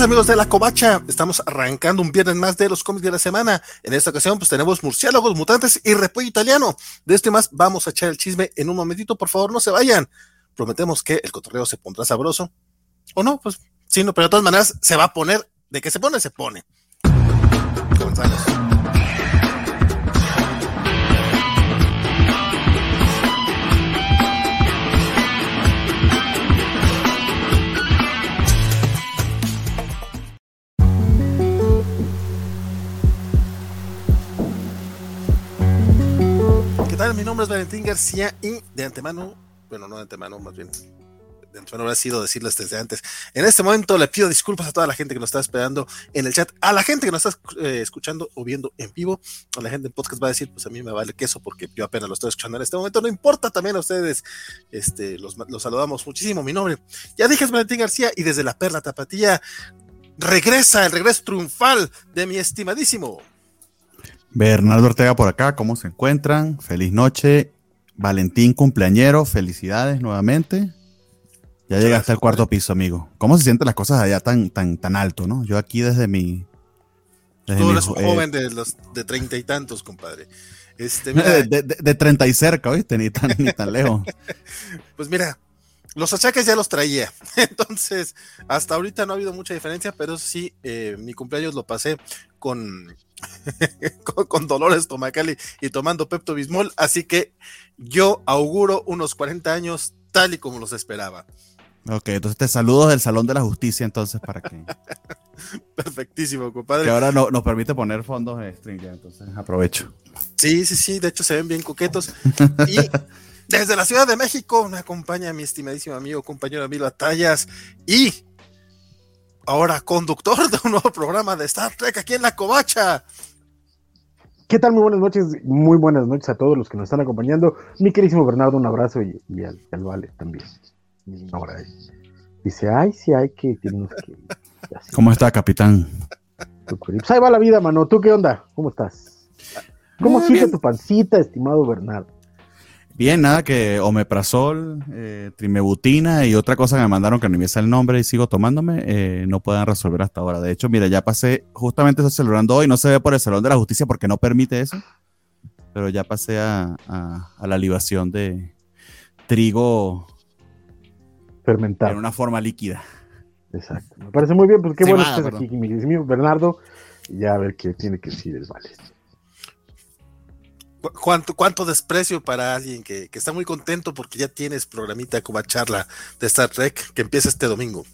amigos de la Covacha, estamos arrancando un viernes más de los cómics de la semana. En esta ocasión pues tenemos murciélagos, mutantes y repollo italiano. De este más vamos a echar el chisme en un momentito, por favor no se vayan. Prometemos que el cotorreo se pondrá sabroso. O no, pues sí, no, pero de todas maneras se va a poner. De que se pone, se pone. Comenzamos. ¿Qué tal? Mi nombre es Valentín García y de antemano, bueno, no de antemano, más bien de antemano ha sido decirles desde antes. En este momento le pido disculpas a toda la gente que nos está esperando en el chat, a la gente que nos está eh, escuchando o viendo en vivo, a la gente en podcast va a decir, pues a mí me vale queso porque yo apenas lo estoy escuchando en este momento, no importa también a ustedes, este, los, los saludamos muchísimo, mi nombre. Ya dije es Valentín García y desde la perla tapatía regresa el regreso triunfal de mi estimadísimo. Bernardo Ortega por acá, ¿cómo se encuentran? Feliz noche. Valentín cumpleañero, felicidades nuevamente. Ya llegaste al cuarto piso, amigo. ¿Cómo se sienten las cosas allá tan, tan, tan alto, no? Yo aquí desde mi. Desde Tú eres un eh, joven de los de treinta y tantos, compadre. Este, mira, de treinta y cerca, ¿oíste? Ni tan, ni tan lejos. pues mira, los achaques ya los traía. Entonces, hasta ahorita no ha habido mucha diferencia, pero sí, eh, mi cumpleaños lo pasé con, con, dolor estomacal y, y, tomando Pepto Bismol. Así que yo auguro unos 40 años tal y como los esperaba. Ok, entonces te saludo del Salón de la Justicia, entonces, para que. Perfectísimo, compadre. Que ahora no, nos permite poner fondos de string, entonces aprovecho. Sí, sí, sí, de hecho se ven bien coquetos. Y desde la Ciudad de México me acompaña mi estimadísimo amigo, compañero Emilio Atallas y ahora conductor de un nuevo programa de Star Trek aquí en La Covacha. ¿Qué tal? Muy buenas noches, muy buenas noches a todos los que nos están acompañando. Mi queridísimo Bernardo, un abrazo y, y al, al, Vale también. Ahora dice, ay, sí hay que, tenemos que. ¿Cómo está, capitán? Pues ahí va la vida, mano. ¿Tú qué onda? ¿Cómo estás? ¿Cómo sigue tu pancita, estimado Bernardo? Bien, nada que omeprazol, eh, trimebutina y otra cosa que me mandaron que no me el nombre y sigo tomándome, eh, no puedan resolver hasta ahora. De hecho, mira, ya pasé, justamente estoy celebrando hoy, no se ve por el Salón de la Justicia porque no permite eso, pero ya pasé a, a, la libación de trigo fermentado en una forma líquida. Exacto, me parece muy bien, pues qué bueno que estés aquí, mi Bernardo, y ya a ver qué tiene que decir el Vale. ¿Cuánto, cuánto desprecio para alguien que, que, está muy contento porque ya tienes programita como charla de Star Trek que empieza este domingo.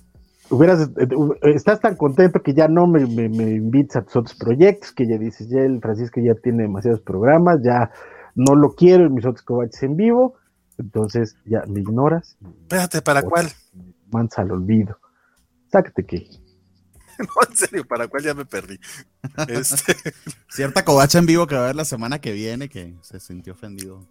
Hubieras, eh, eh, estás tan contento que ya no me, me, me, invitas a tus otros proyectos, que ya dices, ya el Francisco ya tiene demasiados programas, ya no lo quiero en mis otros cobaches en vivo, entonces ya me ignoras. Espérate, ¿para cuál? Mansa al olvido. Sácate que. no, en serio, ¿para cuál ya me perdí? Este... Cierta covacha en vivo que va a haber la semana que viene que se sintió ofendido.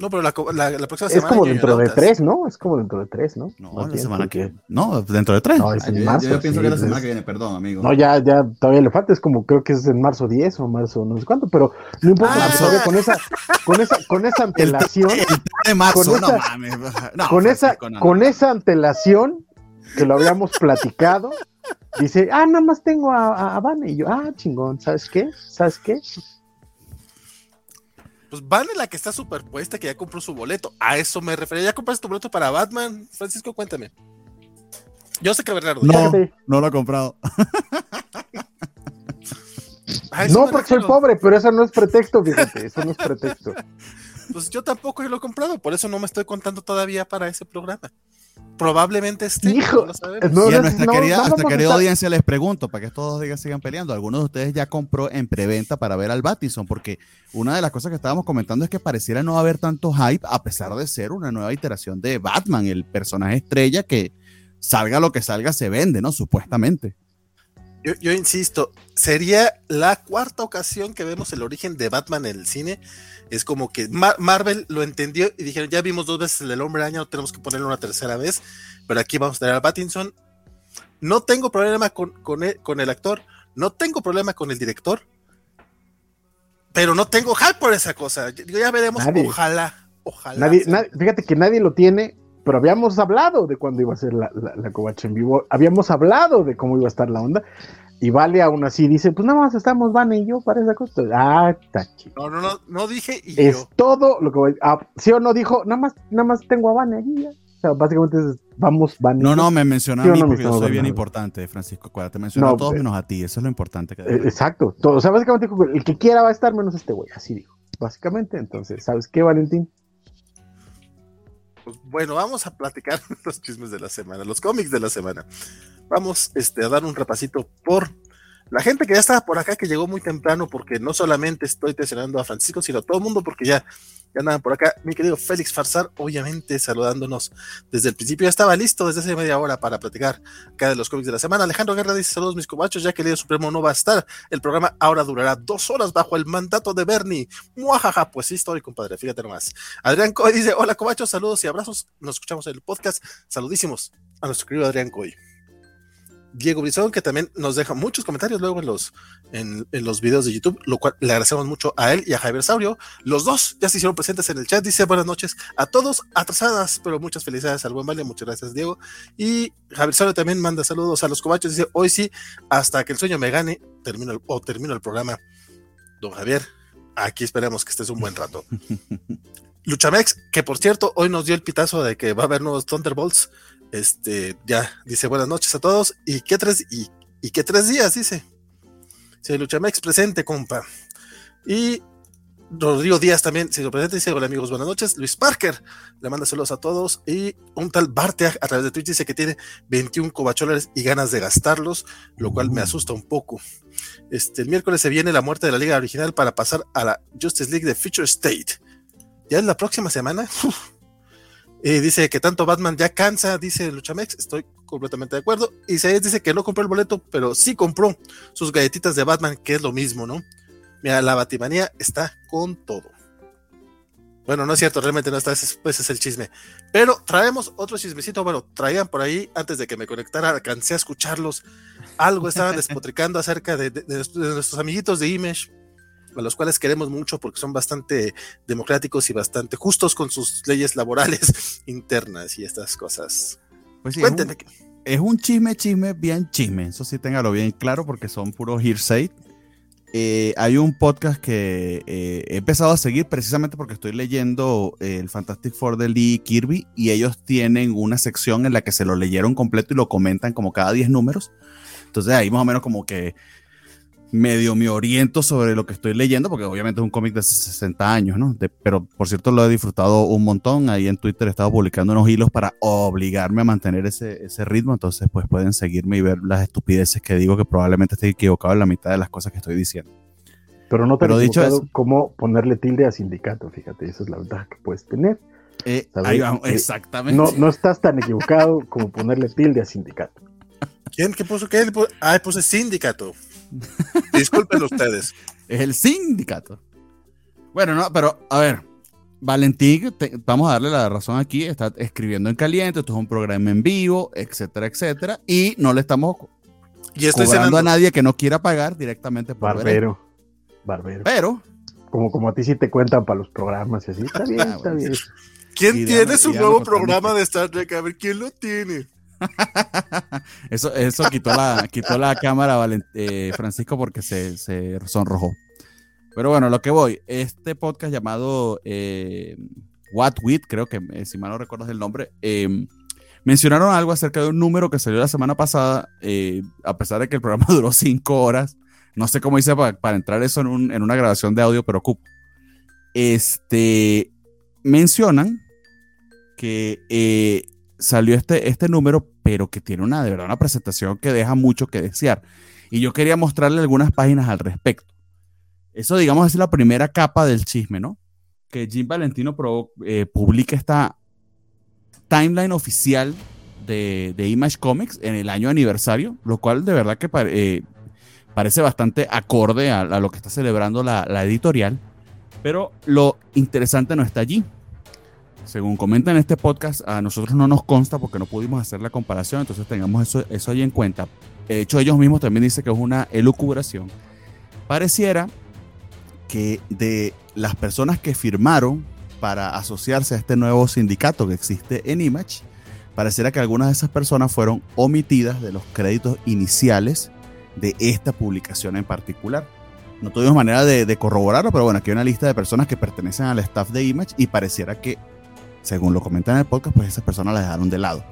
No, pero la, la, la próxima semana. Es como dentro de tres, ¿no? Es como dentro de tres, ¿no? No, no la semana que. No, dentro de tres. No, es en yo, marzo. Yo, pienso sí, que es la semana que viene, perdón, amigo. No, ya, ya, todavía le falta. Es como, creo que es en marzo 10 o marzo, no sé cuánto, pero no importa. Ah, todavía con esa, con esa, con esa antelación. El, el de marzo, con esa, no mames. No, con, esa, con esa antelación que lo habíamos platicado, dice, ah, nada más tengo a, a, a Vane. Y yo, ah, chingón, ¿sabes qué? ¿Sabes qué? Pues Van es la que está superpuesta, que ya compró su boleto. A eso me refería. ¿Ya compraste tu boleto para Batman? Francisco, cuéntame. Yo sé que Bernardo. No, no lo he comprado. no, porque soy pobre, pero eso no es pretexto, fíjate, eso no es pretexto. Pues yo tampoco lo he comprado, por eso no me estoy contando todavía para ese programa probablemente esté. Hijo, no no, y a nuestra no, querida, nuestra querida audiencia les pregunto, para que estos dos días sigan peleando, ¿algunos de ustedes ya compró en preventa para ver al Battison? Porque una de las cosas que estábamos comentando es que pareciera no haber tanto hype, a pesar de ser una nueva iteración de Batman, el personaje estrella que salga lo que salga se vende, ¿no? Supuestamente. Yo, yo insisto, sería la cuarta ocasión que vemos el origen de Batman en el cine es como que Mar Marvel lo entendió y dijeron, ya vimos dos veces el del hombre no tenemos que ponerlo una tercera vez, pero aquí vamos a tener a Pattinson. No tengo problema con, con, el, con el actor, no tengo problema con el director, pero no tengo hype por esa cosa. Ya veremos, nadie. ojalá, ojalá. Nadie, nadie, fíjate que nadie lo tiene, pero habíamos hablado de cuándo iba a ser la, la, la covacha en vivo, habíamos hablado de cómo iba a estar la onda, y Vale aún así dice, pues nada más estamos Vane y yo para esa cosa. Ah, está chido. No, no, no, no dije y Es yo. todo lo que voy ah, sí o no dijo, nada más, nada más tengo a Vane allí ya. O sea, básicamente es, vamos Vane. No, no, me menciona Sí a mí no, porque yo soy bien importante, Francisco. Acuérdate, menciona No, a todos eh, menos a ti. Eso es lo importante. Que Eh, exacto. Todo, o sea, básicamente dijo, el que quiera va a estar menos este güey, así dijo. Básicamente, entonces, ¿sabes qué, Valentín? Pues, bueno, vamos a platicar los chismes de la semana, los cómics de la semana. Vamos este, a dar un repasito por la gente que ya estaba por acá, que llegó muy temprano, porque no solamente estoy tensionando a Francisco, sino a todo el mundo, porque ya, ya andaban por acá. Mi querido Félix Farsar, obviamente saludándonos desde el principio, ya estaba listo desde hace media hora para platicar acá de los cómics de la semana. Alejandro Guerra dice: Saludos, mis cobachos, ya que el líder supremo no va a estar. El programa ahora durará dos horas bajo el mandato de Bernie. Muajaja, pues sí, estoy, compadre, fíjate nomás. Adrián Coy dice: Hola, cobachos, saludos y abrazos. Nos escuchamos en el podcast. Saludísimos a nuestro querido Adrián Coy. Diego Brizón, que también nos deja muchos comentarios luego en los, en, en los videos de YouTube, lo cual le agradecemos mucho a él y a Javier Saurio. Los dos ya se hicieron presentes en el chat. Dice buenas noches a todos, atrasadas, pero muchas felicidades al buen Vale. Muchas gracias, Diego. Y Javier Saurio también manda saludos a los cobachos. Dice hoy sí, hasta que el sueño me gane, termino el, o termino el programa. Don Javier, aquí esperemos que estés un buen rato. Luchamex, que por cierto, hoy nos dio el pitazo de que va a haber nuevos Thunderbolts. Este, ya dice buenas noches a todos. Y qué tres, y, y qué tres días, dice. Sí, Luchamex presente, compa. Y Rodrigo Díaz también se lo presenta dice: Hola amigos, buenas noches. Luis Parker le manda saludos a todos. Y un tal Barteag a través de Twitch dice que tiene 21 cobacholes y ganas de gastarlos, lo cual me asusta un poco. Este, el miércoles se viene la muerte de la liga original para pasar a la Justice League de Future State. Ya es la próxima semana. Eh, dice que tanto Batman ya cansa, dice Luchamex. Estoy completamente de acuerdo. Y se dice que no compró el boleto, pero sí compró sus galletitas de Batman, que es lo mismo, ¿no? Mira, la Batimanía está con todo. Bueno, no es cierto, realmente no está, ese, ese es el chisme. Pero traemos otro chismecito. Bueno, traían por ahí, antes de que me conectara, alcancé a escucharlos. Algo estaban despotricando acerca de, de, de, nuestros, de nuestros amiguitos de Image, a los cuales queremos mucho porque son bastante democráticos y bastante justos con sus leyes laborales internas y estas cosas. Pues sí, Cuéntenme. Es un, es un chisme, chisme, bien chisme. Eso sí, téngalo bien claro porque son puros hearsay. Eh, hay un podcast que eh, he empezado a seguir precisamente porque estoy leyendo eh, el Fantastic Four de Lee Kirby y ellos tienen una sección en la que se lo leyeron completo y lo comentan como cada 10 números. Entonces ahí más o menos como que medio me oriento sobre lo que estoy leyendo, porque obviamente es un cómic de 60 años, ¿no? De, pero por cierto lo he disfrutado un montón. Ahí en Twitter he estado publicando unos hilos para obligarme a mantener ese, ese ritmo. Entonces, pues pueden seguirme y ver las estupideces que digo, que probablemente estoy equivocado en la mitad de las cosas que estoy diciendo. Pero no te Pero dicho eso- cómo ponerle tilde a sindicato, fíjate, esa es la ventaja que puedes tener. Eh, ahí vamos, Eh, exactamente. No, no estás tan equivocado como ponerle tilde a sindicato. ¿Quién que puso qué? Ah, puse sindicato. Disculpen ustedes. Es el sindicato. Bueno, no, pero a ver, Valentín, te- vamos a darle la razón aquí, está escribiendo en caliente, esto es un programa en vivo, etcétera, etcétera, y no le estamos Y estoy cobrando cenando. a nadie que no quiera pagar directamente por ver. Barbero. Barbero. Pero, Como, como a ti sí te cuentan para los programas y así. Está bien, Ah, está bien. ¿Quién Y tiene dame- su nuevo programa de Star Trek? A ver, ¿quién lo tiene? eso, eso quitó, la, quitó la cámara eh, Francisco porque se, se sonrojó. Pero bueno, lo que voy, este podcast llamado eh, What With, creo que eh, si mal no recuerdas el nombre, eh, mencionaron algo acerca de un número que salió la semana pasada, a pesar de que el programa duró cinco horas. No sé cómo hice para, entrar eso en, un- en una grabación de audio, pero ocupo. Este, mencionan que salió este, este número, pero que tiene una, de verdad, una presentación que deja mucho que desear. Y yo quería mostrarle algunas páginas al respecto. Eso, digamos, es la primera capa del chisme, ¿no? Que Jim Valentino pro- eh, publica esta timeline oficial de, de Image Comics en el año aniversario, lo cual de verdad que eh, parece bastante acorde a, lo que está celebrando la editorial. Pero lo interesante no está allí. Según comentan en este podcast, a nosotros no nos consta porque no pudimos hacer la comparación, entonces tengamos eso, eso ahí en cuenta. De hecho, ellos mismos también dicen que es una elucubración. Pareciera que de las personas que firmaron para asociarse a este nuevo sindicato que existe en Image, pareciera que algunas de esas personas fueron omitidas de los créditos iniciales de esta publicación en particular. No tuvimos manera de, corroborarlo, pero bueno, aquí hay una lista de personas que pertenecen al staff de Image y pareciera que, según lo comentan en el podcast, pues esas personas las dejaron de lado.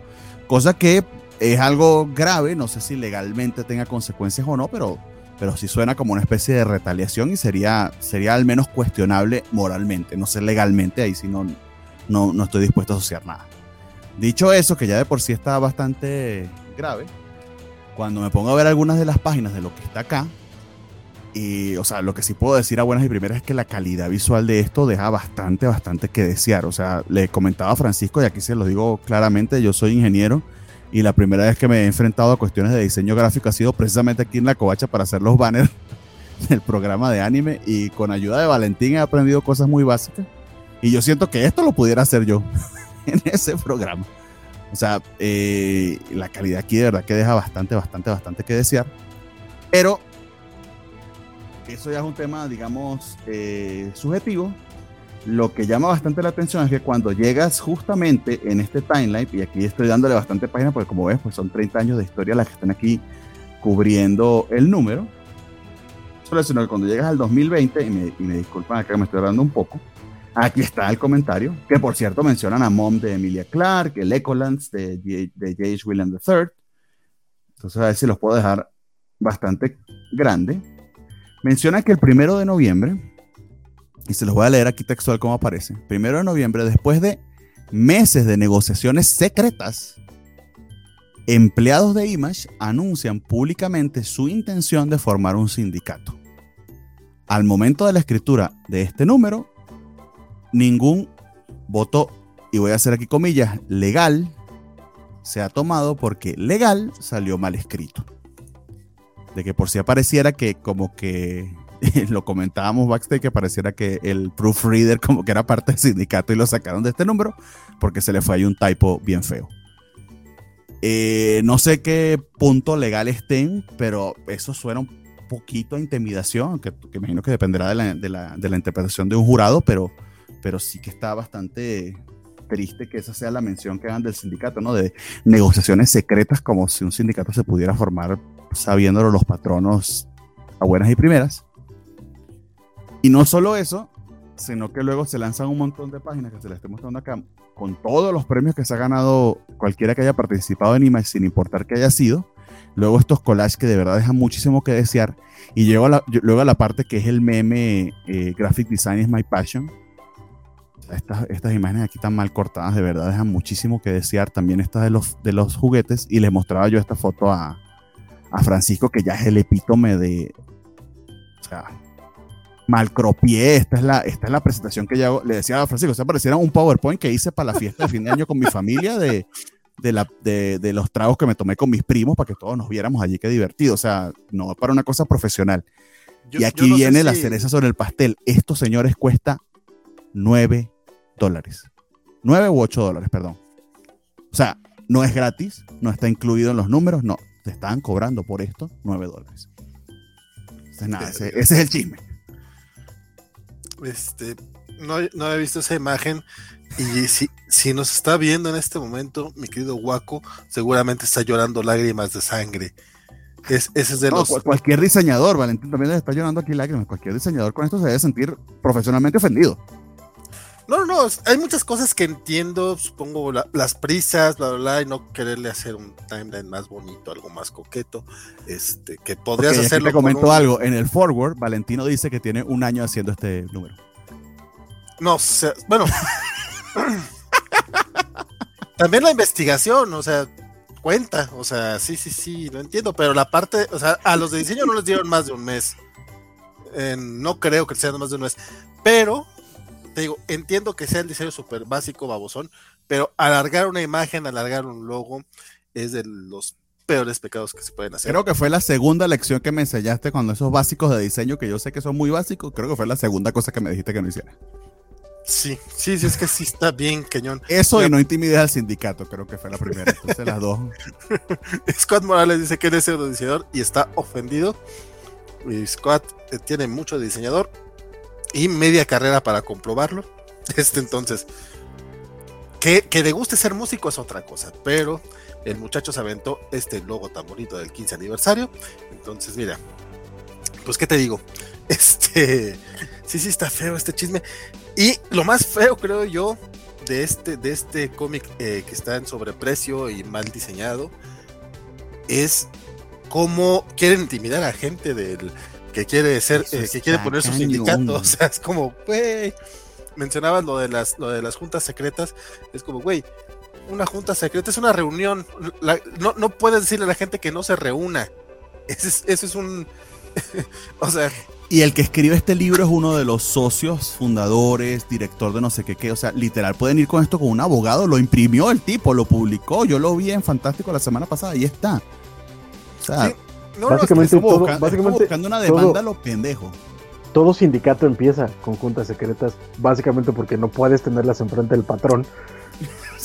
Cosa que es algo grave, no sé si legalmente tenga consecuencias o no, pero, pero sí suena como una especie de retaliación y sería, sería al menos cuestionable moralmente, no sé legalmente, ahí sí no, no, no estoy dispuesto a asociar nada. Dicho eso, que ya de por sí está bastante grave, cuando me pongo a ver algunas de las páginas de lo que está acá, y, o sea, lo que sí puedo decir a buenas y primeras es que la calidad visual de esto deja bastante, bastante que desear. O sea, le comentaba a Francisco, y aquí se lo digo claramente, yo soy ingeniero y la primera vez que me he enfrentado a cuestiones de diseño gráfico ha sido precisamente aquí en la covacha para hacer los banners del programa de anime y con ayuda de Valentín he aprendido cosas muy básicas y yo siento que esto lo pudiera hacer yo en ese programa. O sea, eh, la calidad aquí de verdad que deja bastante, bastante, bastante que desear. Pero eso ya es un tema, digamos, eh, subjetivo lo que llama bastante la atención es que cuando llegas justamente en este timeline, y aquí estoy dándole bastante página porque como ves, pues son 30 años de historia las que están aquí cubriendo el número. Solo sino que cuando llegas al 2020, y me, y me disculpan acá que me estoy hablando un poco, aquí está el comentario, que por cierto mencionan a Mom de Emilia Clark, el Ecolands de, de J.H. William III. Entonces a ver si los puedo dejar bastante grande. Menciona que el primero de noviembre y se los voy a leer aquí textual como aparece. Primero de noviembre, después de meses de negociaciones secretas, empleados de Image anuncian públicamente su intención de formar un sindicato. Al momento de la escritura de este número, ningún voto, y voy a hacer aquí comillas, legal, se ha tomado porque legal salió mal escrito. De que por si apareciera que como que lo comentábamos backstage que pareciera que el proofreader como que era parte del sindicato y lo sacaron de este número porque se le fue ahí un typo bien feo. Eh, no sé qué punto legal estén, pero eso suena un poquito a intimidación, que, que imagino que dependerá de la, de, la, de la, interpretación de un jurado, pero, pero sí que está bastante triste que esa sea la mención que hagan del sindicato, ¿no? De negociaciones secretas como si un sindicato se pudiera formar sabiéndolo los patronos a buenas y primeras. Y no solo eso, sino que luego se lanzan un montón de páginas que se les estoy mostrando acá, con todos los premios que se ha ganado cualquiera que haya participado en Image, sin importar que haya sido. Luego estos collages que de verdad dejan muchísimo que desear. Y llego a la, luego a la parte que es el meme eh, Graphic Design is my passion. Estas, estas, imágenes aquí están mal cortadas, de verdad dejan muchísimo que desear. También estas de los, de los juguetes. Y les mostraba yo esta foto a, a Francisco, que ya es el epítome de... O sea, malcropié, esta es la, esta es la presentación que yo le decía a Francisco, o sea, pareciera un PowerPoint que hice para la fiesta de fin de año con mi familia de, de, la, de, de, los tragos que me tomé con mis primos para que todos nos viéramos allí, qué divertido, o sea, no para una cosa profesional. y aquí viene la cereza sobre el pastel, estos señores cuesta 9 dólares, 9 u 8 dólares, perdón. O sea, no es gratis, no está incluido en los números, no, te están cobrando por esto 9 dólares. Entonces, nada, ese, ese es el chisme. Este, no, no había visto esa imagen. Y si, si nos está viendo en este momento, mi querido Waco, seguramente está llorando lágrimas de sangre. Es, ese es de los... Cualquier diseñador, Valentín también está llorando aquí lágrimas. Cualquier diseñador con esto se debe sentir profesionalmente ofendido. No, no, no, hay muchas cosas que entiendo, supongo las prisas, bla, bla, bla, y no quererle hacer un timeline más bonito, algo más coqueto, este, que podrías hacerlo. Te comento algo, en el forward, Valentino dice que tiene un año haciendo este número. No sé, bueno. también la investigación, o sea, cuenta, o sea, sí, sí, sí, lo entiendo, pero la parte, o sea, a los de diseño no les dieron más de un mes. no creo que sean más de un mes, pero digo, entiendo que sea el diseño súper básico, babosón, pero alargar una imagen, alargar un logo, es de los peores pecados que se pueden hacer. Creo que fue la segunda lección que me enseñaste cuando esos básicos de diseño, que yo sé que son muy básicos, creo que fue la segunda cosa que me dijiste que no hiciera. Sí, sí, sí, es que sí está bien, cañón. Eso y no intimides al sindicato, creo que fue la primera. Entonces las dos. Scott Morales dice que es diseñador y está ofendido. Y Scott eh, tiene mucho diseñador y media carrera para comprobarlo. Este entonces, que, que le guste ser músico es otra cosa, pero el muchacho se aventó este logo tan bonito del 15 aniversario. Entonces, mira, pues qué te digo, este, sí, sí está feo este chisme. Y lo más feo, creo yo, de este, de este cómic eh, que está en sobreprecio y mal diseñado, es cómo quieren intimidar a gente del que quiere ser, eh, que quiere poner su sindicato. O sea, es como, güey, mencionabas lo de las, lo de las juntas secretas, es como, güey, una junta secreta es una reunión. no, no puedes decirle a la gente que no se reúna. Ese es, ese es un. o sea. Y el que escribe este libro es uno de los socios, fundadores, director de no sé qué, qué. O sea, literal, pueden ir con esto con un abogado. Lo imprimió el tipo, lo publicó. Yo lo vi en Fantástico la semana pasada y está. O sea, básicamente, todo, básicamente buscando una demanda a los pendejos. Todo sindicato empieza con juntas secretas, básicamente porque no puedes tenerlas enfrente del patrón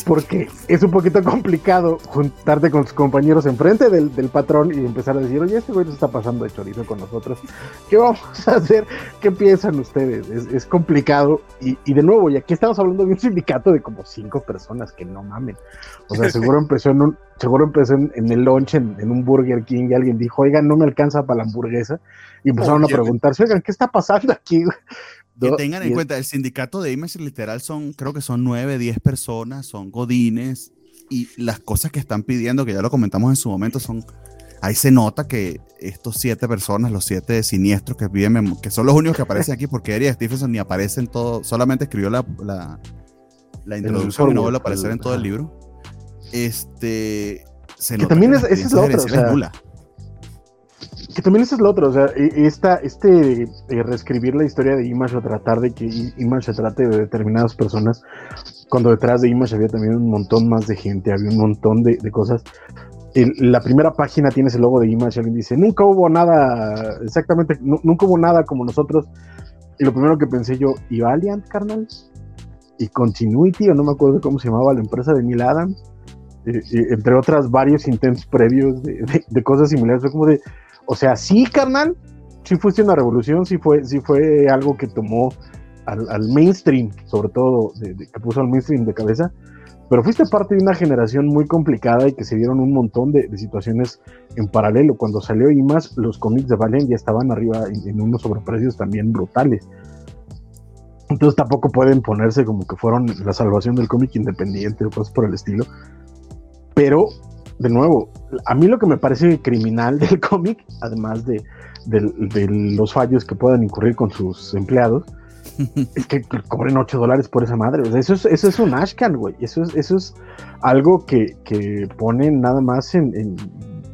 porque es un poquito complicado juntarte con tus compañeros enfrente del, del patrón y empezar a decir, oye, este güey nos está pasando de chorizo con nosotros. ¿Qué vamos a hacer? ¿Qué piensan ustedes? Es, complicado. Y, y, de nuevo, y aquí estamos hablando de un sindicato de como cinco personas, que no mamen. O sea, seguro empezó en un, seguro empezó en, el lunch en, en, un Burger King y alguien dijo, oigan, no me alcanza para la hamburguesa. Y empezaron a preguntarse, oigan, ¿qué está pasando aquí? Que tengan en cuenta, el sindicato de Image literal son, creo que son nueve, diez personas, son godines, y las cosas que están pidiendo, que ya lo comentamos en su momento, son, ahí se nota que estos siete personas, los siete siniestros que piden, que son los únicos que aparecen aquí, porque Eric Stephenson ni aparece en todo, solamente escribió la, la, la introducción y no vuelve a aparecer en todo el libro. Este, se nota que también es, esa es la otra, que también esa es lo otro, o sea, e, esta, este eh, reescribir la historia de Image o tratar de que Image se trate de determinadas personas, cuando detrás de Image había también un montón más de gente, había un montón de, cosas. la primera página tiene ese logo de Image, alguien dice, nunca hubo nada, exactamente, nunca hubo nada como nosotros. Y lo primero que pensé yo, ¿y Valiant, carnal? ¿Y Continuity, o no me acuerdo cómo se llamaba la empresa de Neil Adams? Entre otras varios intentos previos de cosas similares, fue como de, o sea, sí, carnal, sí fuiste una revolución, sí fue, sí fue algo que tomó al, mainstream, sobre todo, que puso al mainstream de cabeza, pero fuiste parte de una generación muy complicada y que se dieron un montón de, situaciones en paralelo. Cuando salió IMAS, los cómics de Valen ya estaban arriba en, unos sobreprecios también brutales. Entonces tampoco pueden ponerse como que fueron la salvación del cómic independiente o cosas por el estilo. Pero de nuevo, a mí lo que me parece criminal del cómic, además de, los fallos que puedan incurrir con sus empleados, es que cobren 8 dólares por esa madre. eso, es, eso es un Ashcan, güey. Eso es, eso es algo que, que ponen nada más en,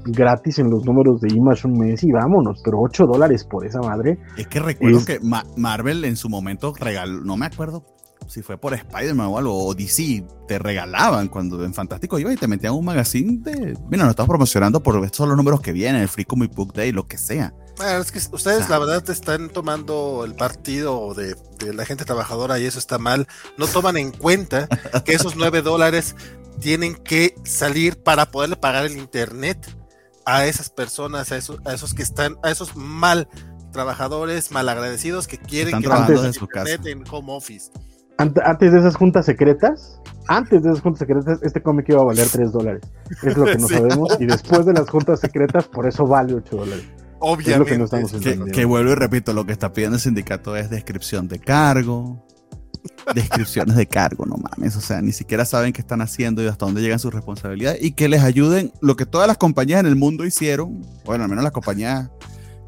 gratis en los números de Image un mes y vámonos, pero 8 dólares por esa madre. Es que recuerdo que Marvel en su momento regaló, no me acuerdo si fue por Spider-Man o algo, o DC, te regalaban cuando en Fantástico iba y te metían un magazine de. Mira, lo estás promocionando por estos son los números que vienen, el Free Comic Book Day, lo que sea. Bueno, es que ustedes, la verdad, están tomando el partido de, la gente trabajadora y eso está mal. No toman en cuenta que esos 9 dólares tienen que salir para poderle pagar el internet a esas personas, a esos, a esos que están, a esos mal trabajadores malagradecidos que quieren que trabajando en su casa. en home office antes de esas juntas secretas, antes de esas juntas secretas, este cómic iba a valer 3 dólares. Es lo que no sabemos. Y después de las juntas secretas, por eso vale 8 dólares. Obviamente. Es lo que no estamos entendiendo. Que, vuelvo y repito, lo que está pidiendo el sindicato es descripción de cargo, descripciones de cargo, no mames. O sea, ni siquiera saben qué están haciendo y hasta dónde llegan sus responsabilidades y que les ayuden lo que todas las compañías en el mundo hicieron, bueno, al menos las compañías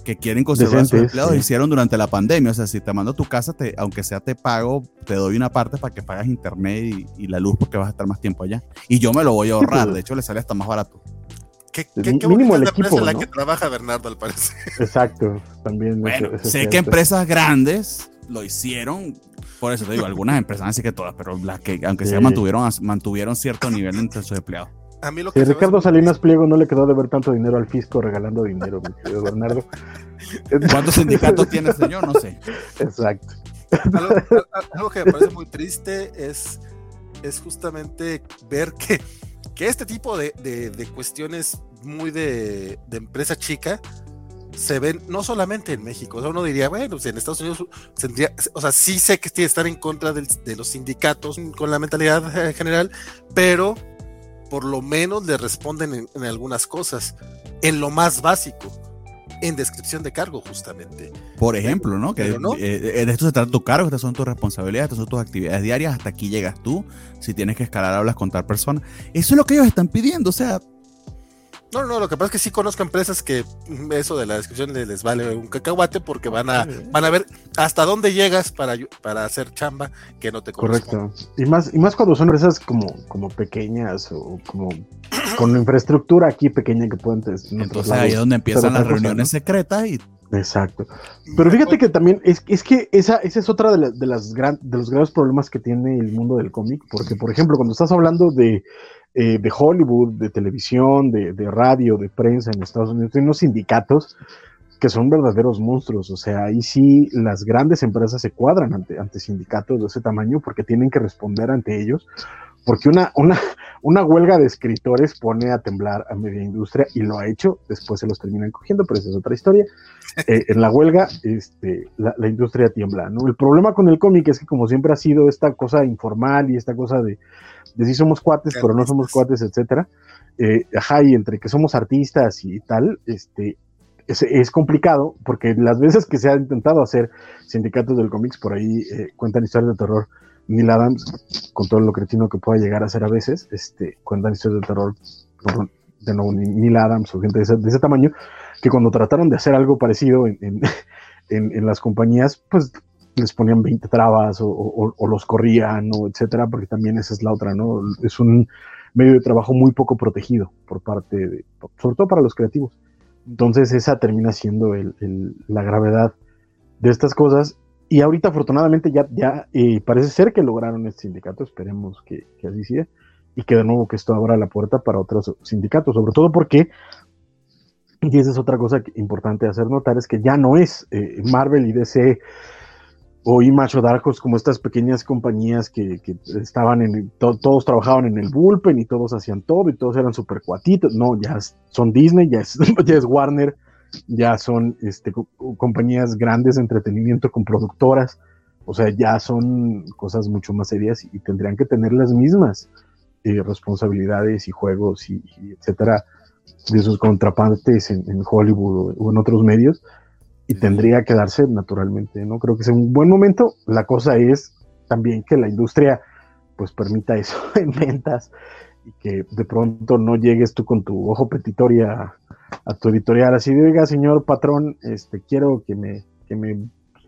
que quieren conservar a sus empleados hicieron durante la pandemia. O sea, si te mando a tu casa, te, aunque sea te pago, te doy una parte para que pagas internet y, la luz porque vas a estar más tiempo allá. Y yo me lo voy a ahorrar, de hecho le sale hasta más barato. ¿Qué, qué, mínimo el equipo, en la que trabaja Bernardo, al parecer. Exacto, también. Bueno, sé que empresas grandes lo hicieron, por eso te digo, algunas empresas, así que todas, pero las que, aunque sea, mantuvieron, mantuvieron cierto nivel entre sus empleados. A mí lo que Ricardo Salinas Pliego no le quedó de ver tanto dinero al fisco regalando dinero, mi querido Bernardo. ¿Cuántos sindicatos tiene, señor? No sé. Exacto. Algo, que me parece muy triste es, es justamente ver que, que este tipo de, de, cuestiones muy de, de, empresa chica se ven no solamente en México, o sea, uno diría, bueno, pues en Estados Unidos tendría, o sea, sí sé que tiene que estar en contra del, de los sindicatos con la mentalidad general, pero por lo menos le responden en, en algunas cosas, en lo más básico en descripción de cargo, justamente. Por ejemplo, ¿no? Que no. eh, de esto se trata tu cargo, estas son tus responsabilidades, estas son tus actividades diarias, hasta aquí llegas tú. Si tienes que escalar, hablas con tal persona. Eso es lo que ellos están pidiendo, o sea. No, no, lo que pasa es que sí conozco empresas que eso de la descripción les vale un cacahuate porque van a, van a ver hasta dónde llegas para, para hacer chamba que no te Correcto. Y más, y más cuando son empresas como, como pequeñas o como con infraestructura aquí pequeña que pueden tener. Entonces ahí es donde empiezan las reuniones secretas y Exacto. Pero fíjate que también es, es que esa, esa es otra de, la, de, las gran, de los graves problemas que tiene el mundo del cómic, porque por ejemplo, cuando estás hablando de, eh, de Hollywood, de televisión, de, de, radio, de prensa en Estados Unidos, hay unos sindicatos que son verdaderos monstruos, o sea, ahí sí las grandes empresas se cuadran ante, ante sindicatos de ese tamaño porque tienen que responder ante ellos, porque una, una, una huelga de escritores pone a temblar a media industria y lo ha hecho, después se los terminan cogiendo, pero esa es otra historia. Eh, en la huelga, este, la, la, industria tiembla, ¿no? El problema con el cómic es que como siempre ha sido esta cosa informal y esta cosa de, de sí somos cuates, pero no somos cuates, etcétera, eh, ajá, y entre que somos artistas y tal, este, es, es, complicado, porque las veces que se ha intentado hacer sindicatos del cómics, por ahí eh, cuentan historias de terror, Neil Adams, con todo lo cretino que pueda llegar a ser a veces, este, cuentan historias de terror, de nuevo, Neil Adams o gente de ese, de ese, tamaño, que cuando trataron de hacer algo parecido en, en, en, en las compañías, pues les ponían 20 trabas o, los corrían, o etcétera, porque también esa es la otra, ¿no? Es un medio de trabajo muy poco protegido por parte de, sobre todo para los creativos. Entonces esa termina siendo el, la gravedad de estas cosas y ahorita afortunadamente ya, ya eh, parece ser que lograron este sindicato, esperemos que, que, así sea, y que de nuevo que esto abra la puerta para otros sindicatos, sobre todo porque, y esa es otra cosa importante hacer notar, es que ya no es eh, Marvel y DC o Image o Dark Horse como estas pequeñas compañías que, que estaban en, to, todos trabajaban en el bullpen y todos hacían todo y todos eran super cuatitos, no, ya son Disney, ya es, Warner, ya son este, compañías grandes de entretenimiento con productoras, o sea, ya son cosas mucho más serias y tendrían que tener las mismas eh, responsabilidades y juegos y, etcétera de sus contrapartes en, en Hollywood o, en otros medios y tendría que darse naturalmente, ¿no? Creo que es un buen momento, la cosa es también que la industria pues permita eso en ventas y que de pronto no llegues tú con tu ojo petitoria a tu editorial así de, oiga, señor patrón, este, quiero que me, que me,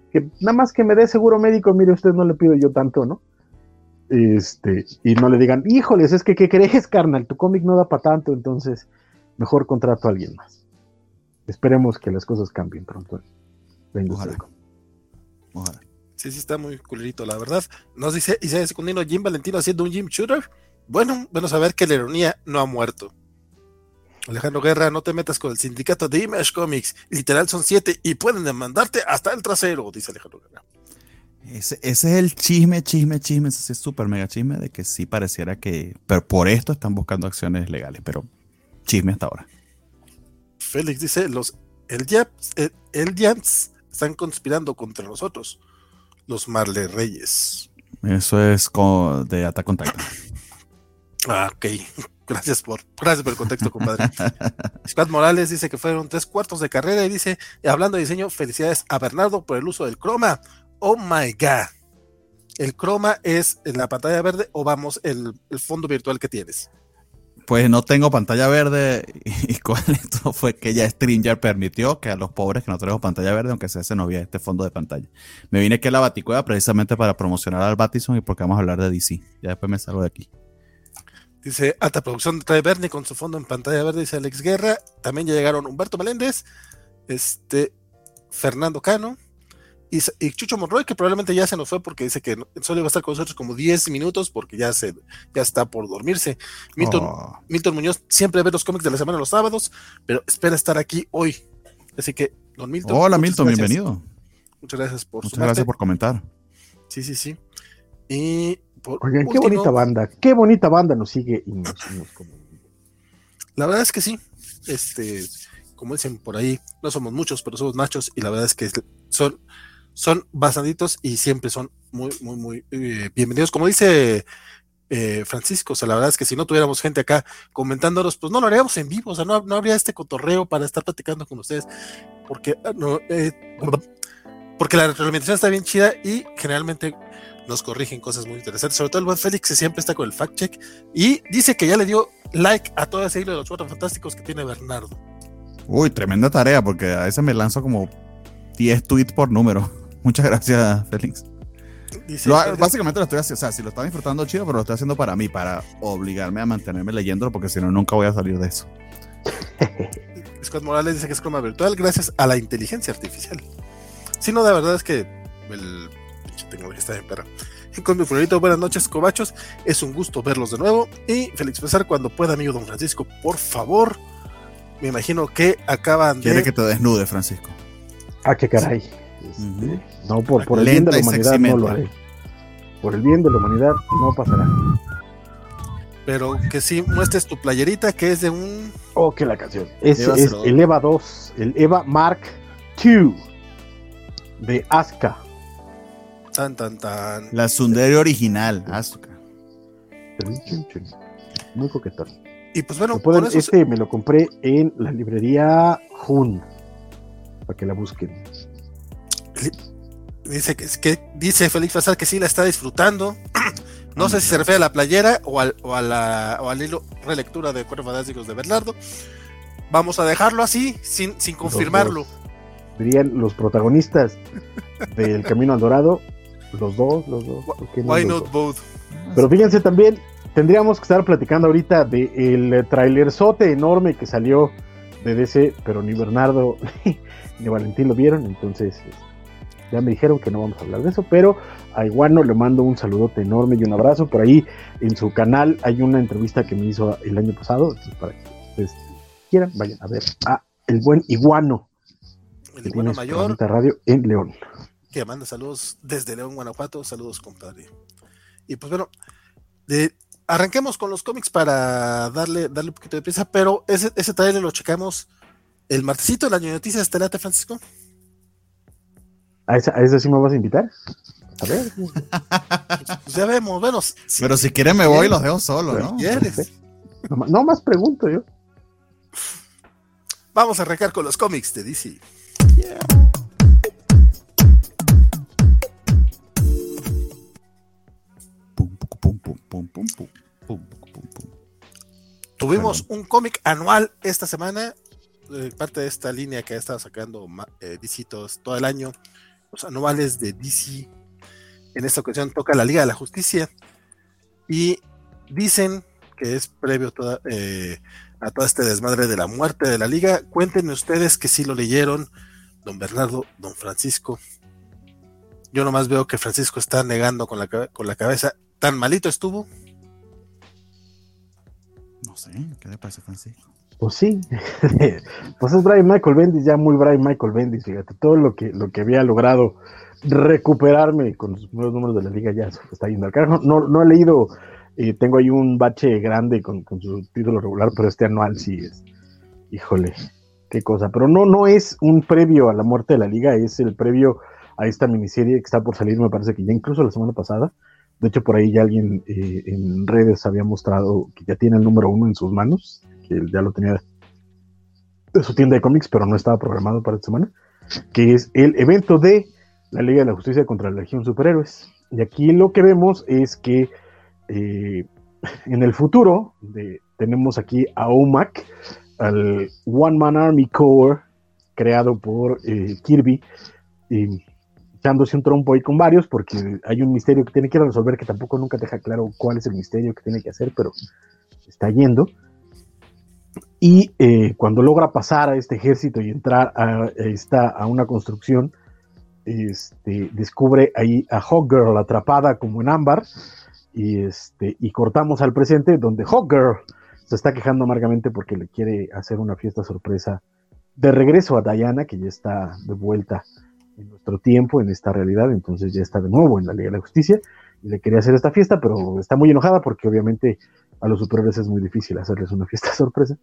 que nada más que me dé seguro médico, mire, usted no le pido yo tanto, ¿no? Este, y no le digan, híjoles, es que, ¿qué crees, carnal? Tu cómic no da para tanto, entonces mejor contrato a alguien más. Esperemos que las cosas cambien pronto. Ojalá. Ojalá. Sí, sí, está muy culerito, la verdad. Nos dice Isaiah Secundino, Jim Valentino haciendo un Jim Shooter. Bueno, bueno saber que la ironía no ha muerto. Alejandro Guerra, no te metas con el sindicato de Image Comics. Literal son siete y pueden demandarte hasta el trasero, dice Alejandro Guerra. Ese, ese es el chisme, chisme, chisme, ese es súper mega chisme de que sí pareciera que pero por esto están buscando acciones legales, pero chisme hasta ahora. Félix dice, los el Jams, el, el Jams están conspirando contra nosotros, los Marley Reyes. Eso es de Attack on Titan. Ah, ok. Gracias por, gracias por el contexto, compadre. Scott Morales dice que fueron tres cuartos de carrera y dice, hablando de diseño, felicidades a Bernardo por el uso del croma. Oh my god. ¿El croma es en la pantalla verde o vamos el, el fondo virtual que tienes? Pues no tengo pantalla verde y con esto fue que ya Stringer permitió que a los pobres que no tenemos pantalla verde, aunque sea se nos vea este fondo de pantalla. Me vine aquí a la Baticueva precisamente para promocionar al Batison y porque vamos a hablar de DC. Ya después me salgo de aquí. Dice Alta Producción trae Bernie con su fondo en pantalla verde, dice Alex Guerra. También ya llegaron Humberto Meléndez, este, Fernando Cano y, y, Chucho Monroy, que probablemente ya se nos fue porque dice que solo iba a estar con nosotros como 10 minutos porque ya, se, ya está por dormirse. Milton, oh. Milton Muñoz siempre ve los cómics de la semana los sábados, pero espera estar aquí hoy. Así que, don Milton. Hola Milton, gracias. bienvenido. Muchas gracias por Muchas gracias por comentar. Sí, sí, sí. Y por Oigan, qué bonita banda, qué bonita banda nos sigue y nos, nos La verdad es que sí. Este, como dicen por ahí, no somos muchos, pero somos machos y la verdad es que son, son bastantitos y siempre son muy, muy, muy eh, bienvenidos. Como dice eh, Francisco, o sea, la verdad es que si no tuviéramos gente acá comentándonos, pues no lo haríamos en vivo, o sea, no, no habría este cotorreo para estar platicando con ustedes, porque, ah, no, eh, porque la retroalimentación está bien chida y generalmente nos corrigen cosas muy interesantes, sobre todo el buen Félix que siempre está con el fact check y dice que ya le dio like a todo ese hilo de los cuatro fantásticos que tiene Bernardo. Uy, tremenda tarea, porque a veces me lanzo como 10 tweets por número. Muchas gracias, Félix. básicamente lo estoy haciendo, o sea, si lo están disfrutando chido, pero lo estoy haciendo para mí, para obligarme a mantenerme leyéndolo, porque si no, nunca voy a salir de eso. Scott Morales dice que es croma virtual gracias a la inteligencia artificial. Si no, de verdad es que el tecnología está bien perra. Con mi favorito, buenas noches, cobachos. Es un gusto verlos de nuevo. Y Félix Pesar, cuando pueda, amigo don Francisco, por favor. Me imagino que acaban de. Quiere que te desnude, Francisco. Ah, qué caray. Este, no, por, por el bien de la humanidad no lo haré. Por el bien de la humanidad no pasará. Pero que sí muestres tu playerita que es de un. Oh, que la canción. Es, es el EVA 2, el EVA Mark II de Asuka. Tan, tan, tan. La Sundere original, Asuka. Muy coquetón. Y pues bueno, este me lo compré en la librería Hun. Para que la busquen. Dice que, que dice Félix Fasal que sí la está disfrutando. No sé si se refiere a la playera o al, o a la, o al hilo relectura de Cuervos Fantásticos de Bernardo. Vamos a dejarlo así, sin, sin confirmarlo. dirían los protagonistas del Camino al Dorado, los dos, los dos. Why not both? Pero fíjense también, tendríamos que estar platicando ahorita del trailerzote enorme que salió de DC, pero ni Bernardo ni Valentín lo vieron, entonces ya me dijeron que no vamos a hablar de eso, pero a Iguano le mando un saludote enorme y un abrazo. Por ahí en su canal hay una entrevista que me hizo el año pasado, entonces para que ustedes quieran, vayan a ver a el buen Iguano. El Iguano Mayor. Radio en León. Que manda saludos desde León, Guanajuato. Saludos, compadre. Y pues bueno, de, arranquemos con los cómics para darle, darle un poquito de prisa, pero ese, ese trailer lo checamos el martesito, de noticias, ¿te Francisco? ¿A esa, ¿A sí me vas a invitar? A ver. pues ya vemos, bueno. pero si quieres me voy y los dejo solo, ¿no? ¿Quieres? No, más pregunto yo. Vamos a arrancar con los cómics de DC. Tuvimos un cómic anual esta semana, eh, parte de esta línea que ha estado sacando eh, DC todo el año, los anuales de DC. En esta ocasión toca la Liga de la Justicia y dicen que es previo eh, a todo este desmadre de la muerte de la Liga. Cuéntenme ustedes que sí lo leyeron, don Bernardo, don Francisco. Yo nomás veo que Francisco está negando con la, con la cabeza. ¿Tan malito estuvo? No sé, ¿qué le pasa, Francisco? Pues sí, pues es Brian Michael Bendis, ya muy Brian Michael Bendis, fíjate, todo lo que, lo que había logrado recuperarme con los primeros números de la liga ya está yendo al carajo. No, no he leído, eh, tengo ahí un bache grande con, su título regular, pero este anual sí es, híjole, qué cosa. Pero no, no es un previo a la muerte de la liga, es el previo a esta miniserie que está por salir, me parece que ya incluso la semana pasada. De hecho, por ahí ya alguien eh, en redes había mostrado que ya tiene el número uno en sus manos, que ya lo tenía de su tienda de cómics, pero no estaba programado para esta semana, que es el evento de la Liga de la Justicia contra la Legión Superhéroes. Y aquí lo que vemos es que eh, en el futuro tenemos aquí a OMAC, al One Man Army Corps, creado por eh, Kirby, y echándose un trompo ahí con varios, porque hay un misterio que tiene que resolver que tampoco nunca deja claro cuál es el misterio que tiene que hacer, pero está yendo. Y eh, cuando logra pasar a este ejército y entrar a, esta, a una construcción, este, descubre ahí a Hawkgirl atrapada como en ámbar, y, este, y cortamos al presente, donde Hawkgirl se está quejando amargamente porque le quiere hacer una fiesta sorpresa de regreso a Diana, que ya está de vuelta en nuestro tiempo, en esta realidad, entonces ya está de nuevo en la Liga de la Justicia y le quería hacer esta fiesta, pero está muy enojada porque obviamente a los superhéroes es muy difícil hacerles una fiesta sorpresa.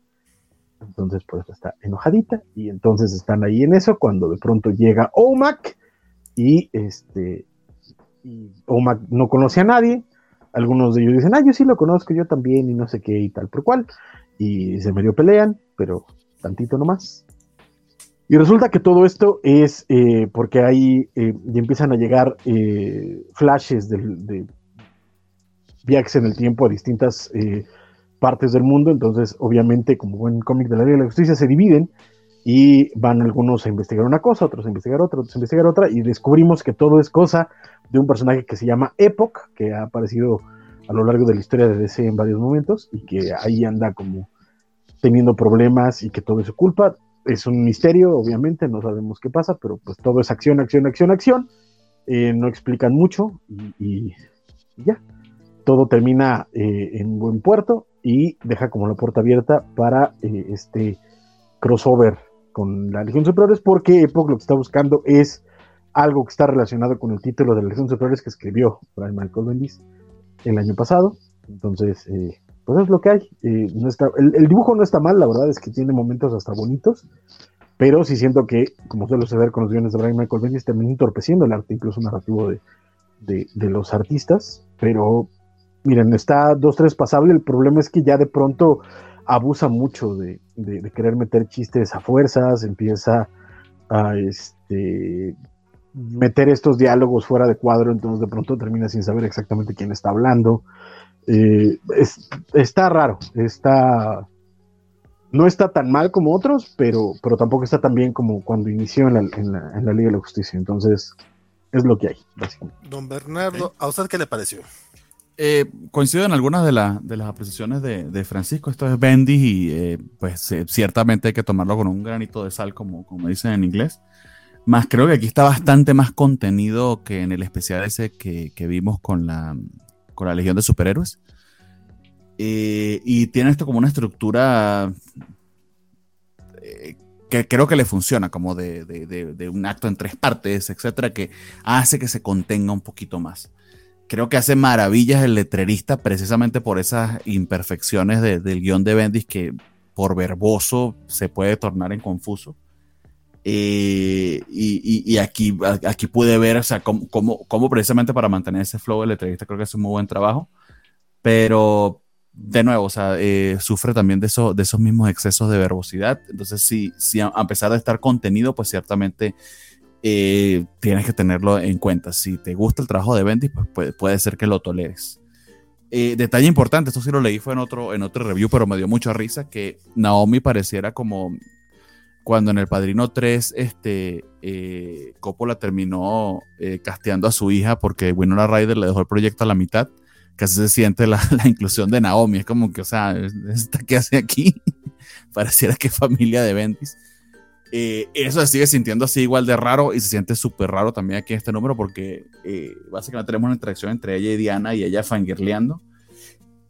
Entonces, pues está enojadita y entonces están ahí en eso cuando de pronto llega Omak y este y Omak no conoce a nadie. Algunos de ellos dicen, ah, yo sí lo conozco, yo también, y no sé qué, y tal por cual. Y se medio pelean, pero tantito nomás. Y resulta que todo esto es eh, porque ahí eh, empiezan a llegar eh, flashes de, de, viajes en el tiempo a distintas eh, partes del mundo. Entonces, obviamente, como buen cómic de la Liga de la Justicia, se dividen y van algunos a investigar una cosa, otros a investigar otra, otros a investigar otra, y descubrimos que todo es cosa de un personaje que se llama Epoch, que ha aparecido a lo largo de la historia de DC en varios momentos, y que ahí anda como teniendo problemas y que todo es su culpa. Es un misterio, obviamente, no sabemos qué pasa, pero pues todo es acción, acción, acción, acción. Eh, no explican mucho y, y, ya. Todo termina eh, en buen puerto y deja como la puerta abierta para eh, este crossover con la Legión Superiores, porque Epoch lo que está buscando es algo que está relacionado con el título de la Legión Superiores que escribió Brian Michael Bendis el año pasado. Entonces, eh, pues es lo que hay. Eh, no está, el, dibujo no está mal, la verdad es que tiene momentos hasta bonitos, pero sí siento que, como suele suceder con los guiones de Brian Michael Bendis, termina entorpeciendo el arte, incluso narrativo de los artistas, pero miren, está dos, tres pasable. El problema es que ya de pronto abusa mucho de, de, de querer meter chistes a fuerzas, empieza a este, meter estos diálogos fuera de cuadro, entonces de pronto termina sin saber exactamente quién está hablando. Eh, es, está raro, está. No está tan mal como otros, pero, pero tampoco está tan bien como cuando inició en la, en la, en la Liga de la Justicia. Entonces, es lo que hay, básicamente. Don Bernardo, ¿a usted qué le pareció? Eh, coincido en algunas de, la, de las apreciaciones de, de, Francisco. Esto es Bendis y eh, pues eh, ciertamente hay que tomarlo con un granito de sal, como, como dicen en inglés. Más creo que aquí está bastante más contenido que en el especial ese que, que vimos con la, con la Legión de Superhéroes. y tiene esto como una estructura que creo que le funciona, como de, de, de, un acto en tres partes, etcétera, que hace que se contenga un poquito más creo que hace maravillas el letrerista precisamente por esas imperfecciones de, del guion de Bendis que por verboso se puede tornar en confuso. Eh, y, y, y, aquí, aquí pude ver, o sea, cómo, cómo, cómo, precisamente para mantener ese flow el letrerista creo que es un muy buen trabajo. Pero, de nuevo, o sea, eh, sufre también de, eso, de esos mismos excesos de verbosidad. Entonces, sí, sí, a pesar de estar contenido, pues ciertamente eh, tienes que tenerlo en cuenta. Si te gusta el trabajo de Bendis, pues puede, ser que lo toleres. Eh, detalle importante, esto sí lo leí fue en otro, en otro review, pero me dio mucha risa que Naomi pareciera como cuando en El Padrino 3 este, eh, Coppola terminó eh, casteando a su hija porque Winona Ryder le dejó el proyecto a la mitad, casi se siente la, la inclusión de Naomi, es como que, o sea, ¿esta qué hace aquí? pareciera que familia de Bendis. Eh, eso se sigue sintiendo así igual de raro y se siente súper raro también aquí en este número porque eh, básicamente tenemos una interacción entre ella y Diana y ella fangirleando.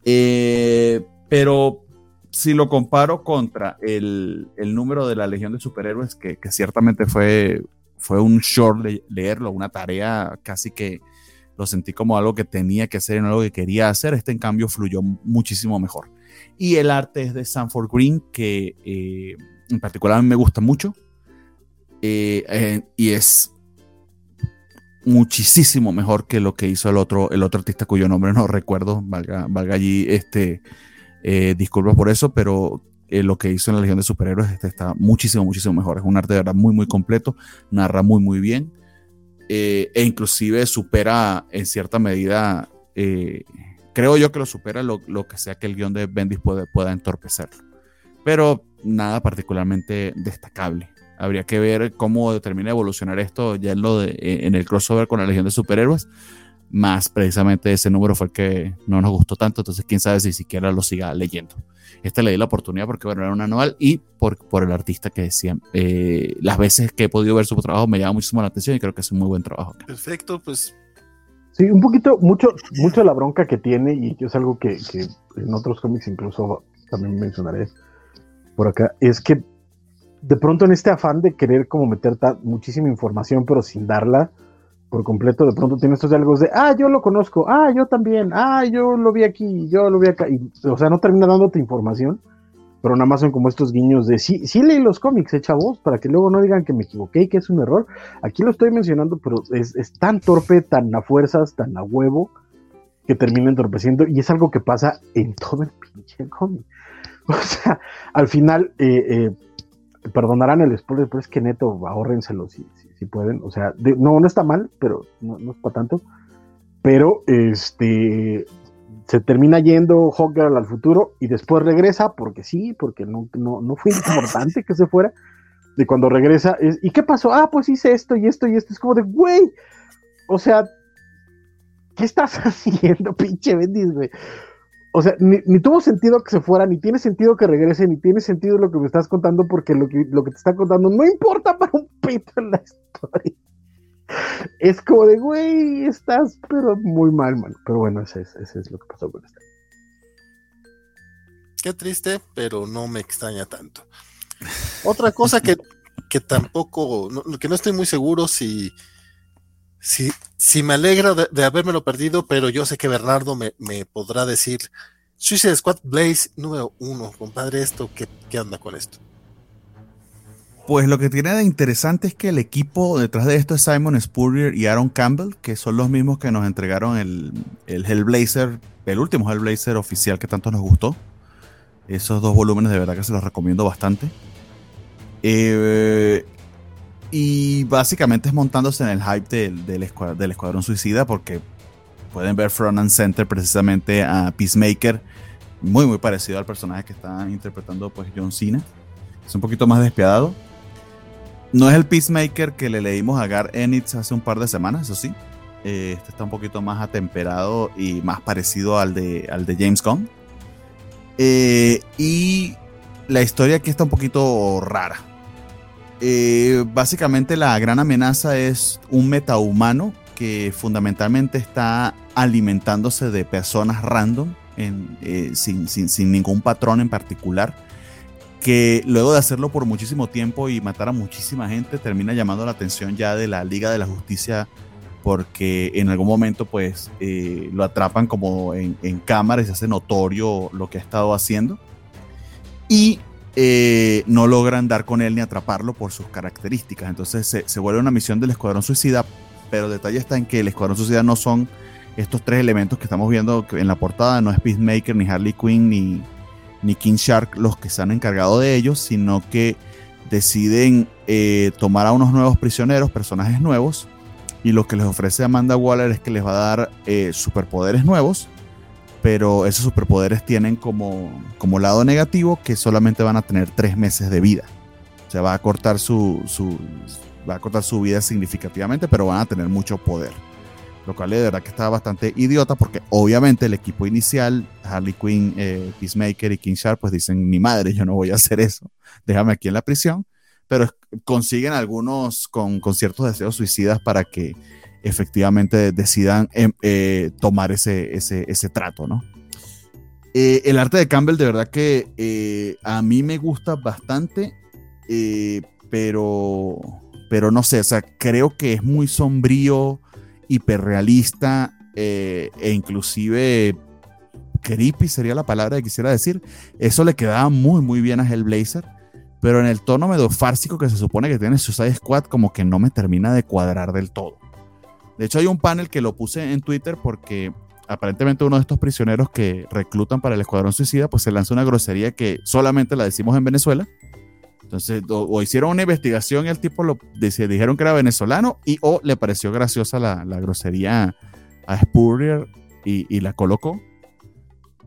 Eh, pero si lo comparo contra el, el, número de la Legión de Superhéroes, que, que ciertamente fue, fue un short le leerlo, una tarea casi que lo sentí como algo que tenía que hacer y no algo que quería hacer, este en cambio fluyó muchísimo mejor. Y el arte es de Sanford Green, que eh, en particular a mí me gusta mucho. Eh, eh, y es muchísimo mejor que lo que hizo el otro, el otro artista cuyo nombre no recuerdo, valga, valga allí este, eh, disculpas por eso, pero eh, lo que hizo en la Legión de Superhéroes este está muchísimo, muchísimo mejor. Es un arte de verdad muy, muy completo, narra muy, muy bien, e inclusive supera en cierta medida, creo yo que lo supera lo, lo, que sea que el guion de Bendis pueda entorpecerlo. Pero nada particularmente destacable. Habría que ver cómo termina de evolucionar esto ya en, lo de, en el crossover con la Legión de Superhéroes. Más precisamente ese número fue el que no nos gustó tanto, entonces quién sabe si siquiera lo siga leyendo. Este le di la oportunidad porque bueno, era un anual y por, por el artista que decía. Eh, las veces que he podido ver su trabajo me llama muchísimo la atención y creo que es un muy buen trabajo. Perfecto, pues Sí, un poquito, mucho, mucho la bronca que tiene, y es algo que, que en otros cómics incluso también mencionaré, por acá, es que de pronto en este afán de querer como meter muchísima información, pero sin darla por completo, de pronto tiene estos diálogos de, ah, yo lo conozco, ah, yo también, ah, yo lo vi aquí, yo lo vi acá, o sea, no termina dándote información, pero nada más son como estos guiños de sí, sí leí los cómics, eh, chavos, para que luego no digan que me equivoqué y que es un error. Aquí lo estoy mencionando, pero es, es tan torpe, tan a fuerzas, tan a huevo, que termina entorpeciendo, y es algo que pasa en todo el pinche cómic. O sea, al final, eh, eh, perdonarán el spoiler, pero es que neto, ahórrenselo si, si, si pueden. O sea, no, no está mal, pero no, no es para tanto. Pero este se termina yendo Hawkgirl al futuro y después regresa, porque sí, porque no, no, no fue importante que se fuera. De cuando regresa, es, ¿y qué pasó? Ah, pues hice esto y esto y esto. Es como de, güey, o sea, ¿qué estás haciendo, pinche Bendis, güey? O sea, ni, tuvo sentido que se fuera, ni tiene sentido que regrese, ni tiene sentido lo que me estás contando, porque lo que, lo que te está contando no importa para un pito en la historia. Es como de, güey, estás, pero muy mal, mano. Pero bueno, ese es, ese es lo que pasó con esta. Qué triste, pero no me extraña tanto. Otra cosa que, que tampoco, no- que no estoy muy seguro si, si me alegra de, de habérmelo perdido, pero yo sé que Bernardo me, podrá decir, Suicide Squad Blaze número uno, compadre, esto, ¿qué, qué anda con esto? Pues lo que tiene de interesante es que el equipo detrás de esto es Simon Spurrier y Aaron Campbell, que son los mismos que nos entregaron el, el Hellblazer, el último Hellblazer oficial que tanto nos gustó. Esos dos volúmenes de verdad que se los recomiendo bastante. Eh, y básicamente es montándose en el hype del, del, escuad- del Escuadrón Suicida porque pueden ver front and center precisamente a Peacemaker, muy muy parecido al personaje que está interpretando pues John Cena. Es un poquito más despiadado. No es el Peacemaker que le leímos a Gar Enix hace un par de semanas, eso sí. Eh, este está un poquito más atemperado y más parecido al de, al de James Gunn. Eh, y la historia aquí está un poquito rara. Eh, básicamente la gran amenaza es un metahumano que fundamentalmente está alimentándose de personas random eh, sin ningún patrón en particular que luego de hacerlo por muchísimo tiempo y matar a muchísima gente termina llamando la atención ya de la Liga de la Justicia porque en algún momento pues eh, lo atrapan como en, en cámara y se hace notorio lo que ha estado haciendo. Y eh, no logran dar con él ni atraparlo por sus características. Entonces se, vuelve una misión del Escuadrón Suicida pero el detalle está en que el Escuadrón Suicida no son estos tres elementos que estamos viendo en la portada. No es Peacemaker ni Harley Quinn ni ni King Shark los que se han encargado de ellos, sino que deciden eh, tomar a unos nuevos prisioneros, personajes nuevos, y lo que les ofrece Amanda Waller es que les va a dar eh, superpoderes nuevos, pero esos superpoderes tienen como, como lado negativo que solamente van a tener tres meses de vida. O sea, va a cortar su, su, va a cortar su vida significativamente, pero van a tener mucho poder. Lo cual de verdad que está bastante idiota porque obviamente el equipo inicial, Harley Quinn, eh, Peacemaker y King Shark, pues dicen, ni madre, yo no voy a hacer eso, déjame aquí en la prisión, pero consiguen algunos con, con ciertos deseos suicidas para que efectivamente decidan em, eh, tomar ese, ese, ese trato, ¿no? Eh, el arte de Campbell de verdad que eh, a mí me gusta bastante, pero, pero no sé, o sea, creo que es muy sombrío, hiperrealista e inclusive creepy sería la palabra que quisiera decir. Eso le quedaba muy, muy bien a Hellblazer, pero en el tono medio fársico que se supone que tiene Suicide Squad, como que no me termina de cuadrar del todo. De hecho, hay un panel que lo puse en Twitter porque aparentemente uno de estos prisioneros que reclutan para el Escuadrón Suicida, pues se lanzó una grosería que solamente la decimos en Venezuela. Entonces, o, hicieron una investigación y el tipo lo dice- dijeron que era venezolano y o le pareció graciosa la, la grosería a Spurrier y, la colocó.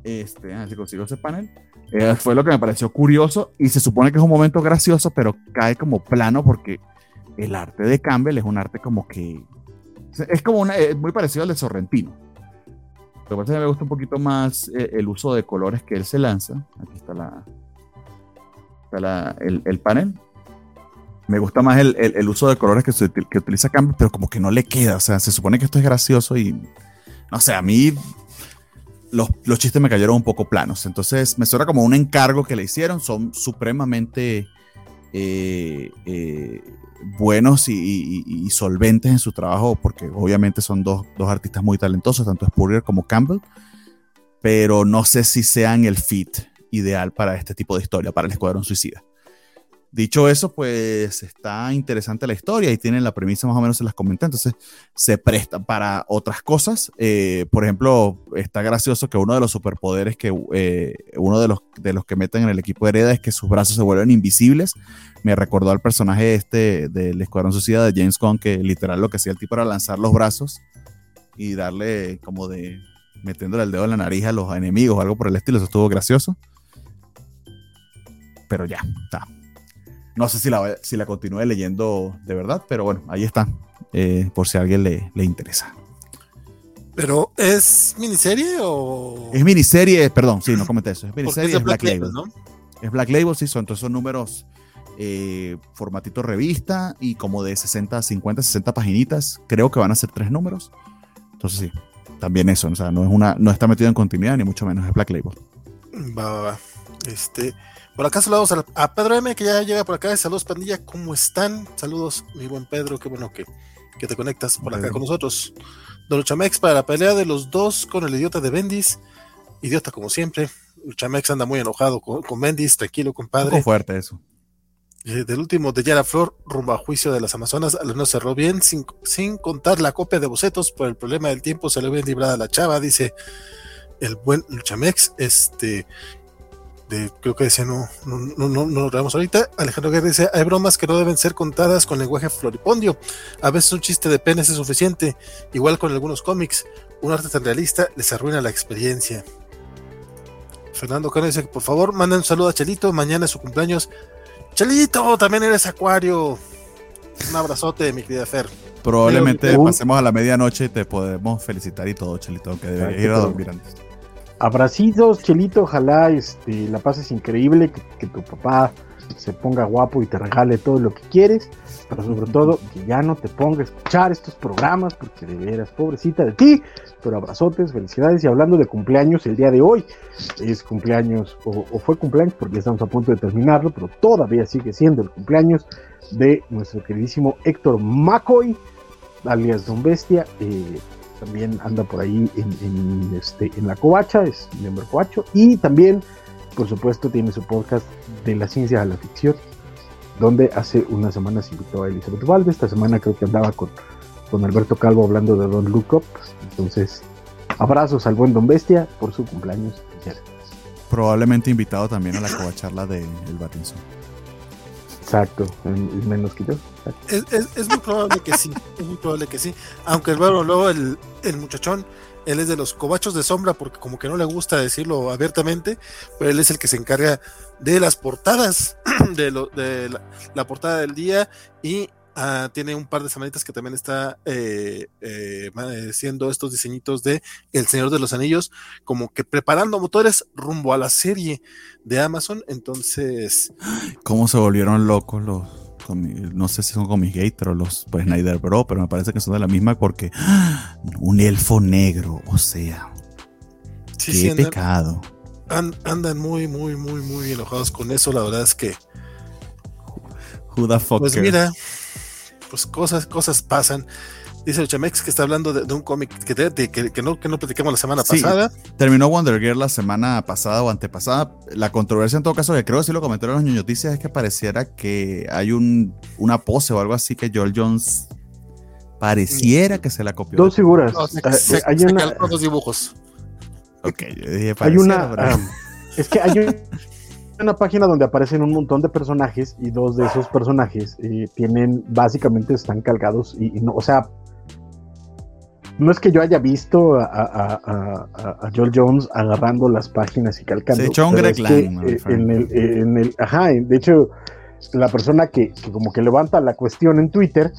Este, así consigo ese panel. Eh, fue lo que me pareció curioso y se supone que es un momento gracioso, pero cae como plano porque el arte de Campbell es un arte como que es como una, es muy parecido al de Sorrentino. Lo que pasa es me gusta un poquito más eh, el uso de colores que él se lanza. Aquí está la, está la- el, el panel. Me gusta más el, el- el uso de colores que, que utiliza Campbell, pero como que no le queda. O sea, se supone que esto es gracioso y no sé, a mí los, los chistes me cayeron un poco planos. Entonces me suena como un encargo que le hicieron. Son supremamente eh, eh, buenos y, y- solventes en su trabajo, porque obviamente son dos, dos artistas muy talentosos, tanto Spurrier como Campbell, pero no sé si sean el fit ideal para este tipo de historia, para el Escuadrón Suicida. Dicho eso, pues está interesante la historia y tienen la premisa más o menos se las comenté, entonces se presta para otras cosas. Eh, por ejemplo, está gracioso que uno de los superpoderes que eh, uno de los, de los que meten en el equipo de Hereda es que sus brazos se vuelven invisibles. Me recordó al personaje este del Escuadrón Suicida de James Gunn, que literal lo que hacía el tipo era lanzar los brazos y darle como de metiéndole el dedo en la nariz a los enemigos o algo por el estilo. Eso estuvo gracioso. Pero ya, está no sé si la, si la continúe leyendo de verdad, pero bueno, ahí está, eh, por si a alguien le, le, interesa. ¿Pero es miniserie o...? Es miniserie, perdón, sí, no comenté eso. Es miniserie, es, Black, Label. ¿no? Es Black Label, sí, son, entonces son números eh, formatito revista y como de 60, 50, 60 paginitas. Creo que van a ser tres números. Entonces sí, también eso, o sea, no, es una, no está metido en continuidad, ni mucho menos, es Black Label. Va, va, va. Este... Por acá saludamos a, Pedro M, que ya llega por acá. Saludos, pandilla, ¿cómo están? Saludos, mi buen Pedro, qué bueno que, que te conectas por acá con nosotros. Don Luchamex para la pelea de los dos con el idiota de Bendis. Idiota como siempre. Luchamex anda muy enojado con, con Bendis, tranquilo, compadre. Fuerte eso. Eh, del último de Yara Flor, rumbo a juicio de las Amazonas, no cerró bien, sin, sin contar la copia de bocetos, por el problema del tiempo se le ve librada la chava, dice el buen Luchamex. Este, creo que decía, no, no, no, no, no lo vemos ahorita. Alejandro Guerra dice, hay bromas que no deben ser contadas con lenguaje floripondio. A veces un chiste de penes es suficiente. Igual con algunos cómics. Un arte tan realista les arruina la experiencia. Fernando Cano dice, por favor, manden un saludo a Chelito. Mañana es su cumpleaños. Chelito, también eres acuario. Un abrazote, mi querida Fer. Probablemente pasemos a la medianoche y te podemos felicitar y todo, Chelito, aunque deberías ir a dormir antes abracitos, Chelito, ojalá este, la pases increíble, que, tu papá se ponga guapo y te regale todo lo que quieres, pero sobre todo que ya no te ponga a escuchar estos programas, porque de veras, pobrecita de ti, pero abrazotes, felicidades, y hablando de cumpleaños, el día de hoy es cumpleaños, o, fue cumpleaños, porque estamos a punto de terminarlo, pero todavía sigue siendo el cumpleaños de nuestro queridísimo Héctor McCoy, alias Don Bestia, eh, también anda por ahí en, este, en la covacha, es miembro covacho, y también, por supuesto, tiene su podcast de la ciencia a la ficción, donde hace unas semanas invitó a Elizabeth Valde, esta semana creo que andaba con, con Alberto Calvo hablando de Don Look Up, entonces, abrazos al buen Don Bestia por su cumpleaños. Probablemente invitado también a la covacharla de El Batinson. Exacto, menos que yo. Es, muy probable que sí, es muy probable que sí. Aunque bueno, luego el, el muchachón, él es de los cobachos de sombra porque como que no le gusta decirlo abiertamente, pero él es el que se encarga de las portadas, de, lo, de la portada del día y Ah, tiene un par de semanitas que también está eh, eh, haciendo estos diseñitos de El Señor de los Anillos, como que preparando motores rumbo a la serie de Amazon. Entonces. ¿Cómo se volvieron locos los.? No sé si son Comic Gator o los pues, Snyder Bro, pero me parece que son de la misma porque un elfo negro, o sea, qué pecado. andan muy, muy, muy, muy enojados con eso. La verdad es que. Who the fuck pues mira, pues cosas, cosas pasan. Dice el Chamex que está hablando de, un cómic que, que, no, que no platicamos la semana pasada. Terminó Wonder Girl la semana pasada o antepasada. La controversia en todo caso, que creo que sí lo comentaron en las noticias, es que pareciera que hay un, una pose o algo así que Joel Jones pareciera que se la copió. Dos figuras. Eh, hay una, dos dibujos. Ok, yo dije, hay una. Ah, es que hay un una página donde aparecen un montón de personajes y dos de esos personajes eh, tienen, básicamente están calcados y, no, o sea, no es que yo haya visto a, Joel Jones agarrando las páginas y calcando. Se echó un Greg eh, en, el, eh, en el, ajá, de hecho, la persona que, como que levanta la cuestión en Twitter,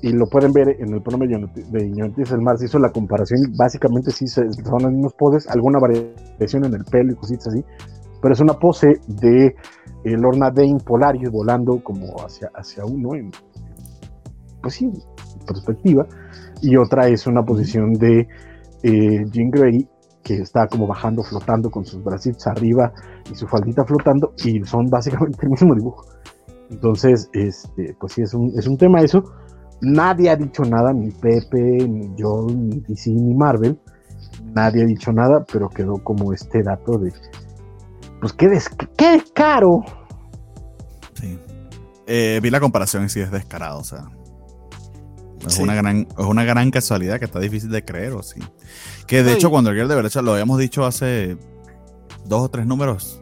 y lo pueden ver en el promedio de Ignorantes del Mar, se hizo la comparación, básicamente sí son los mismos poses, alguna variación en el pelo y cositas así, pero es una pose de eh, Lorna Dane Polaris volando como hacia, hacia uno, en, pues sí, perspectiva, y otra es una posición de eh, Jean Grey que está como bajando, flotando con sus bracitos arriba y su faldita flotando, y son básicamente el mismo dibujo. Entonces, este, pues sí, es un, es un tema eso. Nadie ha dicho nada, ni Pepe, ni yo, ni DC, ni Marvel. Nadie ha dicho nada, pero quedó como este dato de pues qué, des qué caro. Sí. Eh, vi la comparación y sí es descarado, o sea. Es, Sí. una gran, es una gran casualidad que está difícil de creer, o sí. Que de hecho, cuando el Girl de Brecha lo habíamos dicho hace dos o tres números,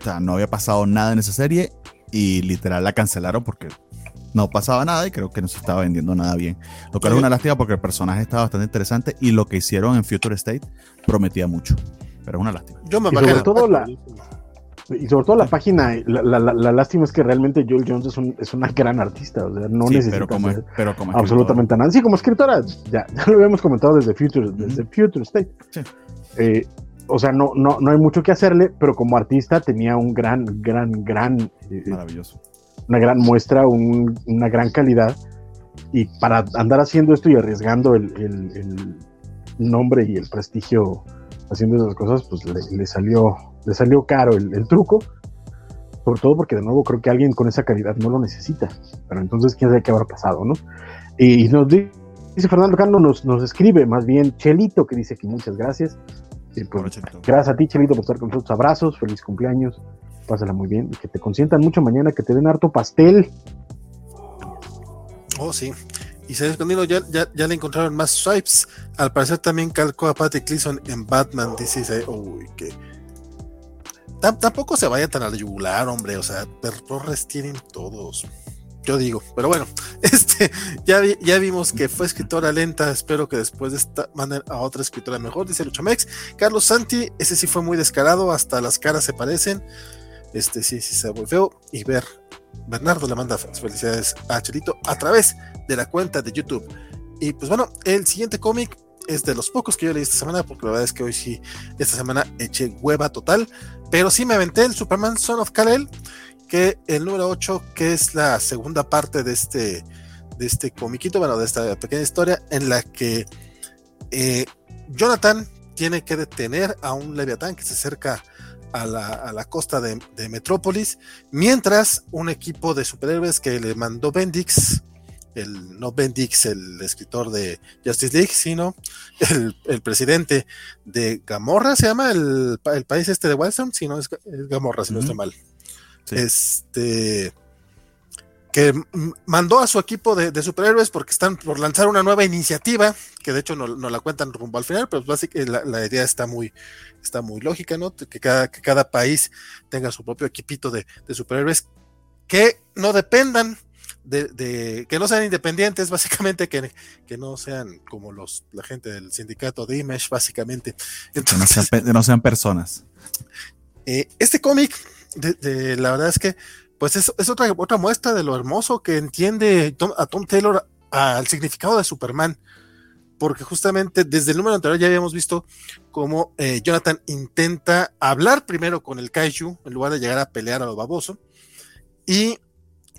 o sea, no había pasado nada en esa serie y literal la cancelaron porque no pasaba nada y creo que no se estaba vendiendo nada bien. Lo cual es Sí. una lástima porque el personaje estaba bastante interesante y lo que hicieron en Future State prometía mucho. Pero una lástima. Yo me Y sobre la todo la-. Y sobre todo la página, la, la- la- la lástima es que realmente Joel Jones es, un, es una gran artista, o sea, no Sí, necesita pero como, pero como absolutamente nada. Sí, como escritora, ya, ya lo habíamos comentado desde Future, desde Future State. Sí. Eh, o sea, no, no, no hay mucho que hacerle, pero como artista tenía un gran, gran, gran, eh, Maravilloso. una gran muestra, un- una gran calidad. Y para andar haciendo esto y arriesgando el, el- el nombre y el prestigio haciendo esas cosas, pues le, le salió, le salió caro el, el truco. Sobre todo porque de nuevo creo que alguien con esa calidad no lo necesita. Pero entonces quién sabe qué habrá pasado, ¿no? Y nos di- dice Fernando Cano, nos, nos escribe más bien Chelito, que dice que muchas gracias. Y pues. Gracias a ti, Chelito, por estar con nosotros. Abrazos, feliz cumpleaños. Pásala muy bien y que te consientan mucho mañana, que te den harto pastel. Oh, sí. Y se ha escondido, ya, ya, ya le encontraron más swipes. Al parecer también calcó a Patty Cleason en Batman. Dice, uy, que. Tam- tampoco se vaya tan al yugular, hombre. O sea, errores tienen todos. Yo digo, pero bueno, este, ya, ya vimos que fue escritora lenta. Espero que después de esta manden a otra escritora mejor, dice Luchamex. Carlos Santi, ese sí fue muy descarado, hasta las caras se parecen. Este sí, sí se feo. Y ver, Bernardo le manda felicidades a Chelito a través de la cuenta de YouTube. Y pues bueno, el siguiente cómic es de los pocos que yo leí esta semana, porque la verdad es que hoy sí, esta semana eché hueva total, pero sí me aventé el Superman Son of Kal-El, que el número 8, que es la segunda parte de este, de este comiquito, bueno, de esta pequeña historia, en la que eh, Jonathan tiene que detener a un Leviatán que se acerca a la, a la costa de, de Metrópolis, mientras un equipo de superhéroes que le mandó Bendix, el, no Bendix, el escritor de Justice League, sino el, el presidente de Gamorra, se llama el, el país este de Wildstorm, si no es, es Gamorra, si no estoy mal. Sí. Este que mandó a su equipo de, de superhéroes porque están por lanzar una nueva iniciativa, que de hecho no, no la cuentan rumbo al final, pero básicamente la, la idea está muy, está muy lógica, ¿no? Que cada, que cada país tenga su propio equipito de, de superhéroes que no dependan de, de- que no sean independientes, básicamente, que, que no sean como los la gente del sindicato de Image, básicamente. Que no Entonces, sean, pe- no sean personas. eh, este cómic, de, de- la verdad es que, pues es, otra, otra muestra de lo hermoso que entiende a Tom Taylor al significado de Superman. Porque justamente desde el número anterior ya habíamos visto cómo eh, Jonathan intenta hablar primero con el Kaiju en lugar de llegar a pelear a lo baboso. Y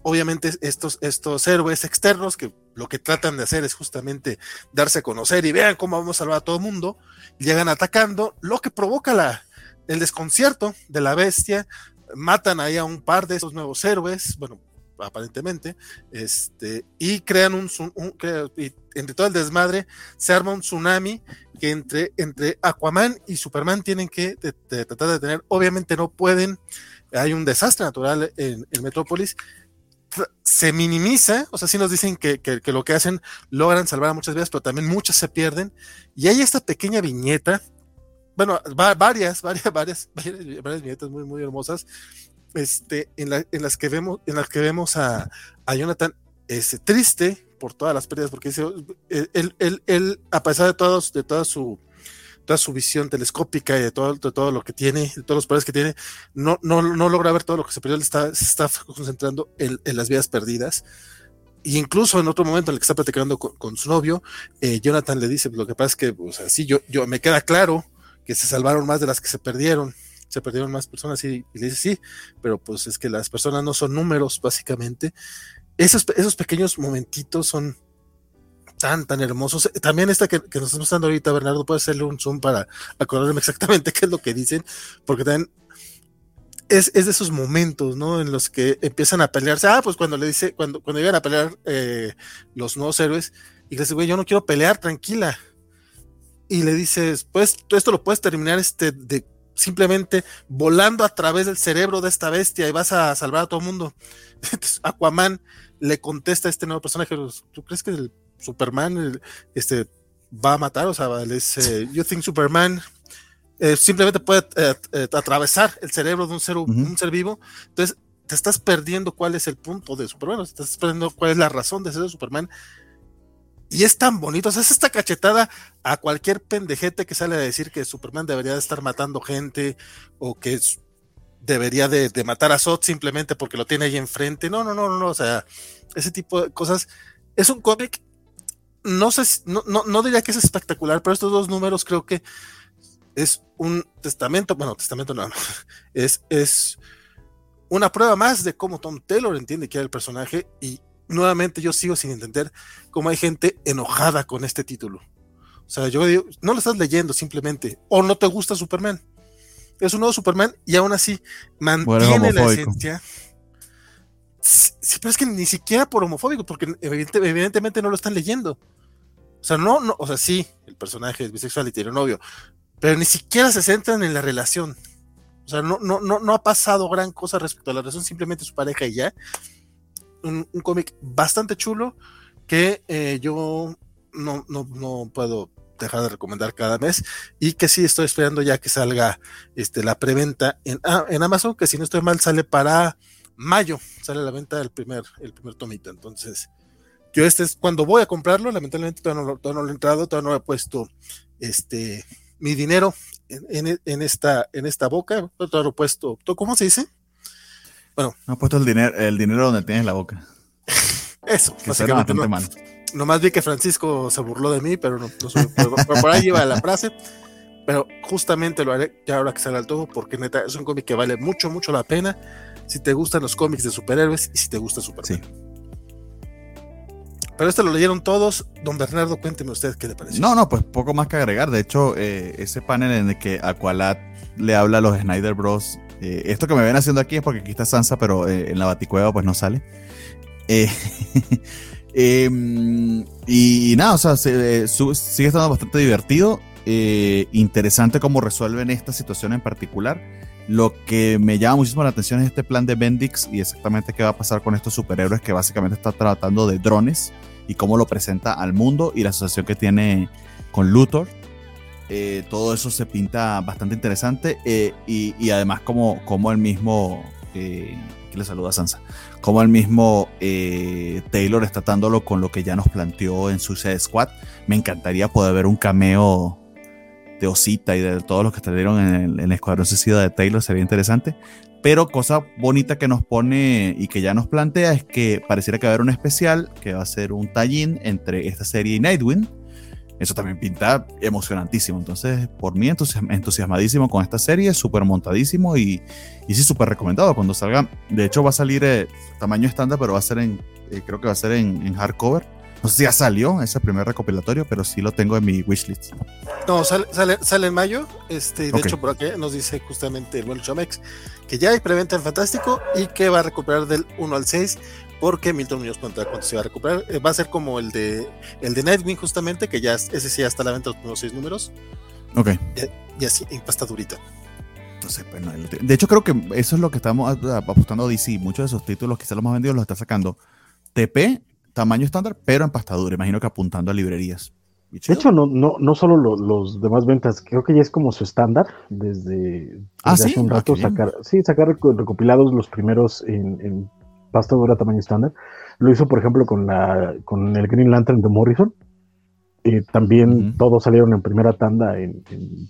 obviamente estos, héroes externos que lo que tratan de hacer es justamente darse a conocer y vean cómo vamos a salvar a todo el mundo, llegan atacando, lo que provoca el desconcierto de la bestia, matan ahí a un par de esos nuevos héroes, bueno, aparentemente, este, y crean un, un- y entre todo el desmadre se arma un tsunami que entre, entre Aquaman y Superman tienen que tratar de tener, obviamente no pueden, hay un desastre natural en, en Metrópolis, se minimiza, o sea, sí nos dicen que, que- que lo que hacen logran salvar a muchas vidas, pero también muchas se pierden, y hay esta pequeña viñeta bueno, va- varias, varias, varias, varias, viñetas muy, muy hermosas, este, en, la- en las que vemos, en las que vemos a, Jonathan este, triste por todas las pérdidas, porque dice, él, él, él, a pesar de todos, de toda su toda su visión telescópica y de todo, todo lo que tiene, de todos los poderes que tiene, no, no, no logra ver todo lo que se perdió, está, se está concentrando en, en las vidas perdidas. Y incluso en otro momento en el que está platicando con, su novio, eh, Jonathan le dice, lo que pasa es que, o sea, sí, yo, yo me queda claro que se salvaron más de las que se perdieron, se perdieron más personas y, le dice sí, pero pues es que las personas no son números, básicamente. Esos, esos pequeños momentitos son tan, tan hermosos. También esta que, que nos está mostrando ahorita, Bernardo, puede hacerle un zoom para acordarme exactamente qué es lo que dicen, porque también es, es de esos momentos, ¿no? En los que empiezan a pelearse. Ah, pues cuando le dice, cuando, cuando llegan a pelear eh, los nuevos héroes, y le dice, güey, yo no quiero pelear, tranquila. Y le dices, pues, esto lo puedes terminar este, de simplemente volando a través del cerebro de esta bestia y vas a salvar a todo el mundo. Aquaman le contesta a este nuevo personaje, ¿tú crees que el Superman este, va a matar? O sea, es, eh, you think Superman eh, simplemente puede eh, atravesar el cerebro de un ser, un ser vivo. Entonces, te estás perdiendo cuál es el punto de Superman, te estás perdiendo cuál es la razón de ser Superman. Y es tan bonito, o sea, es esta cachetada a cualquier pendejete que sale a decir que Superman debería de estar matando gente o que debería de, matar a Zod simplemente porque lo tiene ahí enfrente. No, no, no, no, o sea, ese tipo de cosas. Es un cómic, no sé, no, no, no diría que es espectacular, pero estos dos números creo que es un testamento, bueno, testamento no, es, es una prueba más de cómo Tom Taylor entiende que era el personaje y nuevamente yo sigo sin entender cómo hay gente enojada con este título. O sea, yo digo, no lo estás leyendo simplemente, o no te gusta Superman. Es un nuevo Superman y aún así mantiene la esencia. Sí, pero es que ni siquiera por homofóbico, porque evidentemente no lo están leyendo. O sea, no, no, o sea, sí, el personaje es bisexual y tiene un novio, pero ni siquiera se centran en la relación. O sea, no, no, no, no ha pasado gran cosa respecto a la relación, simplemente su pareja y ya un, cómic bastante chulo que eh, yo no, no, puedo dejar de recomendar cada mes y que sí estoy esperando ya que salga este, la preventa en, ah, en Amazon, que si no estoy mal sale para mayo, sale la venta del primer, el primer tomito. Entonces, yo este es cuando voy a comprarlo, lamentablemente todavía no, no lo he entrado, todavía no he puesto este mi dinero en, en, esta, en esta boca, todavía lo he puesto, ¿cómo se dice? Bueno. No has puesto el dinero, el dinero donde tienes la boca. Eso, básicamente. No, mal. Nomás vi que Francisco se burló de mí, pero no, por, ahí iba la frase. Pero justamente lo haré ya ahora que sale al todo, porque neta es un cómic que vale mucho, mucho la pena. Si te gustan los cómics de superhéroes y si te gusta Superman. Sí. Pero este lo leyeron todos. Don Bernardo, cuénteme usted qué le pareció. No, no, pues poco más que agregar. De hecho, eh, ese panel en el que Aqualad le habla a los Snyder Bros eh, esto que me ven haciendo aquí es porque aquí está Sansa, pero eh, en la baticueva pues no sale. Eh, em, y, nada, o sea, sigue estando bastante divertido. interesante cómo resuelven esta situación en particular. Lo que me llama muchísimo la atención es este plan de Bendix y exactamente qué va a pasar con estos superhéroes que básicamente está tratando de drones y cómo lo presenta al mundo y la asociación que tiene con Luthor. Eh, todo eso se pinta bastante interesante eh, y, además como, el mismo, eh, que le saluda Sansa, como el mismo Taylor está dándolo con lo que ya nos planteó en Suicide Squad. Me encantaría poder ver un cameo de Osita y de todos los que salieron en el, en el Escuadrón Suicida de Taylor, sería interesante. Pero cosa bonita que nos pone y que ya nos plantea es que pareciera que va a haber un especial que va a ser un tallín entre esta serie y Nightwing eso también pinta emocionantísimo. Entonces, por mí, entusiasmadísimo con esta serie, súper montadísimo y, y sí, súper recomendado cuando salga. De hecho, va a salir eh, tamaño estándar, pero va a ser en, eh, creo que va a ser en, hardcover. No sé si ya salió ese primer recopilatorio, pero sí lo tengo en mi wishlist. No, sale, sale, en mayo. Este, de hecho, por aquí nos dice justamente el buen Chomex que ya hay preventa en Fantástico y que va a recuperar del 1 al 6 porque Milton Muñoz cuenta cuánto se va a recuperar. Eh, va a ser como el de el de Nightwing, justamente, que ya ese sí ya está a la venta los primeros seis números. Ok. Y, así, pasta durita. No sé, pues de hecho, creo que eso es lo que estamos apostando a DC. Muchos de esos títulos, quizás los más vendidos, los está sacando TP, tamaño estándar, pero en pasta dura. Imagino que apuntando a librerías. De hecho, no, no, no solo los demás ventas, creo que ya es como su estándar desde, ah, hace un rato sacar, sí, sacar recopilados los primeros en pasta dura tamaño estándar. Lo hizo, por ejemplo, con, la, con el Green Lantern de Morrison. Eh, también todos salieron en primera tanda en,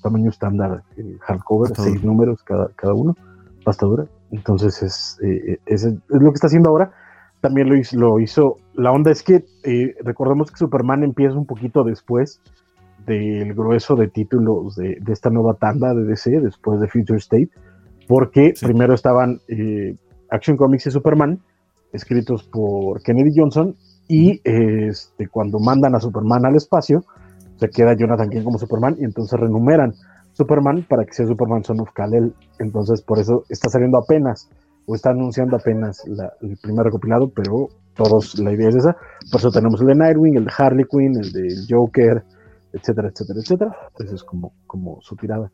tamaño estándar, en hardcover, seis números cada, cada uno, pasta dura. Entonces es, eh, es, lo que está haciendo ahora. También lo hizo, lo hizo. La onda es que eh, recordemos que Superman empieza un poquito después del grueso de títulos de, de, esta nueva tanda de DC, después de Future State, porque primero estaban Action Comics y Superman, escritos por Kennedy Johnson, y este, cuando mandan a Superman al espacio, se queda Jonathan King como Superman, y entonces renumeran Superman para que sea Superman Son of Kal-El. Entonces, por eso está saliendo apenas, o está anunciando apenas el primer recopilado, pero todos, la idea es esa. Por eso tenemos el de Nightwing, el de Harley Quinn, el de Joker, etcétera, etcétera, etcétera. Esa es como, como su tirada.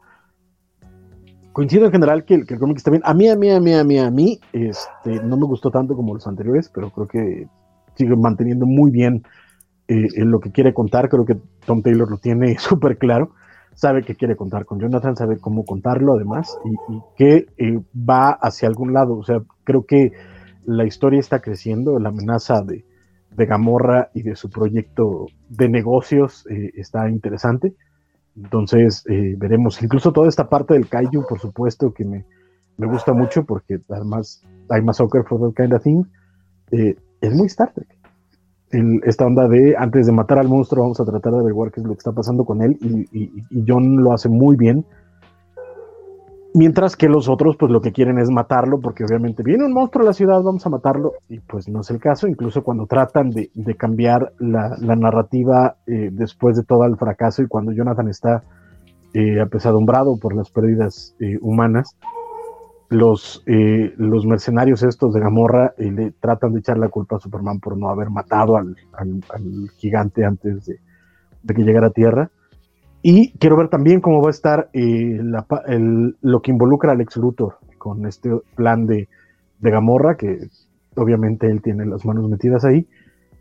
Coincido en general que, que, el cómic está bien. A mí, a mí, a mí, a mí, a mí, este, no me gustó tanto como los anteriores, pero creo que sigue manteniendo muy bien eh, lo que quiere contar. Creo que Tom Taylor lo tiene súper claro. Sabe que quiere contar con Jonathan, sabe cómo contarlo además y, y que eh, va hacia algún lado. O sea, creo que la historia está creciendo, la amenaza de, de Gamorra y de su proyecto de negocios eh, está interesante. Entonces eh, veremos, incluso toda esta parte del kaiju, por supuesto, que me, me gusta mucho porque además hay más soccer for that kind of thing. Eh, es muy Star Trek. El, esta onda de antes de matar al monstruo, vamos a tratar de averiguar qué es lo que está pasando con él. Y, y, y John lo hace muy bien. Mientras que los otros, pues lo que quieren es matarlo, porque obviamente viene un monstruo a la ciudad, vamos a matarlo, y pues no es el caso, incluso cuando tratan de, de cambiar la, la narrativa eh, después de todo el fracaso y cuando Jonathan está eh, apesadumbrado por las pérdidas eh, humanas, los, eh, los mercenarios estos de Gamorra eh, le tratan de echar la culpa a Superman por no haber matado al, al, al gigante antes de, de que llegara a Tierra. Y quiero ver también cómo va a estar eh, la, el, lo que involucra a Alex Luthor con este plan de, de, Gamorra, que obviamente él tiene las manos metidas ahí.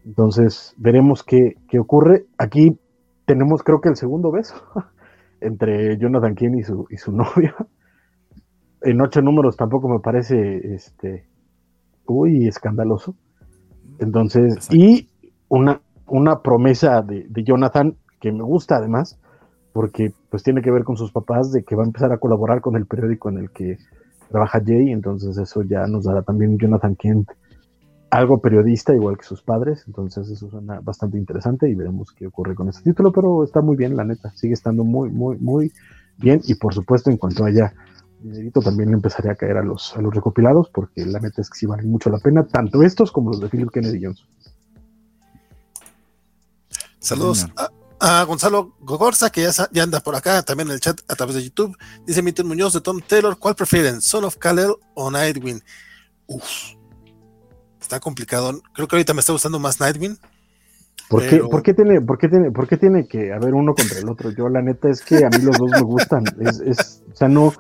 Entonces veremos qué, qué ocurre. Aquí tenemos creo que el segundo beso entre Jonathan Kane y su, y su novia. En ocho números tampoco me parece este uy escandaloso. Entonces, Exacto. y una, una promesa de, de Jonathan que me gusta además, porque pues tiene que ver con sus papás de que va a empezar a colaborar con el periódico en el que trabaja Jay, entonces eso ya nos dará también Jonathan Kent algo periodista igual que sus padres, entonces eso suena bastante interesante y veremos qué ocurre con este título, pero está muy bien la neta, sigue estando muy, muy, muy bien y por supuesto en cuanto haya dinerito también le empezaré a caer a los, a los recopilados porque la neta es que sí valen mucho la pena, tanto estos como los de Philip Kennedy Johnson. Saludos a, a Gonzalo Gogorza, que ya, ya, anda por acá, también en el chat a través de YouTube. Dice Milton Muñoz de Tom Taylor, ¿cuál prefieren? ¿Son of Kal-El o Nightwing? Uf, está complicado. Creo que ahorita me está gustando más Nightwing. ¿Por, pero... qué, ¿por, qué tiene, por, qué tiene, ¿Por qué tiene que haber uno contra el otro? Yo la neta es que a mí los dos me gustan. Es, es, o sea, no,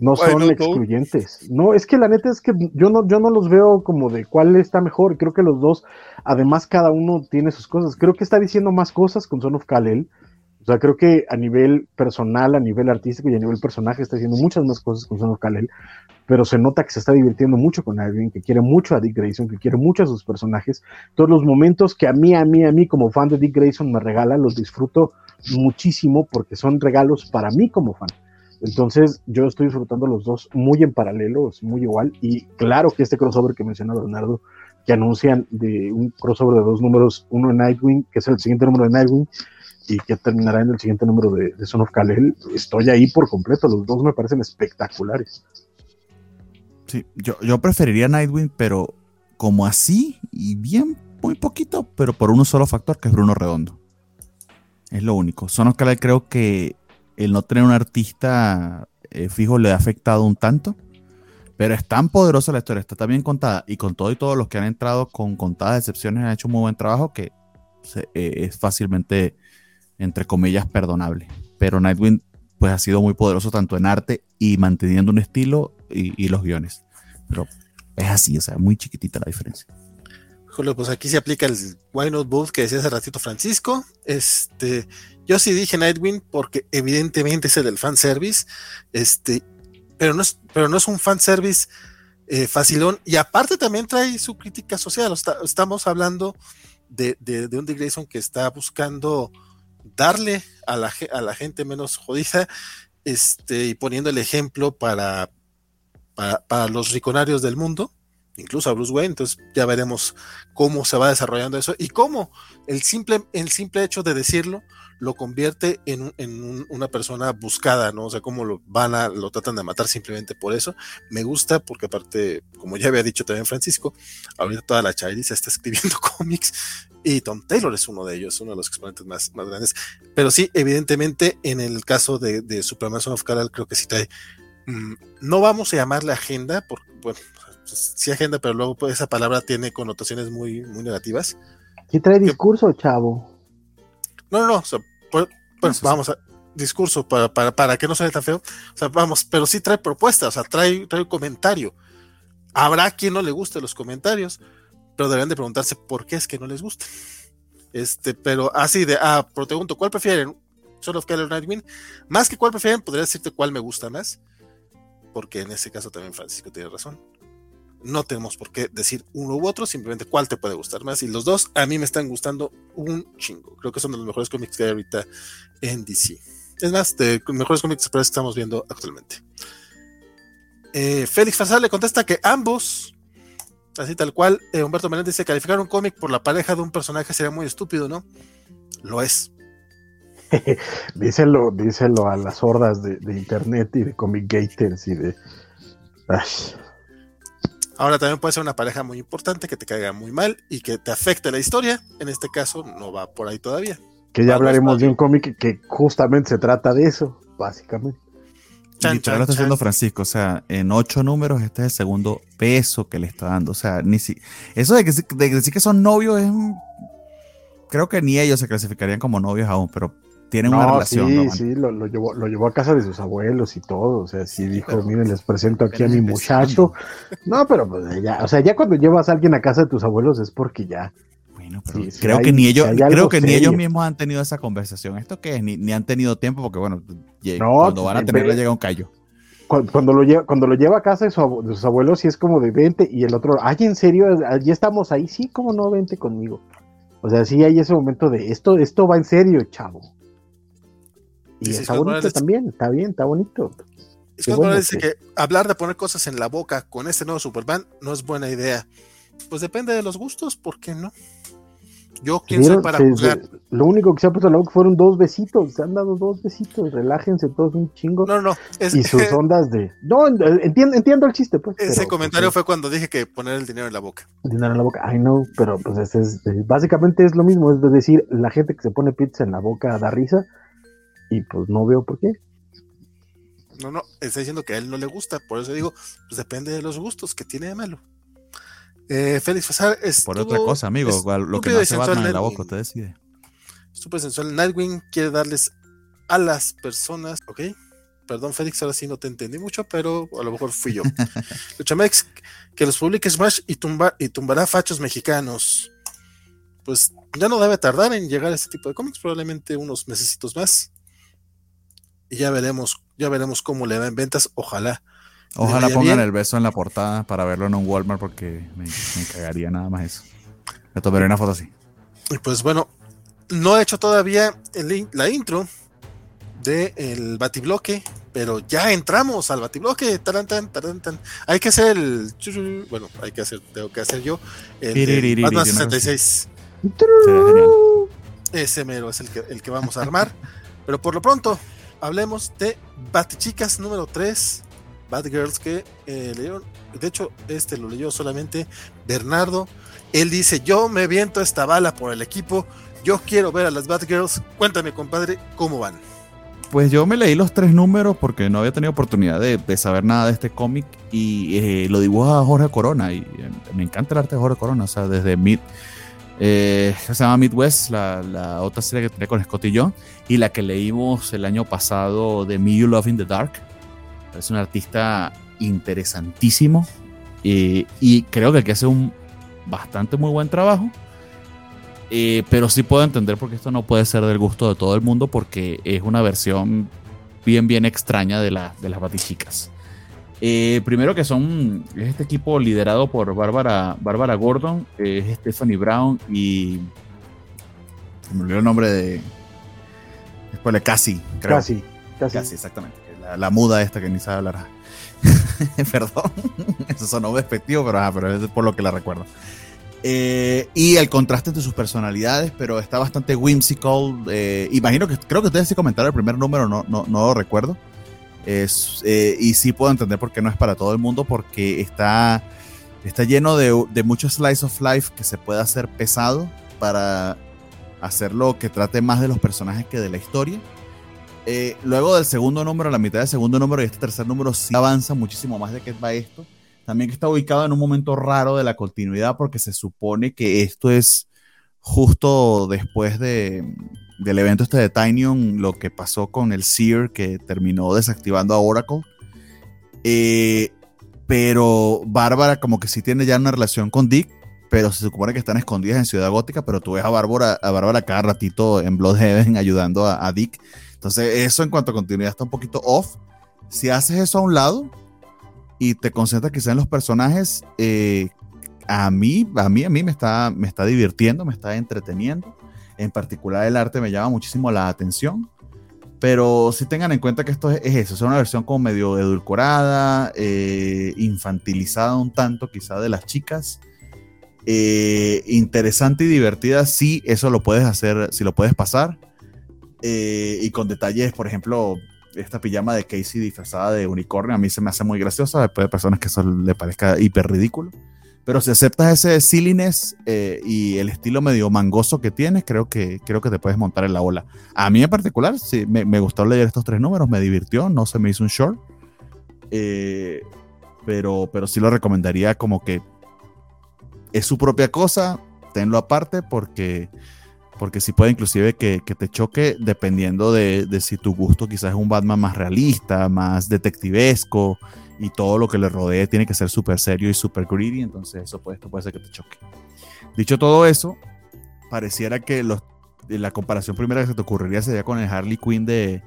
no son excluyentes. No, es que la neta es que yo no, yo no los veo como de cuál está mejor. Creo que los dos, además, cada uno tiene sus cosas. Creo que está diciendo más cosas con Son of Kal-El. O sea, creo que a nivel personal, a nivel artístico y a nivel personaje está diciendo muchas más cosas con Son of Kal-El. Pero se nota que se está divirtiendo mucho con alguien, que quiere mucho a Dick Grayson, que quiere mucho a sus personajes. Todos los momentos que a mí, a mí, a mí, como fan de Dick Grayson, me regala, los disfruto muchísimo porque son regalos para mí como fan. Entonces, yo estoy disfrutando los dos muy en paralelo, muy igual. Y claro que este crossover que menciona Bernardo, que anuncian de un crossover de dos números, uno en Nightwing, que es el siguiente número de Nightwing, y que terminará en el siguiente número de, de Son of Kal-El, estoy ahí por completo. Los dos me parecen espectaculares. Sí, yo, yo preferiría Nightwing, pero como así, y bien, muy poquito, pero por un solo factor, que es Bruno Redondo. Es lo único. Son of Kal-El creo que el no tener un artista eh, fijo le ha afectado un tanto. Pero es tan poderosa la historia, está tan bien contada. Y con todo y todos los que han entrado con contadas excepciones han hecho un muy buen trabajo que eh, es fácilmente, entre comillas, perdonable. Pero Nightwing pues ha sido muy poderoso tanto en arte y manteniendo un estilo y, y los guiones. Pero es así, o sea, muy chiquitita la diferencia. Julio, pues aquí se aplica el Why Not Both que decía hace ratito Francisco. Este, yo sí dije Nightwing porque evidentemente es el del fanservice. Este, pero no es, pero no es un fanservice eh, facilón. Y aparte también trae su crítica social. Estamos hablando de, de, de, un Dick Grayson que está buscando darle a la, a la gente menos jodida este, y poniendo el ejemplo para, para, para los riconarios del mundo incluso a Bruce Wayne, entonces ya veremos cómo se va desarrollando eso y cómo el simple, el simple hecho de decirlo lo convierte en, en un, una persona buscada, ¿no? O sea, cómo lo van a, lo tratan de matar simplemente por eso. Me gusta porque aparte, como ya había dicho también Francisco, ahorita toda la Chairi se está escribiendo cómics y Tom Taylor es uno de ellos, uno de los exponentes más, más grandes. Pero sí, evidentemente, en el caso de, de Superman Son of Kal creo que sí trae, mmm, no vamos a llamarle agenda, porque, bueno, sí agenda, pero luego pues, esa palabra tiene connotaciones muy, muy negativas. ¿Qué trae discurso, chavo? No, no, no. O sea, pues, pues, vamos a. discurso para, para, para que no suene tan feo. O sea, vamos, pero sí trae propuestas, o sea, trae, trae un comentario. Habrá quien no le guste los comentarios, pero deberían de preguntarse por qué es que no les gusta. Este, pero así de, ah, pero te pregunto, ¿cuál prefieren? Son of Keller Nightwing. Más que cuál prefieren, podría decirte cuál me gusta más, porque en ese caso también Francisco tiene razón. No tenemos por qué decir uno u otro, simplemente cuál te puede gustar más. Y los dos a mí me están gustando un chingo. Creo que son de los mejores cómics que hay ahorita en DC. Es más, de mejores cómics que estamos viendo actualmente. Eh, Félix Farsal le contesta que ambos, así tal cual, eh, Humberto Menéndez dice, calificar un cómic por la pareja de un personaje sería muy estúpido, ¿no? Lo es. díselo, díselo a las hordas de, de internet y de comic gators y de... Ay. Ahora también puede ser una pareja muy importante que te caiga muy mal y que te afecte la historia. En este caso no va por ahí todavía. Que ya hablaremos de un cómic que justamente se trata de eso, básicamente. Chan, Literal lo está haciendo Francisco, o sea, en ocho números este es el segundo peso que le está dando, o sea, ni si eso de, que, de decir que son novios es creo que ni ellos se clasificarían como novios aún, pero tienen no, una relación. Sí, ¿no, sí, lo, lo, llevó, lo llevó a casa de sus abuelos y todo. O sea, sí dijo, miren, les presento aquí a mi muchacho. No, pero pues ya, o sea, ya cuando llevas a alguien a casa de tus abuelos es porque ya. Bueno, pero sí, creo, que, hay, ni ellos, creo que ni ellos mismos han tenido esa conversación. ¿Esto qué es? Ni, ni han tenido tiempo porque, bueno, no, cuando van a tenerle llega un callo. Cuando, cuando, lo lleva, cuando lo lleva a casa de, su, de sus abuelos, sí es como de 20 y el otro, ay, en serio, ya estamos ahí, sí, como no, vente conmigo. O sea, sí hay ese momento de esto, esto va en serio, chavo. Y está bonito Morales. también, está bien, está bonito. Scott bueno dice que... hablar de poner cosas en la boca con este nuevo Superman no es buena idea. Pues depende de los gustos, ¿por qué no? Yo quién soy para se, juzgar. Se, lo único que se ha puesto en la boca fueron dos besitos, se han dado dos besitos, relájense todos un chingo. No, no, es, y sus ondas de. No, entiendo, entiendo el chiste, pues. Ese pero, comentario pues, fue cuando dije que poner el dinero en la boca. El dinero en la boca, ay no, pero pues es, es, básicamente es lo mismo, es decir, la gente que se pone pizza en la boca da risa y pues no veo por qué. No, no, está diciendo que a él no le gusta, por eso digo, pues depende de los gustos que tiene de malo. Eh, Félix Fasar es. Por otra cosa, amigo, lo que no hace Batman en la boca, te decide. Súper sensual. Nightwing quiere darles a las personas, ¿ok? Perdón, Félix, ahora sí no te entendí mucho, pero a lo mejor fui yo. Luchamex, que los publique Smash y, tumba, y tumbará fachos mexicanos. Pues ya no debe tardar en llegar a este tipo de cómics, probablemente unos mesecitos más. Y ya veremos, ya veremos cómo le va en ventas, ojalá. Ojalá pongan bien. el beso en la portada para verlo en un Walmart porque me, me cagaría nada más eso. Me tomaré una foto así. Y pues bueno, no he hecho todavía el, la intro del de batibloque, pero ya entramos al batibloque. Taran, tan, taran, tan. Hay que hacer el. Bueno, hay que hacer, tengo que hacer yo. El Batman 66. Ese mero es el que, el que vamos a armar. pero por lo pronto, hablemos de Batichicas número 3. Batgirls que eh, leyeron. De hecho, este lo leyó solamente Bernardo. Él dice: Yo me viento esta bala por el equipo. Yo quiero ver a las Batgirls. Cuéntame, compadre, cómo van. Pues yo me leí los tres números porque no había tenido oportunidad de, de saber nada de este cómic y eh, lo dibuja Jorge Corona y eh, me encanta el arte de Jorge Corona, o sea, desde Mid, eh, se llama Midwest, la, la, otra serie que tenía con Scott y yo, y la que leímos el año pasado de Me You Love in the Dark. Es un artista interesantísimo y creo que el que hace un bastante muy buen trabajo. Eh, pero sí puedo entender porque esto no puede ser del gusto de todo el mundo porque es una versión bien, bien extraña de, la, de las Batichicas. Eh, primero que son, es este equipo liderado por Bárbara, Bárbara Gordon, eh, Stephanie Brown y me olvidó el nombre de después de Cassie, creo. Casi, casi. Cassie, exactamente. La, la, muda esta que ni sabe hablar. Perdón, eso sonó despectivo, pero, ah, pero es por lo que la recuerdo. Eh, y el contraste entre sus personalidades, pero está bastante whimsical. Eh, imagino que creo que ustedes sí comentaron el primer número, no, no, no lo recuerdo. Es, eh, y sí puedo entender por qué no es para todo el mundo, porque está, está lleno de, de muchos slice of life que se puede hacer pesado para hacerlo que trate más de los personajes que de la historia. Eh, luego del segundo número, la mitad del segundo número y este tercer número sí avanza muchísimo más de qué va esto también que está ubicado en un momento raro de la continuidad porque se supone que esto es justo después de, del evento este de Tinyon, lo que pasó con el Seer que terminó desactivando a Oracle. Eh, pero Bárbara como que sí tiene ya una relación con Dick, pero se supone que están escondidas en Ciudad Gótica, pero tú ves a Bárbara, a Bárbara cada ratito en Bloodhaven ayudando a, Dick. Entonces eso en cuanto a continuidad está un poquito off. Si haces eso a un lado y te concentras quizá en los personajes, eh, a mí, a mí, a mí me está, me está divirtiendo, me está entreteniendo. En particular el arte me llama muchísimo la atención. Pero si tengan en cuenta que esto es, eso, es una versión como medio edulcorada, eh, infantilizada un tanto quizá de las chicas. Eh, interesante y divertida, sí, eso lo puedes hacer, si lo puedes pasar. Eh, y con detalles, por ejemplo, esta pijama de Casey disfrazada de unicornio, a mí se me hace muy graciosa, después de personas que eso le parezca hiper ridículo. Pero si aceptas ese silliness eh, y el estilo medio mangoso que tienes, creo que, creo que te puedes montar en la ola. A mí en particular, sí, me, me gustó leer estos tres números, me divirtió, no se me hizo un short. Eh, pero, pero sí lo recomendaría como que es su propia cosa, tenlo aparte porque, porque sí puede inclusive que, que te choque dependiendo de, de, si tu gusto quizás es un Batman más realista, más detectivesco y todo lo que le rodee tiene que ser súper serio y súper greedy, entonces eso puede, esto puede ser que te choque. Dicho todo eso, pareciera que los, la comparación primera que se te ocurriría sería con el Harley Quinn de,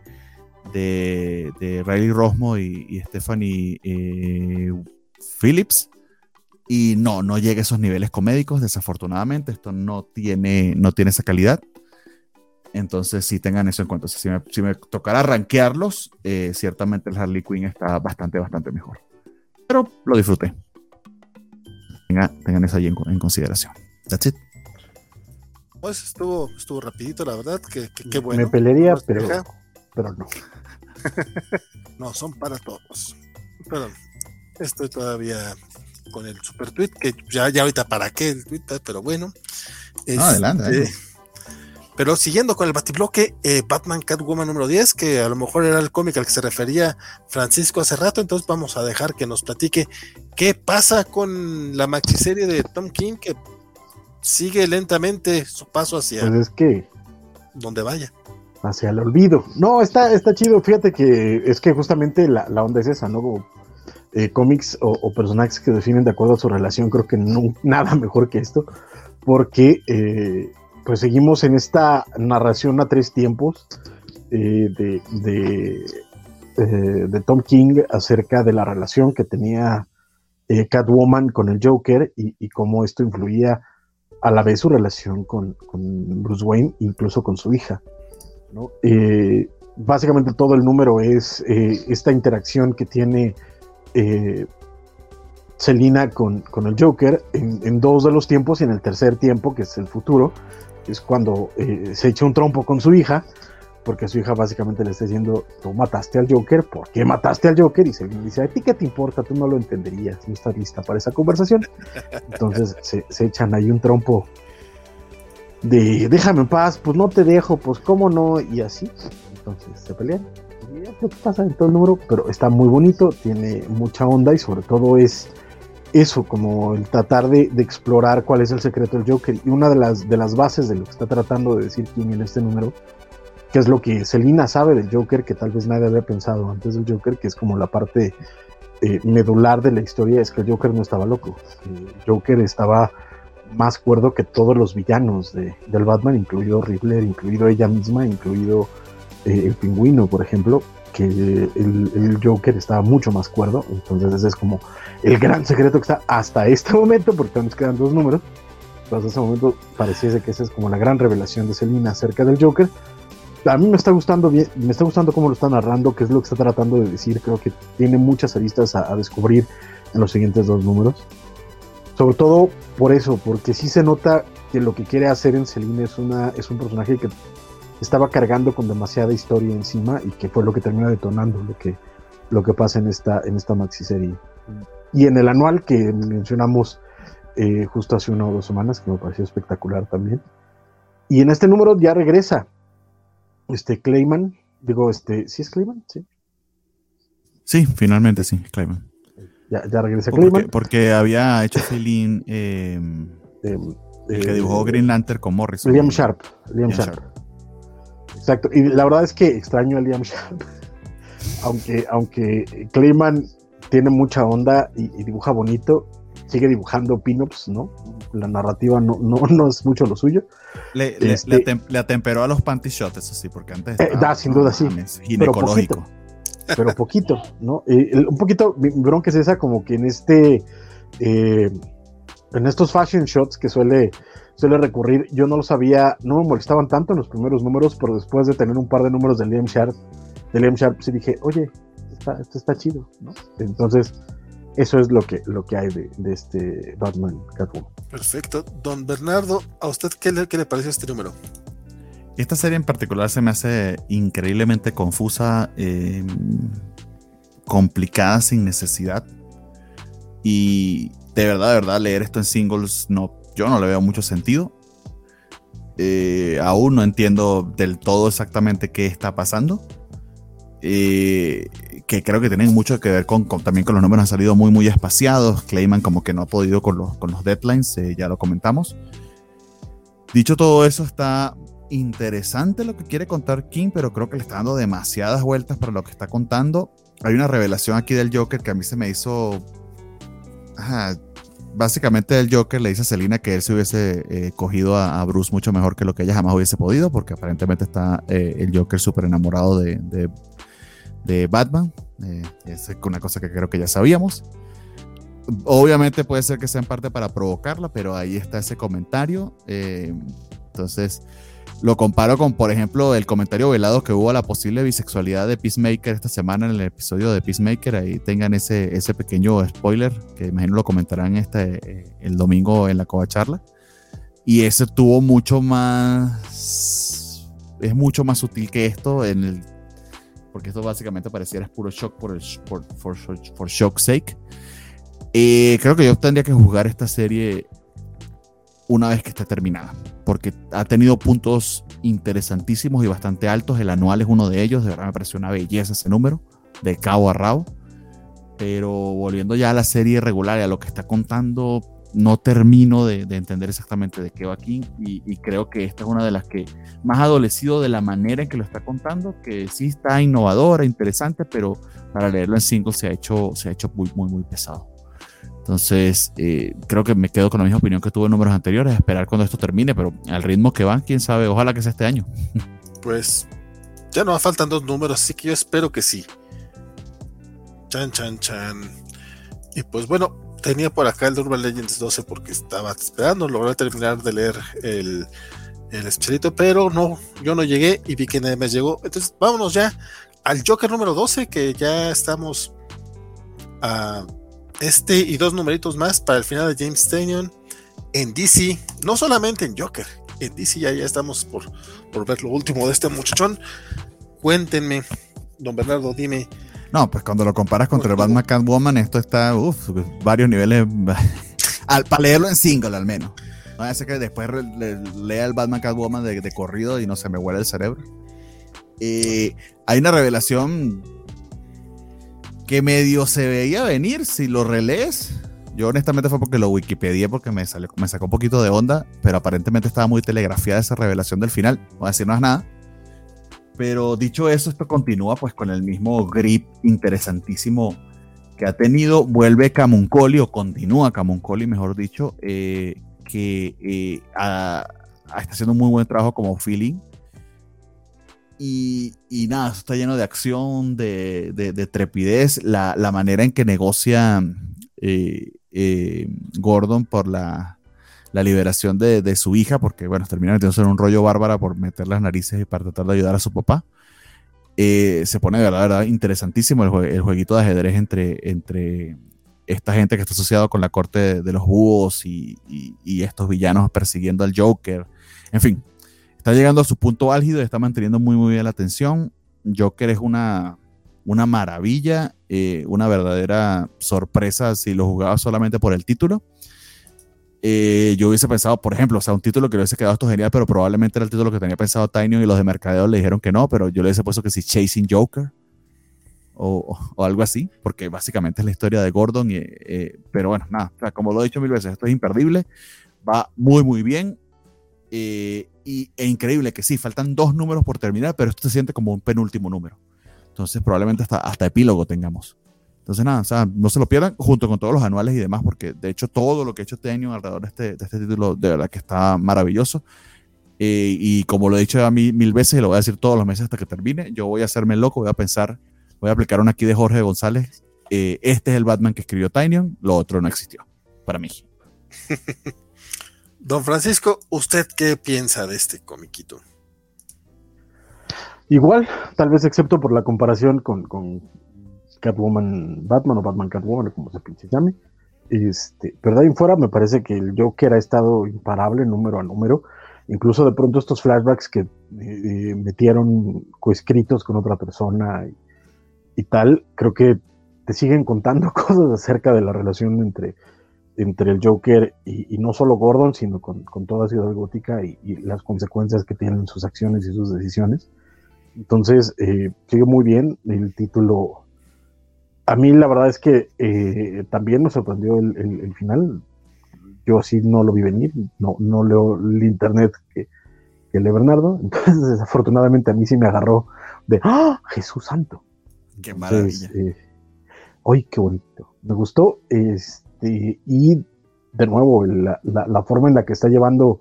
de, de Riley Rosmo y, Stephanie eh, Phillips. Y no, no llega a esos niveles comédicos, desafortunadamente. Esto no tiene, no tiene esa calidad. Entonces, sí tengan eso en cuenta. Si me, si me tocara rankearlos, eh, ciertamente el Harley Quinn está bastante, bastante mejor. Pero lo disfruté. Tengan, eso ahí en, consideración. That's it. Pues estuvo, estuvo rapidito, la verdad, que, que, bueno. Me pelearía, pero, pero no. no, son para todos. Perdón, estoy todavía con el super tweet, que ya, ya ahorita para qué el tweet, pero bueno. adelante. adelante. Pero siguiendo con el batibloque, eh, Batman Catwoman número 10, que a lo mejor era el cómic al que se refería Francisco hace rato, entonces vamos a dejar que nos platique qué pasa con la maxiserie de Tom King, que sigue lentamente su paso hacia... Pues es que... Donde vaya. Hacia el olvido. No, está, está chido, fíjate que es que justamente la, onda es esa, ¿no? Eh, cómics o, personajes que definen de acuerdo a su relación, creo que no, nada mejor que esto, porque... Eh, pues seguimos en esta narración a tres tiempos eh, de, eh, de, Tom King acerca de la relación que tenía eh, Catwoman con el Joker y, cómo esto influía a la vez su relación con, Bruce Wayne, incluso con su hija. básicamente todo el número es esta interacción que tiene Selina con, el Joker en, dos de los tiempos y en el tercer tiempo, que es el futuro, es cuando eh, se echa un trompo con su hija, porque su hija básicamente le está diciendo, tú mataste al Joker, ¿por qué mataste al Joker? Y se le dice, ¿a ti qué te importa? Tú no lo entenderías, no estás lista para esa conversación. Entonces se, echan ahí un trompo de, déjame en paz, pues no te dejo, pues cómo no, y así. Entonces se pelean. Y es lo que pasa en todo el número, pero está muy bonito, tiene mucha onda y sobre todo es eso, como el tratar de, explorar cuál es el secreto del Joker. Y una de las, de las bases de lo que está tratando de decir King en este número, que es lo que Selina sabe del Joker, que tal vez nadie había pensado antes del Joker, que es como la parte eh, medular de la historia, es que el Joker no estaba loco. El Joker estaba más cuerdo que todos los villanos de, del Batman, incluido Riddler, incluido ella misma, incluido eh, el pingüino, por ejemplo que el, Joker estaba mucho más cuerdo. Entonces ese es como el gran secreto que está hasta este momento, porque nos quedan dos números. hasta ese momento pareciese que esa es como la gran revelación de Selina acerca del Joker. A mí me está gustando bien, me está gustando cómo lo está narrando, qué es lo que está tratando de decir. Creo que tiene muchas aristas a, descubrir en los siguientes dos números. Sobre todo por eso, porque sí se nota que lo que quiere hacer en Selina es, una, es un personaje que estaba cargando con demasiada historia encima y que fue lo que termina detonando lo que, lo que pasa en esta, en esta maxi serie. Y en el anual que mencionamos eh, justo hace una o dos semanas, que me pareció espectacular también. Y en este número ya regresa este Clayman, digo, este, ¿sí es Clayman? Sí. Sí, finalmente sí, Clayman. Ya, ya regresa Clayman. Porque, había hecho feeling em, el que dibujó Green Lantern con Morrison. William Sharp. William Sharp. Exacto. Y la verdad es que extraño a Liam Sharp. aunque, aunque Clayman tiene mucha onda y, dibuja bonito, sigue dibujando pin-ups, ¿no? La narrativa no, no, es mucho lo suyo. Le, este atemperó a los panty shots, eso sí, porque antes. Eh, da, sin duda, sí. Ginecológico. Pero poquito, ¿no? un poquito, mi bronca es esa, como que en este. Eh, en estos fashion shots que suele, suele recurrir, yo no lo sabía, no me molestaban tanto en los primeros números, pero después de tener un par de números de Liam Sharp, de Liam Sharp, sí dije, oye, esto está chido, ¿no? Entonces, eso es lo que, lo que hay de, este Batman Catwoman. Perfecto. Don Bernardo, ¿a usted qué le, qué le pareció este número? Esta serie en particular se me hace increíblemente confusa, em, complicada sin necesidad. Y de verdad, de verdad, leer esto en singles, no, yo no le veo mucho sentido. Eh, aún no entiendo del todo exactamente qué está pasando. Eh, que creo que tienen mucho que ver con, también con los números han salido muy muy espaciados. Clayman como que no ha podido con los, con los deadlines, eh, ya lo comentamos. Dicho todo eso, está interesante lo que quiere contar King, pero creo que le está dando demasiadas vueltas para lo que está contando. Hay una revelación aquí del Joker que a mí se me hizo... básicamente el Joker le dice a Selina que él se hubiese eh, cogido a, Bruce mucho mejor que lo que ella jamás hubiese podido, porque aparentemente está el Joker súper enamorado de, de, de Batman. Eh, es una cosa que creo que ya sabíamos. Obviamente puede ser que sea en parte para provocarla, pero ahí está ese comentario. Eh, entonces, lo comparo con, por ejemplo, el comentario velado que hubo a la posible bisexualidad de Peacemaker esta semana en el episodio de Peacemaker. Ahí tengan ese, ese pequeño spoiler que imagino lo comentarán este, eh, el domingo en la Coba Charla. Y ese tuvo mucho más. Es mucho más sutil que esto en el porque esto básicamente pareciera es puro shock por, el, por, for, shock sake. Eh, creo que yo tendría que juzgar esta serie una vez que esté terminada, porque ha tenido puntos interesantísimos y bastante altos. El anual es uno de ellos, de verdad me pareció una belleza ese número, de cabo a rabo. Pero volviendo ya a la serie regular y a lo que está contando, no termino de, entender exactamente de qué va aquí y, creo que esta es una de las que más adolecido de la manera en que lo está contando, que sí está innovadora, interesante, pero para leerlo en single se ha hecho, se ha hecho muy, muy, muy pesado. Entonces, eh, creo que me quedo con la misma opinión que tuve en números anteriores, esperar cuando esto termine, pero al ritmo que van, quién sabe, ojalá que sea este año. Pues ya no faltan dos números, así que yo espero que sí. Chan, chan, chan. Y pues bueno, tenía por acá el Urban Legends 12 porque estaba esperando lograr terminar de leer el, el pero no, yo no llegué y vi que nadie me llegó. Entonces, vámonos ya al Joker número 12, que ya estamos a este y dos numeritos más para el final de James Tanyon en DC, no solamente en Joker, en DC ya, ya estamos por, por ver lo último de este muchachón. Cuéntenme, don Bernardo, dime no, pues cuando lo comparas contra el Batman Catwoman, esto está, uff, varios niveles. al, para leerlo en single, al menos. No a que después lea el Batman Catwoman de, de, corrido y no se me huele el cerebro. Eh, hay una revelación que medio se veía venir si lo relees. Yo honestamente fue porque lo Wikipedia porque me, salió, me sacó un poquito de onda, pero aparentemente estaba muy telegrafiada esa revelación del final. No voy a decir más nada. Pero dicho eso, esto continúa pues con el mismo grip interesantísimo que ha tenido. Vuelve Camuncoli o continúa Camuncoli, mejor dicho, eh, que eh, está haciendo un muy buen trabajo como feeling. Y, nada, está lleno de acción, de, trepidez, la, manera en que negocia eh, Gordon por la, liberación de, su hija, porque bueno, termina metiéndose en un rollo bárbara por meter las narices y para tratar de ayudar a su papá. Eh, se pone de verdad, interesantísimo el, jueguito de ajedrez entre, entre esta gente que está asociada con la corte de, los búhos y, estos villanos persiguiendo al Joker. En fin, está llegando a su punto álgido y está manteniendo muy, muy bien la atención. Joker es una, una maravilla, eh, una verdadera sorpresa si lo jugaba solamente por el título. Eh, yo hubiese pensado, por ejemplo, o sea, un título que le hubiese quedado esto genial, pero probablemente era el título que tenía pensado Tiny y los de mercadeo le dijeron que no, pero yo le hubiese puesto que sí, Chasing Joker o, o, algo así, porque básicamente es la historia de Gordon. Y, eh, pero bueno, nada, como lo he dicho mil veces, esto es imperdible, va muy, muy bien. Eh, Y, e increíble que sí, faltan dos números por terminar, pero esto se siente como un penúltimo número. Entonces probablemente hasta, hasta epílogo tengamos. Entonces nada, o sea, no se lo pierdan junto con todos los anuales y demás, porque de hecho todo lo que ha hecho este alrededor de este, de este título de verdad que está maravilloso. Eh, y como lo he dicho a mí mil veces y lo voy a decir todos los meses hasta que termine, yo voy a hacerme loco, voy a pensar, voy a aplicar una aquí de Jorge González. Eh, este es el Batman que escribió Tynion, lo otro no existió, para mí. Don Francisco, ¿usted qué piensa de este comiquito? Igual, tal vez excepto por la comparación con, Catwoman Batman o Batman Catwoman, como se pinche llame. Este, pero de ahí en fuera me parece que el Joker ha estado imparable número a número. Incluso de pronto estos flashbacks que eh, eh, metieron coescritos con otra persona y, tal, creo que te siguen contando cosas acerca de la relación entre, entre el Joker y, no solo Gordon, sino con, toda Ciudad Gótica y, las consecuencias que tienen sus acciones y sus decisiones. Entonces, eh, sigue muy bien. El título, a mí la verdad es que eh, también me sorprendió el, final. Yo sí no lo vi venir, no, no leo el internet que, que lee Bernardo. Entonces, desafortunadamente a mí sí me agarró de ¡Ah! Jesús Santo. Qué maravilla. Eh, ¡Ay, qué bonito! Me gustó. Este, y de nuevo, la, forma en la que está llevando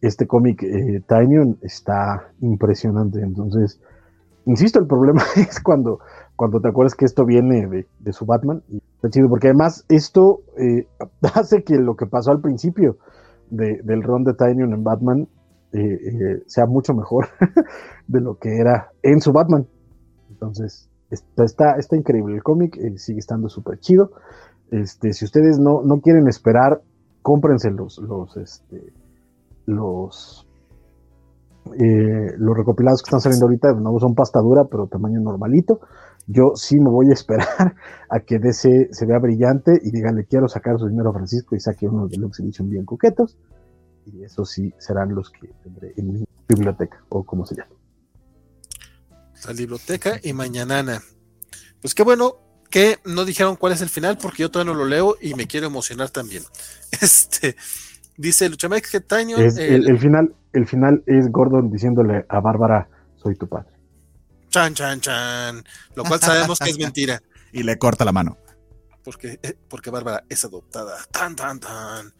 este cómic eh, está impresionante. Entonces, insisto, el problema es cuando, cuando te acuerdas que esto viene de, su Batman. Está chido, porque además esto eh, hace que lo que pasó al principio del ron de Tynion en Batman eh, eh, sea mucho mejor de lo que era en su Batman. Entonces, está, está, increíble. El cómic sigue estando súper chido. Este, si ustedes no, no quieren esperar, cómprense los, los, este, los, eh, los recopilados que están saliendo ahorita, no son pasta dura, pero tamaño normalito. Yo sí me voy a esperar a que DC se vea brillante y díganle quiero sacar su dinero a Francisco y saque unos de Lux Edition bien coquetos. Y eso sí serán los que tendré en mi biblioteca, o como se llama. La biblioteca y mañanana. Pues qué bueno que no dijeron cuál es el final, porque yo todavía no lo leo y me quiero emocionar también. Este, Dice Luchamex que Taño. el, final, el final es Gordon diciéndole a Bárbara: Soy tu padre. Chan, chan, chan. Lo cual sabemos que es mentira. Y le corta la mano. Porque, eh, porque Bárbara es adoptada. Tan, tan, tan.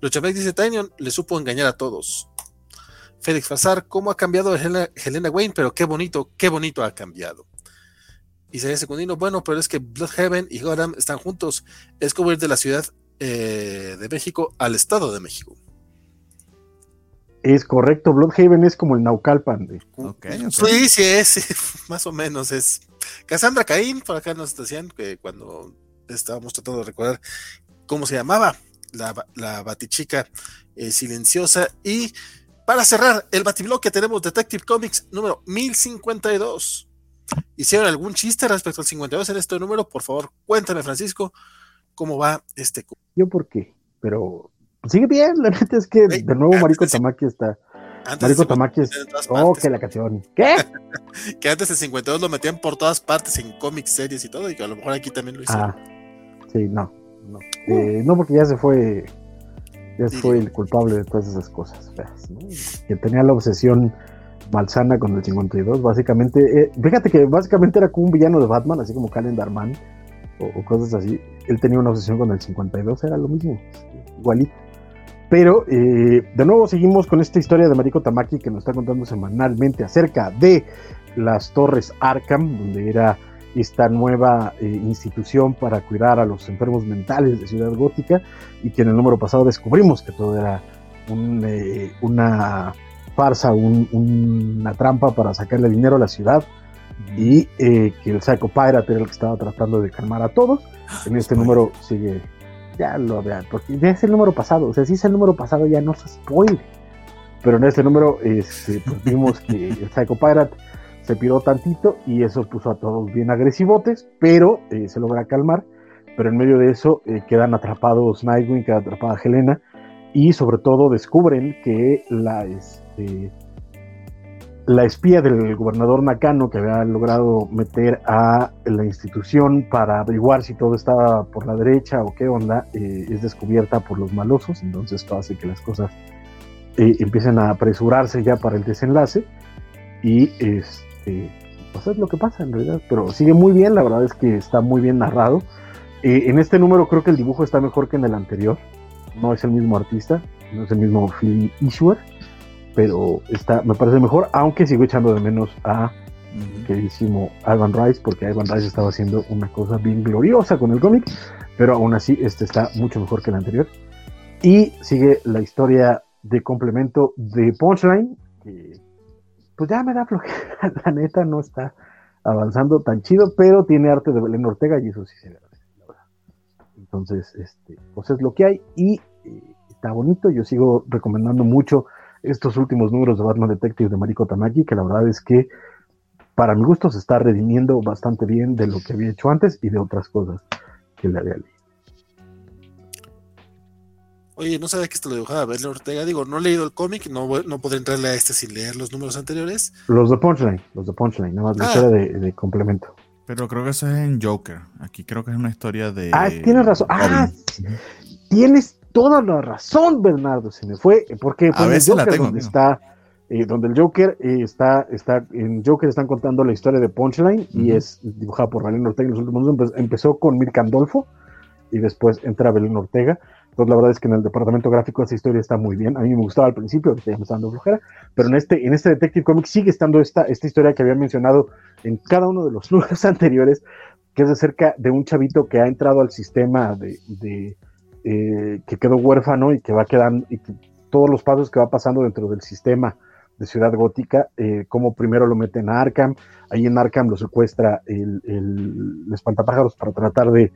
Luchamex dice: Taño le supo engañar a todos. Félix Fazar, ¿cómo ha cambiado Helena, Wayne? Pero qué bonito, qué bonito ha cambiado. Y sería secundino, bueno, pero es que Bloodhaven y Gotham están juntos. Es como ir de la ciudad eh, de México al Estado de México. Es correcto, Bloodhaven es como el Naucalpan. Sí, sí, es, más o menos es. Cassandra Caín, por acá nos decían que cuando estábamos tratando de recordar cómo se llamaba la, la Batichica eh, silenciosa. Y para cerrar el Batibloque tenemos Detective Comics número 1052. ¿Hicieron algún chiste respecto al 52 en este número? Por favor, cuéntame, Francisco, cómo va este. Yo por qué, pero sigue bien, la neta es que de nuevo Marico Tamaki está. Marico Tamaki es. Oh, que la canción. ¿Qué? que antes de 52 lo metían por todas partes en cómics, series y todo, y que a lo mejor aquí también lo hicieron. Ah, sí, no. No, eh, no porque ya se fue. Ya se fue el culpable de todas esas cosas Que tenía la obsesión malsana con el 52, básicamente. Eh, fíjate que básicamente era como un villano de Batman, así como Calendar Man o, cosas así. Él tenía una obsesión con el 52, era lo mismo, igualito. Pero eh, de nuevo seguimos con esta historia de Mariko Tamaki que nos está contando semanalmente acerca de las Torres Arkham, donde era esta nueva eh, institución para cuidar a los enfermos mentales de Ciudad Gótica y que en el número pasado descubrimos que todo era una farsa, una trampa para sacarle dinero a la ciudad y eh, que el Psycho Pirate era el que estaba tratando de calmar a todos. En este número sigue, ya lo vean, porque ya es el número pasado, o sea, si es el número pasado ya no se spoil. Pero en este número este, pues vimos que el Psycho Pirate se piró tantito y eso puso a todos bien agresivotes, pero eh, se logra calmar. Pero en medio de eso eh, quedan atrapados Nightwing, queda atrapada Helena y sobre todo descubren que la, este, la espía del gobernador Nakano que había logrado meter a la institución para averiguar si todo estaba por la derecha o qué onda, eh, es descubierta por los malosos, entonces esto hace que las cosas eh, empiezan a apresurarse ya para el desenlace y este, pues es lo que pasa en realidad, pero sigue muy bien, la verdad es que está muy bien narrado. Eh, en este número creo que el dibujo está mejor que en el anterior, no es el mismo artista, no es el mismo Phil Issuer, pero está, me parece mejor, aunque sigo echando de menos a queridísimo Ivan Rice, porque Ivan Rice estaba haciendo una cosa bien gloriosa con el cómic, pero aún así este está mucho mejor que el anterior. Y sigue la historia de complemento de Punchline, que pues ya me da flojera, la neta no está avanzando tan chido, pero tiene arte de Belén Ortega y eso sí se ve. Entonces, este, pues es lo que hay y eh, está bonito, yo sigo recomendando mucho estos últimos números de Batman Detective de Mariko Tamaki, que la verdad es que para mi gusto se está redimiendo bastante bien de lo que había hecho antes y de otras cosas que le había leído. Oye, no sabía que esto lo dibujaba Belén Ortega. Digo, no he leído el cómic, no, no podré entrarle a este sin leer los números anteriores. Los de Punchline, los de Punchline, nada más la Ah. historia de, de complemento. Pero creo que eso es en Joker. Aquí creo que es una historia de. Ah, tienes razón. Ah, tienes toda la razón, Bernardo. Se me fue, porque A veces la Joker tengo, donde amigo. está, eh, donde el Joker eh, está, está, en Joker están contando la historia de Punchline y es dibujada por Belén Ortega. En los últimos empe- empezó con Mirka Andolfo y después entra Belén Ortega. Entonces, la verdad es que en el departamento gráfico esa historia está muy bien. A mí me gustaba al principio, ahorita ya me está dando flojera, pero en este, en este Detective Comics sigue estando esta, esta historia que había mencionado en cada uno de los números anteriores, que es acerca de un chavito que ha entrado al sistema de, de, eh, que quedó huérfano y que va quedando, y que todos los pasos que va pasando dentro del sistema de Ciudad Gótica, eh, como primero lo meten a Arkham, ahí en Arkham lo secuestra el, el, espantapájaros para tratar de,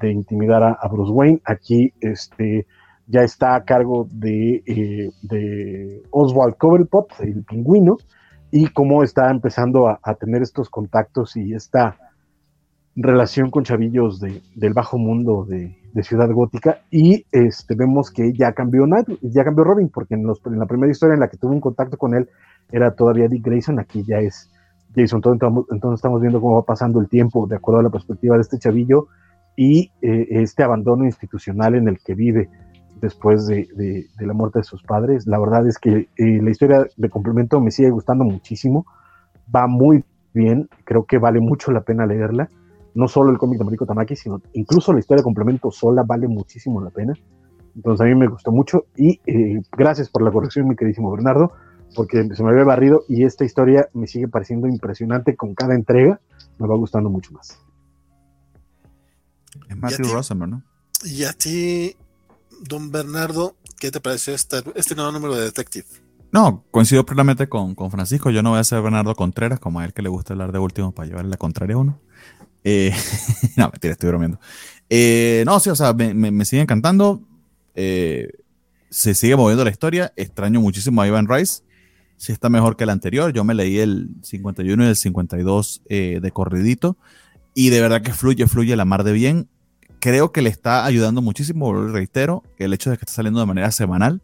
de intimidar a, a Bruce Wayne, aquí este ya está a cargo de, eh, de Oswald Cobblepot, el pingüino, y cómo está empezando a, a tener estos contactos y esta relación con chavillos de, del bajo mundo de, de Ciudad Gótica y este, vemos que ya cambió Night- ya cambió Robin, porque en, los- en la primera historia en la que tuvo un contacto con él era todavía Dick Grayson, aquí ya es Jason, entonces, entonces estamos viendo cómo va pasando el tiempo de acuerdo a la perspectiva de este chavillo y eh, este abandono institucional en el que vive después de, de- de la muerte de sus padres. La verdad es que eh, la historia de complemento me sigue gustando muchísimo, va muy bien, creo que vale mucho la pena leerla no solo el cómic de Mariko Tamaki, sino incluso la historia de complemento sola vale muchísimo la pena. Entonces a mí me gustó mucho y eh, gracias por la corrección, mi queridísimo Bernardo, porque se me había barrido y esta historia me sigue pareciendo impresionante con cada entrega, me va gustando mucho más. Es Matthew Rosenberg, ¿no? Y a ti, don Bernardo, ¿qué te pareció esta- este nuevo número de Detective? No, coincido plenamente con, con Francisco. Yo no voy a ser Bernardo Contreras, como a él que le gusta hablar de último para llevarle la contraria a uno. Eh, no, mentira, estoy bromeando. Eh, no, sí, o sea, me, me- sigue encantando. Eh, se sigue moviendo la historia. Extraño muchísimo a Ivan Rice. Sí está mejor que el anterior. Yo me leí el 51 y el 52 eh, de corridito. Y de verdad que fluye, fluye la mar de bien. Creo que le está ayudando muchísimo, reitero, el hecho de que está saliendo de manera semanal.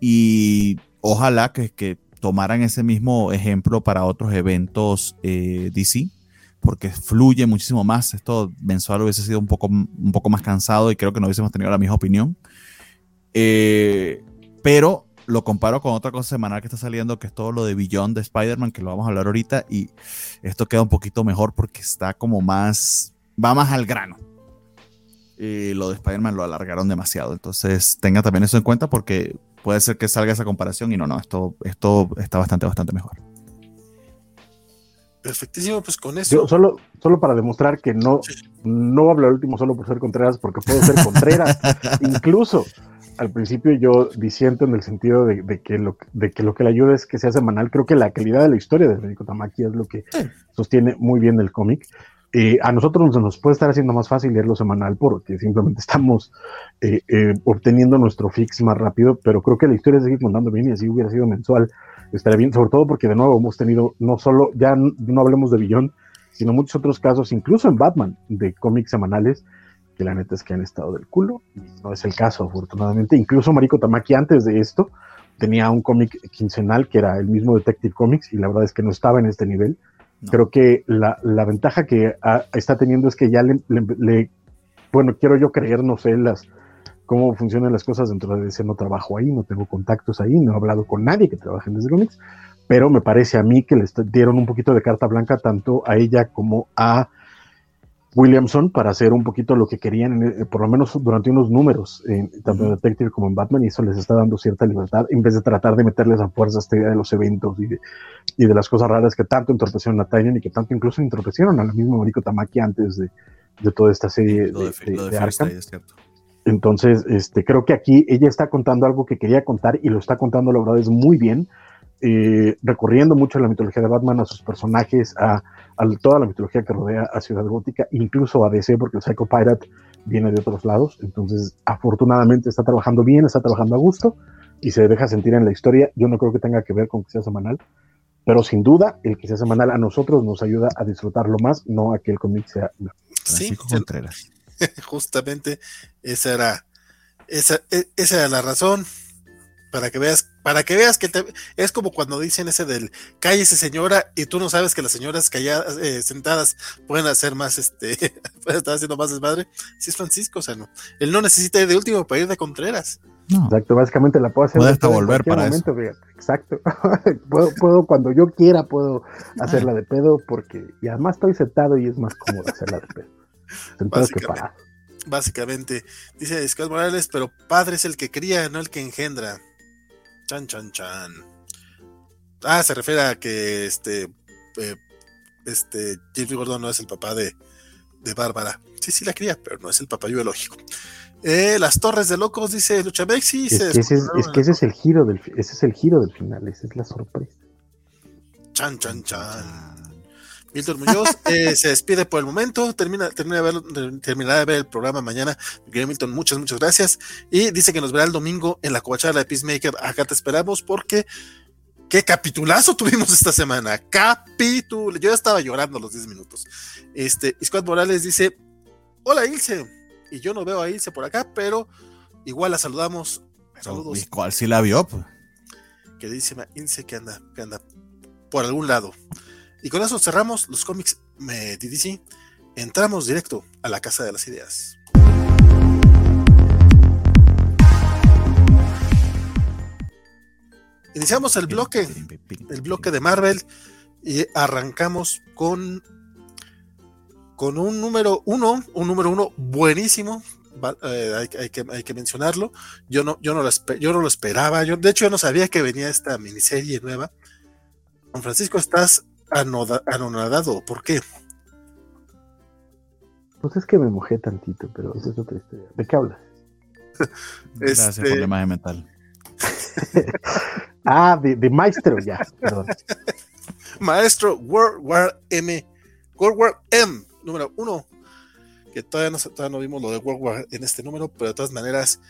Y ojalá que, que tomaran ese mismo ejemplo para otros eventos DC, porque fluye muchísimo más. Esto mensual hubiese sido un poco, un poco más cansado y creo que no hubiésemos tenido la misma opinión. Eh, pero lo comparo con otra cosa semanal que está saliendo, que es todo lo de Beyond de Spider-Man, que lo vamos a hablar ahorita, y esto queda un poquito mejor porque está como más, va más al grano. Lo de Spider-Man lo alargaron demasiado, entonces tenga también eso en cuenta porque puede ser que salga esa comparación y no, no, esto, esto está bastante, bastante mejor. Perfectísimo, pues con eso. Yo solo, solo para demostrar que no, no hablo al último solo por ser Contreras, porque puedo ser Contreras. Incluso al principio yo disiento en el sentido de, de que lo, de que lo que le ayuda es que sea semanal. Creo que la calidad de la historia de Federico Tamaki es lo que sostiene muy bien el cómic. Eh, a nosotros nos, nos puede estar haciendo más fácil leerlo semanal porque simplemente estamos eh, eh, obteniendo nuestro fix más rápido, pero creo que la historia sigue contando bien y así hubiera sido mensual. Estaría bien, sobre todo porque de nuevo hemos tenido no solo, ya no hablemos de Billón, sino muchos otros casos, incluso en Batman, de cómics semanales, que la neta es que han estado del culo, y no es el caso, afortunadamente. Incluso Mariko Tamaki antes de esto tenía un cómic quincenal que era el mismo Detective Comics, y la verdad es que no estaba en este nivel. No. Creo que la, la ventaja que ah, está teniendo es que ya le, le- le- bueno, quiero yo creer, no sé, las, cómo funcionan las cosas dentro de DC. No trabajo ahí, no tengo contactos ahí, no he hablado con nadie que trabaje en DC Comics, pero me parece a mí que le dieron un poquito de carta blanca tanto a ella como a Williamson para hacer un poquito lo que querían, eh, por lo menos durante unos números, tanto en Detective como en Batman, y eso les está dando cierta libertad, en vez de tratar de meterles a fuerza esta idea de los eventos y de, y de las cosas raras que tanto entorpecieron a Tynion y que tanto incluso entorpecieron a la misma Mariko Tamaki antes de, de, toda esta serie de, de, de Arkham. Entonces, este, creo que aquí ella está contando algo que quería contar y lo está contando, la verdad, es muy bien, eh, recorriendo mucho la mitología de Batman, a sus personajes, a a toda la mitología que rodea a Ciudad Gótica, incluso a DC, porque el Psycho Pirate viene de otros lados. Entonces, afortunadamente está trabajando bien, está trabajando a gusto y se deja sentir en la historia. Yo no creo que tenga que ver con que sea semanal, pero sin duda, el que sea semanal a nosotros nos ayuda a disfrutarlo más, no a que el cómic sea. Sí, justamente esa era, esa, e, esa era la razón para que veas, para que veas que es como cuando dicen ese del cállese señora y tú no sabes que las señoras calladas, eh, sentadas pueden hacer más, este, pueden estar haciendo más desmadre. Si es Francisco, o sea, no, él no necesita ir de último para ir de Contreras. Exacto, básicamente la puedo hacer. Puede hasta volver para momento, Exacto. puedo, puedo, cuando yo quiera, puedo hacerla de pedo porque, y además estoy sentado y es más cómodo hacerla de pedo. Básicamente, dice Scott Morales, pero padre es el que cría, no el que engendra. Chan, chan, chan. Ah, se refiere a que este, eh, este, James Gordon no es el papá de, de Bárbara. Sí, sí la cría, pero no es el papá biológico. Eh, las torres de locos, dice Lucha Mexi. Es, que ese, es, que ese es el giro del ese es el giro del final, esa es la sorpresa. Chan, chan, chan. Milton Muñoz eh, se despide por el momento, termina, termina de ver, terminará de ver el programa mañana. Milton, muchas, muchas gracias. Y dice que nos verá el domingo en la covachada de Peacemaker. Acá te esperamos porque qué capitulazo tuvimos esta semana. Capítulo. Yo ya estaba llorando los 10 minutos. Este, Scott Morales dice: Hola Ilse. Y yo no veo a Ilse por acá, pero igual la saludamos. Saludos. ¿Y cuál sí la vio? Pues? Queridísima Ilse que anda, que anda por algún lado. Y con eso cerramos los cómics de DC. Entramos directo a la Casa de las Ideas. Iniciamos el bloque, el bloque de Marvel y arrancamos con con un número uno, un número uno buenísimo. Eh, hay, que, hay, que, mencionarlo. Yo no, yo no, lo, yo no lo esperaba. Yo, de hecho, yo no sabía que venía esta miniserie nueva. Don Francisco, estás anonadado. ¿Por qué? Pues es que me mojé tantito, pero eso es otra historia. ¿De qué hablas? Gracias, este... problemas de metal. ah, de, maestro ya, perdón. Maestro World War M. World War M, número uno. Que todavía no, todavía no vimos lo de World War en este número, pero de todas maneras,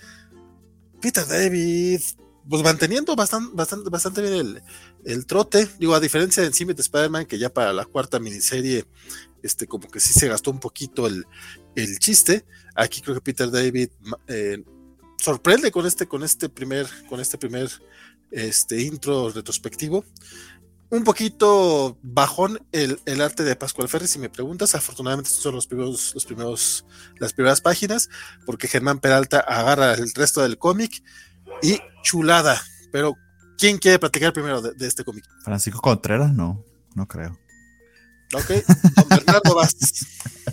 Peter David, pues manteniendo bastante, bastante, bastante bien el, el, trote. Digo, a diferencia de Encima de Spider-Man, que ya para la cuarta miniserie, este, como que sí se gastó un poquito el, el chiste. Aquí creo que Peter David eh, sorprende con este, con este primer, con este primer este, intro retrospectivo. Un poquito bajón el, el, arte de Pascual Ferri, si me preguntas. Afortunadamente, estos son los primeros, los primeros, las primeras páginas, porque Germán Peralta agarra el resto del cómic y chulada. Pero, ¿quién quiere platicar primero de, este cómic? Francisco Contreras, no, no creo. Ok, don Bernardo Bastos.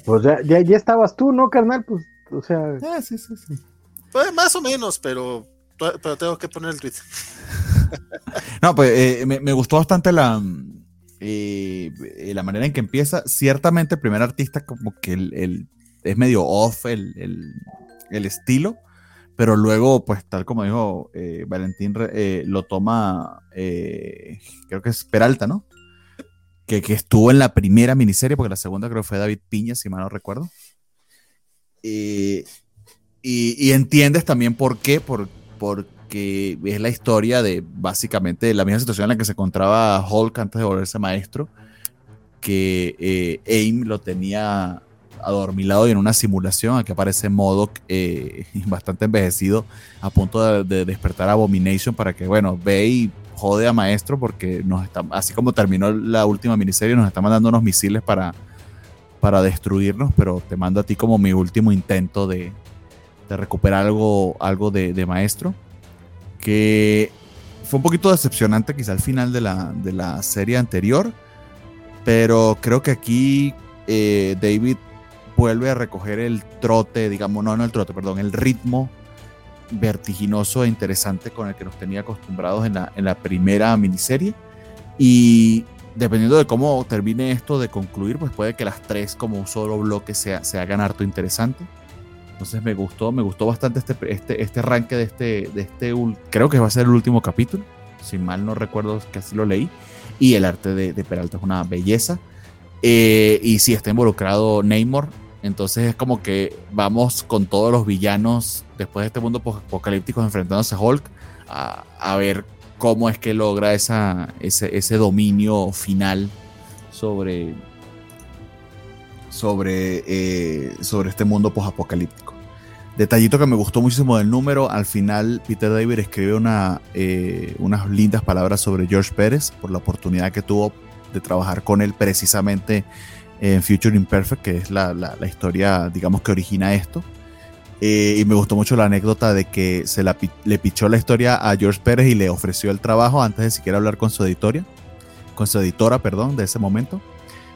Pues ya, ya, ya, estabas tú, ¿no, carnal? Pues, o sea. Ah, sí, sí, sí. Pues más o menos, pero, pero tengo que poner el tweet. no, pues eh, me, me, gustó bastante la, eh, la manera en que empieza. Ciertamente, el primer artista, como que el, el es medio off el, el, el estilo pero luego, pues tal como dijo eh, Valentín, eh, lo toma, eh, creo que es Peralta, ¿no? Que, que, estuvo en la primera miniserie, porque la segunda creo que fue David Piña, si mal no recuerdo. Y, y, entiendes también por qué, por, porque es la historia de básicamente la misma situación en la que se encontraba Hulk antes de volverse maestro, que AIM lo tenía adormilado y en una simulación. Aquí aparece Modoc eh, bastante envejecido, a punto de, despertar a Abomination para que, bueno, ve y jode a Maestro porque nos está, así como terminó la última miniserie, nos está mandando unos misiles para, para destruirnos, pero te mando a ti como mi último intento de, de recuperar algo, algo de, maestro. Que fue un poquito decepcionante quizá al final de la, de la serie anterior. Pero creo que aquí eh, David vuelve a recoger el trote, digamos, no, no el trote, perdón, el ritmo vertiginoso e interesante con el que nos tenía acostumbrados en la, en la primera miniserie. Y dependiendo de cómo termine esto de concluir, pues puede que las tres como un solo bloque sea, se hagan harto interesante. Entonces me gustó, me gustó bastante este, este, este arranque de este, de este, creo que va a ser el último capítulo, si mal no recuerdo que así lo leí, y el arte de, Peralta es una belleza. Eh, y si está involucrado Namor, entonces es como que vamos con todos los villanos después de este mundo apocalíptico enfrentándose a Hulk a, a ver cómo es que logra ese, ese dominio final sobre, sobre, eh, sobre este mundo apocalíptico Detallito que me gustó muchísimo del número, al final Peter David escribe una, eh, unas lindas palabras sobre George Pérez por la oportunidad que tuvo de trabajar con él precisamente en Future Imperfect, que es la, la, historia, digamos, que origina esto. Eh, y me gustó mucho la anécdota de que se la, le pichó la historia a George Pérez y le ofreció el trabajo antes de siquiera hablar con su editora, con su editora, perdón, de ese momento.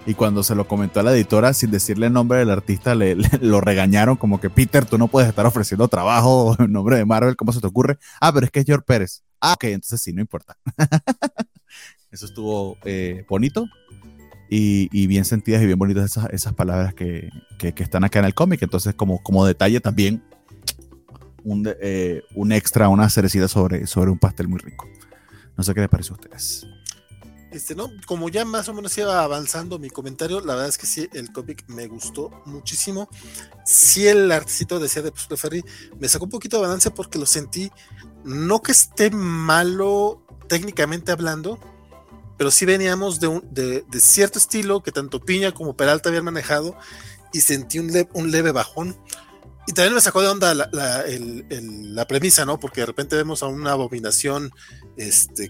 Y cuando se lo comentó a la editora sin decirle el nombre del artista, le, lo regañaron como que Peter, tú no puedes estar ofreciendo trabajo en nombre de Marvel, ¿cómo se te ocurre? Ah, pero es que es George Pérez. Ah, ok, entonces sí, no importa. Eso estuvo eh, bonito y, bien sentidas y bien bonitas esas, esas palabras que, que, están acá en el cómic. Entonces, como, como detalle también, un, eh, un, extra, una cerecita sobre, sobre un pastel muy rico. No sé qué les parece a ustedes. Este, no, como ya más o menos iba avanzando mi comentario, la verdad es que sí, el cómic me gustó muchísimo. Sí, el artista decía de pues, Ferry me sacó un poquito de balance porque lo sentí, no que esté malo técnicamente hablando, pero sí veníamos de, un, de, cierto estilo que tanto Piña como Peralta habían manejado y sentí un, un leve bajón. Y también me sacó de onda la, la, premisa, ¿no? Porque de repente vemos a una abominación este,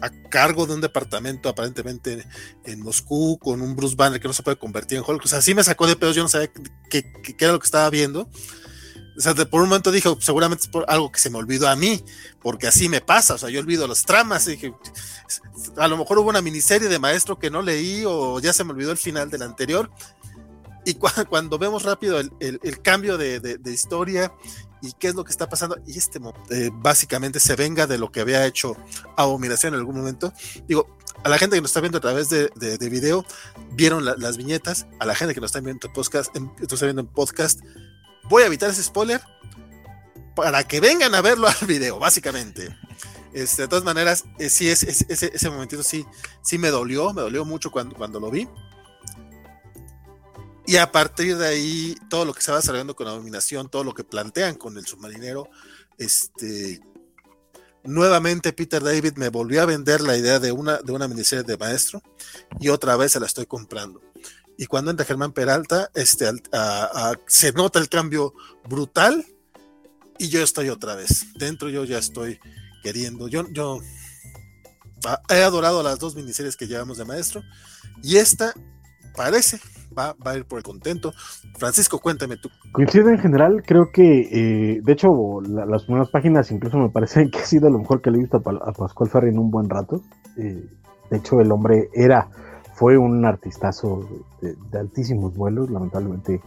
a cargo de un departamento aparentemente en Moscú con un Bruce Banner que no se puede convertir en Hulk. O sea, sí me sacó de pedos, yo no sabía qué era lo que estaba viendo. O sea, por un momento dije, seguramente es por algo que se me olvidó a mí, porque así me pasa, o sea, yo olvido las tramas, y dije, a lo mejor hubo una miniserie de maestro que no leí o ya se me olvidó el final del anterior. Y cuando vemos rápido el, cambio de, historia y qué es lo que está pasando, y este eh, básicamente se venga de lo que había hecho Abominación en algún momento, digo, a la gente que nos está viendo a través de, video, vieron las viñetas, a la gente que nos está viendo en podcast, en, está viendo en podcast, voy a evitar ese spoiler para que vengan a verlo al video, básicamente. Este, de todas maneras, eh, sí, es, ese, momentito sí, sí me dolió, me dolió mucho cuando, cuando lo vi. Y a partir de ahí, todo lo que se va desarrollando con la dominación, todo lo que plantean con el submarinero, este, nuevamente Peter David me volvió a vender la idea de una, de una miniserie de maestro y otra vez se la estoy comprando y cuando entra Germán Peralta, este, se nota el cambio brutal y yo estoy otra vez. Dentro yo ya estoy queriendo. Yo, yo he adorado las dos miniseries que llevamos de maestro y esta parece va, va a ir por el contento. Francisco, cuéntame tú. Coincido en general, creo que eh, de hecho las primeras páginas incluso me parecen que ha sido lo mejor que le he visto a, Pascual Ferri en un buen rato. Eh, de hecho el hombre era fue un artistazo de, altísimos vuelos, lamentablemente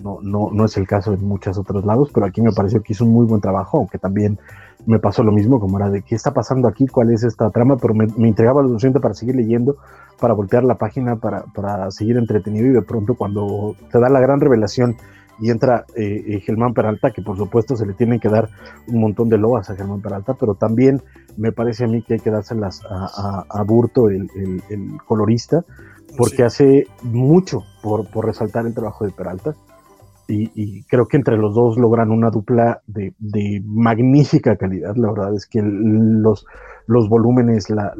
no, no, no, es el caso en muchos otros lados, pero aquí me pareció que hizo un muy buen trabajo, aunque también me pasó lo mismo, como era de qué está pasando aquí, cuál es esta trama, pero me, me entregaba lo suficiente para seguir leyendo, para voltear la página, para, para seguir entretenido y de pronto cuando te da la gran revelación y entra eh, eh, Germán Peralta, que por supuesto se le tienen que dar un montón de loas a Germán Peralta, pero también me parece a mí que hay que dárselas a, a, Burto, el, colorista, porque hace mucho por, resaltar el trabajo de Peralta. Y, creo que entre los dos logran una dupla de, magnífica calidad. La verdad es que los, los volúmenes, la,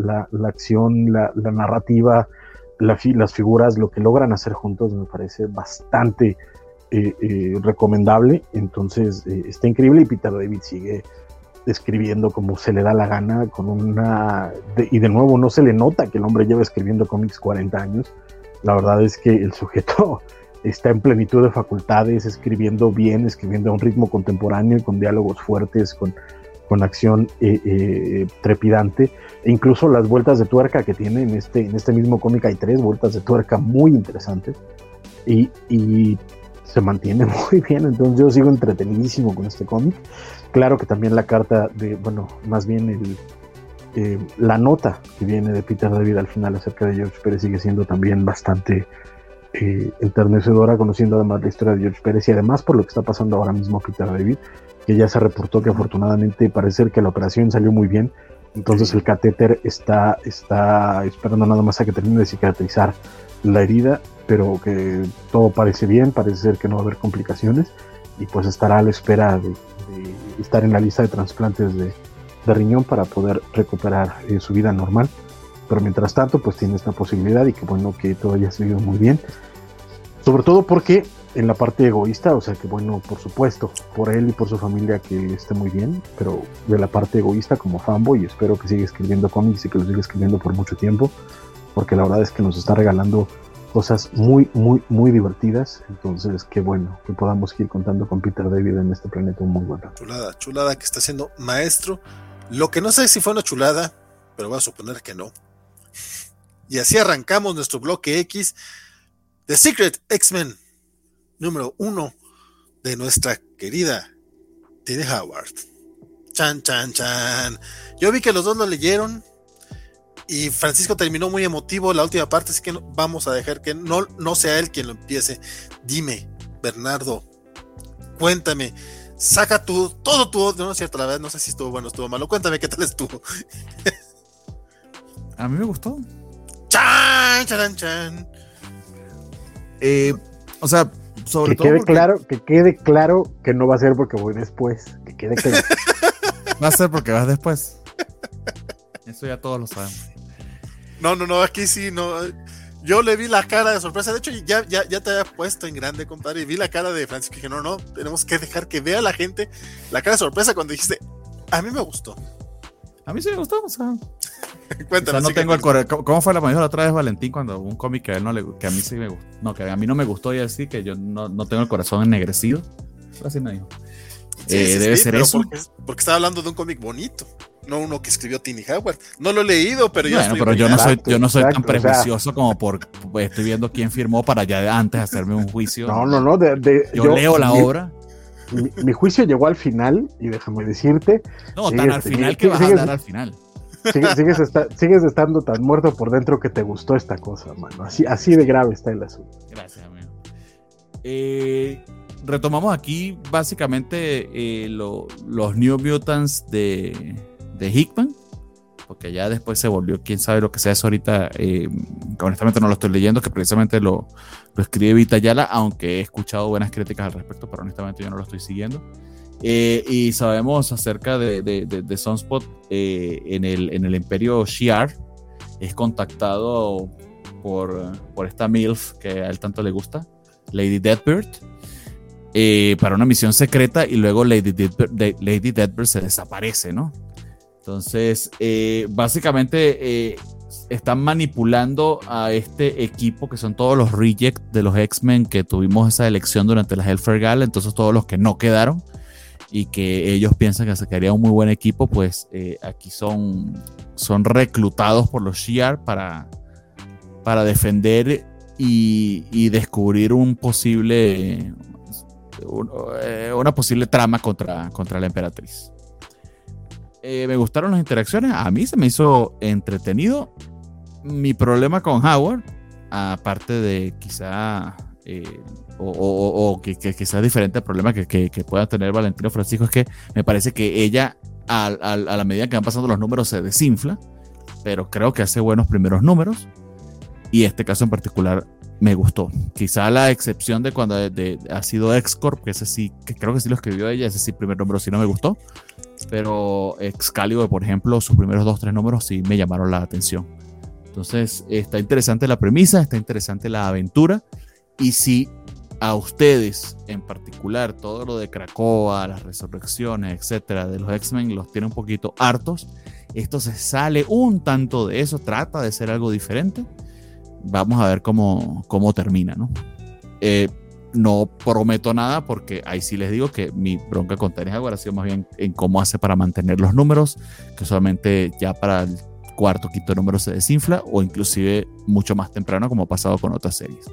acción, la, narrativa, las figuras, lo que logran hacer juntos me parece bastante eh, eh, recomendable. Entonces eh, está increíble y Peter David sigue escribiendo como se le da la gana, con una... y de nuevo no se le nota que el hombre lleva escribiendo cómics 40 años. La verdad es que el sujeto está en plenitud de facultades, escribiendo bien, escribiendo a un ritmo contemporáneo con diálogos fuertes, con, con acción trepidante, e incluso las vueltas de tuerca que tiene en este, en este mismo cómic hay tres vueltas de tuerca muy interesantes y se mantiene muy bien, entonces yo sigo entretenidísimo con este cómic. Claro que también la carta de, bueno, más bien el, eh, la nota que viene de Peter David al final acerca de George Pérez sigue siendo también bastante eh, enternecedora, conociendo además la historia de George Pérez y además por lo que está pasando ahora mismo Peter David, que ya se reportó que afortunadamente parece que la operación salió muy bien, entonces el catéter está, está esperando nada más a que termine de cicatrizar la herida, pero que todo parece bien, parece ser que no va a haber complicaciones y pues estará a la espera de, estar en la lista de trasplantes de, riñón para poder recuperar eh, su vida normal. Pero mientras tanto, pues tiene esta posibilidad y que bueno que todo haya seguido muy bien. Sobre todo porque en la parte egoísta, o sea que bueno, por supuesto, por él y por su familia que esté muy bien, pero de la parte egoísta como fanboy, espero que siga escribiendo cómics y que lo siga escribiendo por mucho tiempo, porque la verdad es que nos está regalando cosas muy, muy, muy divertidas. Entonces, qué bueno que podamos ir contando con Peter David en este planeta un muy bueno. Chulada, chulada que está siendo maestro. Lo que no sé si fue una chulada, pero voy a suponer que no. Y así arrancamos nuestro bloque X The Secret X-Men número uno de nuestra querida Tini Howard. Chan, chan, chan. Yo vi que los dos lo leyeron y Francisco terminó muy emotivo la última parte, así que vamos a dejar que no, no sea él quien lo empiece. Dime, Bernardo, cuéntame, saca tu, todo tu, no es cierto, la verdad, no sé si estuvo bueno o estuvo malo, cuéntame qué tal estuvo. a mí me gustó. Chan, chan, chan. Eh, o sea, sobre que Quede claro, que quede claro que no va a ser porque voy después. Que quede claro. va a ser porque vas después. Eso ya todos lo sabemos. No, no, no, aquí sí, no. Yo le vi la cara de sorpresa. De hecho, ya, ya, ya te había puesto en grande, compadre. Y vi la cara de Francisco y dije, no, no, tenemos que dejar que vea la gente la cara de sorpresa cuando dijiste, a mí me gustó. A mí sí me gustó, o sea. Cuéntanos. no tengo el ¿Cómo fue la mayor otra vez Valentín cuando un cómic que a él no le que a mí sí me gustó? No, que a mí no me gustó y así que yo no, no tengo el corazón ennegrecido. Así me dijo. Eh, debe ser eso. Porque, porque, estaba hablando de un cómic bonito, no uno que escribió Tiny Howard. No lo he leído, pero yo bueno, pero yo no soy, yo no soy tan prejuicioso como por pues, estoy viendo quién firmó para ya antes hacerme un juicio. No, no, no. De, yo, leo la obra. Mi, juicio llegó al final y déjame decirte. No, tan al final que vas a dar al final. Sigues, estando tan muerto por dentro que te gustó esta cosa, mano. Así, así de grave está el asunto. Gracias, amigo. Eh, retomamos aquí básicamente eh, los New Mutants de, de Hickman, porque ya después se volvió, quién sabe lo que sea eso ahorita, eh, honestamente no lo estoy leyendo, que precisamente lo, lo escribe Vita Yala, aunque he escuchado buenas críticas al respecto, pero honestamente yo no lo estoy siguiendo. Eh, y sabemos acerca de, de, de, Sunspot eh, en, el, en el imperio Shiar. Es contactado por, por esta MILF que a él tanto le gusta, Lady Deadbird, para una misión secreta y luego Lady Deadbird, Lady Deadbird se desaparece, ¿no? Entonces, básicamente están manipulando a este equipo que son todos los reject de los X-Men que tuvimos esa elección durante la Hellfire Gala, entonces todos los que no quedaron y que ellos piensan que se quedaría un muy buen equipo, pues eh, aquí son, son reclutados por los Shiar para, para defender y, descubrir un posible, eh, una posible trama contra, contra la emperatriz. Eh, me gustaron las interacciones, a mí se me hizo entretenido. Mi problema con Howard, aparte de quizá o, que, que, sea diferente al problema que, que, pueda tener Valentino Francisco, es que me parece que ella, a, la medida que van pasando los números, se desinfla, pero creo que hace buenos primeros números. Y este caso en particular me gustó. Quizá la excepción de cuando ha sido X-Corp, que ese sí, que creo que sí lo escribió ella, ese sí, primer número sí no me gustó. Pero Excalibur, por ejemplo, sus primeros dos, tres números sí me llamaron la atención. Entonces, está interesante la premisa, está interesante la aventura. Y si a ustedes en particular, todo lo de Krakoa, las resurrecciones, etcétera, de los X-Men, los tiene un poquito hartos. Esto se sale un tanto de eso, trata de ser algo diferente. Vamos a ver cómo, cómo termina, ¿no? Eh, no prometo nada porque ahí sí les digo que mi bronca con Tenis ha sido más bien en cómo hace para mantener los números, que solamente ya para el cuarto, quinto número se desinfla o inclusive mucho más temprano como ha pasado con otras series.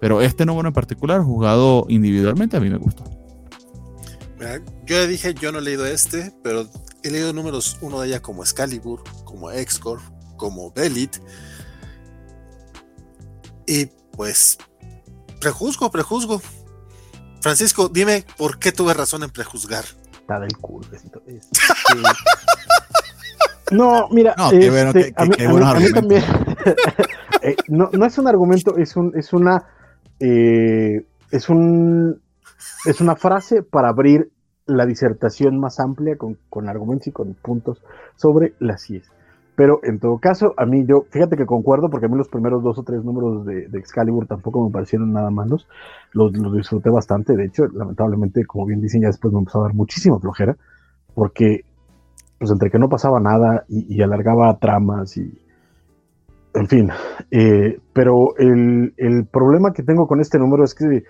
Pero este número en particular, jugado individualmente, a mí me gustó. Yo ya dije, yo no he leído este, pero he leído números, uno de ellas como Excalibur, como Excor, como Belit. Y pues, prejuzgo, prejuzgo. Francisco, dime por qué tuve razón en prejuzgar. Está del culo esto. No, mira, no, este, a mí, también. Eh, no, no, es un argumento, es un, es una, eh, es un, es una frase para abrir la disertación más amplia con, con argumentos y con puntos sobre las CIES. Pero en todo caso, a mí yo, fíjate que concuerdo, porque a mí los primeros dos o tres números de, Excalibur tampoco me parecieron nada malos. Los, los, disfruté bastante. De hecho, lamentablemente, como bien dicen, ya después me empezó a dar muchísima flojera, porque pues entre que no pasaba nada y, alargaba tramas y. En fin. Eh, pero el, el problema que tengo con este número es que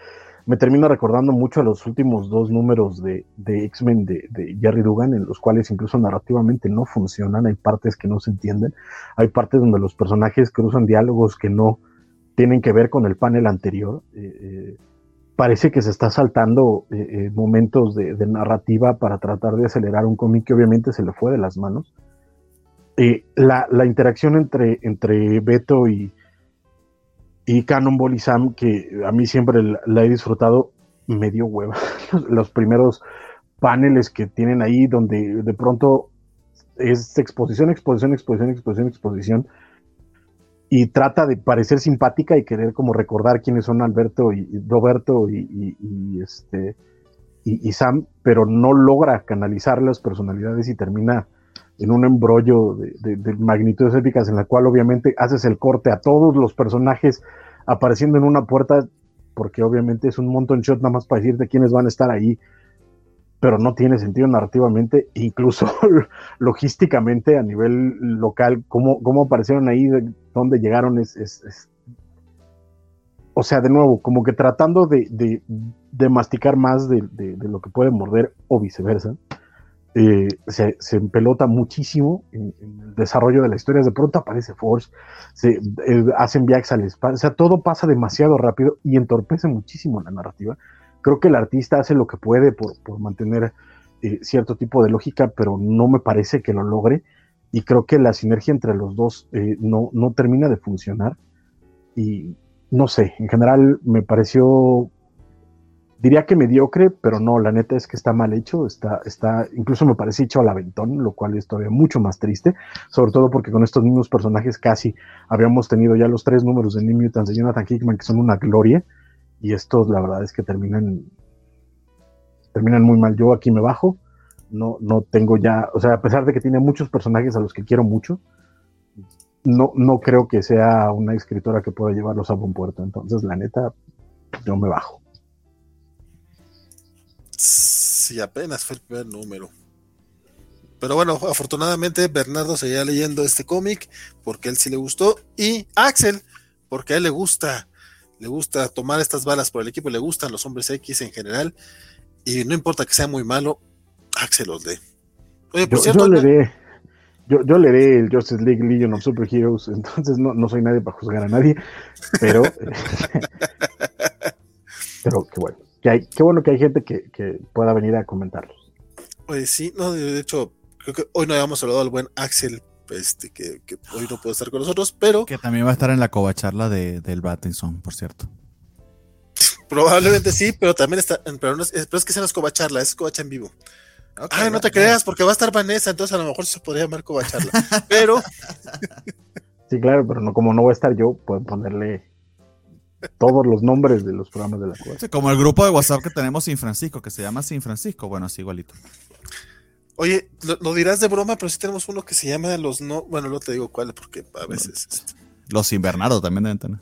me termina recordando mucho a los últimos dos números de, X-Men de, Jerry Dugan, en los cuales incluso narrativamente no funcionan, hay partes que no se entienden, hay partes donde los personajes cruzan diálogos que no tienen que ver con el panel anterior. Eh, eh, parece que se está saltando eh, momentos de, narrativa para tratar de acelerar un cómic que obviamente se le fue de las manos. La, la, interacción entre, entre Beto y, y Cannonball y Sam, que a mí siempre la, he disfrutado, me dio hueva. Los primeros paneles que tienen ahí, donde de pronto es exposición, exposición, exposición, exposición, exposición, y trata de parecer simpática y querer como recordar quiénes son Alberto y, Roberto y, este y, Sam, pero no logra canalizar las personalidades y termina en un embrollo de, magnitudes épicas en la cual obviamente haces el corte a todos los personajes apareciendo en una puerta, porque obviamente es un montón shot nada más para decirte quiénes van a estar ahí, pero no tiene sentido narrativamente, incluso logísticamente a nivel local, cómo, cómo aparecieron ahí, de dónde llegaron, es, o sea, de nuevo, como que tratando de, de, masticar más de, lo que puede morder o viceversa. Eh, se, se, empelota muchísimo en, el desarrollo de la historia. De pronto aparece Force, se eh, hacen viajes al espacio, o sea, todo pasa demasiado rápido y entorpece muchísimo la narrativa. Creo que el artista hace lo que puede por, por mantener eh, cierto tipo de lógica, pero no me parece que lo logre. Y creo que la sinergia entre los dos no, no termina de funcionar. Y no sé, en general me pareció diría que mediocre, pero no, la neta es que está mal hecho, está, está, incluso me parece hecho al aventón, lo cual es todavía mucho más triste, sobre todo porque con estos mismos personajes casi habíamos tenido ya los tres números de New Mutants de Jonathan Hickman que son una gloria, y estos la verdad es que terminan, terminan muy mal. Yo aquí me bajo, no, no tengo ya, o sea, a pesar de que tiene muchos personajes a los que quiero mucho, no, no creo que sea una escritora que pueda llevarlos a buen puerto, entonces la neta, yo me bajo. Sí, apenas fue el primer número. Pero bueno, afortunadamente Bernardo seguía leyendo este cómic porque él sí le gustó. Y Axel, porque a él le gusta, le gusta tomar estas balas por el equipo, le gustan los hombres X en general. Y no importa que sea muy malo, Axel los lee. Oye, por yo, cierto. Yo yo leeré el Justice League Legion of Superheroes, entonces no, no soy nadie para juzgar a nadie. Pero. pero qué bueno qué bueno que hay gente que, pueda venir a comentarlos. Pues sí, no, de hecho, creo que hoy no habíamos saludado al buen Axel, este, que, hoy no puede estar con nosotros, pero. Que también va a estar en la covacharla de, del Battinson, por cierto. Probablemente sí, pero también está. Pero, es, pero es que se nos covacharla, es covacha en vivo. Ay, no te creas, porque va a estar Vanessa, entonces a lo mejor se podría llamar covacharla. pero. Sí, claro, pero no, como no voy a estar yo, pueden ponerle todos los nombres de los programas de la cueva. como el grupo de WhatsApp que tenemos Sin Francisco, que se llama Sin Francisco. Bueno, así igualito. Oye, lo, dirás de broma, pero sí tenemos uno que se llama los no. Bueno, no te digo cuál, porque a veces. Este, los Invernado también deben tener.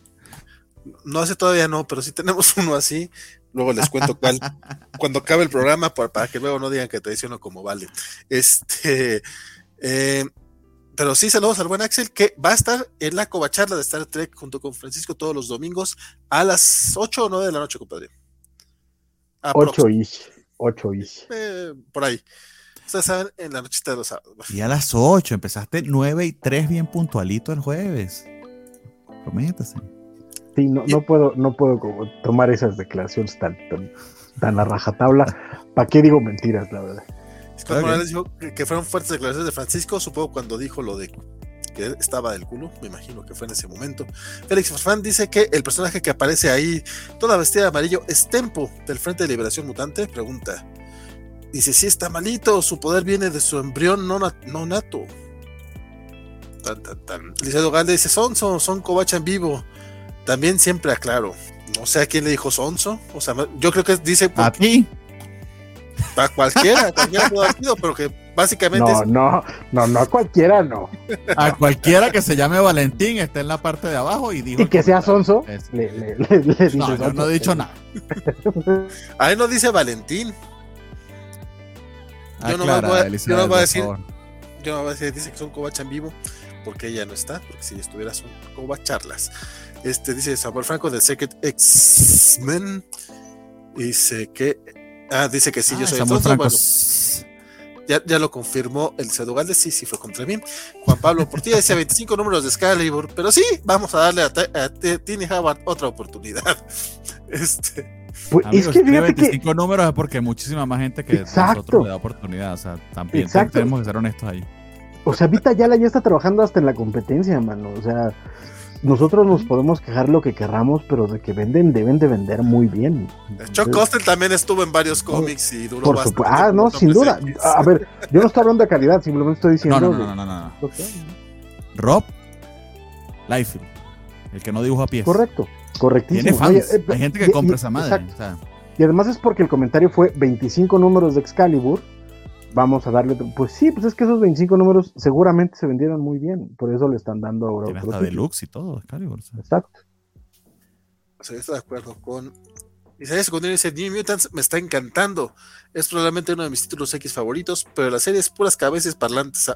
No hace todavía no, pero sí tenemos uno así. Luego les cuento cuál. cuando acabe el programa, para, que luego no digan que te uno como vale. Este. Eh, pero sí saludos al buen Axel que va a estar en la covacharla de Star Trek junto con Francisco todos los domingos a las 8 o 9 de la noche, compadre. 8 ish, 8 ish. Eh, por ahí. Ustedes saben, en la noche de los sábados. Y a las 8, empezaste 9 y 3 bien puntualito el jueves. Prométase. Sí, no, no puedo, no puedo como tomar esas declaraciones tan, tan, tan a rajatabla. ¿Para qué digo mentiras, la verdad? Scott Morales dijo que, que fueron fuertes declaraciones de Francisco, supongo cuando dijo lo de que estaba del culo, me imagino que fue en ese momento. Félix Farfán dice que el personaje que aparece ahí, toda vestida de amarillo, es Tempo, del Frente de Liberación Mutante. Pregunta. Dice, si está malito, su poder viene de su embrión no, nat- no nato. Tan, tan, Galde dice, Sonso, son covacha en vivo. También siempre aclaro. No sé a quién le dijo Sonso. O sea, yo creo que dice A ti. Para cualquiera, cualquiera pudo haber sido, pero que básicamente No, es no, no, no a cualquiera, no. A cualquiera que se llame Valentín está en la parte de abajo y dijo. Y que sea sonso, Es- le, le, le, le dice No, yo sonso. no he dicho nada. Ahí no dice Valentín. Yo no Aclara, voy a- yo no voy a decir-. Yo no voy a decir, dice que son covacha en vivo, porque ella no está, porque si estuviera son covacharlas. Este dice Samuel Franco de Secret X-Men. Dice que. Ah, dice que sí, yo Ah, soy. Franco. Bueno, ya, ya lo confirmó el Cedugalde, sí, sí fue contra mí. Juan Pablo Portilla decía 25 números de Excalibur, pero sí, vamos a darle a, a T- Tiny Howard otra oportunidad. Este, Pues, Amigos, es que tiene fíjate que 25 números es porque muchísima más gente que Exacto. nosotros le da oportunidad. O sea, también Exacto. tenemos que ser honestos ahí. O sea, Vita Yala ya está trabajando hasta en la competencia, mano. O sea, nosotros nos podemos quejar lo que querramos, pero de que venden, deben de vender muy bien. Chuck Costel también estuvo en varios cómics y duró Por bastante. supuesto. Ah, no, sin duda. A ver, yo no estoy hablando de calidad, simplemente estoy diciendo. no, no, no, no, no, Rob Liefeld, el que no dibuja pies. Correcto, correctísimo. Tiene fans. Oye, eh, Hay gente y- que compra y- esa madre. exacto. o sea, Y además es porque el comentario fue 25 números de Excalibur. Vamos a darle. otro- Pues sí, pues es que esos 25 números seguramente se vendieron muy bien. Por eso le están dando ahora tiene otro hasta título. deluxe y todo. Excalibur. Exacto. O sea, yo estoy de acuerdo con. Isaías Secundario dice: New Mutants me está encantando. Es probablemente uno de mis títulos X favoritos, pero la serie es puras cabezas parlantes,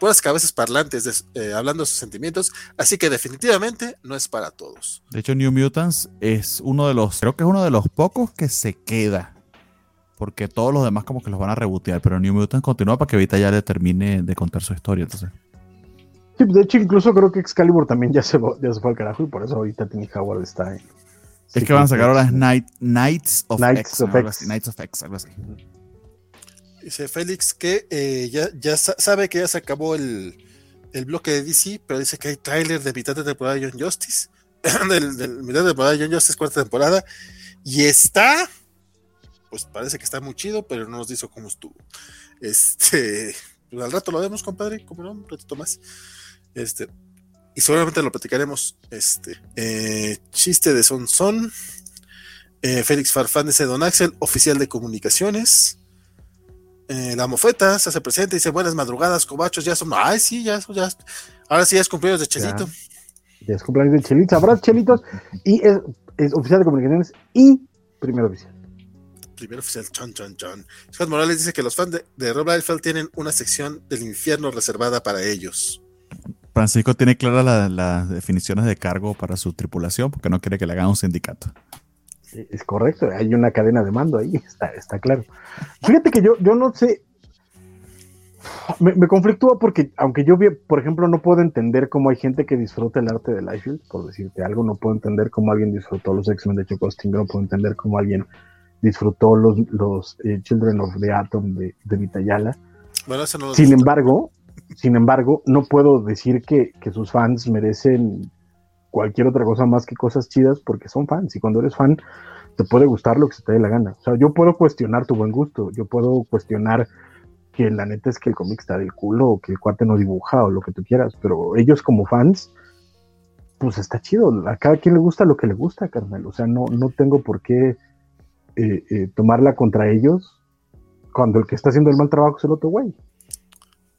puras cabezas parlantes de- eh, hablando de sus sentimientos, así que definitivamente no es para todos. De hecho, New Mutants es uno de los, creo que es uno de los pocos que se queda. Porque todos los demás como que los van a rebotear. Pero New Mutants continúa para que Vita ya le termine de contar su historia. Entonces, Sí, de hecho, incluso creo que Excalibur también ya se, ya se fue al carajo y por eso ahorita Timmy Howard está en. es que van a sacar ahora Night, Knights of Knights X. of Knights of X, algo así. Dice Félix que eh, ya, ya sa- sabe que ya se acabó el, el bloque de DC, pero dice que hay tráiler de mitad de temporada de John Justice, del, del mitad de temporada de John Justice, cuarta temporada, y está, pues parece que está muy chido, pero no nos dice cómo estuvo. Este, pues al rato lo vemos, compadre, como no, un ratito más. Este, y seguramente lo platicaremos. Este, eh, chiste de Son Son. Eh, Félix Farfán dice Don Axel, oficial de comunicaciones. Eh, la mofeta se hace presente y dice buenas madrugadas, cobachos, ya son. Ay, sí, ya, ya. Ahora sí ya es cumpleaños de Chelito. Ya es cumpleaños de Chelitos. Habrá Chelitos y es, es oficial de comunicaciones y primer oficial. Primer oficial, chon, chon, chon. Scott Morales dice que los fans de, de Rob Liefeld tienen una sección del infierno reservada para ellos. Francisco tiene claras la- las definiciones de cargo para su tripulación porque no quiere que le hagan un sindicato. Es correcto, hay una cadena de mando ahí, está, está claro. Fíjate que yo, yo no sé, me, me conflictúa porque aunque yo, por ejemplo, no puedo entender cómo hay gente que disfruta el arte de Liefeld, por decirte algo, no puedo entender cómo alguien disfrutó los X-Men de Chocosting, no puedo entender cómo alguien disfrutó los, los eh, Children of the Atom de, de Vitayala. Bueno, eso no Sin embargo, sin embargo, no puedo decir que, que sus fans merecen cualquier otra cosa más que cosas chidas porque son fans y cuando eres fan te puede gustar lo que se te dé la gana. O sea, yo puedo cuestionar tu buen gusto, yo puedo cuestionar que la neta es que el cómic está del culo o que el cuate no dibuja o lo que tú quieras, pero ellos como fans, pues está chido. A cada quien le gusta lo que le gusta, carnal. O sea, no, no tengo por qué eh, eh, tomarla contra ellos cuando el que está haciendo el mal trabajo es el otro güey.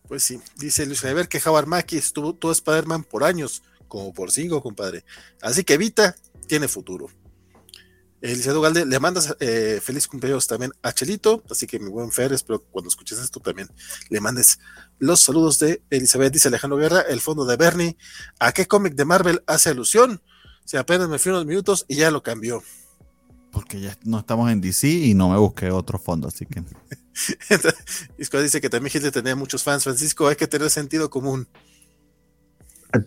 Pues sí, dice Luis Javier que Howard Mackie estuvo todo Spider-Man por años, como por cinco, compadre. Así que Vita tiene futuro. Eliseo Galde, le mandas eh, feliz cumpleaños también a Chelito, así que mi buen Fer, espero que cuando escuches esto también le mandes los saludos de Elizabeth, dice Alejandro Guerra, el fondo de Bernie, ¿a qué cómic de Marvel hace alusión? Si apenas me fui unos minutos y ya lo cambió. Porque ya no estamos en DC y no me busqué otro fondo, así que... Isco dice que también Hitler tenía muchos fans, Francisco, hay que tener sentido común.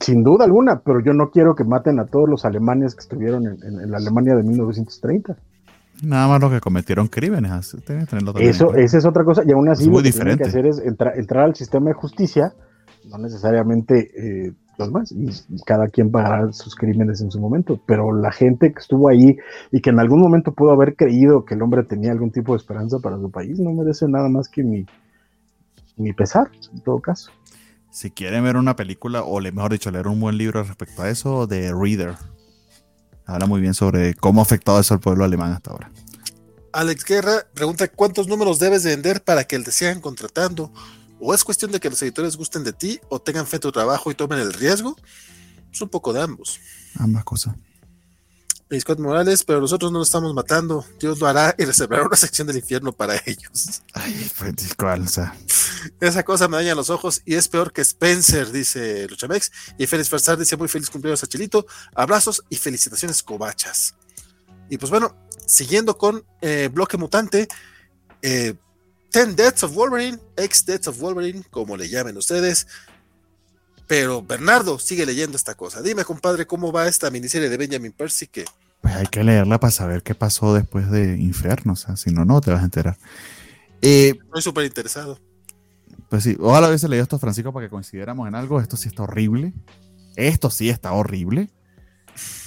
Sin duda alguna, pero yo no quiero que maten a todos los alemanes que estuvieron en, la Alemania de 1930. Nada más lo que cometieron crímenes. Eso, esa es otra cosa. Y aún así, lo que tienen que hacer es entrar al sistema de justicia, no necesariamente eh, los más, y cada quien pagará sus crímenes en su momento. Pero la gente que estuvo ahí y que en algún momento pudo haber creído que el hombre tenía algún tipo de esperanza para su país, no merece nada más que mi, mi pesar, en todo caso. Si quieren ver una película, o mejor dicho, leer un buen libro respecto a eso, de Reader. Habla muy bien sobre cómo ha afectado eso al pueblo alemán hasta ahora. Alex Guerra pregunta cuántos números debes vender para que te sigan contratando. ¿O es cuestión de que los editores gusten de ti o tengan fe en tu trabajo y tomen el riesgo? Es un poco de ambos. Ambas cosas. Scott Morales, pero nosotros no lo estamos matando. Dios lo hará y reservará una sección del infierno para ellos. Ay, pues, ¿cuál? O sea. Esa cosa me daña los ojos y es peor que Spencer, dice Luchamex. Y Félix Farsar dice muy feliz cumpleaños a Chilito. Abrazos y felicitaciones, cobachas. Y pues bueno, siguiendo con eh, Bloque Mutante, eh, Ten Deaths of Wolverine, ex Deaths of Wolverine, como le llamen ustedes. Pero Bernardo sigue leyendo esta cosa. Dime, compadre, ¿cómo va esta miniserie de Benjamin Percy que pues hay que leerla para saber qué pasó después de Inferno, o sea, si no, no te vas a enterar. Eh, Estoy súper interesado. Pues sí, ojalá hubiese leído esto, Francisco, para que coincidiéramos en algo. Esto sí está horrible. Esto sí está horrible.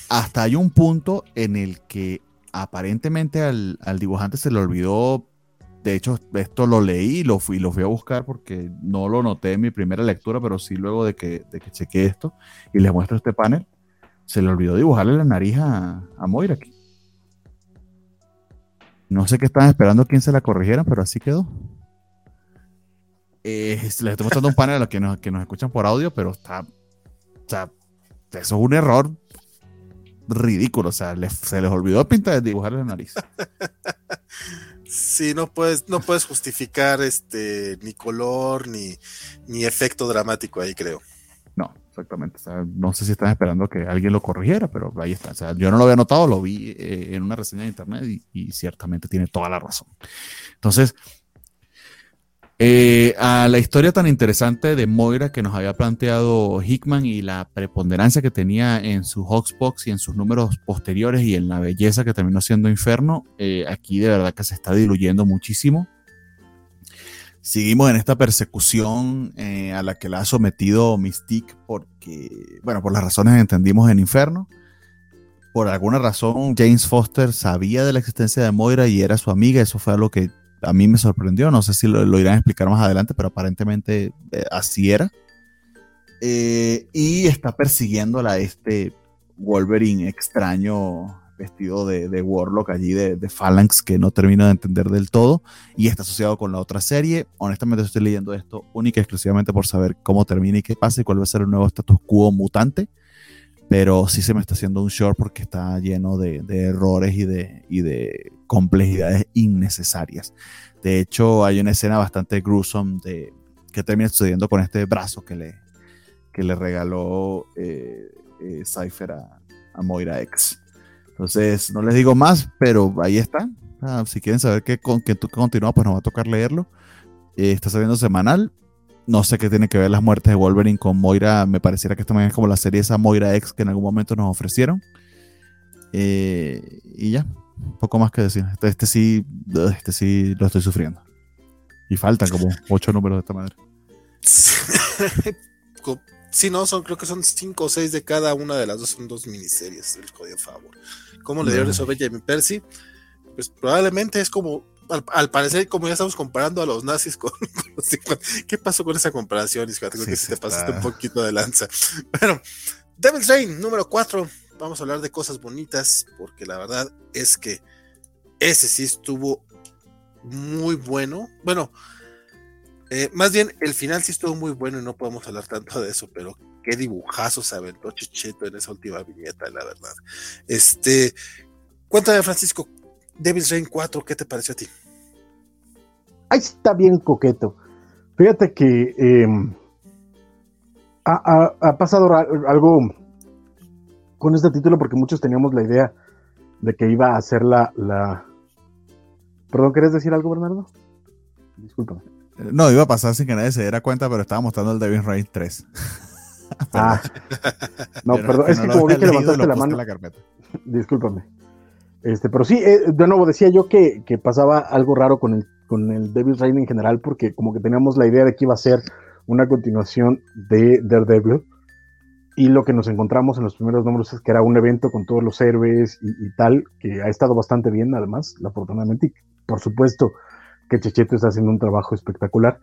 Hasta hay un punto en el que aparentemente al, dibujante se le olvidó. De hecho, esto lo leí y lo fui, lo fui a buscar porque no lo noté en mi primera lectura, pero sí luego de que, de que chequé esto y les muestro este panel se le olvidó dibujarle la nariz a, Moira aquí. No sé qué estaban esperando quién se la corrigiera, pero así quedó. Eh, les estoy mostrando un panel a los que nos, que nos escuchan por audio, pero está. O sea, eso es un error ridículo. O sea, se les olvidó pintar dibujarle la nariz. Sí, no puedes, no puedes justificar este ni color ni, ni efecto dramático ahí, creo. No, exactamente. no sé si están esperando que alguien lo corrigiera, pero ahí está. O sea, yo no lo había notado, lo vi eh, en una reseña de internet y, ciertamente tiene toda la razón. Entonces, eh, a la historia tan interesante de Moira que nos había planteado Hickman y la preponderancia que tenía en su Hawksbox y en sus números posteriores y en la belleza que terminó siendo Inferno, eh, aquí de verdad que se está diluyendo muchísimo seguimos en esta persecución eh, a la que la ha sometido Mystique porque, bueno, por las razones que entendimos en Inferno. Por alguna razón, James Foster sabía de la existencia de Moira y era su amiga. Eso fue algo que a mí me sorprendió. No sé si lo, irán a explicar más adelante, pero aparentemente eh, así era. Eh, y está persiguiéndola este Wolverine extraño vestido de, de Warlock allí de, de, Phalanx que no termino de entender del todo y está asociado con la otra serie. Honestamente estoy leyendo esto única y exclusivamente por saber cómo termina y qué pasa y cuál va a ser el nuevo status quo mutante. Pero sí se me está haciendo un short porque está lleno de, de errores y de, y de complejidades innecesarias. De hecho, hay una escena bastante gruesome de, que termina sucediendo con este brazo que le, que le regaló eh, eh, Cypher a, Moira X. Entonces, no les digo más, pero ahí está. Ah, si quieren saber qué, con, qué continúa, pues nos va a tocar leerlo. Eh, está saliendo semanal. No sé qué tiene que ver las muertes de Wolverine con Moira. Me pareciera que esta es como la serie esa Moira X que en algún momento nos ofrecieron. Eh, y ya, poco más que decir. Este, este, sí, este sí lo estoy sufriendo. Y faltan como ocho números de esta madre. Sí, no, son, creo que son cinco o seis de cada una de las dos, son dos miniseries del Código Favor. ¿Cómo le dieron eso a Benjamin Percy? Pues probablemente es como, al, parecer, como ya estamos comparando a los nazis con, los ¿Qué pasó con esa comparación? Creo que te pasaste un poquito de lanza. Bueno, Devil's Reign, número cuatro. Vamos a hablar de cosas bonitas, porque la verdad es que ese sí estuvo muy bueno. Bueno, eh, más bien, el final sí estuvo muy bueno y no podemos hablar tanto de eso, pero qué dibujazos se aventó Chicheto en esa última viñeta, la verdad. Este, Cuéntame, Francisco, Devil's Reign 4, ¿qué te pareció a ti? Ahí está bien coqueto. Fíjate que em, ha, pasado algo con este título porque muchos teníamos la idea de que iba a ser la... la... Perdón, ¿querés decir algo, Bernardo? Disculpa. No, iba a pasar sin que nadie se diera cuenta, pero estaba mostrando el Devil's Reign 3. ah. No, perdón, es que como vi que levantaste la mano. La Discúlpame. Este, pero sí, eh, de nuevo decía yo que, pasaba algo raro con el, con el Devil's Reign en general, porque como que teníamos la idea de que iba a ser una continuación de Daredevil. Y lo que nos encontramos en los primeros números es que era un evento con todos los héroes y, tal, que ha estado bastante bien, además, afortunadamente. Y por supuesto que Checheto está haciendo un trabajo espectacular.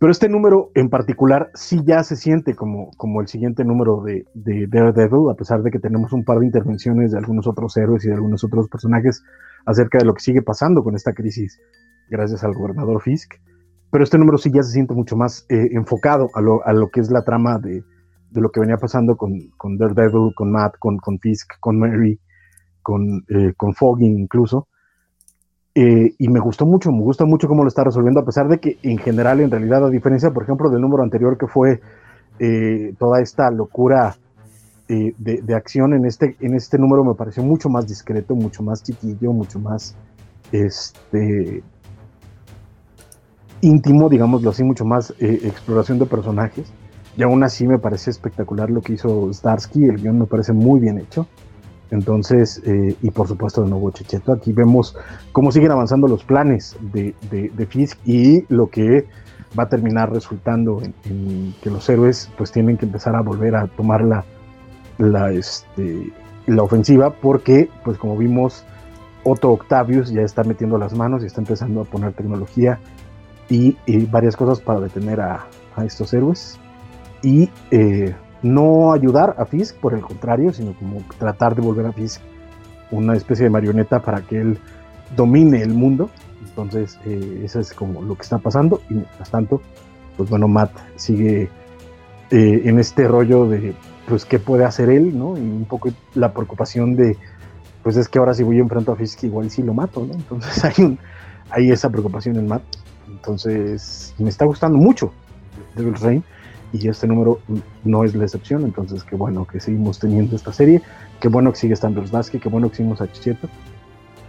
Pero este número en particular sí ya se siente como, como el siguiente número de, de, Daredevil, a pesar de que tenemos un par de intervenciones de algunos otros héroes y de algunos otros personajes acerca de lo que sigue pasando con esta crisis, gracias al gobernador Fisk. Pero este número sí ya se siente mucho más eh, enfocado a lo, a lo, que es la trama de, de lo que venía pasando con, con, Daredevil, con Matt, con, con Fisk, con Mary, con, eh, con Foggy incluso. Eh, y me gustó mucho, me gusta mucho cómo lo está resolviendo, a pesar de que en general, en realidad, a diferencia, por ejemplo, del número anterior que fue eh, toda esta locura eh, de, acción, en este, en este número me pareció mucho más discreto, mucho más chiquillo, mucho más este, íntimo, digámoslo así, mucho más exploración de personajes. Y aún así me parece espectacular lo que hizo Starsky, el guion me parece muy bien hecho. Entonces, eh, y por supuesto de nuevo Checheto, aquí vemos cómo siguen avanzando los planes de, de, Fisk y lo que va a terminar resultando en, que los héroes pues tienen que empezar a volver a tomar la, la, este, la ofensiva porque pues como vimos Otto Octavius ya está metiendo las manos y está empezando a poner tecnología y, varias cosas para detener a, a estos héroes. Y eh, no ayudar a Fisk, por el contrario, sino como tratar de volver a Fisk una especie de marioneta para que él domine el mundo. Entonces, eh, eso es como lo que está pasando. Y mientras tanto, pues bueno, Matt sigue eh, en este rollo de, pues, qué puede hacer él, ¿no? Y un poco la preocupación de, pues es que ahora si voy enfrento a Fisk, igual sí lo mato, ¿no? Entonces hay, un, hay esa preocupación en Matt. Entonces, me está gustando mucho Devil's Reign y este número no es la excepción, entonces qué bueno que seguimos teniendo esta serie, qué bueno que sigue estando Slasky, qué bueno que seguimos a Chicheto,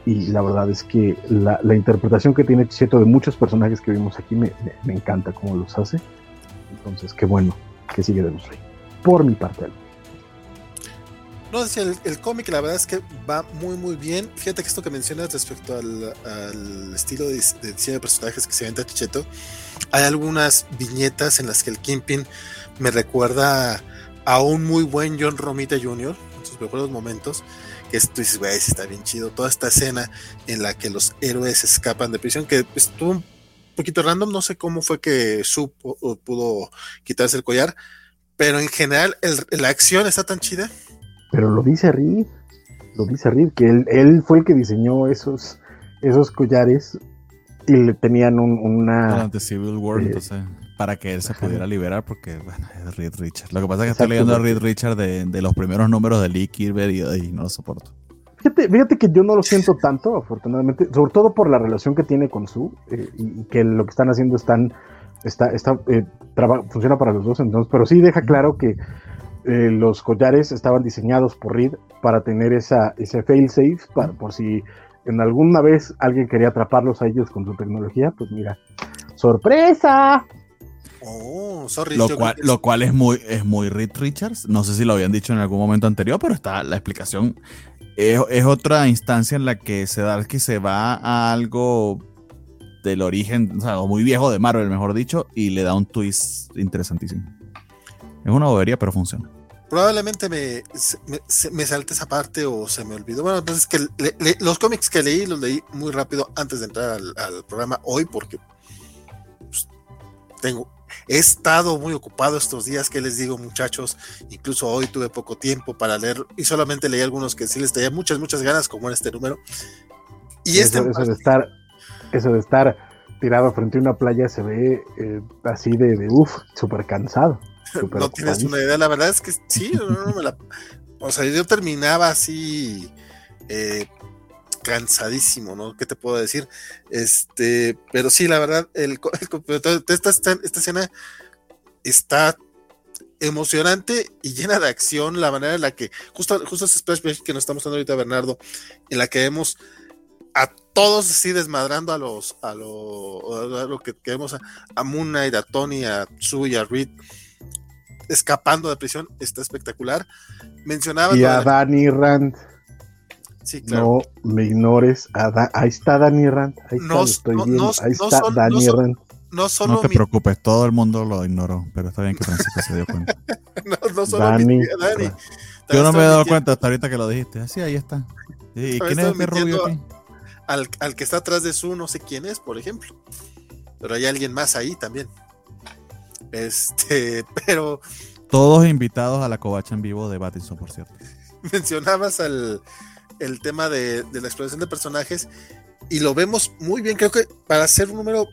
y la verdad es que la, interpretación que tiene Chicheto de muchos personajes que vimos aquí me, encanta cómo los hace, entonces qué bueno que sigue de rey, por mi parte. No, el, el cómic la verdad es que va muy muy bien. Fíjate que esto que mencionas respecto al, estilo de, diseño de personajes que se vende Chicheto, hay algunas viñetas en las que el Kimpin me recuerda a un muy buen John Romita Jr. en sus mejores momentos. Que tú dices, güey, está bien chido. Toda esta escena en la que los héroes escapan de prisión, que estuvo un poquito random. No sé cómo fue que supo o pudo quitarse el collar, pero en general la acción está tan chida pero lo dice Reed, lo dice Reed, que él, fue el que diseñó esos, esos collares y le tenían una... Durante Civil War, eh, para que él se pudiera liberar, porque bueno, es Reed Richard. Lo que pasa es que estoy leyendo a Reed Richard de, los primeros números de Lee Kirby y, no lo soporto. Fíjate, fíjate, que yo no lo siento tanto, afortunadamente, sobre todo por la relación que tiene con Sue eh, y, que lo que están haciendo están, está, está, eh, funciona para los dos, entonces, pero sí deja claro que eh, los collares estaban diseñados por Reed para tener esa, ese fail-safe, por si en alguna vez alguien quería atraparlos a ellos con su tecnología, pues mira, ¡sorpresa! Oh, lo, cual, lo cual es muy, es muy Reed Richards. No sé si lo habían dicho en algún momento anterior, pero está la explicación. Es, otra instancia en la que Sedarsky se va a algo del origen, o sea, muy viejo de Marvel, mejor dicho, y le da un twist interesantísimo. Es una bobería, pero funciona. Probablemente me, me, salte esa parte o se me olvidó. Bueno, entonces que los cómics que leí los leí muy rápido antes de entrar al, programa hoy porque pues, tengo he estado muy ocupado estos días que les digo muchachos incluso hoy tuve poco tiempo para leer y solamente leí algunos que sí les tenía muchas muchas ganas como en este número y este eso, de estar eso de estar tirado frente a una playa se ve eh, así de, de uff súper cansado no tienes una idea, la verdad es que sí, no, me la, o sea, yo terminaba así eh, cansadísimo, ¿no? ¿Qué te puedo decir? Este, pero sí, la verdad, el, el esta, esta, esta escena está emocionante y llena de acción la manera en la que, justo, justo ese splash que nos estamos dando ahorita Bernardo, en la que vemos a todos así desmadrando a los, a lo, a lo que, vemos a, a Moon Knight, a Tony, a Sue y a Reed escapando de prisión, está espectacular. Mencionaba. Y a Danny Rand. Sí, claro. No me ignores. A ahí está Danny Rand. Ahí está, estoy viendo. ahí está Danny Rand no solo. No te preocupes, todo el mundo lo ignoró, pero está bien que Francisco se dio cuenta. no, no solo Dani, mi Dani. Yo no me he dado cuenta hasta ahorita que lo dijiste. Así, ahí está. ¿Y quién es este rubio aquí? Al, al, que está atrás de su, no sé quién es, por ejemplo. Pero hay alguien más ahí también. Este, pero. Todos invitados a la covacha en vivo de Batinson, por cierto. Mencionabas el, el tema de, de la exploración de personajes y lo vemos muy bien. Creo que para hacer un número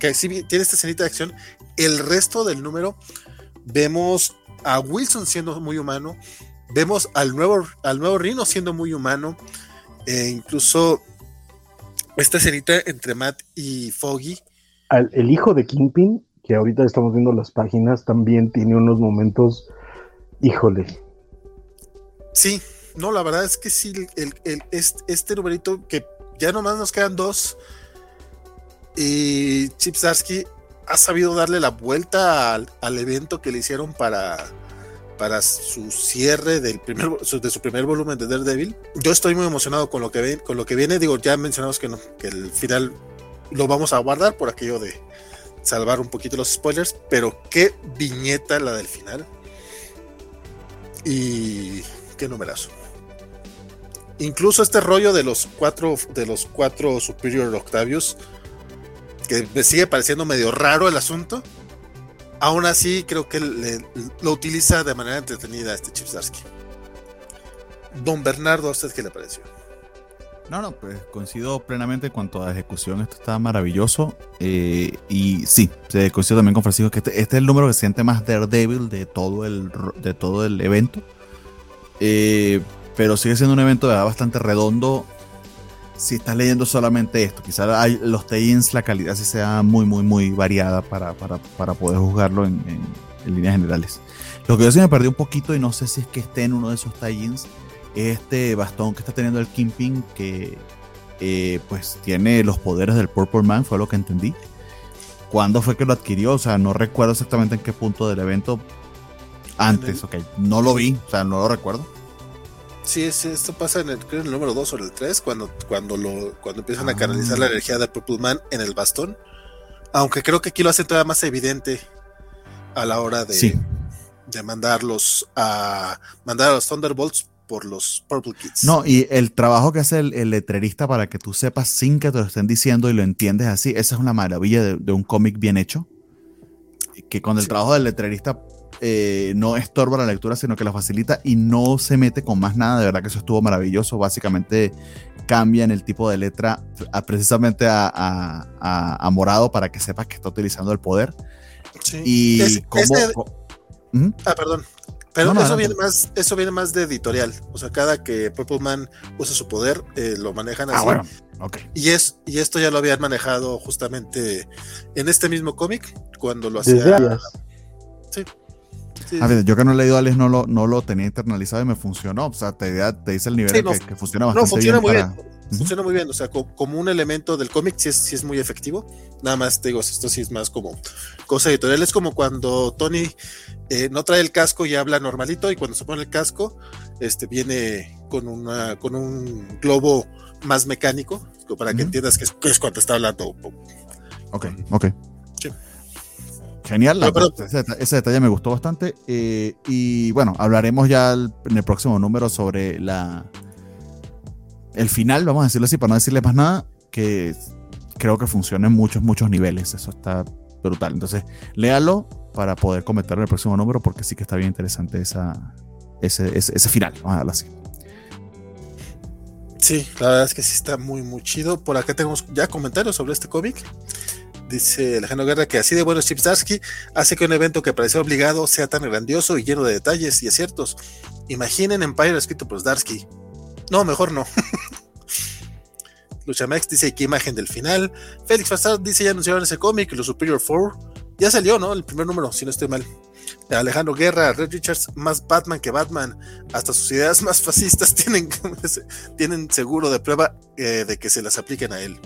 que sí tiene esta escenita de acción. El resto del número vemos a Wilson siendo muy humano, vemos al nuevo, al nuevo Rino siendo muy humano, e incluso esta escenita entre Matt y Foggy. el hijo de Kingpin, que ahorita estamos viendo las páginas, también tiene unos momentos, híjole. Sí, no, la verdad es que sí, este, este numerito que ya nomás nos quedan dos y Chip Zarsky ha sabido darle la vuelta al, evento que le hicieron para, para su cierre del primer, de su primer volumen de Daredevil. Yo estoy muy emocionado con lo que, con lo que viene. Digo, ya mencionamos que el final lo vamos a guardar por aquello de salvar un poquito los spoilers, pero qué viñeta la del final. Y qué numerazo. Incluso este rollo de los cuatro, de los cuatro Superior Octavius que me sigue pareciendo medio raro el asunto. Aún así, creo que lo utiliza de manera entretenida este Chip Don Bernardo, ¿a usted qué le pareció? No, no, pues coincido plenamente en cuanto a ejecución. Esto está maravilloso. Eh, y sí, se coincido también con Francisco que este, este, es el número que se siente más Daredevil de todo el, de todo el evento. Eh, pero sigue siendo un evento bastante redondo si estás leyendo solamente esto. Quizás los tie-ins, la calidad sí sea muy, muy, muy variada para, poder juzgarlo en, líneas generales. Lo que yo sí me perdí un poquito y no sé si es que esté en uno de esos tie-ins este bastón que está teniendo el Kingpin que eh, pues tiene los poderes del Purple Man, fue lo que entendí. ¿Cuándo fue que lo adquirió? O sea, no recuerdo exactamente en qué punto del evento. Antes, ok. No lo vi, o sea, no lo recuerdo Sí, esto pasa en el, el número 2 o el 3, cuando, cuando, lo, cuando empiezan a canalizar la ah. energía de Purple Man en el bastón. Aunque creo que aquí lo hace todavía más evidente a la hora de, de mandarlos a mandar a los Thunderbolts por los Purple Kids. No, y el trabajo que hace el, letrerista para que tú sepas sin que te lo estén diciendo y lo entiendes así, esa es una maravilla de, un cómic bien hecho. Que con el trabajo del letrerista eh, no estorba la lectura, sino que la facilita y no se mete con más nada. De verdad que eso estuvo maravilloso. Básicamente cambian el tipo de letra precisamente a, morado para que sepas que está utilizando el poder. Y ¿Mm? Ah, perdón. Pero eso, viene más, eso viene más de editorial. O sea, cada que Purple Man usa su poder, eh, lo manejan ah, así. bueno. Y, es, y esto ya lo habían manejado justamente en este mismo cómic, cuando lo hacía. Sí a ver, yo que no he leído Alex no lo, no lo tenía internalizado y me funcionó. O sea, te, te dice el nivel que, funciona bastante no, funciona Muy bien. Funciona muy bien, o sea, como un elemento del cómic sí es, es muy efectivo. Nada más te digo, esto sí es más como cosa editorial. Es como cuando Tony eh, no trae el casco y habla normalito, y cuando se pone el casco, este viene con una con un globo más mecánico, para que entiendas que es, que es cuando está hablando. Ok, ok. Genial, ese, detalle me gustó bastante. Eh, y bueno, hablaremos ya en el próximo número sobre la el final, vamos a decirlo así, para no decirle más nada, que creo que funciona en muchos, muchos niveles. Eso está brutal. Entonces, léalo para poder comentar en el próximo número, porque sí que está bien interesante esa, ese, ese, final. Vamos a darlo así. Sí, la verdad es que sí está muy, muy chido. Por acá tenemos ya comentarios sobre este cómic. Dice Alejandro Guerra que así de bueno Chip Zarsky hace que un evento que parecía obligado sea tan grandioso y lleno de detalles y aciertos. Imaginen Empire escrito por Zdarsky. No, mejor no. Luchamex dice qué imagen del final. Félix Farsad dice ya anunciaron ese cómic, los Superior Four. Ya salió, ¿no? El primer número, si no estoy mal. Alejandro Guerra, Red Richards, más Batman que Batman. Hasta sus ideas más fascistas tienen, tienen seguro de prueba eh, de que se las apliquen a él.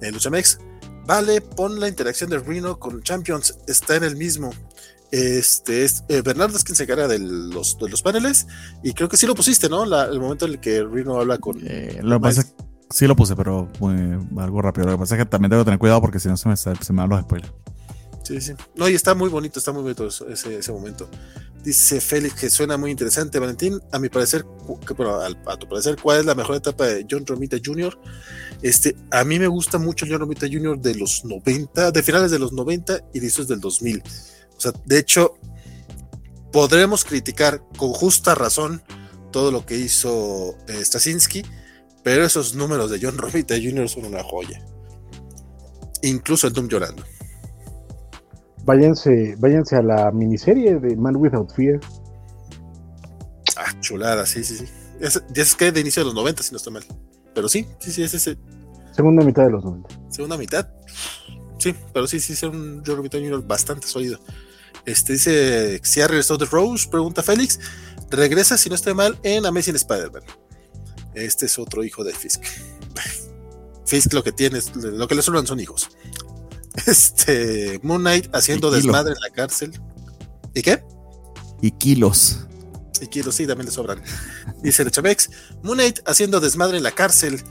Eh, Luchamex, vale, pon la interacción de Reno con Champions, está en el mismo. Este es, eh, Bernardo es quien se encarga de los, de los paneles y creo que sí lo pusiste, ¿no? el momento en el que Reno habla con. Eh, lo pasa sí lo puse, pero algo rápido. Lo que pasa es que también tengo que tener cuidado porque si no se me, se me dan los spoilers. Sí, sí. No, y está muy bonito, está muy bonito ese, ese momento. Dice Félix que suena muy interesante, Valentín. A mi parecer, que, bueno, a, tu parecer, ¿cuál es la mejor etapa de John Romita Jr.? Este, a mí me gusta mucho John Romita Jr. de los 90, de finales de los 90 y esos del 2000. O sea, de hecho, podremos criticar con justa razón todo lo que hizo eh, Stasinski, pero esos números de John Romita Jr. son una joya. Incluso el Doom llorando váyanse, váyanse a la miniserie de Man Without Fear. Ah, chulada, sí, sí, sí. Es, es que de inicio de los 90, si no está mal. Pero sí, sí, sí, es ese. Segunda mitad de los 90. Segunda mitad. Sí, pero sí, sí, es un Jr. bastante sólido. Este dice, si ha regresado de Rose, pregunta Félix. Regresa, si no estoy mal, en Amazing Spider-Man. Este es otro hijo de Fisk. Fisk lo que tiene, lo que le sobran son hijos. Este, Moon Knight haciendo desmadre en la cárcel. ¿Y qué? Y kilos. Y kilos, sí, también le sobran. Dice el Chavex, Moon Knight haciendo desmadre en la cárcel.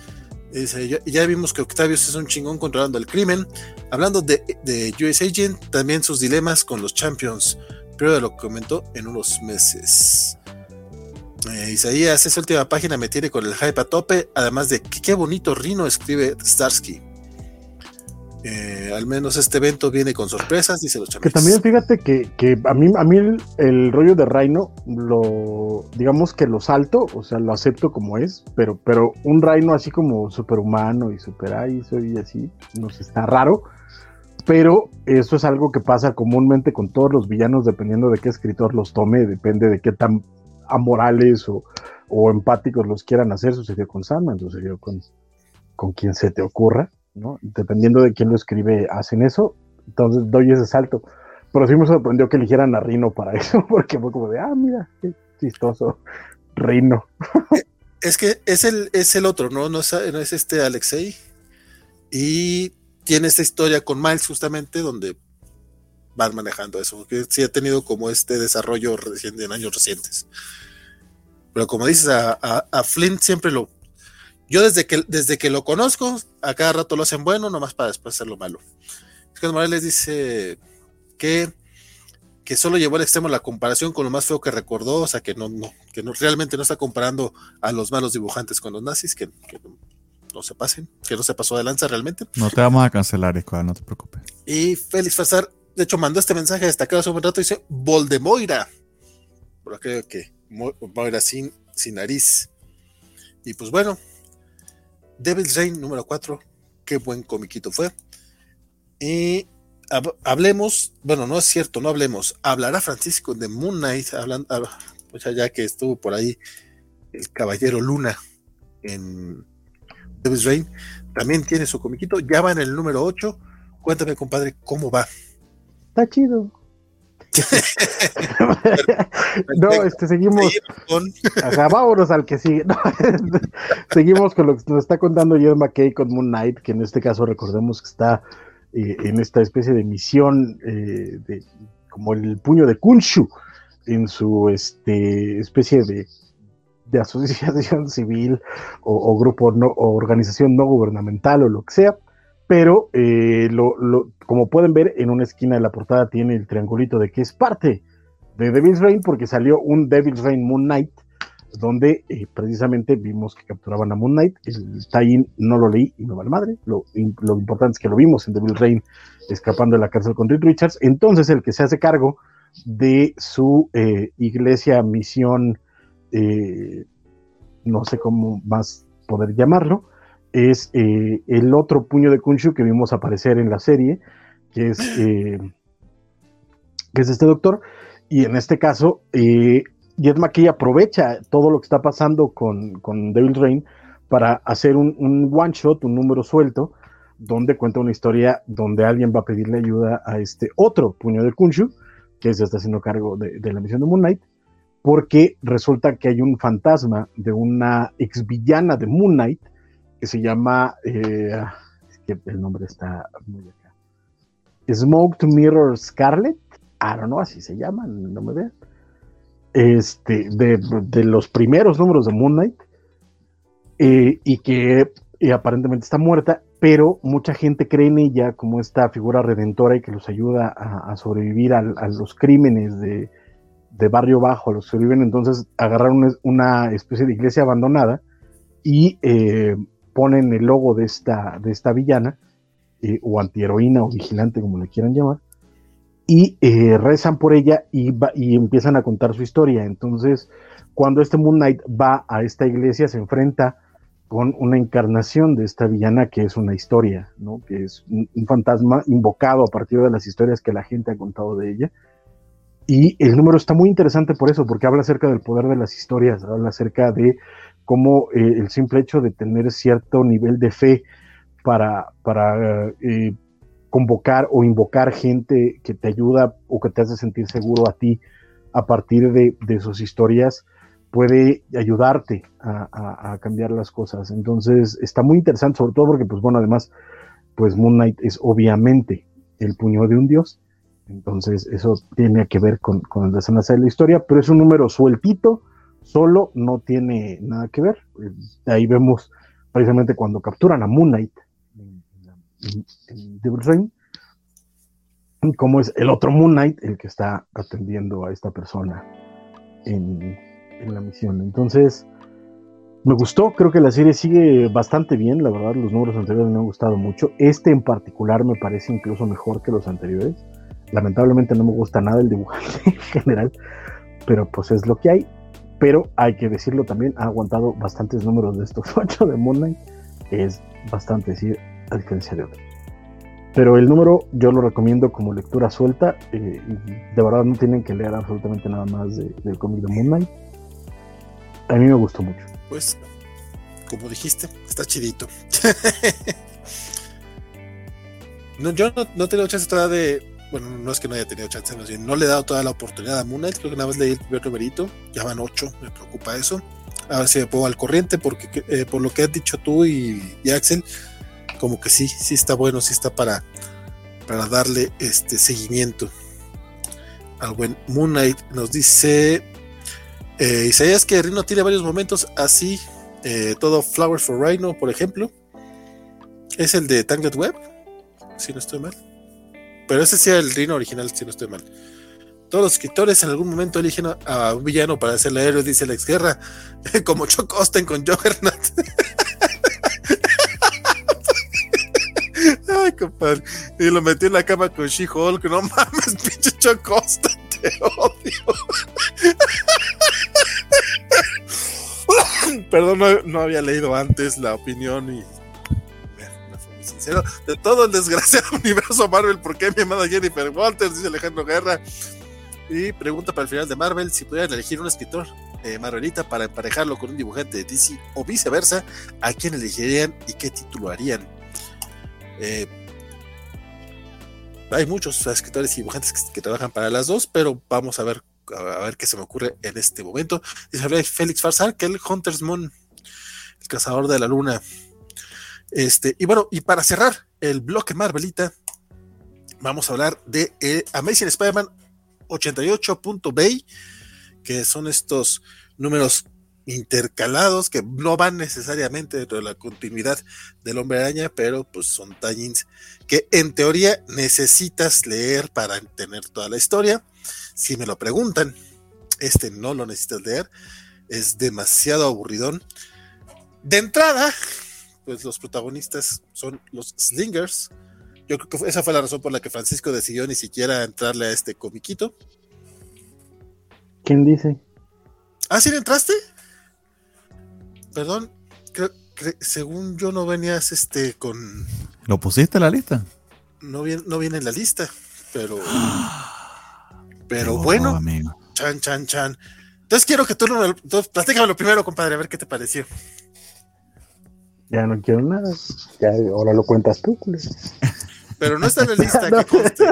Dice, ya, vimos que Octavius es un chingón controlando el crimen. Hablando de, de US Agent, también sus dilemas con los Champions. Pero lo comentó en unos meses. Eh, Isaías, esa última página me tiene con el hype a tope. Además de que qué bonito Rino escribe Starsky. Eh, al menos este evento viene con sorpresas, dice los Que también fíjate que, a mí, a mí el, rollo de Reino, lo, digamos que lo salto, o sea, lo acepto como es, pero, pero un Reino así como superhumano y super ahí, soy así, nos está raro. Pero eso es algo que pasa comúnmente con todos los villanos, dependiendo de qué escritor los tome, depende de qué tan amorales o, o empáticos los quieran hacer. Sucedió con Sandman, sucedió con, con quien se te ocurra. Dependiendo de quién lo escribe, hacen eso. Entonces doy ese salto. Pero sí me sorprendió que eligieran a Rino para eso, porque fue como de, ah, mira, qué chistoso, Rino. Es que es el, es el otro, ¿no? No es, este Alexei. Y tiene esta historia con Miles, justamente, donde van manejando eso, que sí ha tenido como este desarrollo reciente en años recientes. Pero como dices, a, a Flint siempre lo yo desde que, desde que lo conozco, a cada rato lo hacen bueno, nomás para después hacerlo malo. Oscar Morales dice que, que solo llevó al extremo la comparación con lo más feo que recordó, o sea que no, no, que no realmente no está comparando a los malos dibujantes con los nazis, que, no, se pasen, que no se pasó de lanza realmente. No te vamos a cancelar, Escobar, no te preocupes. Y Félix Fazar, de hecho, mandó este mensaje destacado hace un rato, dice Voldemoira. Pero creo que Moira sin, sin nariz. Y pues bueno, Devil's Reign número 4, qué buen comiquito fue. Y hablemos, bueno, no es cierto, no hablemos, hablará Francisco de Moon Knight, hablando, pues ya que estuvo por ahí el Caballero Luna en Devil's Reign, también tiene su comiquito, ya va en el número 8. Cuéntame, compadre, ¿cómo va? Está chido. no, este, seguimos. vámonos al que sigue. seguimos con lo que nos está contando Jed McKay con Moon Knight, que en este caso recordemos que está eh, en esta especie de misión eh, de, como el puño de Kunshu en su este, especie de, de asociación civil o, grupo no, o organización no gubernamental o lo que sea pero eh, lo, como pueden ver, en una esquina de la portada tiene el triangulito de que es parte de Devil's Reign, porque salió un Devil's Reign Moon Knight, donde eh, precisamente vimos que capturaban a Moon Knight. El tie no lo leí y me vale madre. Lo, importante es que lo vimos en Devil's Reign escapando de la cárcel con Reed Richards. Entonces, el que se hace cargo de su eh, iglesia, misión, no sé cómo más poder llamarlo, es eh, el otro puño de Kunshu que vimos aparecer en la serie, que es, eh, que es este doctor. Y en este caso, eh, y Ed McKay aprovecha todo lo que está pasando con, con Devil's Reign para hacer un, un one shot, un número suelto, donde cuenta una historia donde alguien va a pedirle ayuda a este otro puño de Kunshu, que se está haciendo cargo de, de la misión de Moon Knight, porque resulta que hay un fantasma de una ex villana de Moon Knight que se llama, eh, el nombre está muy acá, Smoked Mirror Scarlet, I don't know, así se llama, no me vean, este, de, de los primeros números de Moon Knight, eh, y que eh, aparentemente está muerta, pero mucha gente cree en ella como esta figura redentora y que los ayuda a, sobrevivir a, los crímenes de, de, barrio bajo, a los que sobreviven. Entonces agarraron una especie de iglesia abandonada y eh, ponen el logo de esta, de esta villana, eh, o antiheroína o vigilante, como le quieran llamar, y eh, rezan por ella y, va, y empiezan a contar su historia. Entonces, cuando este Moon Knight va a esta iglesia, se enfrenta con una encarnación de esta villana que es una historia, ¿no? que es un, un, fantasma invocado a partir de las historias que la gente ha contado de ella. Y el número está muy interesante por eso, porque habla acerca del poder de las historias, habla acerca de cómo eh, el simple hecho de tener cierto nivel de fe para, para eh, convocar o invocar gente que te ayuda o que te hace sentir seguro a ti a partir de, de sus historias, puede ayudarte a, a, a, cambiar las cosas. Entonces, está muy interesante, sobre todo porque, pues bueno, además, pues Moon Knight es obviamente el puño de un dios. Entonces, eso tiene que ver con, con el desenlace de la historia, pero es un número sueltito, solo, no tiene nada que ver. Ahí vemos precisamente cuando capturan a Moon Knight en, en, en Devil's Reign, cómo es el otro Moon Knight el que está atendiendo a esta persona en, en la misión. Entonces, me gustó, creo que la serie sigue bastante bien, la verdad, los números anteriores me han gustado mucho. Este en particular me parece incluso mejor que los anteriores. Lamentablemente no me gusta nada el dibujante en general, pero pues es lo que hay. Pero hay que decirlo también, ha aguantado bastantes números de estos ocho de Moon Knight, es bastante decir, a diferencia de otros. Pero el número yo lo recomiendo como lectura suelta. Eh, de verdad no tienen que leer absolutamente nada más de, del cómic de Moon Knight. A mí me gustó mucho. Pues, como dijiste, está chidito. no, yo no, tenido chance todavía de. Bueno, no es que no haya tenido chance, no, le he dado toda la oportunidad a Moon Knight. Creo que nada más leí el primer numerito. Ya van ocho, me preocupa eso. A ver si me pongo al corriente, porque eh, por lo que has dicho tú y, y, Axel, como que sí, sí está bueno, sí está para, para darle este seguimiento al buen Moon Knight. Nos dice eh, Isaías que Rhino tiene varios momentos así, eh, todo Flowers for Rhino, por ejemplo. Es el de Tangled Web, si no estoy mal. Pero ese sí era el Rhino original, si no estoy mal. Todos los escritores en algún momento eligen a, un villano para hacerle héroe, dice la exguerra, como Chuck Austin con Juggernaut. Ay, compadre. Y lo metió en la cama con She-Hulk. No mames, pinche Chuck Austin, te odio. Perdón, no, no, había leído antes la opinión y. De todo el desgraciado universo Marvel, ¿por qué mi amada Jennifer Walters? Dice Alejandro Guerra. Y pregunta para el final de Marvel: si pudieran elegir un escritor eh, Marvelita para emparejarlo con un dibujante de DC o viceversa, ¿a quién elegirían y qué título harían? Eh, hay muchos escritores y dibujantes que, que, trabajan para las dos, pero vamos a ver a ver qué se me ocurre en este momento. Dice Félix Farsar, que el Hunter's Moon, el cazador de la luna. Este, y bueno, y para cerrar el bloque Marvelita, vamos a hablar de eh, Amazing Spider-Man 88.bay, que son estos números intercalados que no van necesariamente dentro de la continuidad del hombre araña, pero pues son tallings que en teoría necesitas leer para entender toda la historia. Si me lo preguntan, este no lo necesitas leer, es demasiado aburridón. De entrada, pues los protagonistas son los Slingers. Yo creo que esa fue la razón por la que Francisco decidió ni siquiera entrarle a este comiquito. ¿Quién dice? ¿Ah, sí le entraste? Perdón, creo que según yo no venías este con. ¿Lo pusiste en la lista? No viene, no viene en la lista, pero. pero oh, bueno, amigo. chan, chan, chan. Entonces quiero que tú, lo primero, compadre, a ver qué te pareció. Ya no quiero nada. Ya, ahora lo cuentas tú, culé. Pero no está en la lista, que conste.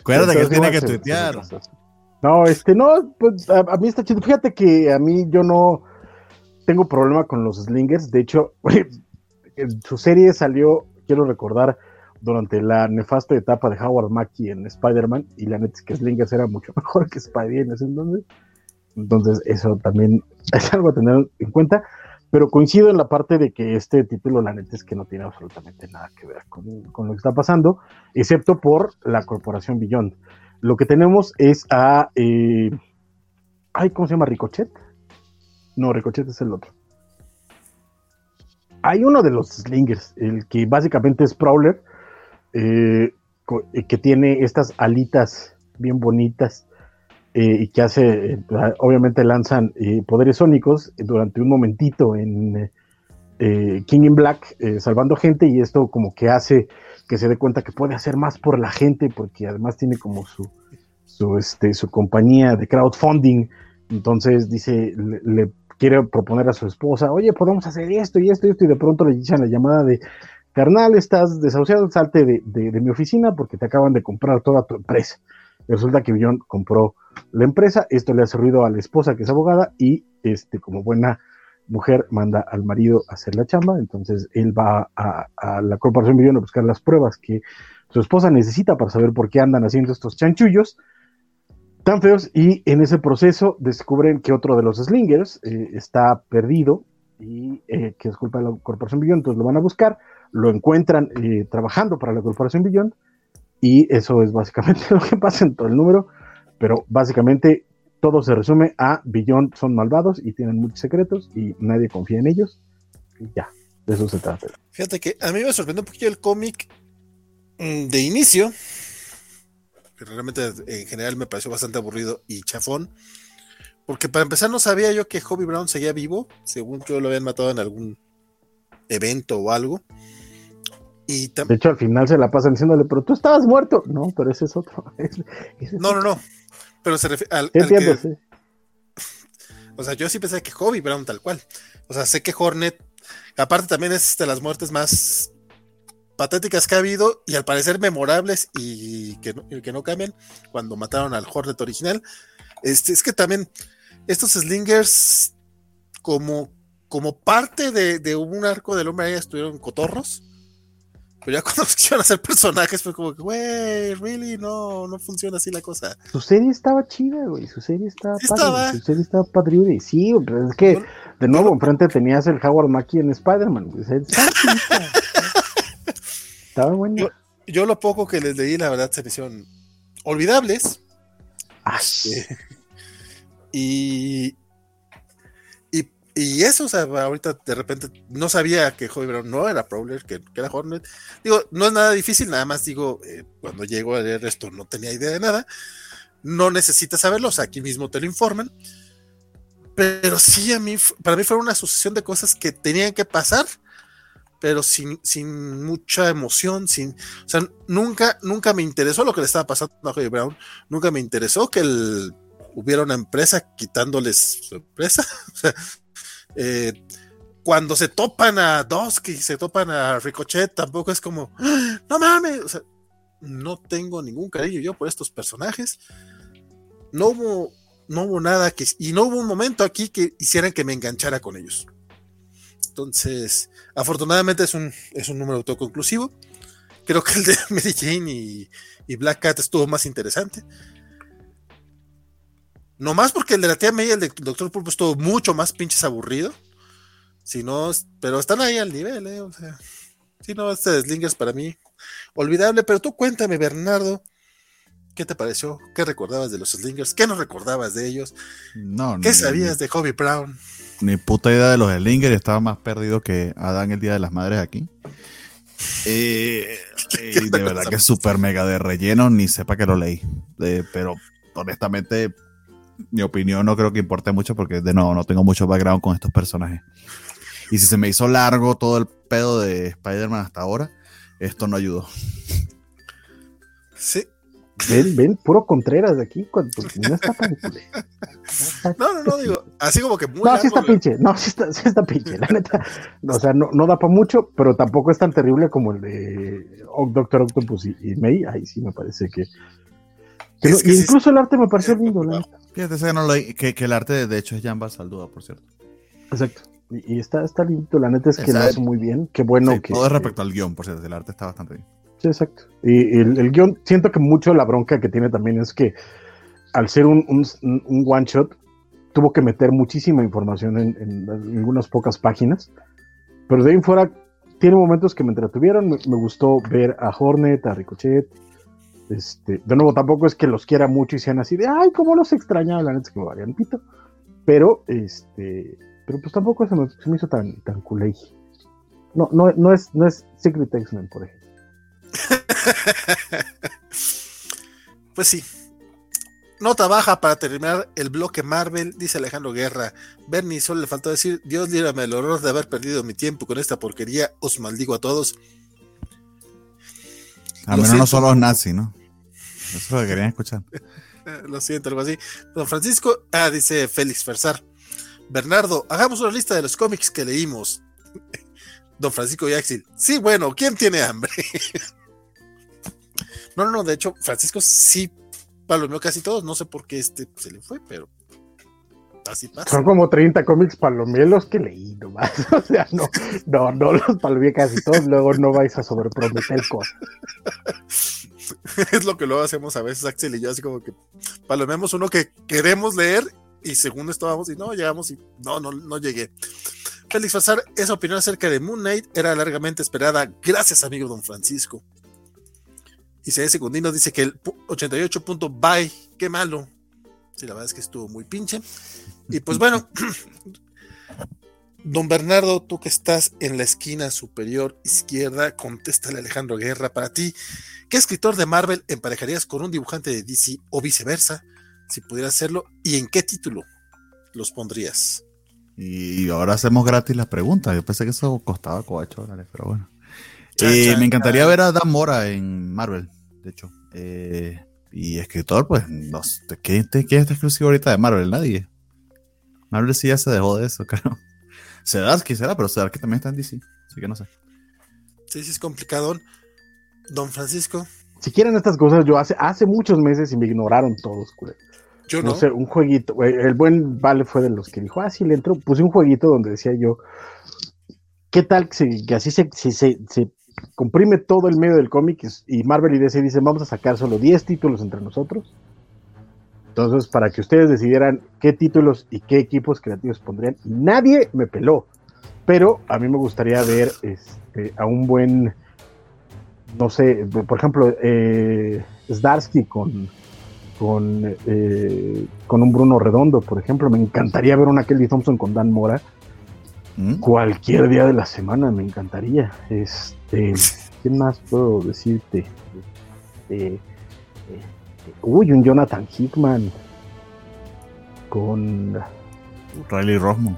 Acuérdate que tiene no, que tuitear. No, este, no, pues a, a mí está chido. Fíjate que a mí yo no tengo problema con los slingers. De hecho, en su serie salió, quiero recordar, durante la nefasta etapa de Howard Mackie en Spider-Man. Y la neta es que slingers era mucho mejor que Spidey en ese entonces. Entonces, eso también es algo a tener en cuenta. Pero coincido en la parte de que este título, la neta es que no tiene absolutamente nada que ver con, con lo que está pasando, excepto por la corporación Beyond. Lo que tenemos es a. eh, ay, ¿cómo se llama? ¿Ricochet? No, Ricochet es el otro. Hay uno de los Slingers, el que básicamente es Prowler, eh, eh, que tiene estas alitas bien bonitas eh, y que hace, eh, obviamente lanzan eh, poderes sónicos durante un momentito en eh, King in Black, eh, salvando gente, y esto como que hace que se dé cuenta que puede hacer más por la gente, porque además tiene como su, su, este, su compañía de crowdfunding. Entonces dice, le, quiere proponer a su esposa, oye, podemos hacer esto y esto y esto, y de pronto le echan la llamada de, carnal, estás desahuciado, salte de, de- mi oficina porque te acaban de comprar toda tu empresa. Resulta que Billon compró la empresa, esto le hace ruido a la esposa que es abogada y este, como buena mujer manda al marido a hacer la chamba, entonces él va a, la corporación Billon a buscar las pruebas que su esposa necesita para saber por qué andan haciendo estos chanchullos tan feos. Y en ese proceso descubren que otro de los slingers eh, está perdido y eh, que es culpa de la corporación Billon, entonces lo van a buscar, lo encuentran eh, trabajando para la corporación Billon y eso es básicamente lo que pasa en todo el número, pero básicamente todo se resume a Billon son malvados y tienen muchos secretos y nadie confía en ellos y ya, de eso se trata. Fíjate que a mí me sorprendió un poquito el cómic mm, de inicio, que realmente en general me pareció bastante aburrido y chafón, porque para empezar no sabía yo que Hobie Brown seguía vivo, según yo lo habían matado en algún evento o algo. Y De hecho al final se la pasan diciéndole, pero tú estabas muerto, no, pero ese es otro. Ese- ese es no, no, no. Pero se refiere al, al que- sí. O sea, yo sí pensé que Hobie Brown tal cual. O sea, sé que Hornet, aparte también es de las muertes más patéticas que ha habido y al parecer memorables y que no, y que no cambian cuando mataron al Hornet original. Este, es que también estos Slingers, como, como parte de, de un arco del hombre araña, estuvieron cotorros. Pero ya cuando quisieron hacer personajes fue como que, güey, really, no, no funciona así la cosa. Su serie estaba chida, güey. Su serie estaba Sí padre. estaba. Su serie estaba padriude. Sí, pero es que de nuevo enfrente tenías el Howard Mackie en Spider-Man. güey. Estaba bueno. Yo- Yo lo poco que les leí, la verdad, se me hicieron olvidables. Ay, Y, y, y eso, o sea, ahorita de repente no sabía que Hobie Brown no era Prowler, que, que era Hornet. Digo, no es nada difícil, nada más digo, eh, cuando llego a leer esto no tenía idea de nada. No necesitas saberlo, o sea, aquí mismo te lo informan. Pero sí, a mí, para mí fue una sucesión de cosas que tenían que pasar, pero sin, sin mucha emoción, sin, o sea, nunca, nunca me interesó lo que le estaba pasando a Hobie Brown, nunca me interesó que el, hubiera una empresa quitándoles su empresa. Eh, cuando se topan a Dusk y se topan a Ricochet, tampoco es como, "Ah, no mames, no tengo ningún cariño yo por estos personajes. No hubo, no hubo nada y no hubo un momento aquí que hicieran que me enganchara con ellos. Entonces, afortunadamente es un, es un número autoconclusivo. Creo que el de Mary y, y Black Cat estuvo más interesante. No más porque el de la tía May y el de Doctor Pulpo estuvo mucho más pinches aburrido. Si no, pero están ahí al nivel, ¿eh? O sea, si no, este Slingers para mí, olvidable. Pero tú cuéntame, Bernardo, ¿qué te pareció? ¿Qué recordabas de los Slingers? ¿Qué no recordabas de ellos? No, ¿Qué sabías de Hobie Brown? Ni puta idea de los Slinger, estaba más perdido que Adán el Día de las Madres aquí. Eh, y de verdad que es súper mega de relleno, ni sepa que lo leí. Eh, pero honestamente, mi opinión no creo que importe mucho porque de nuevo no tengo mucho background con estos personajes. Y si se me hizo largo todo el pedo de Spider-Man hasta ahora, esto no ayudó. Sí. Ven, ven, puro Contreras de aquí, cuando, no está tan No, no, no, digo, así como que muy No, sí está pinche, no, sí está, sí está pinche, la neta. o sea, no, no da para mucho, pero tampoco es tan terrible como el de Doctor Octopus y, y May. Ahí sí me parece que. Es que sí incluso el arte me pareció lindo, la. Fíjate que, no lo- que, que el arte de hecho es Jan Basalduda, por cierto. Exacto. Y, y está, está lindo, la neta es que lo Exacto. hace muy bien. Qué bueno Sí, que. todo es respecto al guion, por cierto, el arte está bastante bien. Sí, exacto. Y el, el guion, siento que mucho la bronca que tiene también es que al ser un, un, un one shot, tuvo que meter muchísima información en, en algunas pocas páginas. Pero de ahí en fuera, tiene momentos que me entretuvieron. Me, me gustó ver a Hornet, a Ricochet. Este, de nuevo, tampoco es que los quiera mucho y sean así de, ay, cómo los extrañaba, la neta es que me valían pito. Pero, este, pero pues tampoco se me, se me hizo tan, tan culé. No, no, no es, no es Secret X-Men, por ejemplo. Pues sí. Nota baja para terminar el bloque Marvel, dice Alejandro Guerra. Bernie solo le faltó decir, Dios líbrame el horror de haber perdido mi tiempo con esta porquería, os maldigo a todos. A menos no los nazis, ¿no? Eso es lo que querían escuchar. Eh, Lo siento, algo así. Don Francisco, ah, dice Félix Fersar. Bernardo, hagamos una lista de los cómics que leímos. Don Francisco Yaxil, sí, bueno, ¿quién tiene hambre? no, no, no, de hecho, Francisco sí palomeó casi todos, no sé por qué este se le fue, pero así pasa. Son como 30 cómics palomielos que leí nomás. O sea, no, no, no los palomeé casi todos, luego no vais a sobreprometer cosas. es lo que luego hacemos a veces, Axel y yo, así como que palomeamos uno que queremos leer y según esto vamos y no, llegamos y no, no, no llegué. Félix Fazar, esa opinión acerca de Moon Knight era largamente esperada. Gracias, amigo don Francisco. Y C. Secundino dice que el pu- 88 punto bye, qué malo. Sí, la verdad es que estuvo muy pinche. Y pues bueno, don Bernardo, tú que estás en la esquina superior izquierda, contéstale a Alejandro Guerra para ti. ¿Qué escritor de Marvel emparejarías con un dibujante de DC o viceversa? Si pudieras hacerlo, ¿y en qué título los pondrías? Y ahora hacemos gratis las preguntas. Yo pensé que eso costaba 8 dólares, pero bueno. Chan, Eh, chan, me encantaría chan. ver a Dan Mora en Marvel, de hecho. Eh, y escritor, pues, no sé, ¿qué, te- ¿quién está exclusivo ahorita de Marvel? Nadie. Marvel sí ya se dejó de eso, claro. Sedarsky será, pero Sedarsky también está en DC, así que no sé. Sí, sí, es complicado. Don Francisco, Si quieren estas cosas, yo hace, hace muchos meses y me ignoraron todos, culero. yo No no. sé, un jueguito. güey, El buen Vale fue de los que dijo, ah, sí, le entró. Puse un jueguito donde decía yo, ¿qué tal que, que así se, se, se- se comprime todo el medio del cómic y Marvel y DC dicen, vamos a sacar solo 10 títulos entre nosotros? Entonces, para que ustedes decidieran qué títulos y qué equipos creativos pondrían, nadie me peló. Pero a mí me gustaría ver este, a un buen, no sé, por ejemplo, eh, Zdarsky con, con, eh, con un Bruno Redondo, por ejemplo. Me encantaría ver una Kelly Thompson con Dan Mora ¿Mm? cualquier día de la semana, me encantaría. Este, ¿Quién más puedo decirte? Este, uy, un Jonathan Hickman con... Riley Rosmo.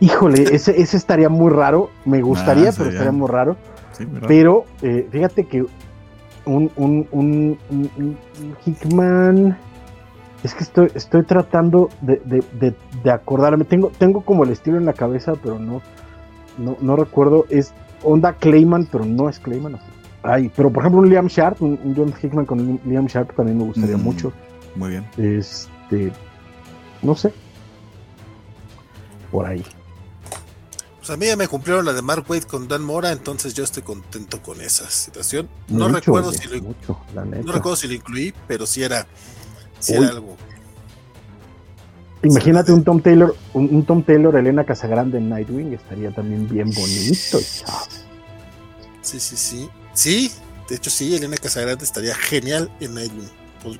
Híjole, ese, ese estaría muy raro. Me gustaría, pero estaría muy raro. Pero eh, fíjate que un, un, un, Hickman. Es que estoy, estoy tratando de, de- de- de acordarme. Tengo, tengo como el estilo en la cabeza, pero no, no, no recuerdo. Es onda Clayman, pero no es Clayman. Ay, pero por ejemplo, un Liam Sharp, un, un John Hickman con un Liam Sharp también me gustaría Mm. mucho. Muy bien. Este, no sé. Por ahí. Pues a mí ya me cumplieron la de Mark Waid con Dan Mora, entonces yo estoy contento con esa situación. No Mucho, recuerdo oye, si lo, mucho, la neta. no recuerdo si lo incluí, pero sí era, sí era algo. Imagínate un Tom Taylor, un, un Tom Taylor, Elena Casagrande en Nightwing, estaría también bien bonito. chao. Sí, sí, sí. Sí, de hecho sí, Elena Casagrande estaría genial en Nightwing.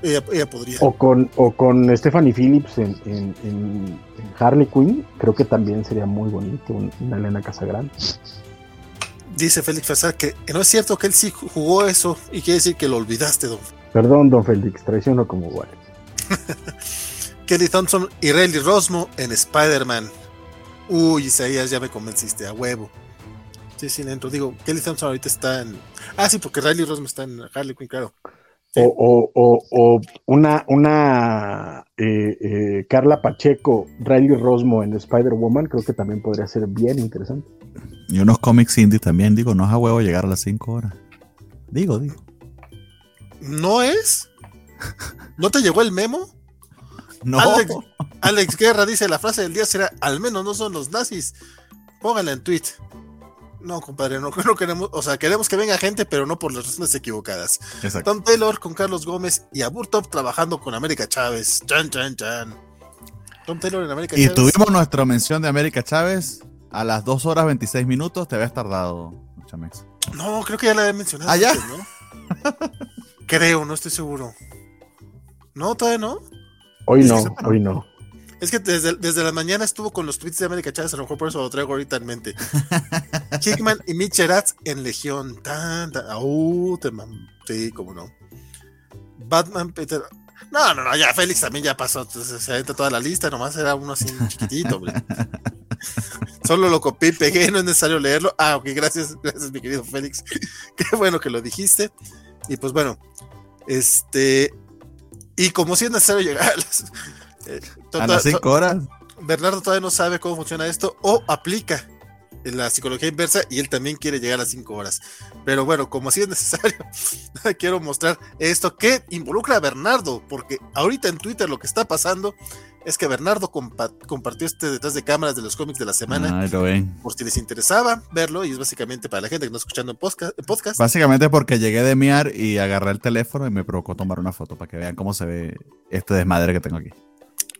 Ella, ella podría. O con, o con Stephanie Phillips en, en- en- Harley Quinn, creo que también sería muy bonito un- una Elena Casagrande. Dice Félix Fazar que no es cierto que él sí jugó eso y quiere decir que lo olvidaste, don. Perdón, don Félix, traiciono como igual. Kelly Thompson y Riley Rosmo en Spider-Man. Uy, Isaías, ya me convenciste, a huevo. Sí, sí, dentro. Digo, Kelly Thompson ahorita está en. Ah, sí, porque Riley Rosmo está en Harley Quinn, claro. O, o, o, o una, una eh, eh, Carla Pacheco, Riley Rosmo en Spider-Woman, creo que también podría ser bien interesante. Y unos cómics indie también, digo, no es a huevo llegar a las 5 horas. Digo, digo. ¿No es? ¿No te llegó el memo? No. Alex, Alex Guerra dice, la frase del día será, al menos no son los nazis. Póngala en tweet. No, compadre, no, no queremos, o sea, queremos que venga gente, pero no por las razones equivocadas. Exacto. Tom Taylor con Carlos Gómez y Aburtop trabajando con América Chávez. Chan, chan, chan. Tom Taylor en América Y Chávez. tuvimos nuestra mención de América Chávez a las 2 horas 26 minutos. Te habías tardado, Chamex. No, creo que ya la había mencionado. ¿Ah, antes, ¿no? creo, no estoy seguro. No, todavía no. Hoy no, hoy no. Es que desde, desde la mañana estuvo con los tweets de América Chávez, a lo mejor por eso lo traigo ahorita en mente. Hickman y Mitch Eratz en Legión. Tan, tan, uh, te mam- sí, cómo no. Batman, Peter. No, no, no, ya Félix también ya pasó. entonces, se avienta toda la lista, nomás era uno así chiquitito, hombre. Solo lo copié y pegué, no es necesario leerlo. Ah, ok, gracias, gracias, mi querido Félix. Qué bueno que lo dijiste. Y pues bueno, este. Y como si es necesario llegar a las. Eh, A las to- 5 horas. Bernardo todavía no sabe cómo funciona esto o aplica la psicología inversa y él también quiere llegar a las 5 horas. Pero bueno, como así es necesario, quiero mostrar esto que involucra a Bernardo, porque ahorita en Twitter lo que está pasando es que Bernardo compa- compartió este detrás de cámaras de los cómics de la semana, Ay, lo ven. por si les interesaba verlo, y es básicamente para la gente que no está escuchando en podcast. en podcast. Básicamente porque llegué de miar y agarré el teléfono y me provocó tomar una foto para que vean cómo se ve este desmadre que tengo aquí.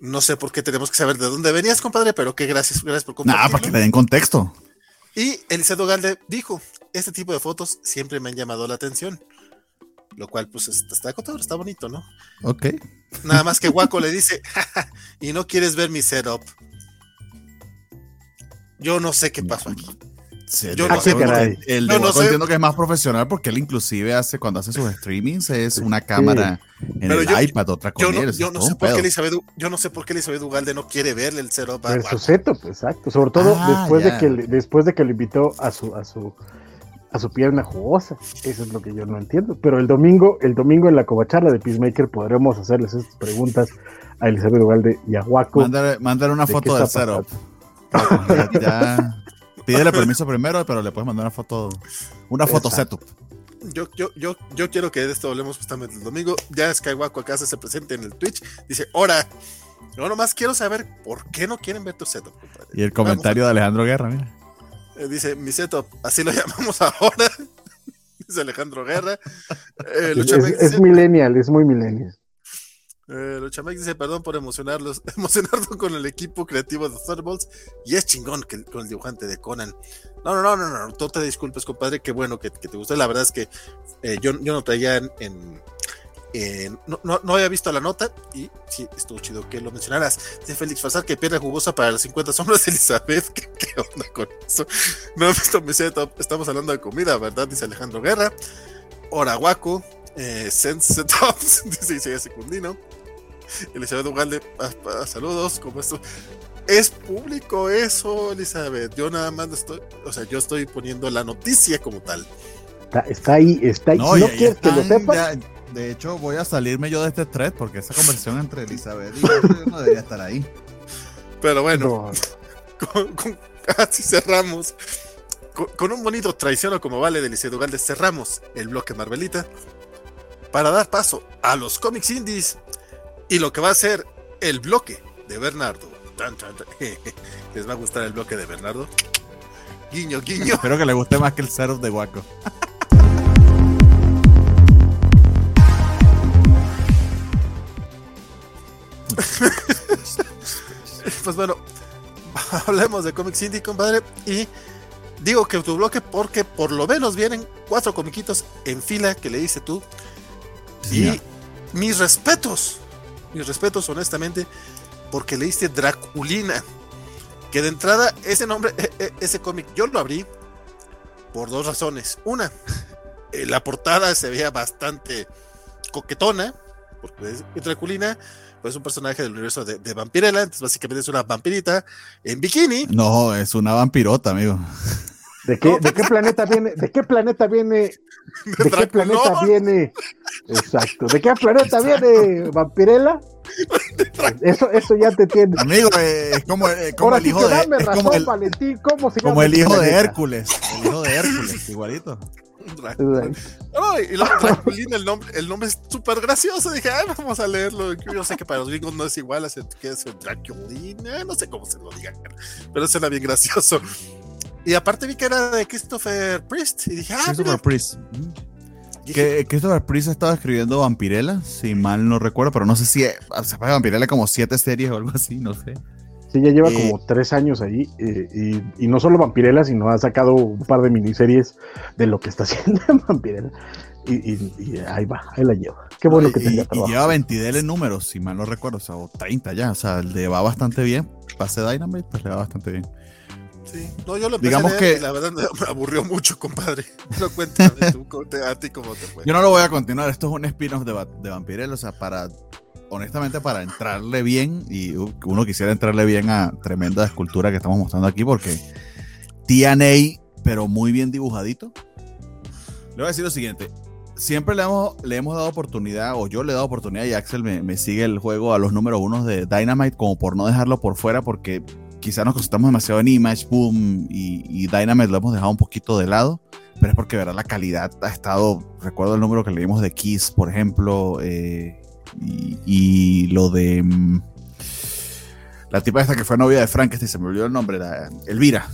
No sé por qué tenemos que saber de dónde venías, compadre, pero que gracias, gracias por Nada, compartirlo. para que le den contexto. Y Eliseo Galde dijo, este tipo de fotos siempre me han llamado la atención. Lo cual, pues, está, acotado, está bonito, ¿no? Ok. Nada más que Waco le dice, "Ja, ja, y no quieres ver mi setup. Yo no sé qué pasó aquí. Yo Ah, no sé caray. El Yo de no Waco sé. entiendo que es más profesional porque él inclusive hace, cuando hace sus streamings, es una cámara en Pero el yo- iPad, otra con Yo no, él. yo no sé por qué. Elizabeth, yo no sé por qué Elizabeth Ugalde no quiere verle el setup a Pero su Waco. setup, exacto. Sobre todo Ah, después ya. de que le- después de que lo invitó a su a su a su pierna jugosa. Eso es lo que yo no entiendo. Pero el domingo, el domingo en la covacharla de Peacemaker podremos hacerles estas preguntas a Elizabeth Ugalde y a Waco. Mándale una ¿De foto qué del. Ya, ya- Pídele permiso primero, pero le puedes mandar una foto. Una foto Exacto. setup. Yo, yo, yo, yo quiero que de esto hablemos justamente el domingo. Ya Skywaco acá se presente en el Twitch. Dice, ahora, yo nomás quiero saber por qué no quieren ver tu setup, compadre. Y el comentario de Alejandro Guerra, mira. Eh, dice, mi setup, así lo llamamos ahora. dice Alejandro Guerra. Eh, Es, es- millennial, es muy millennial. Eh, Luchamex dice, perdón por emocionarlos, emocionarlo con el equipo creativo de Thunderbolts. Y es chingón con el dibujante de Conan. No, no, no, no, no, no te disculpes, compadre, qué bueno que, te gustó. La verdad es que eh, yo, yo no traía en... no, no, había visto la nota y sí, estuvo chido que lo mencionaras. Dice Félix Fazar que pierde jugosa para las 50 sombras de Elizabeth. ¿Qué, onda con eso? No he visto mi. Estamos hablando de comida, ¿verdad? Dice Alejandro Guerra. Orahuaco. Eh, Sense Setups. Dice Isaías Secundino. Elizabeth Ugalde. saludos. ¿Cómo esto? Es público eso, Elizabeth. Yo nada más estoy. O sea, yo estoy poniendo la noticia como tal. Está, está ahí, está ahí. No, no ya- ya quieres que lo sepas, ya- de hecho, voy a salirme yo de este thread porque esa conversación entre Elizabeth y yo no debería estar ahí. Pero bueno. no. con, con- así cerramos. Con, con un bonito traiciono como vale de Liceo Ugalde, cerramos el bloque Marvelita para dar paso a los cómics indies y lo que va a ser el bloque de Bernardo. Tan, tan, tan. ¿Les va a gustar el bloque de Bernardo? Guiño, guiño. Espero que le guste más que el setup de Waco. Pues bueno, hablemos de cómics indie, compadre. Y digo que tu bloque porque por lo menos vienen cuatro comiquitos en fila que le hice tú. Y mis respetos, mis respetos honestamente, porque leíste Draculina. Que de entrada, ese nombre, e- e- ese cómic, yo lo abrí por dos razones. Una, eh, la portada se veía bastante coquetona, porque Draculina pues, es un personaje del universo de, de Vampirella, entonces básicamente es una vampirita en bikini. No, es una vampirota, amigo. ¿De qué, ¿De qué planeta viene? ¿De qué planeta viene? ¿De qué planeta viene? Exacto. ¿De qué planeta viene Vampirella? Eso, eso ya te tiene. Amigo, eh, es como, eh, como el hijo de. Es como el, Valentín, ¿cómo se como el hijo de Hércules. El hijo de Hércules, igualito. Ay, y la Draculina, el nombre, el nombre es súper gracioso. Dije, Ay, vamos a leerlo. Yo sé que para los gringos no es igual, es Draculina, no sé cómo se lo digan, pero suena bien gracioso. Y aparte vi que era de Christopher Priest. Y dije, ah, Christopher Priest. Que Christopher Priest estaba escribiendo Vampirella, si mal no recuerdo, pero no sé si se paga Vampirella como siete series o algo así, no sé. Sí, ya lleva eh, como tres años ahí. Eh, y, no solo Vampirella, sino ha sacado un par de miniseries de lo que está haciendo en Vampirella. Y, ahí va, ahí la lleva. Qué bueno que tenga trabajo. Y lleva 20 en números, si mal no recuerdo, o sea, o 30 ya. O sea, le va bastante bien. Pase Dynamite, pues le va bastante bien. Sí, no, yo lo empecé Digamos que... la verdad me aburrió mucho, compadre. Pero cuéntame tú, a ti cómo te fue. Yo no lo voy a continuar, esto es un spin-off de, de Vampirella, o sea, para, honestamente, para entrarle bien, y uno quisiera entrarle bien a tremenda escultura que estamos mostrando aquí, porque TNA, pero muy bien dibujadito. Le voy a decir lo siguiente, siempre le hemos, le hemos dado oportunidad, o yo le he dado oportunidad, y Axel me, me sigue el juego a los números uno de Dynamite, como por no dejarlo por fuera, porque quizá nos concentramos demasiado en Image, Boom y, y Dynamite lo hemos dejado un poquito de lado, pero es porque verdad la calidad ha estado, recuerdo el número que leímos de Kiss, por ejemplo, eh, y, lo de mm, la tipa esta que fue novia de Frank, este se me olvidó el nombre, la, Elvira,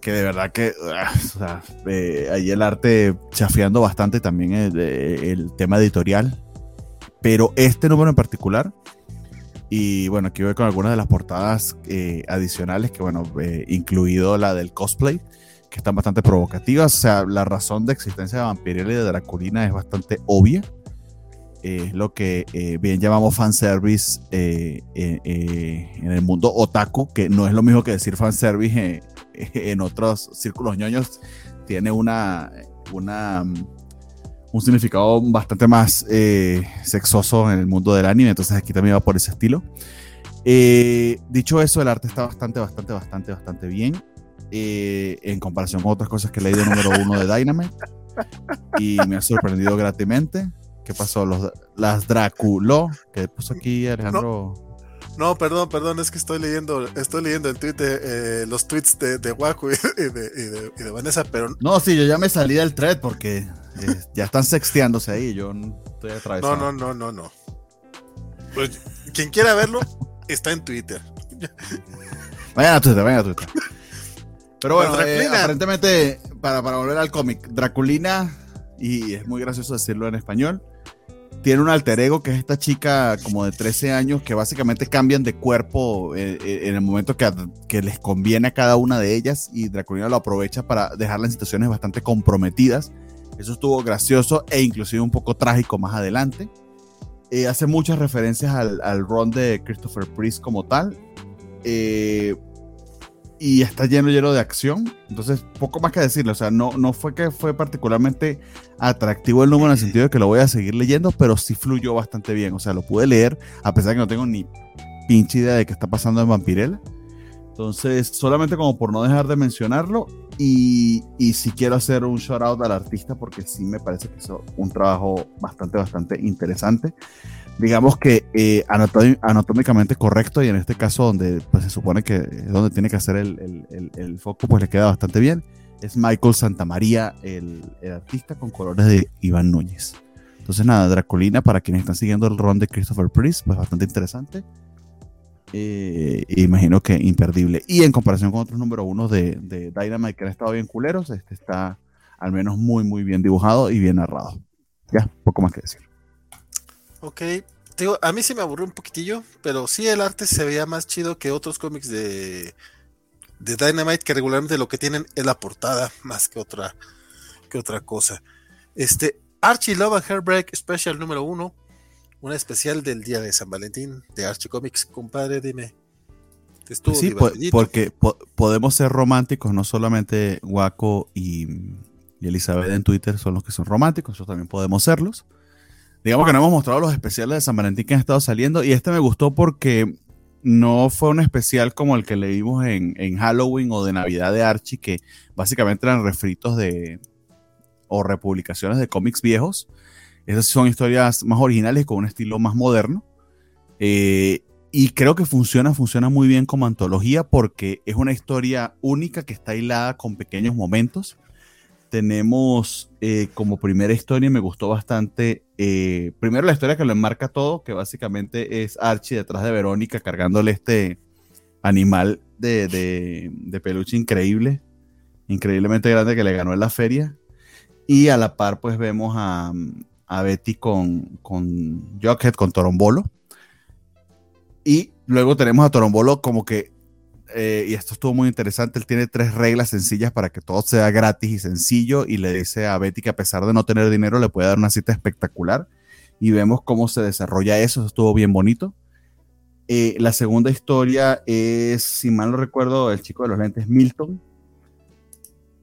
que de verdad que ah, o sea, eh, ahí el arte chafeando bastante también el, el tema editorial, pero este número en particular y bueno, aquí voy con algunas de las portadas eh, adicionales, que bueno, eh, incluido la del cosplay, que están bastante provocativas. O sea, la razón de existencia de Vampirella y de Draculina es bastante obvia. es lo que eh, bien llamamos fanservice en el mundo otaku, que no es lo mismo que decir fanservice en otros círculos ñoños. Tiene una, una un significado bastante más eh, sexoso en el mundo del anime, entonces aquí también va por ese estilo. Eh, dicho eso, el arte está bastante, bastante, bastante, bastante bien eh, en comparación con otras cosas que leí de número uno de Dynamite y me ha sorprendido gratamente. ¿Qué pasó? Los, las Draculo, que puso aquí Alejandro. Perdón, perdón, es que estoy leyendo, estoy leyendo el tweet de, los tweets de, de Waku y de, y de, Vanessa, pero. No, sí, yo ya me salí del thread porque ya están sexteándose ahí, yo estoy atravesado. No, no, no, no, no. Pues quien quiera verlo, está en Twitter. Vayan a Twitter, vayan a Twitter. Pero bueno, eh, aparentemente, para, para volver al cómic, Draculina, y es muy gracioso decirlo en español, tiene un alter ego que es esta chica como de 13 años que básicamente cambian de cuerpo eh, eh, en el momento que, les conviene a cada una de ellas y Draculina lo aprovecha para dejarla en situaciones bastante comprometidas eso estuvo gracioso e inclusive un poco trágico más adelante. Eh, hace muchas referencias al, al run de Christopher Priest como tal. Eh, y está lleno, lleno de acción. Entonces, poco más que decirle. O sea, no, no fue que fue particularmente atractivo el número en el sentido de que lo voy a seguir leyendo, pero sí fluyó bastante bien. O sea, lo pude leer a pesar de que no tengo ni pinche idea de qué está pasando en Vampirella. Entonces, solamente como por no dejar de mencionarlo, y, y si quiero hacer un shout out al artista porque sí me parece que es un trabajo bastante, bastante interesante. Digamos que eh, anatómicamente correcto y en este caso donde pues, se supone que es donde tiene que hacer el, el, el, foco, pues le queda bastante bien. Es Michael Santamaría, el, artista con colores de Iván Núñez. Entonces nada, Draculina, para quienes están siguiendo el run de Christopher Priest, pues bastante interesante. Eh, imagino que imperdible. Y en comparación con otros número uno de, de Dynamite que han estado bien culeros, este está al menos muy, muy bien dibujado y bien narrado. Ya, poco más que decir. Ok, digo, a mí sí me aburrió un poquitillo, pero sí el arte se veía más chido que otros cómics de, de Dynamite que regularmente lo que tienen es la portada más que otra, que otra cosa. Este, Archie Love and Hairbreak Special número uno una especial del día de San Valentín de Archie Comics, compadre, dime. sí, porque podemos ser románticos, no solamente Waco y, Elizabeth en Twitter son los que son románticos, nosotros también podemos serlos. Digamos que no hemos mostrado los especiales de San Valentín que han estado saliendo y este me gustó porque no fue un especial como el que leímos en, en Halloween o de Navidad de Archie, que básicamente eran refritos de o republicaciones de cómics viejos. Esas son historias más originales con un estilo más moderno. Eh, y creo que funciona, funciona muy bien como antología porque es una historia única que está hilada con pequeños momentos. Tenemos eh, como primera historia, me gustó bastante, eh, primero la historia que lo enmarca todo, que básicamente es Archie detrás de Verónica cargándole este animal de, de peluche increíble, increíblemente grande que le ganó en la feria. Y a la par, pues vemos a, a Betty con, con Jughead, con Torombolo. Y luego tenemos a Torombolo como que, eh, y esto estuvo muy interesante, él tiene tres reglas sencillas para que todo sea gratis y sencillo y le dice a Betty que a pesar de no tener dinero le puede dar una cita espectacular. Y vemos cómo se desarrolla eso, eso estuvo bien bonito. Eh, la segunda historia es, si mal no recuerdo, el chico de los lentes, Milton,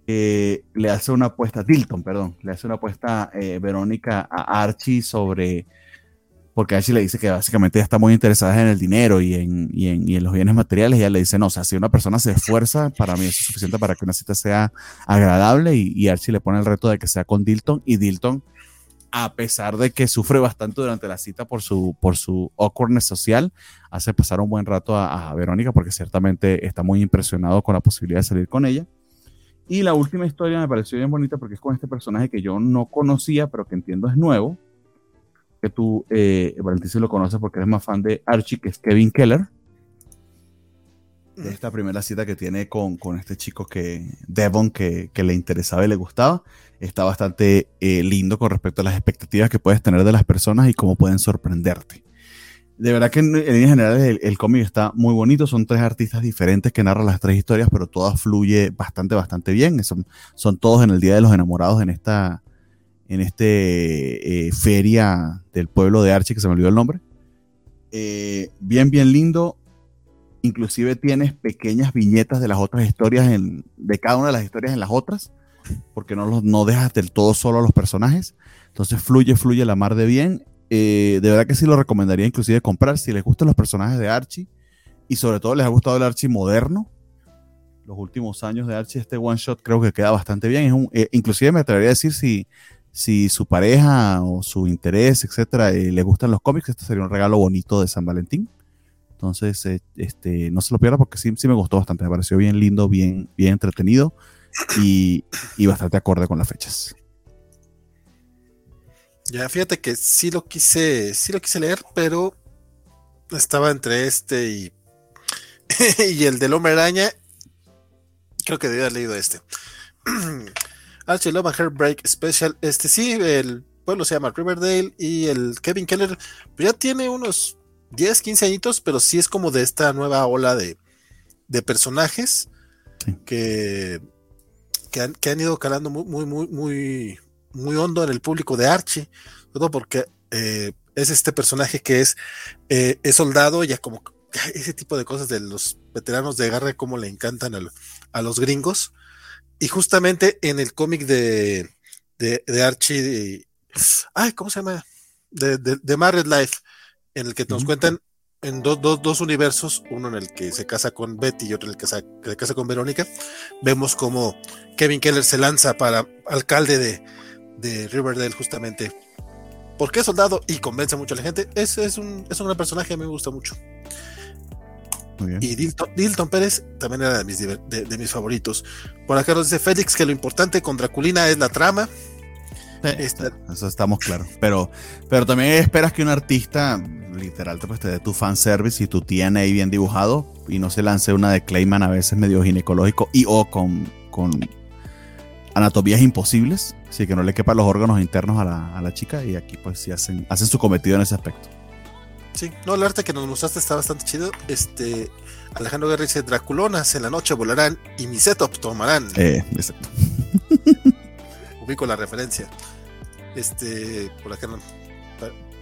le hace una apuesta, Dilton, perdón, le hace una apuesta eh, Verónica a Archie sobre, porque Archie le dice que básicamente está muy interesada en el dinero y en, y en, y en los bienes materiales, y ella le dice, no, o sea, si una persona se esfuerza, para mí eso es suficiente para que una cita sea agradable, y, y Archie le pone el reto de que sea con Dilton, y Dilton, a pesar de que sufre bastante durante la cita por su, por su awkwardness social, hace pasar un buen rato a, a Verónica, porque ciertamente está muy impresionado con la posibilidad de salir con ella. Y la última historia me pareció bien bonita porque es con este personaje que yo no conocía, pero que entiendo es nuevo. Que tú, eh, Valentín, si lo conoces porque eres más fan de Archie, que es Kevin Keller. Esta primera cita que tiene con, con este chico que, Devon, que, le interesaba y le gustaba. Está bastante eh, lindo con respecto a las expectativas que puedes tener de las personas y cómo pueden sorprenderte de verdad que en, en general el, el cómic está muy bonito. Son tres artistas diferentes que narran las tres historias, pero todas fluye bastante, bastante bien. Son, son todos en el Día de los Enamorados en esta en este eh, feria del pueblo de Archie, que se me olvidó el nombre. Eh, bien, bien lindo. Inclusive tienes pequeñas viñetas de las otras historias, en, de cada una de las historias en las otras, porque no, los, no dejas del todo solo a los personajes. Entonces fluye, fluye la mar de bien. Eh, de verdad que sí lo recomendaría inclusive comprar si les gustan los personajes de Archie y sobre todo les ha gustado el Archie moderno. Los últimos años de Archie, este one shot creo que queda bastante bien. Es un, inclusive me atrevería a decir si, si su pareja o su interés, etcétera, eh, le gustan los cómics, este sería un regalo bonito de San Valentín. Entonces, eh, este, no se lo pierda porque sí, sí me gustó bastante. Me pareció bien lindo, bien, bien entretenido y, y bastante acorde con las fechas. Ya, fíjate que sí lo quise, sí lo quise leer, pero estaba entre este y, y el del hombre araña. Creo que debía haber leído este. Archie Love and Heartbreak Special. Este sí, el pueblo se llama Riverdale y el Kevin Keller pues ya tiene unos 10, 15 añitos, pero sí es como de esta nueva ola de, de personajes sí. que, que han, que, han, ido calando muy, muy, muy, muy, muy hondo en el público de Archie, todo porque eh, es este personaje que es, eh, es soldado, ya como ese tipo de cosas de los veteranos de guerra, como le encantan a, a, los gringos. Y justamente en el cómic de, de, de, Archie, de, ay, ¿cómo se llama? De, de, Married Life, en el que nos cuentan en dos, dos, dos, universos, uno en el que se casa con Betty y otro en el que se, que se casa con Verónica, vemos como Kevin Keller se lanza para alcalde de, de Riverdale justamente porque es soldado y convence mucho a la gente. Es, es, un, es un gran personaje, a mí me gusta mucho. Y Dilton, Dilton, Pérez también era de mis, de, de, mis favoritos. Por acá nos dice Félix que lo importante con Draculina es la trama. Sí, Esta... Eso estamos claros. Pero, pero también esperas que un artista literal pues, te dé tu fanservice y tu TNA bien dibujado y no se lance una de Clayman a veces medio ginecológico y o con, con anatomías imposibles, así que no le quepan los órganos internos a la, a la, chica y aquí pues sí hacen, hacen su cometido en ese aspecto. Sí, no, el arte que nos mostraste está bastante chido. Este, Alejandro Guerra dice, Draculonas en la noche volarán y mis setups tomarán. Eh, exacto. Ubico la referencia. Este, por acá no.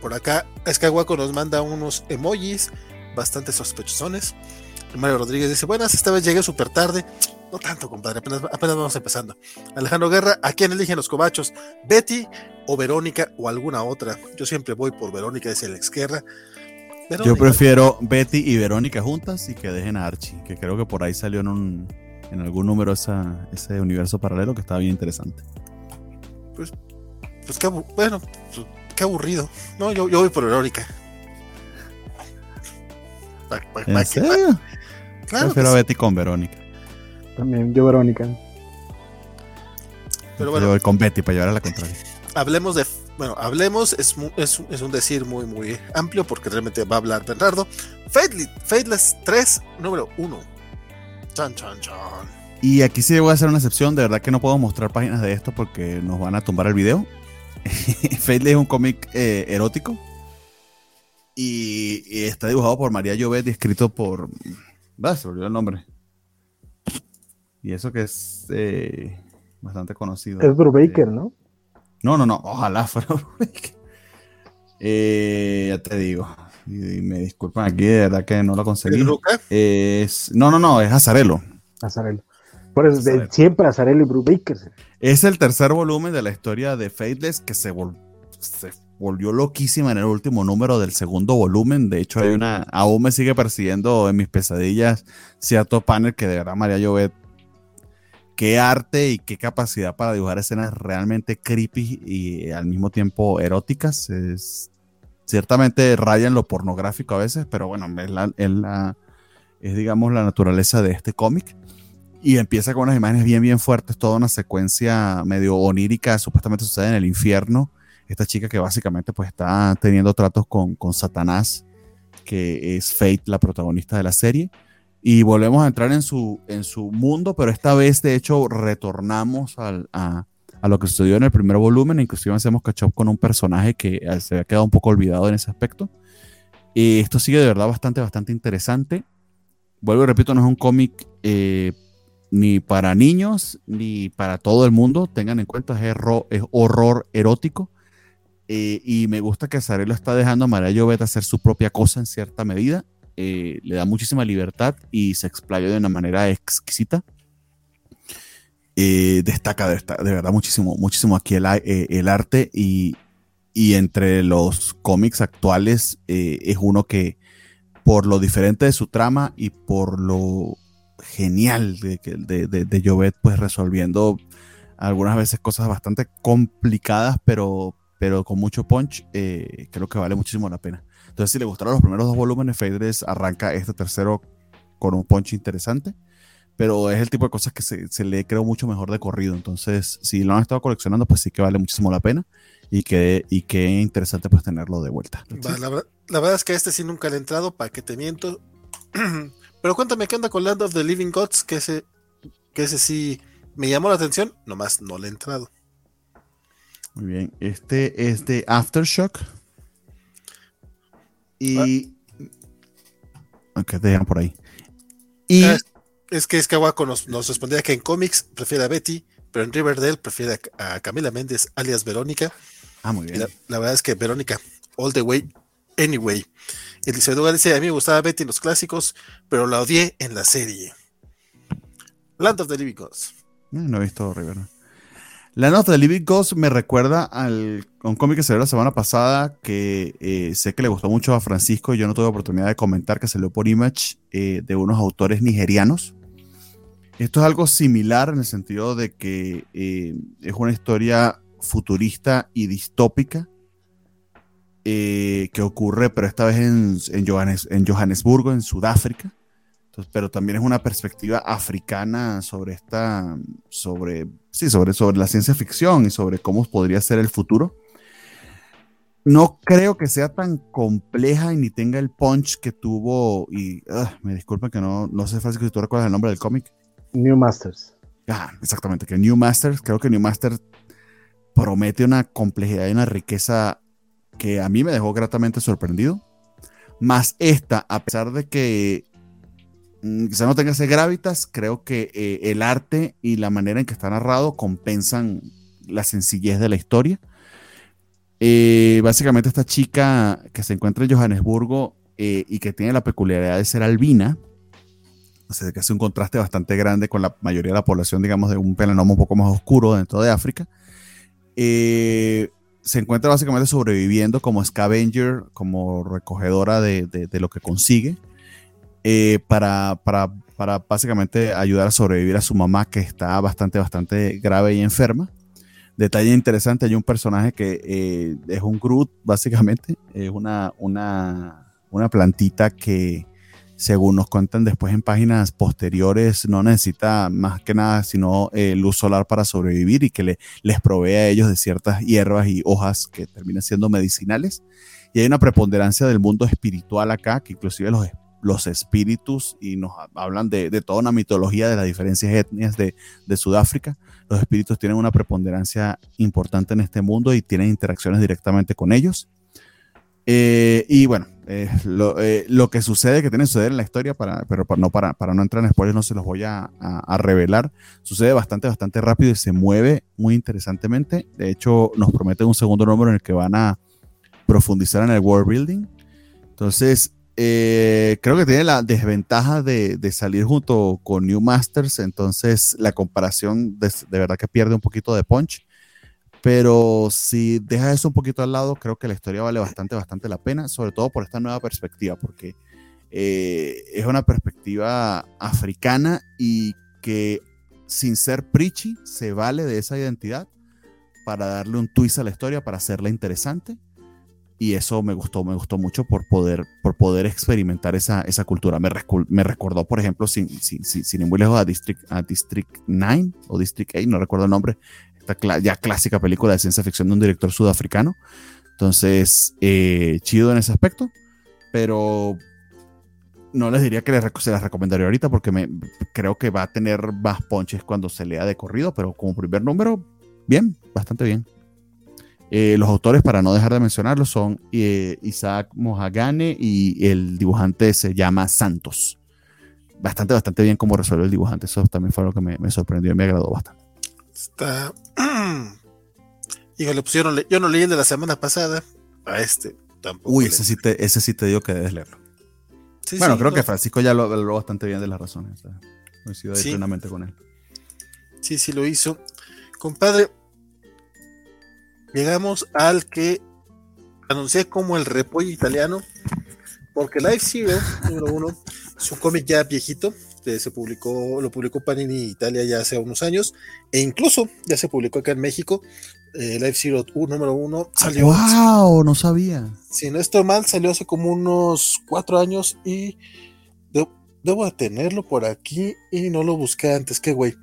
Por acá, Escahuaco nos manda unos emojis bastante sospechosones. Mario Rodríguez dice, buenas, esta vez llegué súper tarde. No tanto, compadre, apenas, apenas, vamos empezando. Alejandro Guerra, ¿a quién eligen los cobachos? ¿Betty o Verónica o alguna otra? Yo siempre voy por Verónica, dice Alex Guerra. Yo prefiero Betty y Verónica juntas y que dejen a Archie, que creo que por ahí salió en, un, en algún número esa, ese universo paralelo que estaba bien interesante. Pues, pues qué, bueno, pues, qué aburrido. No, yo, yo voy por Verónica. ¿En serio? Claro prefiero a Betty con Verónica. También, yo Verónica. Pero bueno. Yo voy con Betty para llevar a la contraria. Hablemos de bueno, hablemos, es, es, es, un decir muy, muy amplio porque realmente va a hablar Bernardo. Fateless, 3, número 1. Chan, chan, chan. Y aquí sí voy a hacer una excepción, de verdad que no puedo mostrar páginas de esto porque nos van a tumbar el video. Fateless es un cómic eh, erótico y, está dibujado por María Llobet y escrito por... Va, se olvidó el nombre. Y eso que es eh, bastante conocido. Es Brubaker, ¿no? No, no, no, ojalá fuera eh, ya te digo. Y, me disculpan aquí, de verdad que no lo conseguí. ¿Es no, no, no, es Azarelo. Azarelo. Por eso, siempre Azarelo y Brubaker. Es el tercer volumen de la historia de Faithless que se, se volvió loquísima en el último número del segundo volumen. De hecho, hay una, aún me sigue persiguiendo en mis pesadillas cierto panel que de verdad María Llobet qué arte y qué capacidad para dibujar escenas realmente creepy y al mismo tiempo eróticas. Es, ciertamente raya en lo pornográfico a veces, pero bueno, es, la, es, digamos la naturaleza de este cómic. Y empieza con unas imágenes bien, bien fuertes, toda una secuencia medio onírica, supuestamente sucede en el infierno. Esta chica que básicamente pues está teniendo tratos con, con Satanás, que es Fate, la protagonista de la serie y volvemos a entrar en su, en su mundo, pero esta vez de hecho retornamos al, a, a, lo que sucedió en el primer volumen, inclusive hacemos catch up con un personaje que eh, se había quedado un poco olvidado en ese aspecto. Y esto sigue de verdad bastante, bastante interesante. Vuelvo y repito, no es un cómic eh, ni para niños ni para todo el mundo. Tengan en cuenta, es, es horror erótico. Eh, y me gusta que Sarelo está dejando a María Llobet hacer su propia cosa en cierta medida eh, le da muchísima libertad y se explaya de una manera exquisita. Eh, destaca de, verdad muchísimo, muchísimo aquí el, eh, arte y, entre los cómics actuales es uno que por lo diferente de su trama y por lo genial de, de, de, de Jovet, pues resolviendo algunas veces cosas bastante complicadas, pero, pero con mucho punch, creo que vale muchísimo la pena. Entonces, si le gustaron los primeros dos volúmenes, Fadres arranca este tercero con un punch interesante, pero es el tipo de cosas que se, le creo mucho mejor de corrido. Entonces, si lo han estado coleccionando, pues sí que vale muchísimo la pena y que, y qué interesante pues tenerlo de vuelta. La, verdad es que este sí nunca le he entrado, para que te miento. pero cuéntame, ¿qué onda con Land of the Living Gods? Que ese, que ese sí me llamó la atención, nomás no le he entrado. Muy bien, este es de Aftershock. Y. Ok, te por ahí. Y. Ah, es, que es que Aguaco nos, respondía que en cómics prefiere a Betty, pero en Riverdale prefiere a, Camila Méndez, alias Verónica. Ah, muy bien. La, verdad es que Verónica, all the way, anyway. Eliseo dice: A mí me gustaba Betty en los clásicos, pero la odié en la serie. Land of the Living Gods. Eh, no he visto Riverdale. La nota de Living Ghost me recuerda al, a un cómic que salió la semana pasada que eh, sé que le gustó mucho a Francisco y yo no tuve oportunidad de comentar que salió por Image eh, de unos autores nigerianos. Esto es algo similar en el sentido de que eh, es una historia futurista y distópica que ocurre, pero esta vez en, en Johannesburgo, en Sudáfrica pero también es una perspectiva africana sobre esta, sobre, sí, sobre, sobre la ciencia ficción y sobre cómo podría ser el futuro. No creo que sea tan compleja y ni tenga el punch que tuvo, y ah, me disculpen que no, no sé si tú recuerdas el nombre del cómic. New Masters. Ah, exactamente, que New Masters, creo que New Masters promete una complejidad y una riqueza que a mí me dejó gratamente sorprendido. Más esta, a pesar de que quizá no tenga ese gravitas, creo que eh, el arte y la manera en que está narrado compensan la sencillez de la historia. Eh, básicamente esta chica que se encuentra en Johannesburgo eh, y que tiene la peculiaridad de ser albina, o sea, que hace un contraste bastante grande con la mayoría de la población, digamos, de un melanoma un poco más oscuro dentro de África, se encuentra básicamente sobreviviendo como scavenger, como recogedora de, lo que consigue, eh, para, para, para, básicamente ayudar a sobrevivir a su mamá que está bastante, bastante grave y enferma. Detalle interesante, hay un personaje que eh, es un Groot, básicamente, es una, una, una plantita que, según nos cuentan después en páginas posteriores, no necesita más que nada sino eh, luz solar para sobrevivir y que le, les provee a ellos de ciertas hierbas y hojas que terminan siendo medicinales. Y hay una preponderancia del mundo espiritual acá, que inclusive los, los espíritus, y nos hablan de, de toda una mitología de las diferencias etnias de, de Sudáfrica, los espíritus tienen una preponderancia importante en este mundo y tienen interacciones directamente con ellos. Eh, y bueno, eh, eh, lo, que sucede, que tiene que suceder en la historia, para, pero para no, para, para no entrar en spoilers, no se los voy a, a, revelar. Sucede bastante, bastante rápido y se mueve muy interesantemente. De hecho, nos prometen un segundo número en el que van a profundizar en el world building. Entonces, creo que tiene la desventaja de, de, salir junto con New Masters. Entonces, la comparación de, de verdad que pierde un poquito de punch pero si dejas eso un poquito al lado, creo que la historia vale bastante, bastante la pena, sobre todo por esta nueva perspectiva, porque eh, es una perspectiva africana y que sin ser preachy se vale de esa identidad para darle un twist a la historia, para hacerla interesante. Y eso me gustó, me gustó mucho por poder, por poder experimentar esa, esa cultura. Me, me recordó, por ejemplo, sin, sin, sin, sin ir muy lejos, a District, a District 9 o District 8, no recuerdo el nombre, esta ya clásica película de ciencia ficción de un director sudafricano. Entonces, eh, chido en ese aspecto, pero no les diría que se las recomendaría ahorita porque me, creo que va a tener más ponches cuando se lea de corrido, pero como primer número, bien, bastante bien. Eh, los autores, para no dejar de mencionarlos, son eh, Isaac Mojagane y el dibujante se llama Santos. Bastante, bastante bien cómo resuelve el dibujante. Eso también fue lo que me, me sorprendió y me agradó bastante. Está. Híjole, pues yo no, yo no leí el de la semana pasada. A este tampoco. Uy, ese sí, te, ese sí te digo que debes leerlo. bueno, creo que Francisco ya lo habló bastante bien de las razones. coincido plenamente con él. Sí, sí lo hizo. Compadre, llegamos al que anuncié como el repollo italiano, porque Life Zero, número uno, es un cómic ya viejito, se publicó, lo publicó Panini Italia ya hace unos años, e incluso ya se publicó acá en México. Eh, Life Zero número uno salió. ¡Wow! No sabía. Si no estoy mal, salió hace como unos cuatro años y debo de tenerlo por aquí y no lo busqué antes, qué güey.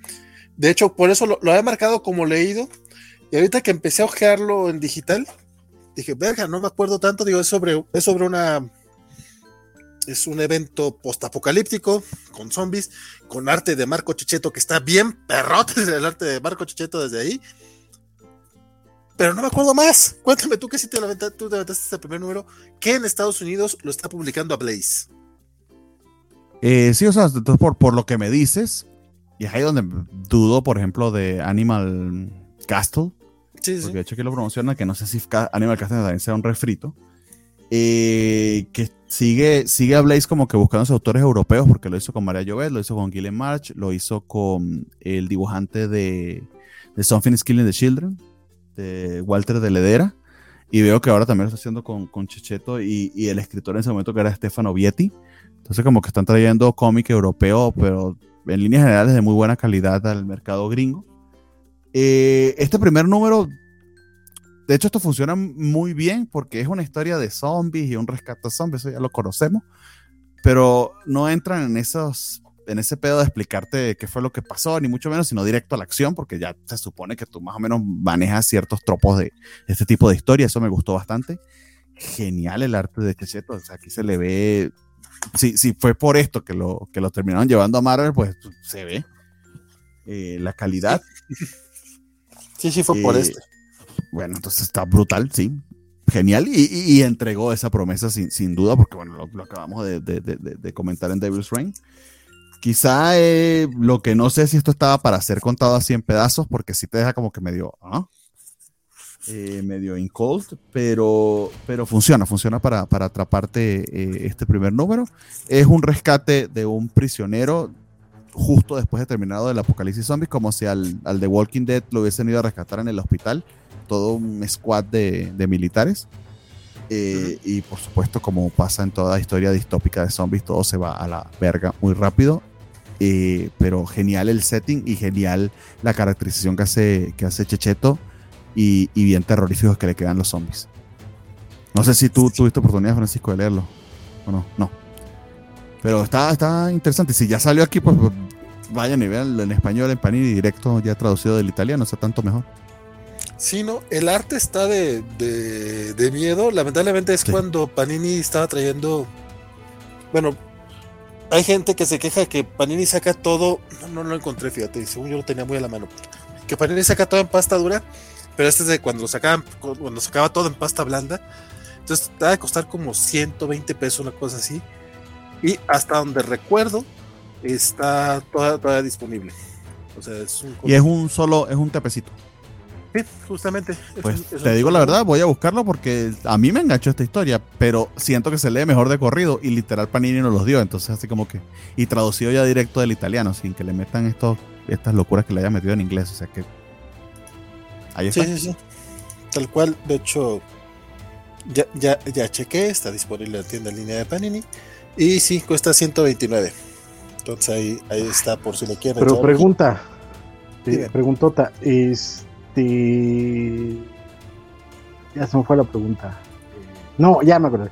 De hecho, por eso lo, lo había marcado como leído. Y ahorita que empecé a ojearlo en digital, dije, verga, no me acuerdo tanto. Digo, es sobre, es sobre una es un evento postapocalíptico con zombies, con arte de Marco Chicheto, que está bien perrote el arte de Marco Chicheto desde ahí. Pero no me acuerdo más. Cuéntame tú que si te levantaste, tú este primer número, que en Estados Unidos lo está publicando a Blaze. Eh, sí, o sea, entonces por, por lo que me dices, y es ahí donde dudo, por ejemplo, de Animal Castle. Sí, porque de hecho aquí lo promociona, que no sé si Animal Castle también sea un refrito. Eh, que sigue, sigue a Blaze como que buscando los autores europeos, porque lo hizo con María Llobet, lo hizo con Gillian March, lo hizo con el dibujante de, de Something is Killing the Children, de Walter de Ledera, y veo que ahora también lo está haciendo con, con Checheto y, y, el escritor en ese momento que era Stefano Vietti. Entonces como que están trayendo cómic europeo, pero en líneas generales de muy buena calidad al mercado gringo. Eh, este primer número de hecho, esto funciona muy bien porque es una historia de zombies y un rescate de zombies, eso ya lo conocemos, pero no entran en esos en ese pedo de explicarte qué fue lo que pasó, ni mucho menos, sino directo a la acción, porque ya se supone que tú más o menos manejas ciertos tropos de este tipo de historia, eso me gustó bastante. Genial el arte de Checheto, o sea, aquí se le ve, si, si fue por esto que lo, que lo terminaron llevando a Marvel, pues se ve eh, la calidad. Sí, sí, fue por eh, este. Bueno, entonces está brutal, sí. Genial. Y, entregó esa promesa sin, sin, duda, porque bueno, lo, acabamos de, de, de, comentar en Devil's Reign. Quizá eh, lo que no sé si esto estaba para ser contado así en pedazos, porque sí te deja como que medio, ¿ah? eh, medio in cold, pero, pero funciona, funciona para, para atraparte eh, este primer número. Es un rescate de un prisionero justo después de terminado el apocalipsis zombie, como si al, al The Walking Dead lo hubiesen ido a rescatar en el hospital todo un squad de, de militares. Eh, y por supuesto, como pasa en toda historia distópica de zombies, todo se va a la verga muy rápido. Eh, pero genial el setting y genial la caracterización que hace, que hace Checheto y, y bien terroríficos que le quedan los zombies. No sé si tú tuviste oportunidad, Francisco, de leerlo. O no, no. Pero está, está interesante. Si ya salió aquí, pues vayan y vean en español, en Panini directo, ya traducido del italiano, está tanto mejor. Sí, no, el arte está de, de, de miedo. Lamentablemente es Sí. cuando Panini estaba trayendo. Bueno, hay gente que se queja que Panini saca todo. No, no lo encontré, fíjate, según yo lo tenía muy a la mano. Que Panini saca todo en pasta dura, pero este es de cuando lo sacaban, cuando sacaba todo en pasta blanda. Entonces, te va a costar como 120 pesos, una cosa así. Y hasta donde recuerdo, está toda- todavía disponible. O sea, es un. Y es un solo, es un tepecito. Sí, justamente. es Pues un- es te digo la verdad, voy a buscarlo porque a mí me enganchó esta historia, pero siento que se lee mejor de corrido y literal Panini nos los dio, entonces así como que y traducido ya directo del italiano, sin que le metan estos estas locuras que le haya metido en inglés, o sea que ahí está. Sí, sí, sí. Tal cual, de hecho, ya, ya, ya chequé, está disponible en la tienda en línea de Panini. Y sí, cuesta 129. Entonces ahí, ahí está por si le quieren. Pero echar pregunta, eh, preguntota, este. Ya se me fue la pregunta. No, ya me acordé.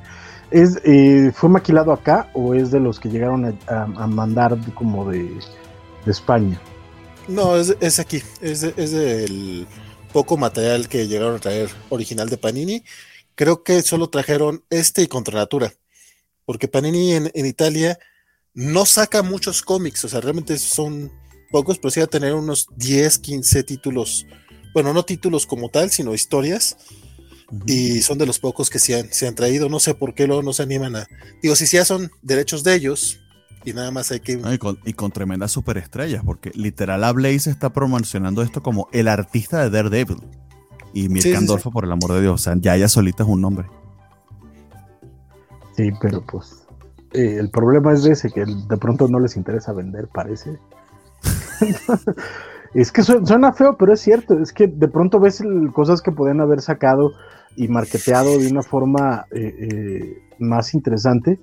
¿Es, eh, ¿Fue maquilado acá o es de los que llegaron a, a- a mandar como de, de España? No, es, es aquí. Es, de- es del poco material que llegaron a traer original de Panini. Creo que solo trajeron este y Contra Natura. Porque Panini en, en Italia no saca muchos cómics. O sea, realmente son pocos, pero sí va a tener unos 10, 15 títulos. Bueno, no títulos como tal, sino historias. Y son de los pocos que se han, se han traído. No sé por qué luego no se animan a. Digo, si ya son derechos de ellos y nada más hay que. No, y, con, y con tremendas superestrellas, porque literal a Blaze está promocionando esto como el artista de Daredevil. Y Mirka Sí, sí, sí. Andolfo, por el amor de Dios, o sea, ya ella solita es un nombre. Sí, pero pues. eh, el problema es ese, que de pronto no les interesa vender, parece. es que su- suena feo, pero es cierto. Es que de pronto ves cosas que podían haber sacado y marketeado de una forma eh, eh, más interesante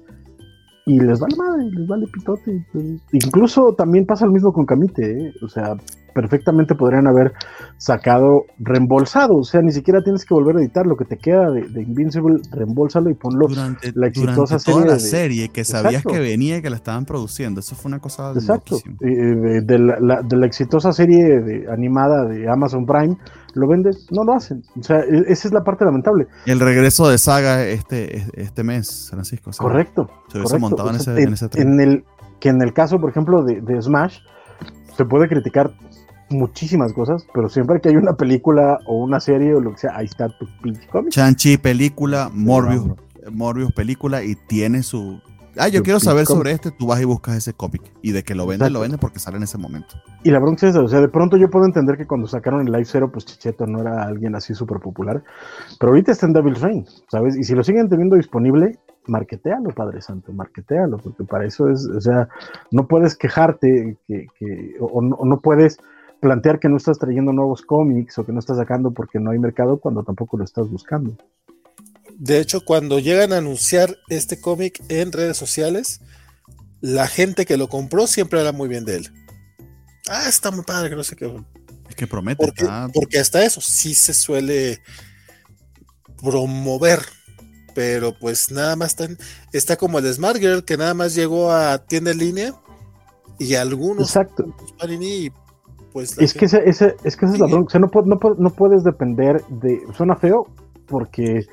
y les vale madre, les vale pitote. Incluso también pasa lo mismo con Camite, o sea, perfectamente podrían haber sacado reembolsado, o sea, ni siquiera tienes que volver a editar lo que te queda de, de Invincible, reembolsalo y ponlo. Durante, la exitosa durante toda serie la de- serie que sabías que venía y que la estaban produciendo. Eso fue una cosa Exacto. Eh, de, de la, la- de la exitosa serie de- animada de Amazon Prime, lo vendes, no lo hacen. O sea, e- esa es la parte lamentable. El regreso de Saga este, este mes, Francisco. o sea, Correcto. Se hubiese correcto. montado en O sea, ese, en ese en el que en el caso, por ejemplo, de Smash, se puede criticar muchísimas cosas, pero siempre que hay una película o una serie o lo que sea, ahí está tu pinche cómic. Chanchi película, Morbius, Morbius película y tiene su... Ah, yo quiero saber sobre este, tú vas y buscas ese cómic. Y de que lo vende, lo vende porque sale en ese momento. Y la bronca es esa, o sea, de pronto yo puedo entender que cuando sacaron el Live Zero, pues Chicheto no era alguien así súper popular, pero ahorita está en Devil's Reign, ¿sabes? Y si lo siguen teniendo disponible, marquetealo, Padre Santo, marquetealo, porque para eso es, o sea, no puedes quejarte que, que- o, no, o no puedes plantear que no estás trayendo nuevos cómics o que no estás sacando porque no hay mercado cuando tampoco lo estás buscando. De hecho, cuando llegan a anunciar este cómic en redes sociales, la gente que lo compró siempre habla muy bien de él. Ah, está muy padre, que no sé qué. Es que promete. Porque, porque hasta eso sí se suele promover. Pero pues nada más está, está como el Smart Girl, que nada más llegó a tienda en línea y algunos Exacto. Panini, pues Es que, ese, ese- es que esa es la bronca. O sea, no, pu- no, pu- no puedes depender de. Suena feo porque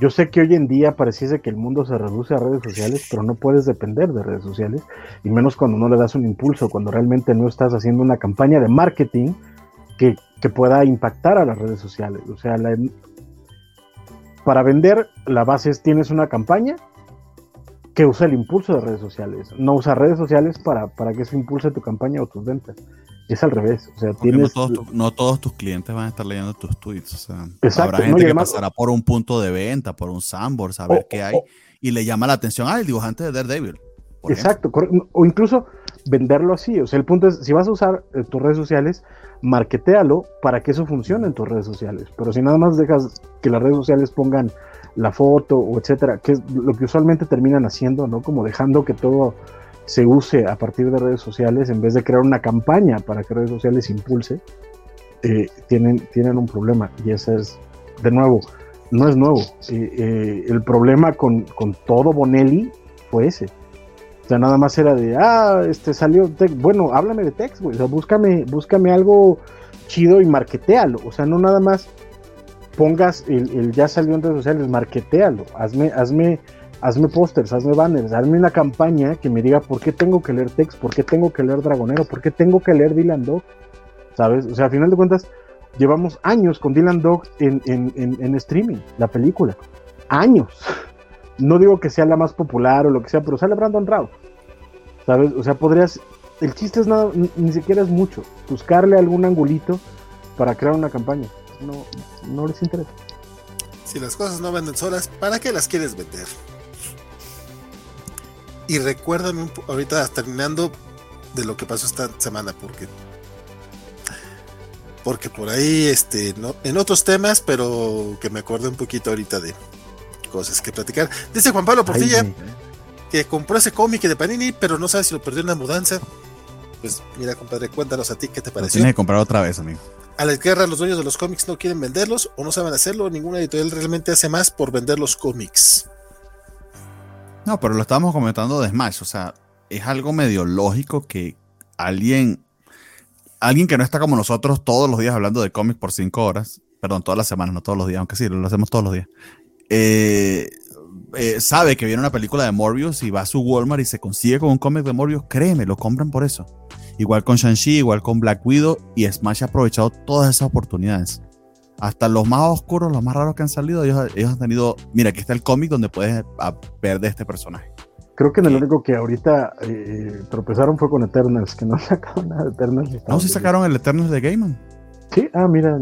yo sé que hoy en día pareciese que el mundo se reduce a redes sociales, pero no puedes depender de redes sociales. Y menos cuando no le das un impulso, cuando realmente no estás haciendo una campaña de marketing que, que pueda impactar a las redes sociales. O sea, la- para vender, la base es tienes una campaña que usa el impulso de redes sociales. No usa redes sociales para, para que eso impulse tu campaña o tus ventas. Es al revés. O sea, no todos, tu- no todos tus clientes van a estar leyendo tus tweets. O sea, Exacto, habrá gente que además- pasará por un punto de venta, por un Sandbox, a ver qué hay. y le llama la atención, ah, el dibujante de Daredevil. ejemplo. Exacto, o incluso venderlo así. O sea, el punto es, si vas a usar eh, tus redes sociales, marketéalo para que eso funcione en tus redes sociales. Pero si nada más dejas que las redes sociales pongan la foto o etcétera, que es lo que usualmente terminan haciendo, ¿no? Como dejando que todo se use a partir de redes sociales en vez de crear una campaña para que redes sociales impulse, eh, tienen, tienen un problema. Y ese es, de nuevo, no es nuevo. Eh, eh, el problema con, con, todo Bonelli fue ese. O sea, nada más era de, ah, este salió, bueno, háblame de text, güey. O sea, búscame, algo chido y marketealo. O sea, no nada más pongas el, ya salió en redes sociales, marketealo. Hazme, hazme, hazme pósters, hazme banners, hazme una campaña que me diga por qué tengo que leer text, por qué tengo que leer Dragonero, por qué tengo que leer Dylan Dog. ¿Sabes? O sea, al final de cuentas, llevamos años con Dylan Dog en, en, en, streaming, la película. Años. No digo que sea la más popular o lo que sea, pero sale Brandon Routh. ¿Sabes? O sea, podrías. El chiste es nada, ni, siquiera es mucho. Buscarle algún angulito para crear una campaña. No, no les interesa. Si las cosas no venden solas, ¿para qué las quieres vender? Y recuérdame ahorita terminando de lo que pasó esta semana, porque porque por ahí, este, no, en otros temas, pero que me acordé un poquito ahorita de cosas que platicar. Dice Juan Pablo Portilla que compró ese cómic de Panini, pero no sabe si lo perdió en la mudanza. Pues mira, compadre, cuéntanos a ti qué te pareció. tiene que comprar otra vez, amigo. A la guerra, los dueños de los cómics no quieren venderlos o no saben hacerlo. Ninguna editorial realmente hace más por vender los cómics. No, pero lo estábamos comentando de Smash. O sea, es algo medio lógico que alguien alguien que no está como nosotros todos los días hablando de cómics por cinco horas, perdón, todas las semanas, no todos los días, aunque sí, lo hacemos todos los días, eh, eh, sabe que viene una película de Morbius y va a su Walmart y se consigue con un cómic de Morbius, créeme, lo compran por eso. Igual con Shang-Chi, igual con Black Widow y Smash ha aprovechado todas esas oportunidades. Hasta los más oscuros, los más raros que han salido, ellos, ellos han tenido, mira, aquí está el cómic donde puedes ver de este personaje. Creo que en el único que ahorita eh, tropezaron fue con Eternals, que no sacaron nada de Eternals. No, sí sacaron el Eternals de Gaiman. Sí, ah, mira.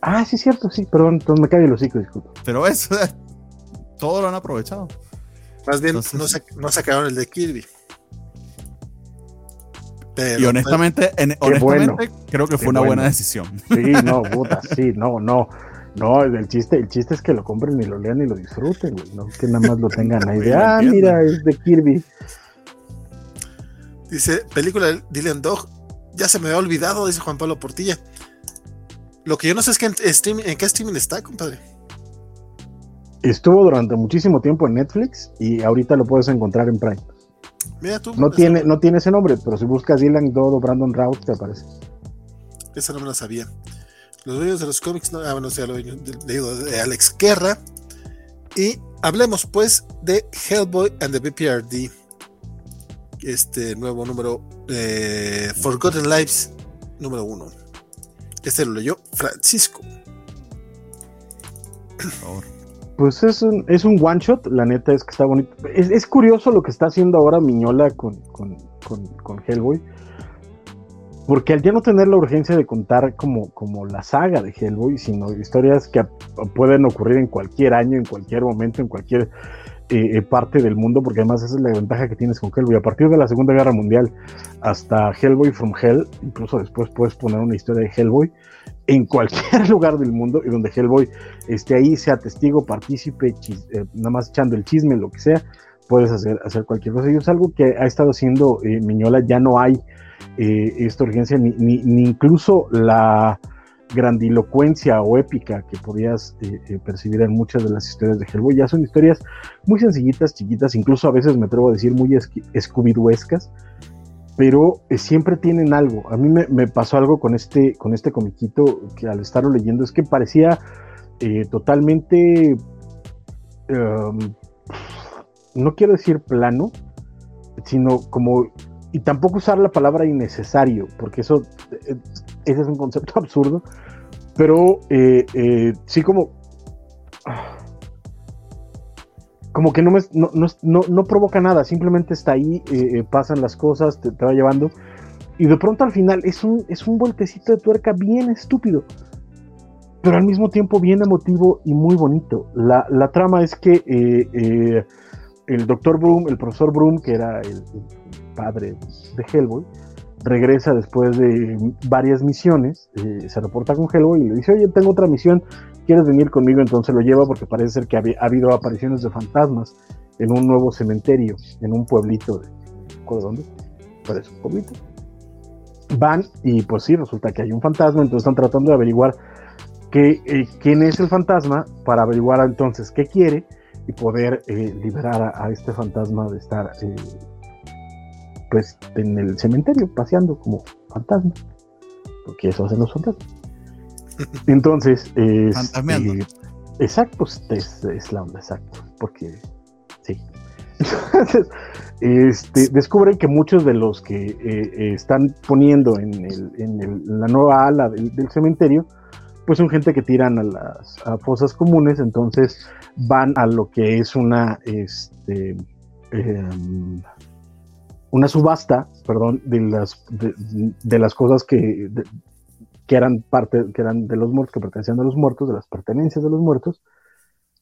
Ah, sí, cierto, sí, perdón, entonces me cae el hocico, disculpa. Pero eso, todo lo han aprovechado. Más bien, no, sacaron el de Kirby. Y honestamente, honestamente creo que fue una buena decisión. Sí, no, puta, sí, no, no. No, el chiste, el chiste es que lo compren y lo lean y lo disfruten, güey. No que nada más lo tengan ahí de, ah, mira, es de Kirby. Dice, película de Dylan Dog, ya se me había olvidado, dice Juan Pablo Portilla. Lo que yo no sé es que en, en qué streaming está, compadre. Estuvo durante muchísimo tiempo en Netflix y ahorita lo puedes encontrar en Prime. Mira tú. No tiene, no tiene ese nombre, pero si buscas Dylan Dog o Brandon Routh te aparece. Esa no me la sabía. Los dueños de los cómics, no, ah, bueno, sea, lo digo, de Alex Guerra. Y hablemos pues de Hellboy and the BPRD. Este nuevo número eh, Forgotten Lives número uno. Este lo leyó Francisco. Pues es un, es un one shot, la neta es que está bonito. Es, curioso lo que está haciendo ahora Miñola con, con, con Hellboy porque al ya no tener la urgencia de contar como, como la saga de Hellboy, sino historias que pueden ocurrir en cualquier año, en cualquier momento, en cualquier eh, eh, parte del mundo, porque además esa es la ventaja que tienes con Hellboy. A partir de la Segunda Guerra Mundial hasta Hellboy from Hell, incluso después puedes poner una historia de Hellboy en cualquier lugar del mundo y donde Hellboy esté ahí, sea testigo, partícipe, eh, nada más echando el chisme, lo que sea, puedes hacer, hacer cualquier cosa. Y es algo que ha estado haciendo Miñola, ya no hay eh, esta urgencia, ni, ni, incluso la grandilocuencia o épica que podías eh, eh, percibir en muchas de las historias de Hellboy. Ya son historias muy sencillitas, chiquitas, incluso a veces me atrevo a decir muy escubiduescas, pero siempre tienen algo. A mí me, pasó algo con este, con este comiquito que al estarlo leyendo es que parecía totalmente, em, no quiero decir plano, sino como y tampoco usar la palabra innecesario, porque eso eh, es un concepto absurdo, pero eh, eh, sí como como que no, me, no, no, no, provoca nada, simplemente está ahí, pasan las cosas, te, va llevando, y de pronto al final es un, es un vueltecito de tuerca bien estúpido, pero al mismo tiempo bien emotivo y muy bonito. La, la trama es que el doctor Broom, el profesor Broom, que era el padre de Hellboy, regresa después de varias misiones, eh, se reporta con Hellboy y le dice, oye, tengo otra misión, ¿quieres venir conmigo? Entonces lo lleva porque parece ser que ha habido apariciones de fantasmas en un nuevo cementerio, en un pueblito de, ¿de dónde? Parece un pueblito. Van y pues sí, resulta que hay un fantasma, entonces están tratando de averiguar eh, quién es el fantasma para averiguar entonces qué quiere y poder eh, liberar a, este fantasma de estar eh, pues en el cementerio paseando como fantasma porque eso hacen los fantasmas. Entonces este, exacto es, es, la onda exacto porque sí. Entonces este, descubren que muchos de los que están poniendo en, la nueva ala del cementerio pues son gente que tiran a las fosas comunes, entonces van a lo que es una, este, em, una subasta, perdón, de las, de, las cosas que, que eran parte, que eran de los muertos, que pertenecían a los muertos, de las pertenencias de los muertos,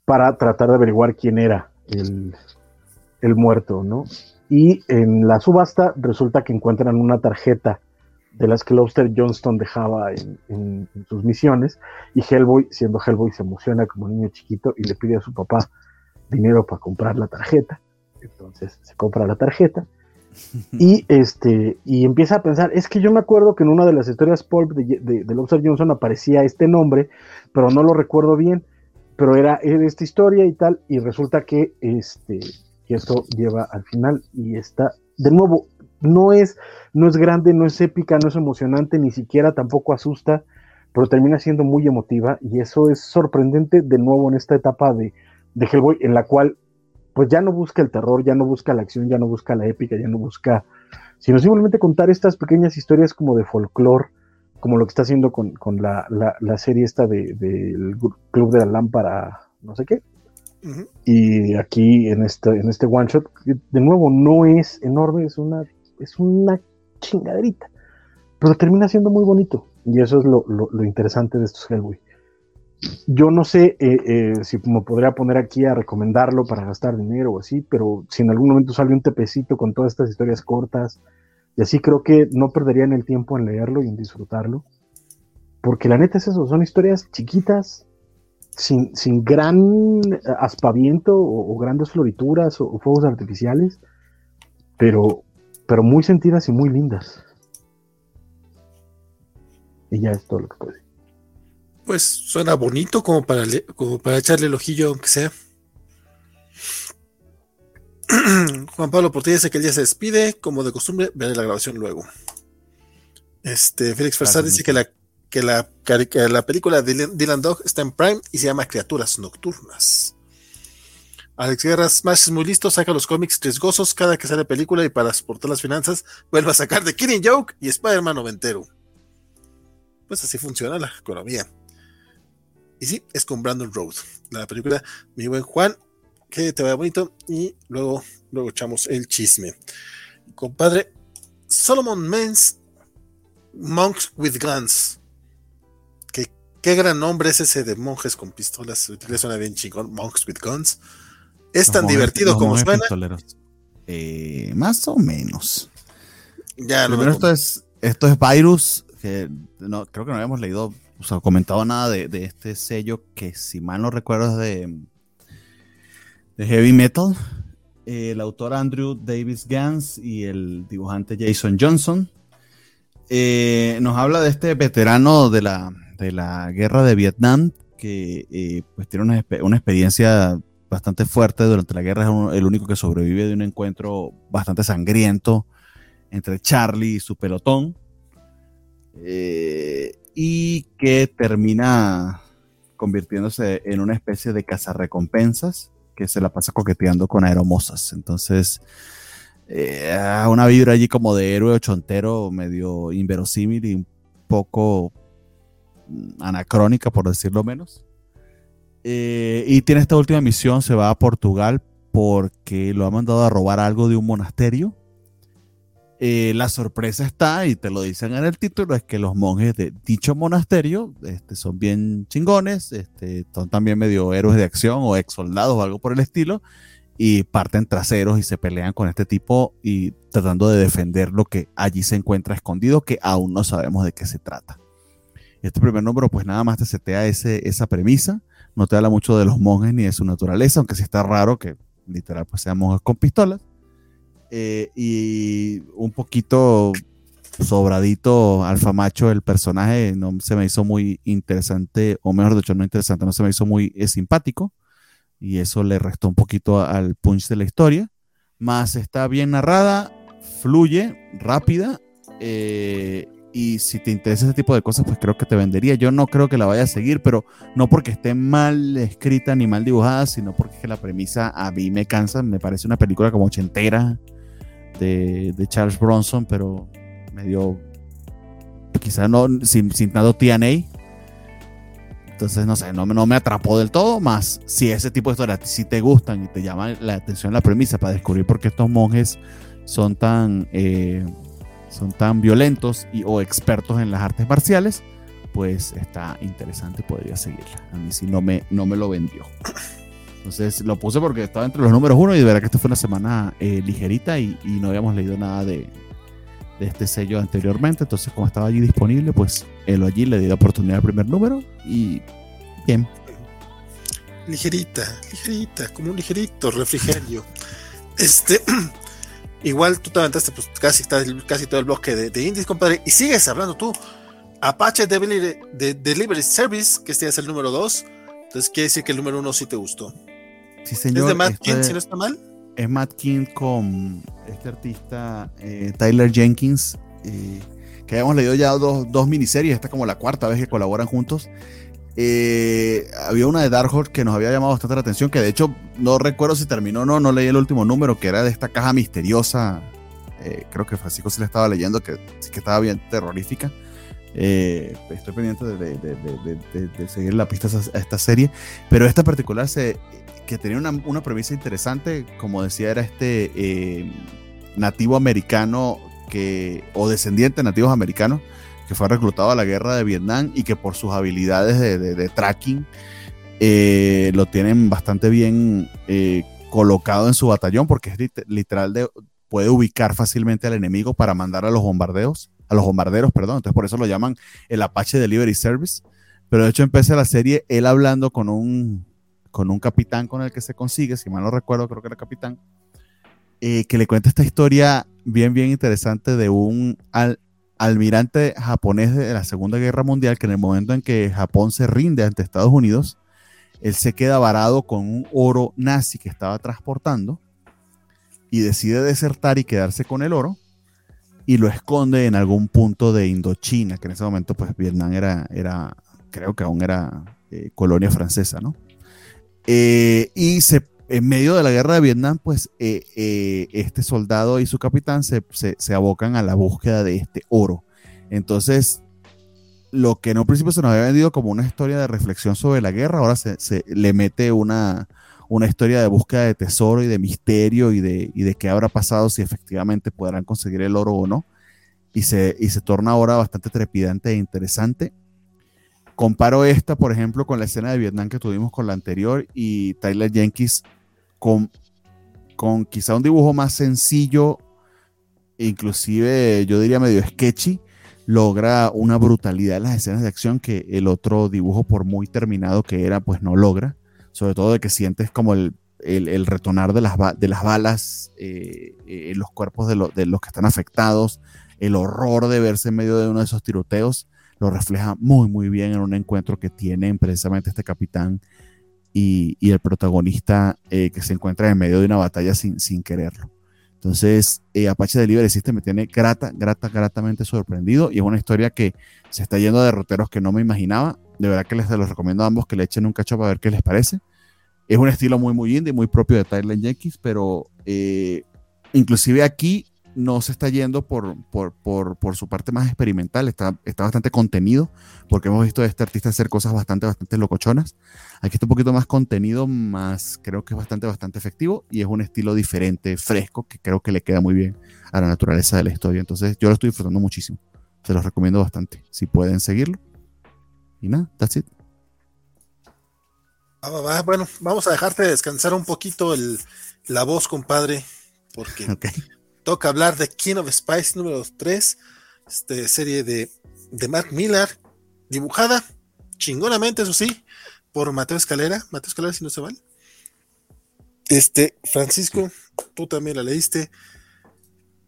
para tratar de averiguar quién era el, el muerto, ¿no? Y en la subasta resulta que encuentran una tarjeta de las que Lobster Johnston dejaba en, sus misiones, y Hellboy, siendo Hellboy, se emociona como niño chiquito y le pide a su papá dinero para comprar la tarjeta. Entonces se compra la tarjeta y este y empieza a pensar, es que yo me acuerdo que en una de las historias pulp de, de, Lobster Johnson aparecía este nombre, pero no lo recuerdo bien, pero era, era esta historia y tal, y resulta que este que esto lleva al final y está de nuevo no es, no es grande, no es épica, no es emocionante, ni siquiera tampoco asusta, pero termina siendo muy emotiva y eso es sorprendente de nuevo en esta etapa de, de Hellboy en la cual pues ya no busca el terror, ya no busca la acción, ya no busca la épica, ya no busca, sino simplemente contar estas pequeñas historias como de folclore, como lo que está haciendo con, la, serie esta del de, Club de la Lámpara, no sé qué. Y aquí en este, en este one shot, de nuevo, no es enorme, es una es una chingaderita, pero termina siendo muy bonito. Y eso es lo, interesante de estos Hellboy. Yo no sé eh, eh, si me podría poner aquí a recomendarlo para gastar dinero o así, pero si en algún momento sale un tepecito con todas estas historias cortas, y así creo que no perderían el tiempo en leerlo y en disfrutarlo. Porque la neta es eso, son historias chiquitas, sin, sin gran aspaviento o, grandes florituras o, fuegos artificiales, pero, pero muy sentidas y muy lindas. Y ya es todo lo que puede. Pues suena bonito como para, como para echarle el ojillo, aunque sea. Juan Pablo Portilla dice que el día se despide, como de costumbre, veré la grabación luego. Este, Félix Fersar dice que la, que la, que la película de Dylan Dog está en Prime y se llama Criaturas Nocturnas. Alex Guerra Smash es muy listo, saca los cómics riesgosos cada que sale película y para exportar las finanzas vuelve a sacar The Killing Joke y Spider-Man noventero. Pues así funciona la economía. Y sí, es con Brandon Road. La película, mi buen Juan, que te vaya bonito y luego, luego echamos el chisme. Compadre, Solomon Men's Monks with Guns. ¿Qué, qué gran nombre es ese de monjes con pistolas. Suena bien chingón. Monks with Guns. ¿Es tan divertido como suena? Eh, más o menos. Ya, Primero esto es, esto es Virus, que no, creo que no habíamos leído, o sea, comentado nada de, este sello que si mal no recuerdo es de, de Heavy Metal. el autor Andrew Davis Gans y el dibujante Jason Johnson. Eh, nos habla de este veterano de la, de la guerra de Vietnam que eh, pues tiene una, una experiencia bastante fuerte durante la guerra, es el único que sobrevive de un encuentro bastante sangriento entre Charlie y su pelotón, eh, y que termina convirtiéndose en una especie de cazarrecompensas que se la pasa coqueteando con aeromosas. Entonces, eh, una vibra allí como de héroe ochontero, medio inverosímil y un poco anacrónica, por decirlo menos. Eh, y tiene esta última misión, se va a Portugal porque lo ha mandado a robar algo de un monasterio. Eh, la sorpresa está, y te lo dicen en el título, es que los monjes de dicho monasterio este, son bien chingones, este, son también medio héroes de acción o ex soldados o algo por el estilo, y parten traseros y se pelean con este tipo y tratando de defender lo que allí se encuentra escondido, que aún no sabemos de qué se trata. Este primer número pues nada más te setea ese, esa premisa, no te habla mucho de los monjes ni de su naturaleza, aunque sí está raro que literal pues sean monjes con pistolas. Eh, y un poquito sobradito alfa macho el personaje no se me hizo muy interesante o mejor dicho no interesante no se me hizo muy eh, simpático y eso le restó un poquito al punch de la historia. Más está bien narrada, fluye, rápida. Eh, y si te interesa ese tipo de cosas, pues creo que te vendería. Yo no creo que la vaya a seguir, pero no porque esté mal escrita ni mal dibujada, sino porque la premisa a mí me cansa. Me parece una película como ochentera de, de Charles Bronson, pero medio, quizás no, sin, sin tanto TNA. Entonces, no sé, no, no me atrapó del todo, más si ese tipo de historias si te gustan y te llama la atención la premisa para descubrir por qué estos monjes son tan, eh, son tan violentos y, o expertos en las artes marciales, pues está interesante, podría seguirla. A mí sí no me, no me lo vendió. Entonces lo puse porque estaba entre los números uno y de verdad que esta fue una semana eh, ligerita y, y, no habíamos leído nada de, de, este sello anteriormente. Entonces, como estaba allí disponible, pues él allí le di la oportunidad al primer número y bien. Ligerita, ligerita, como un ligerito refrigerio. Este, igual tú te aventaste pues, casi, casi todo el bloque de, de indies, compadre, y sigues hablando tú. Apache Delivery, de Delivery Service, que este es el número 2. Entonces quiere decir que el número 1 sí te gustó. Sí, señor. ¿Es de Matt este, King, si no está mal? Es Matt King con este artista eh, Tyler Jenkins, eh, que habíamos leído ya dos, dos miniseries, esta es como la cuarta vez que colaboran juntos. Eh, había una de Dark Horse que nos había llamado bastante la atención, que de hecho no recuerdo si terminó o no, no leí el último número, que era de esta caja misteriosa. Eh, creo que Francisco se le estaba leyendo, que sí que estaba bien terrorífica. Eh, estoy pendiente de, de, de, de, seguir la pista a esta serie, pero esta particular se, que tenía una, una premisa interesante, como decía, era este eh, nativo americano que, o descendiente de nativos americanos que fue reclutado a la guerra de Vietnam y que por sus habilidades de, de, de tracking eh, lo tienen bastante bien eh, colocado en su batallón porque es literal de, puede ubicar fácilmente al enemigo para mandar a los bombardeos, a los bombarderos, perdón, entonces por eso lo llaman el Apache Delivery Service. Pero de hecho empieza la serie él hablando con un, con un capitán con el que se consigue, si mal no recuerdo, creo que era capitán, eh, que le cuenta esta historia bien, bien interesante de un al, almirante japonés de la Segunda Guerra Mundial que en el momento en que Japón se rinde ante Estados Unidos, él se queda varado con un oro nazi que estaba transportando y decide desertar y quedarse con el oro y lo esconde en algún punto de Indochina, que en ese momento pues Vietnam era, era creo que aún era eh, colonia francesa, ¿no? Eh, y se en medio de la guerra de Vietnam, pues eh, eh, este soldado y su capitán se, se, abocan a la búsqueda de este oro. Entonces, lo que en un principio se nos había vendido como una historia de reflexión sobre la guerra, ahora se, se le mete una, una, historia de búsqueda de tesoro y de misterio y de, y de qué habrá pasado si efectivamente podrán conseguir el oro o no. Y se, y se torna ahora bastante trepidante e interesante. Comparo esta, por ejemplo, con la escena de Vietnam que tuvimos con la anterior y Tyler Jenkins con, con quizá un dibujo más sencillo, inclusive yo diría medio sketchy, logra una brutalidad en las escenas de acción que el otro dibujo, por muy terminado que era, pues no logra. Sobre todo de que sientes como el, el, el retonar de las, de las balas eh, en los cuerpos de, de, los que están afectados, el horror de verse en medio de uno de esos tiroteos, lo refleja muy, muy bien en un encuentro que tiene precisamente este capitán y, y el protagonista eh, que se encuentra en medio de una batalla sin, sin quererlo. Entonces, eh, Apache Delivery System me tiene grata, grata, gratamente sorprendido y es una historia que se está yendo de derroteros que no me imaginaba. De verdad que les los recomiendo a ambos que le echen un cacho para ver qué les parece. Es un estilo muy, muy indie, muy propio de Tyler Jenkins, pero eh, inclusive aquí no se está yendo por, por, por, por, su parte más experimental, está, está bastante contenido, porque hemos visto a este artista hacer cosas bastante, bastante locochonas. Aquí está un poquito más contenido, más creo que es bastante, bastante efectivo y es un estilo diferente, fresco, que creo que le queda muy bien a la naturaleza de la historia. Entonces yo lo estoy disfrutando muchísimo. Se los recomiendo bastante, si pueden seguirlo. Y nada, that's it. Bueno, vamos a dejarte descansar un poquito el, la voz, compadre, porque toca hablar de King of Spice número 3, este, serie de, de Mark Miller, dibujada chingonamente, eso sí, por Mateo Escalera. Mateo Escalera, si no se vale. Este, Francisco, tú también la leíste.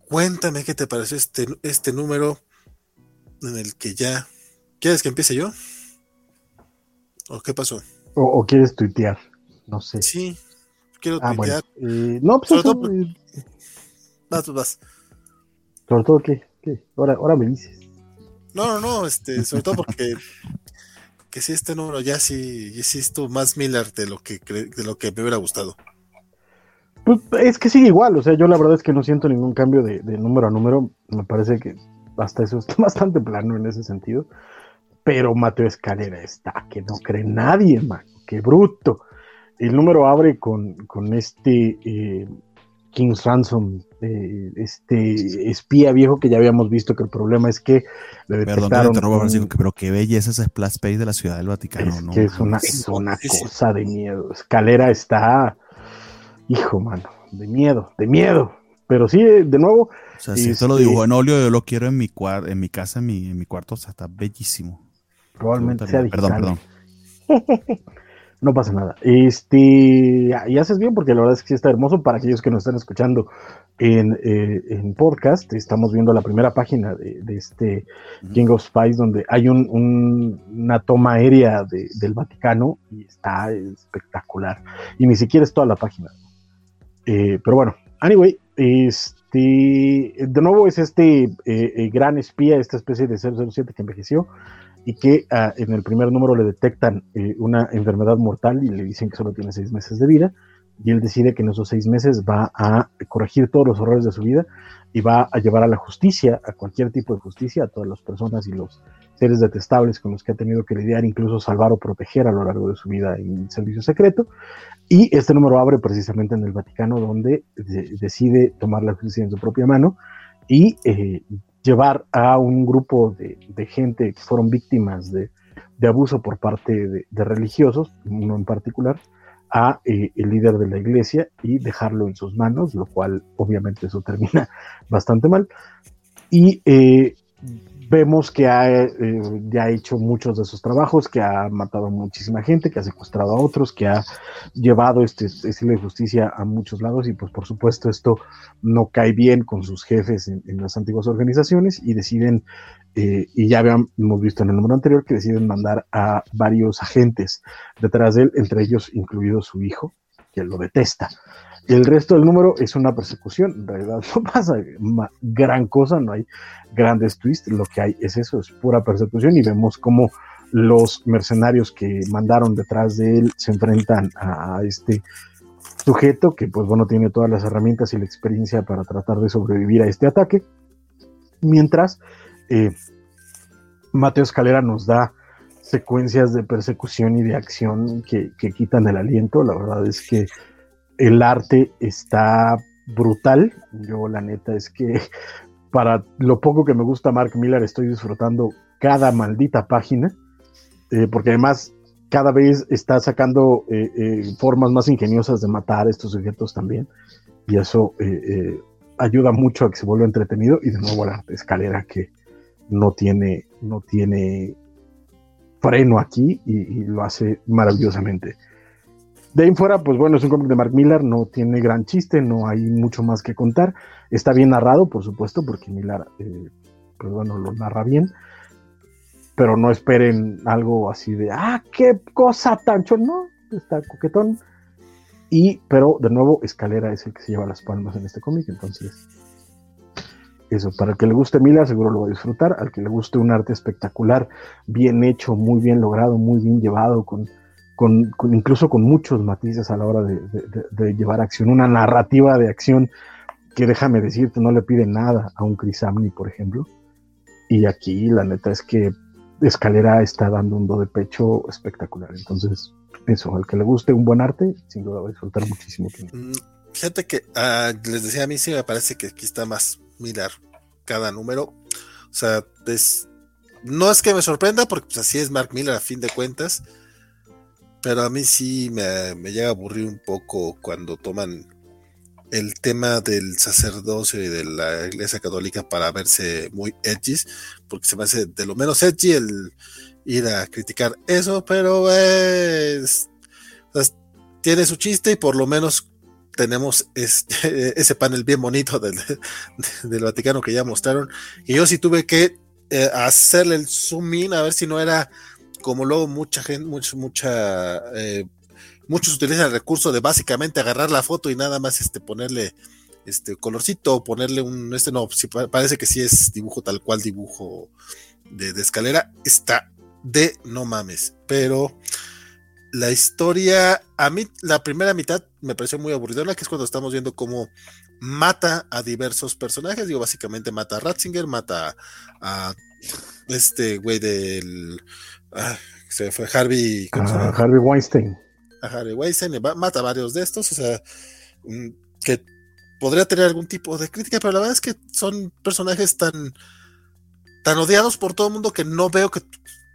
Cuéntame qué te pareció este, este número en el que ya. ¿Quieres que empiece yo? ¿O qué pasó? O, quieres tuitear, no sé. Sí, quiero ah, tuitear. Eh, no, pues. Todo, vas, vas. Sobre todo, ¿qué? ¿Qué? Ahora, ahora me dices. No, no, no, este, sobre todo porque que si este número ya sí, sí estuvo más Miller de lo que de lo que me hubiera gustado. Pues es que sigue igual, o sea, yo la verdad es que no siento ningún cambio de, número a número, me parece que hasta eso está bastante plano en ese sentido, pero Mateo Escalera está, que no cree nadie, man, qué bruto. El número abre con, con este eh, King's Ransom, eh, este espía viejo que ya habíamos visto que el problema es que le detectaron. Perdón, pero qué belleza esa splash page de la Ciudad del Vaticano. Es que es una, una cosa de miedo. Escalera está, hijo, mano, de miedo, de miedo. Pero sí, de nuevo. O sea, si esto lo este dibujó en óleo, yo lo quiero en mi, en mi casa, en mi, en mi cuarto, o sea, está bellísimo. Probablemente sea Perdón, perdón. no pasa nada. Este, y haces bien porque la verdad es que sí está hermoso para aquellos que nos están escuchando en, eh, podcast. Estamos viendo la primera página de, este King of Spies donde hay una toma aérea del Vaticano y está espectacular. Y ni siquiera es toda la página. Eh, pero bueno, anyway, este, de nuevo es este eh, gran espía, esta especie de 007 que envejeció y que ah, en el primer número le detectan eh, una enfermedad mortal y le dicen que solo tiene seis meses de vida y él decide que en esos seis meses va a corregir todos los errores de su vida y va a llevar a la justicia, a cualquier tipo de justicia, a todas las personas y los seres detestables con los que ha tenido que lidiar, incluso salvar o proteger a lo largo de su vida en servicio secreto. Y este número abre precisamente en el Vaticano, donde decide tomar la justicia en su propia mano y eh, llevar a un grupo de, gente que fueron víctimas de, abuso por parte de, religiosos, uno en particular, a eh, el líder de la iglesia y dejarlo en sus manos, lo cual obviamente eso termina bastante mal. Y eh, vemos que ha, eh, ya ha hecho muchos de sus trabajos, que ha matado a muchísima gente, que ha secuestrado a otros, que ha llevado este estilo de justicia a muchos lados y pues por supuesto esto no cae bien con sus jefes en, las antiguas organizaciones y deciden, eh, y ya habíamos visto en el número anterior, que deciden mandar a varios agentes detrás de él, entre ellos incluido su hijo, que lo detesta. El resto del número es una persecución. En realidad no pasa gran cosa, no hay grandes twists. Lo que hay es eso, es pura persecución y vemos cómo los mercenarios que mandaron detrás de él se enfrentan a este sujeto que pues bueno tiene todas las herramientas y la experiencia para tratar de sobrevivir a este ataque. Mientras eh, Mateo Escalera nos da secuencias de persecución y de acción que, que quitan el aliento. La verdad es que el arte está brutal. Yo la neta es que para lo poco que me gusta Mark Miller estoy disfrutando cada maldita página, eh, porque además cada vez está sacando eh, eh, formas más ingeniosas de matar a estos sujetos también, y eso ayuda mucho a que se vuelva entretenido, y de nuevo la escalera que no tiene, no tiene freno aquí y lo hace maravillosamente. De ahí fuera, pues bueno, es un cómic de Mark Millar, no tiene gran chiste, no hay mucho más que contar. Está bien narrado, por supuesto, porque Millar, eh, pues bueno, lo narra bien. Pero no esperen algo así de, ah, qué cosa tan chon, no, está coquetón. Y, pero de nuevo, Escalera es el que se lleva las palmas en este cómic, entonces, eso, para el que le guste Millar, seguro lo va a disfrutar. Al que le guste un arte espectacular, bien hecho, muy bien logrado, muy bien llevado, con con, incluso con muchos matices a la hora de, llevar acción, una narrativa de acción que déjame decirte, no le pide nada a un Chris Amney, por ejemplo. Y aquí la neta es que Escalera está dando un do de pecho espectacular. Entonces, eso, al que le guste un buen arte, sin duda va a disfrutar muchísimo. Mm, fíjate que ah, les decía a mí sí me parece que aquí está más mirar cada número. O sea, es, no es que me sorprenda, porque pues, así es Mark Miller a fin de cuentas pero a mí sí me, me llega a aburrir un poco cuando toman el tema del sacerdocio y de la iglesia católica para verse muy edgy, porque se me hace de lo menos edgy el ir a criticar eso, pero es, tiene su chiste y por lo menos tenemos este, ese panel bien bonito del, del, Vaticano que ya mostraron. Y yo sí tuve que eh, hacerle el zoom in a ver si no era como luego mucha gente, mucha, mucha eh, muchos utilizan el recurso de básicamente agarrar la foto y nada más este ponerle este colorcito ponerle un este no si parece que sí es dibujo tal cual dibujo de, escalera está de no mames. Pero la historia a mí la primera mitad me pareció muy aburridora que es cuando estamos viendo cómo mata a diversos personajes. Digo básicamente mata a Ratzinger mata a, este güey del ah, se fue Harvey ah, Harvey Weinstein a Harry Weinstein, mata a varios de estos, o sea, mm, que podría tener algún tipo de crítica, pero la verdad es que son personajes tan, tan odiados por todo el mundo que no veo que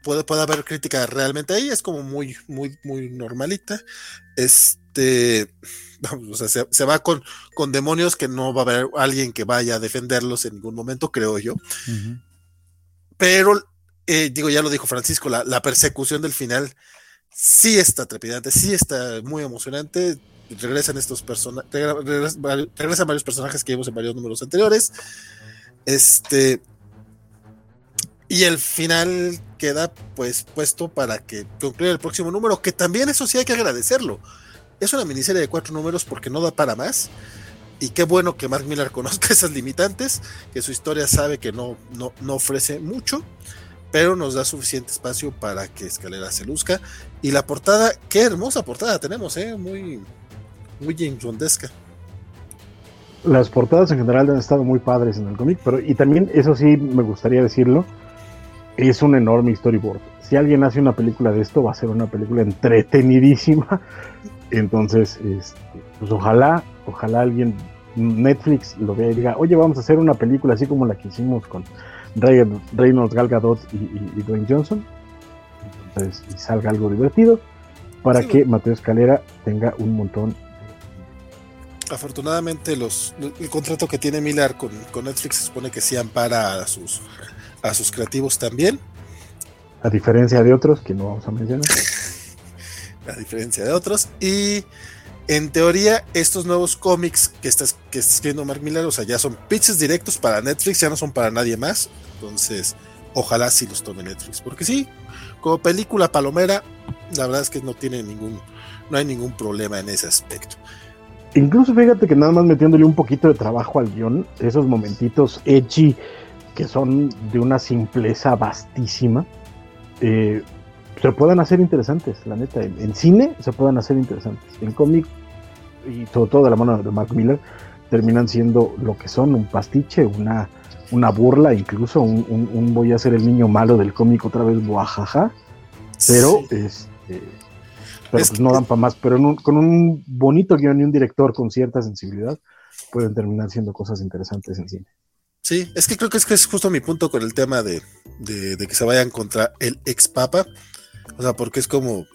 pueda, pueda haber crítica realmente ahí, es como muy, muy, muy normalita. Este, o sea, se, va con, con demonios que no va a haber alguien que vaya a defenderlos en ningún momento, creo yo. Pero, eh, digo, ya lo dijo Francisco, la, persecución del final sí está trepidante, sí está muy emocionante. Regresan estos personajes, regresan, varios personajes que vimos en varios números anteriores. Este. Y el final queda pues puesto para que concluya el próximo número, que también eso sí hay que agradecerlo. Es una miniserie de cuatro números porque no da para más. Y qué bueno que Mark Miller conozca esas limitantes, que su historia sabe que no, no, no ofrece mucho pero nos da suficiente espacio para que Escalera se luzca. Y la portada, qué hermosa portada tenemos, ¿eh? muy, muy James. Las portadas en general han estado muy padres en el cómic, pero y también, eso sí me gustaría decirlo, es un enorme storyboard. Si alguien hace una película de esto, va a ser una película entretenidísima. Entonces, este, pues ojalá, ojalá alguien, Netflix lo vea y diga, oye, vamos a hacer una película así como la que hicimos con Reynolds, Gal Gadot y, Dwayne Johnson. Entonces, y salga algo divertido para que Mateo Escalera tenga un montón. Afortunadamente, los, el contrato que tiene Miller con, Netflix se supone que sí ampara a sus, a sus creativos también. A diferencia de otros que no vamos a mencionar. a diferencia de otros. Y en teoría, estos nuevos cómics que estás que está escribiendo Mark Miller, o sea, ya son pitches directos para Netflix, ya no son para nadie más. Entonces, ojalá sí los tome Netflix. Porque sí, como película palomera, la verdad es que no tiene ningún, no hay ningún problema en ese aspecto. Incluso fíjate que nada más metiéndole un poquito de trabajo al guion, esos momentitos edgy que son de una simpleza vastísima, eh, se puedan hacer interesantes, la neta. En, cine se puedan hacer interesantes. En cómic, y sobre todo de la mano de Mark Miller, terminan siendo lo que son, un pastiche, una, una burla, incluso un, voy a ser el niño malo del cómic otra vez, guajaja. Pero, este, pues no dan para más. Pero con un bonito guion y un director con cierta sensibilidad, pueden terminar siendo cosas interesantes en cine. Sí, es que creo que es, que es justo mi punto con el tema de, de, de que se vayan contra el ex papa o sea, porque es como,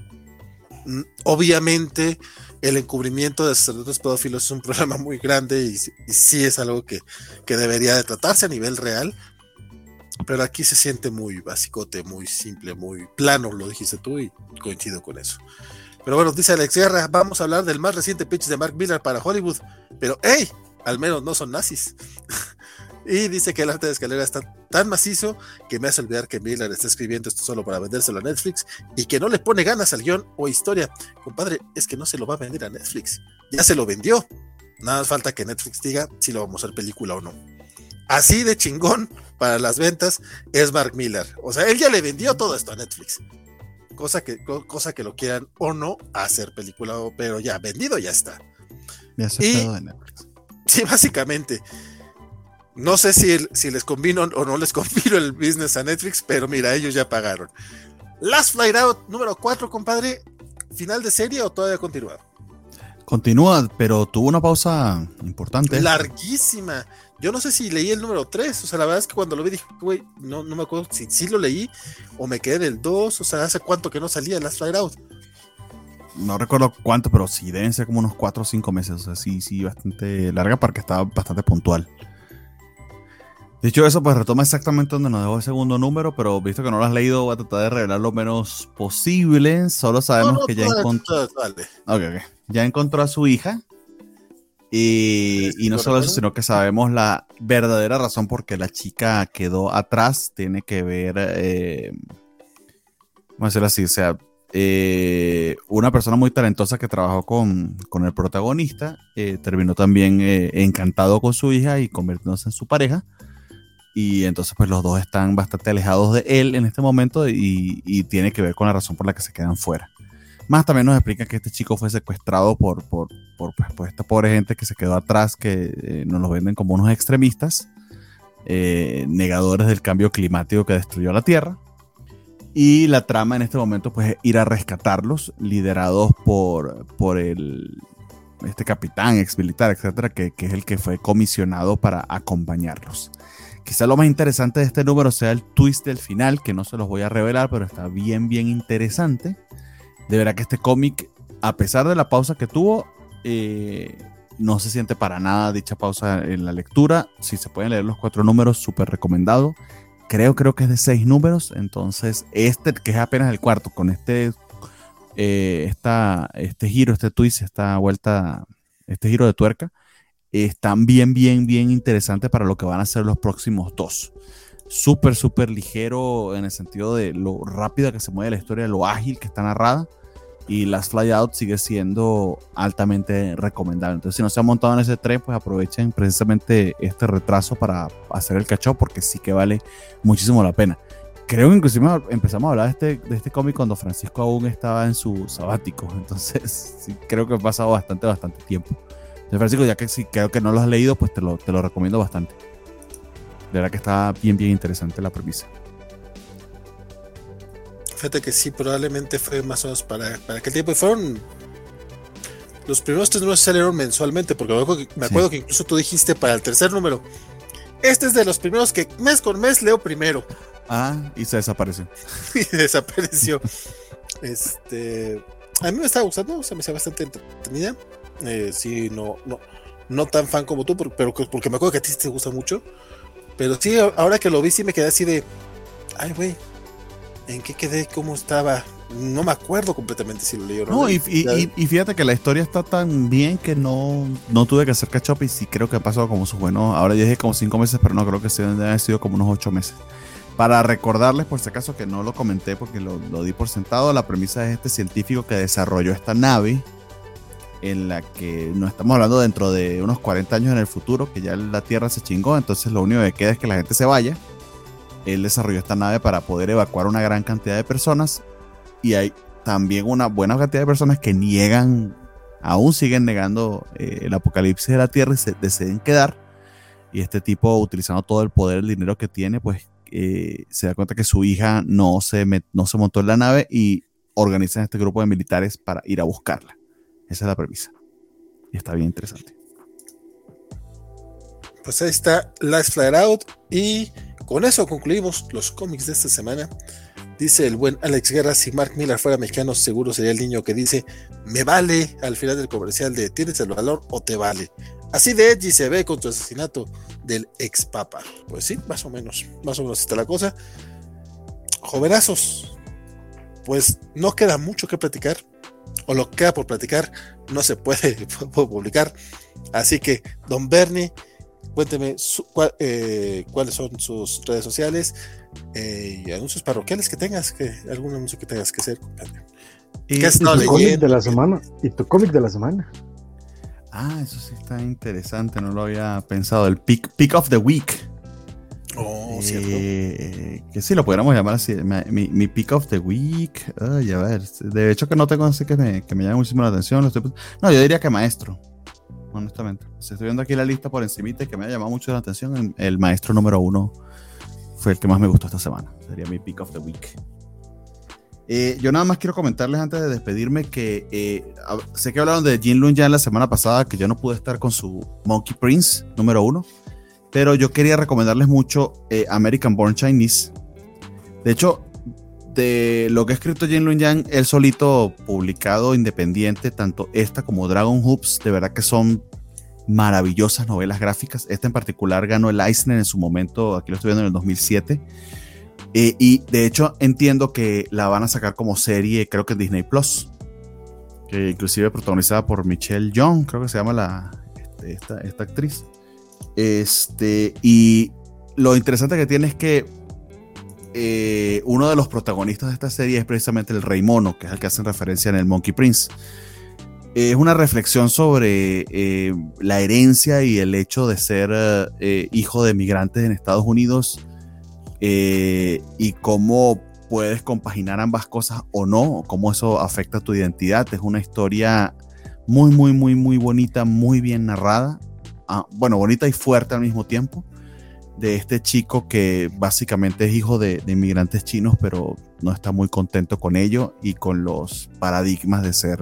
mm, obviamente el encubrimiento de sacerdotes pedófilos es un problema muy grande y, sí es algo que, debería de tratarse a nivel real, pero aquí se siente muy basicote, muy simple, muy plano, lo dijiste tú y coincido con eso. Pero bueno, dice Alex Guerra, vamos a hablar del más reciente pitch de Mark Miller para Hollywood, pero hey, al menos no son nazis. Y dice que el arte de escalera está tan macizo que me hace olvidar que Miller está escribiendo esto solo para vendérselo a Netflix y que no le pone ganas al guion o historia. Compadre, es que no se lo va a vender a Netflix. Ya se lo vendió. Nada más falta que Netflix diga si lo vamos a hacer película o no. Así de chingón para las ventas es Mark Miller. O sea, él ya le vendió todo esto a Netflix. Cosa que, cosa que lo quieran o no hacer película, pero ya vendido ya está. Ya y, de Netflix. Sí, básicamente. No sé si, si les convino o no les convino el business a Netflix, pero mira, ellos ya pagaron. Last Flight Out número 4, compadre. ¿Final de serie o todavía continúa? Continúa, pero tuvo una pausa importante. Larguísima. Yo no sé si leí el número 3. O sea, la verdad es que cuando lo vi dije, güey, no, no me acuerdo si sí lo leí o me quedé en el 2. O sea, hace cuánto que no salía Last Flight Out. no recuerdo cuánto, pero sí deben ser como unos 4 o 5 meses. O sea, sí, sí, bastante larga porque estaba bastante puntual. Dicho eso, pues retoma exactamente donde nos dejó el segundo número, pero visto que no lo has leído, voy a tratar de revelar lo menos posible. Solo sabemos que ya encontró. Ya encontró a su hija. Y, y no solo eso, sino que sabemos la verdadera razón por qué la chica quedó atrás. Tiene que ver. Eh, vamos a decirlo así, o sea, eh, una persona muy talentosa que trabajó con, con el protagonista, eh, terminó también eh, encantado con su hija y convirtiéndose en su pareja y entonces pues los dos están bastante alejados de él en este momento y, tiene que ver con la razón por la que se quedan fuera. Más también nos explica que este chico fue secuestrado por, por, por, pues, esta pobre gente que se quedó atrás, que eh, nos lo venden como unos extremistas, eh, negadores del cambio climático que destruyó la Tierra. Y la trama en este momento pues es ir a rescatarlos, liderados por, por el, este capitán, ex militar, etcétera, que, que es el que fue comisionado para acompañarlos. Quizá lo más interesante de este número sea el twist del final, que no se los voy a revelar, pero está bien, bien interesante. De verdad que este cómic, a pesar de la pausa que tuvo, eh, no se siente para nada dicha pausa en la lectura. Si se pueden leer los cuatro números, súper recomendado. Creo, creo que es de seis números. Entonces, este, que es apenas el cuarto, con este, eh, este giro, este twist, esta vuelta, este giro de tuerca, están bien, bien, bien interesantes para lo que van a ser los próximos dos. Súper, súper ligero en el sentido de lo rápida que se mueve la historia, lo ágil que está narrada. Y Last Fly Out sigue siendo altamente recomendable. Entonces, si no se han montado en ese tren, pues aprovechen precisamente este retraso para hacer el cachó, porque sí que vale muchísimo la pena. Creo que inclusive empezamos a hablar de este, de este cómic cuando Francisco aún estaba en su sabático. Entonces, creo que ha pasado bastante, bastante tiempo. De Francisco, ya que si creo que no lo has leído, pues te lo, te lo recomiendo bastante. De verdad que está bien, bien interesante la premisa. Fíjate que sí, probablemente fue más o menos para, para aquel tiempo. Y fueron. Los primeros tres números salieron mensualmente, porque me acuerdo, que, incluso tú dijiste para el tercer número. Este es de los primeros que mes con mes leo primero. Ah, y se desapareció. y desapareció. este. A mí me estaba gustando, se me hace bastante entretenida. Eh, sí, no, no, no tan fan como tú, pero porque me acuerdo que a ti te gusta mucho. Pero sí, ahora que lo vi, sí me quedé así de. Ay, güey, ¿en qué quedé? ¿Cómo estaba? No me acuerdo completamente si lo leí o no. y, fíjate que la historia está tan bien que no, no tuve que hacer catch up y sí creo que ha pasado como sus buenos. Ahora ya dije como cinco meses, pero no creo que se deben haber sido como unos ocho meses. Para recordarles, por si acaso, que no lo comenté porque lo, lo di por sentado, la premisa es este científico que desarrolló esta nave en la que no estamos hablando dentro de unos 40 años en el futuro, que ya la Tierra se chingó, entonces lo único que queda es que la gente se vaya. Él desarrolló esta nave para poder evacuar una gran cantidad de personas y hay también una buena cantidad de personas que niegan, aún siguen negando eh, el apocalipsis de la Tierra y se deciden quedar. Y este tipo, utilizando todo el poder, el dinero que tiene, pues eh, se da cuenta que su hija no se, no se montó en la nave y organizan este grupo de militares para ir a buscarla. Esa es la premisa. Y está bien interesante. Pues ahí está Last Flare Out. Y con eso concluimos los cómics de esta semana. Dice el buen Alex Guerra, si Mark Miller fuera mexicano, seguro sería el niño que dice, me vale al final del comercial de tienes el valor o te vale. Así de Edgy se ve con tu asesinato del ex papa. Pues sí, más o menos, más o menos está la cosa. Jovenazos, pues no queda mucho que platicar o lo que queda por platicar no se puede publicar. Así que, don Bernie, cuénteme eh, cuáles son sus redes sociales eh, y anuncios parroquiales que tengas, que algún anuncio que tengas que hacer, Y, ¿Qué tu cómic de la semana. Y tu cómic de la semana. Ah, eso sí está interesante, no lo había pensado. El Pick, pick of the Week. Oh, eh, que sí, lo pudiéramos llamar así. Mi, mi pick of the week. Ay, a ver. De hecho, que no tengo así que me, que me llame muchísimo la atención. no, yo diría que maestro. Honestamente. Si estoy viendo aquí la lista por encimita y que me ha llamado mucho la atención, el, maestro número uno fue el que más me gustó esta semana. Sería mi pick of the week. Eh, yo nada más quiero comentarles antes de despedirme que eh, sé que hablaron de Jin Lun ya en la semana pasada, que yo no pude estar con su Monkey Prince número uno. Pero yo quería recomendarles mucho eh, American Born Chinese. De hecho, de lo que ha escrito Jin Lun Yang, él solito publicado independiente, tanto esta como Dragon Hoops, de verdad que son maravillosas novelas gráficas. Esta en particular ganó el Eisner en su momento, aquí lo estoy viendo en el 2007. Eh, y de hecho entiendo que la van a sacar como serie, creo que en Disney Plus, que inclusive protagonizada por Michelle Young, creo que se llama la, este, esta, esta actriz. Este, y lo interesante que tiene es que eh, uno de los protagonistas de esta serie es precisamente el Rey Mono, que es el que hacen referencia en el Monkey Prince. es una reflexión sobre eh, la herencia y el hecho de ser eh, hijo de migrantes en Estados Unidos y cómo puedes compaginar ambas cosas o no, cómo eso afecta tu identidad. Es una historia muy, muy, muy, muy bonita, muy bien narrada. Ah, bueno, bonita y fuerte al mismo tiempo de este chico que básicamente es hijo de, inmigrantes chinos, pero no está muy contento con ello y con los paradigmas de ser,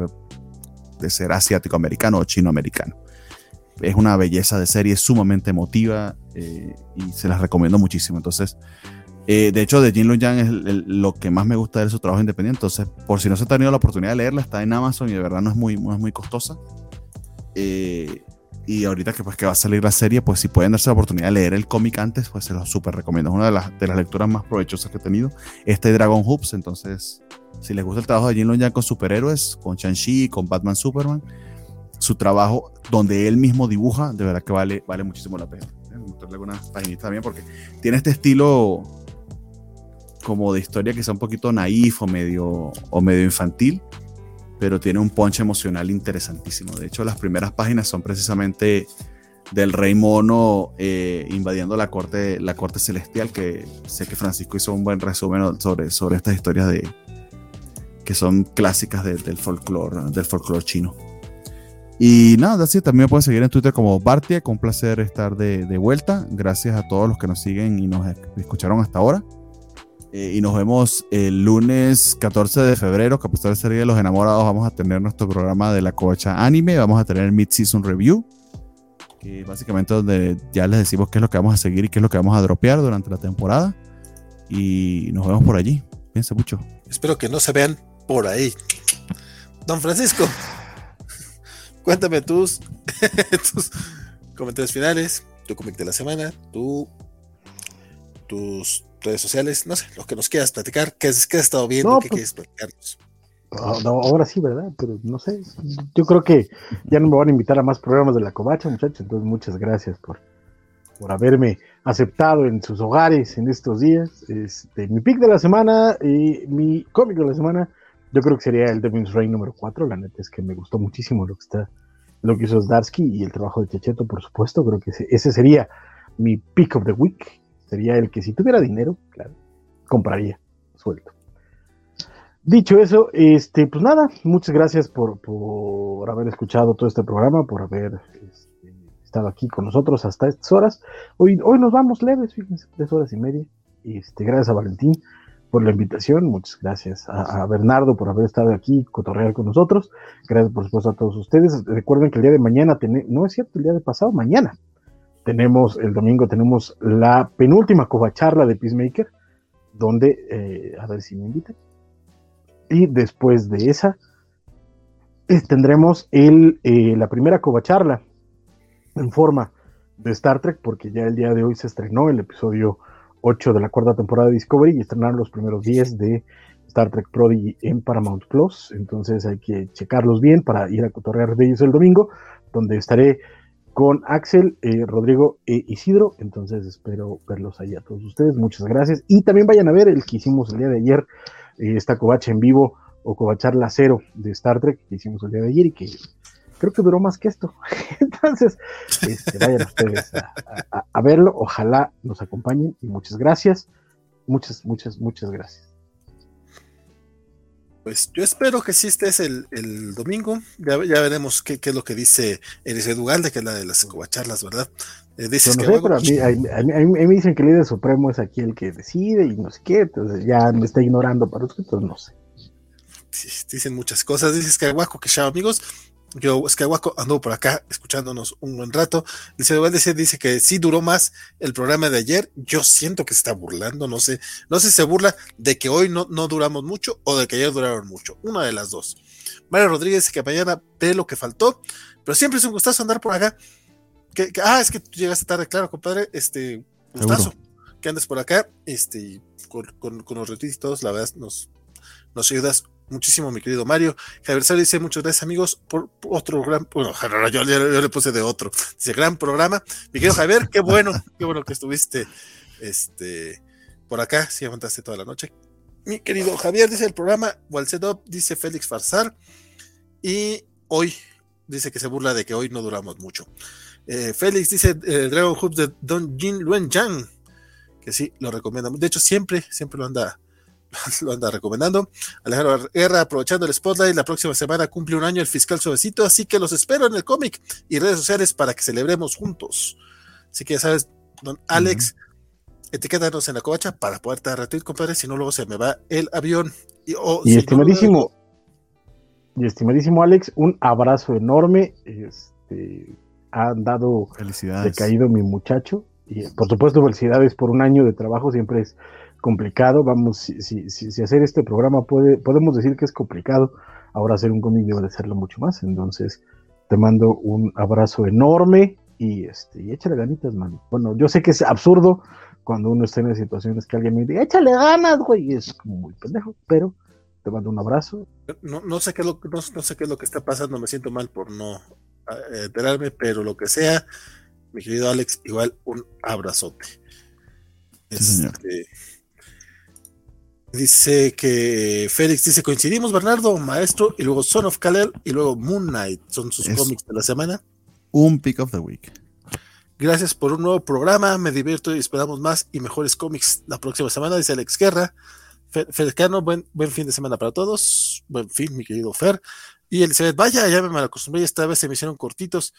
de ser asiático americano o chino americano. Es una belleza de serie sumamente emotiva eh, y se las recomiendo muchísimo. Entonces, eh, de hecho, de Jin Lun Yang es lo que más me gusta de su trabajo independiente. Entonces, por si no se ha tenido la oportunidad de leerla, está en Amazon y de verdad no es muy, no es muy costosa. Eh, y ahorita que, pues, que va a salir la serie, pues si pueden darse la oportunidad de leer el cómic antes, pues se los súper recomiendo. Es una de las, de las lecturas más provechosas que he tenido. Este Dragon Hoops, entonces, si les gusta el trabajo de Jin Long Yang con superhéroes, con Shang-Chi, con Batman Superman, su trabajo donde él mismo dibuja, de verdad que vale, vale muchísimo la pena. Mostrarle algunas páginas también, porque tiene este estilo como de historia que sea un poquito naif medio, o medio infantil, pero tiene un punch emocional interesantísimo. De hecho, las primeras páginas son precisamente del rey mono eh, invadiendo la corte, la corte celestial, que sé que Francisco hizo un buen resumen sobre, sobre estas historias de, que son clásicas del folclore del folclore chino. Y nada, así también me pueden seguir en Twitter como Bartia, con placer estar de, de vuelta. Gracias a todos los que nos siguen y nos escucharon hasta ahora. Eh, y nos vemos el lunes 14 de febrero, que a pesar de de los Enamorados, vamos a tener nuestro programa de la covacha anime. Vamos a tener Mid-Season Review, que básicamente donde ya les decimos qué es lo que vamos a seguir y qué es lo que vamos a dropear durante la temporada. Y nos vemos por allí. Piensa mucho. Espero que no se vean por ahí. Don Francisco, cuéntame tus, tus comentarios finales, tu cómic de la semana, tu, tus redes sociales, no sé, lo que nos quieras platicar, qué, has estado viendo, qué pues, quieres platicarnos. Ah, ahora sí, ¿verdad? Pero no sé, yo creo que ya no me van a invitar a más programas de la covacha, muchachos, entonces muchas gracias por, por haberme aceptado en sus hogares en estos días. Este, mi pick de la semana y mi cómic de la semana, yo creo que sería el Devil's Reign número 4, la neta es que me gustó muchísimo lo que está lo que hizo Zdarsky y el trabajo de Checheto, por supuesto, creo que ese, ese sería mi pick of the week sería el que si tuviera dinero, claro, compraría suelto. Dicho eso, este, pues nada, muchas gracias por, haber escuchado todo este programa, por haber este, estado aquí con nosotros hasta estas horas. Hoy, hoy nos vamos leves, fíjense, tres horas y media. Este, gracias a Valentín por la invitación, muchas gracias a, Bernardo por haber estado aquí, cotorrear con nosotros. Gracias por supuesto a todos ustedes. Recuerden que el día de mañana, no es cierto, el día de pasado, mañana tenemos el domingo tenemos la penúltima covacharla de Peacemaker, donde, eh, a ver si me invitan. Y después de esa, tendremos el, eh, la primera covacharla en forma de Star Trek, porque ya el día de hoy se estrenó el episodio 8 de la cuarta temporada de Discovery y estrenaron los primeros 10 de Star Trek Prodigy en Paramount Plus. Entonces hay que checarlos bien para ir a cotorrear de ellos el domingo, donde estaré con Axel, eh, Rodrigo e Isidro. Entonces espero verlos ahí a todos ustedes. Muchas gracias. Y también vayan a ver el que hicimos el día de ayer, eh, esta covacha en vivo o covacharla cero de Star Trek que hicimos el día de ayer y que creo que duró más que esto. Entonces, este, vayan ustedes a verlo. Ojalá nos acompañen y muchas gracias. Muchas, muchas, muchas gracias. Pues yo espero que sí estés el, el domingo. Ya, ya veremos qué, qué, es lo que dice Eliseo Dugalde, que es la de las covacharlas, ¿verdad? Eh, dices no que sé, pero a mí, a, mí, a, mí, me dicen que el líder supremo es aquí el que decide y no sé qué, entonces ya me está ignorando para usted, entonces no sé. Sí, dicen muchas cosas. Dices que Guaco, que chao, amigos. Yo, Skywalker, anduvo por acá escuchándonos un buen rato. Dice, dice, dice que sí duró más el programa de ayer. Yo siento que se está burlando, no sé. No sé si se burla de que hoy no, no duramos mucho o de que ayer duraron mucho. Una de las dos. Mario Rodríguez dice que mañana ve lo que faltó, pero siempre es un gustazo andar por acá. Que, ah, es que tú llegaste tarde, claro, compadre. Este, gustazo que andes por acá. Este, con, con, los retweets y todos, la verdad, nos, nos ayudas muchísimo, mi querido Mario. Javier Sá dice muchas gracias, amigos, por otro gran. Bueno, yo, le puse de otro. Dice gran programa. Mi querido Javier, qué bueno, qué bueno que estuviste este, por acá. Sí, aguantaste toda la noche. Mi querido Javier dice el programa. Walsedop dice Félix Farsar. Y hoy dice que se burla de que hoy no duramos mucho. Eh, Félix dice eh, Dragon Hoops de Don Jin Luen Yang, que sí, lo recomiendo. De hecho, siempre, siempre lo anda lo anda recomendando. Alejandro Guerra, aprovechando el spotlight, la próxima semana cumple un año el fiscal suavecito, así que los espero en el cómic y redes sociales para que celebremos juntos. Así que ya sabes, don Alex, etiquétanos en la covacha para poder dar retweet, compadre, si no luego se me va el avión. Y, estimadísimo, y estimadísimo Alex, un abrazo enorme. Este, ha dado Felicidades. decaído mi muchacho. Y por supuesto, felicidades por un año de trabajo, siempre es complicado. Vamos, si, si, si, hacer este programa puede, podemos decir que es complicado, ahora hacer un cómic debe de serlo mucho más. Entonces, te mando un abrazo enorme y, este, y échale ganitas, man. Bueno, yo sé que es absurdo cuando uno está en situaciones que alguien me dice, échale ganas, güey, y es como muy pendejo, pero te mando un abrazo. No, no sé qué es lo, no, no sé qué es lo que está pasando, me siento mal por no eh, enterarme, pero lo que sea, mi querido Alex, igual un abrazote. Este, Dice que Félix dice, coincidimos Bernardo, maestro, y luego Son of Kalel, y luego Moon Knight, son sus cómics de la semana. Un pick of the week. Gracias por un nuevo programa, me divierto y esperamos más y mejores cómics la próxima semana, dice Alex Guerra. Felcano, buen, buen fin de semana para todos, buen fin, mi querido Fer. Y Elizabeth, vaya, ya me mal acostumbré, esta vez se me hicieron cortitos.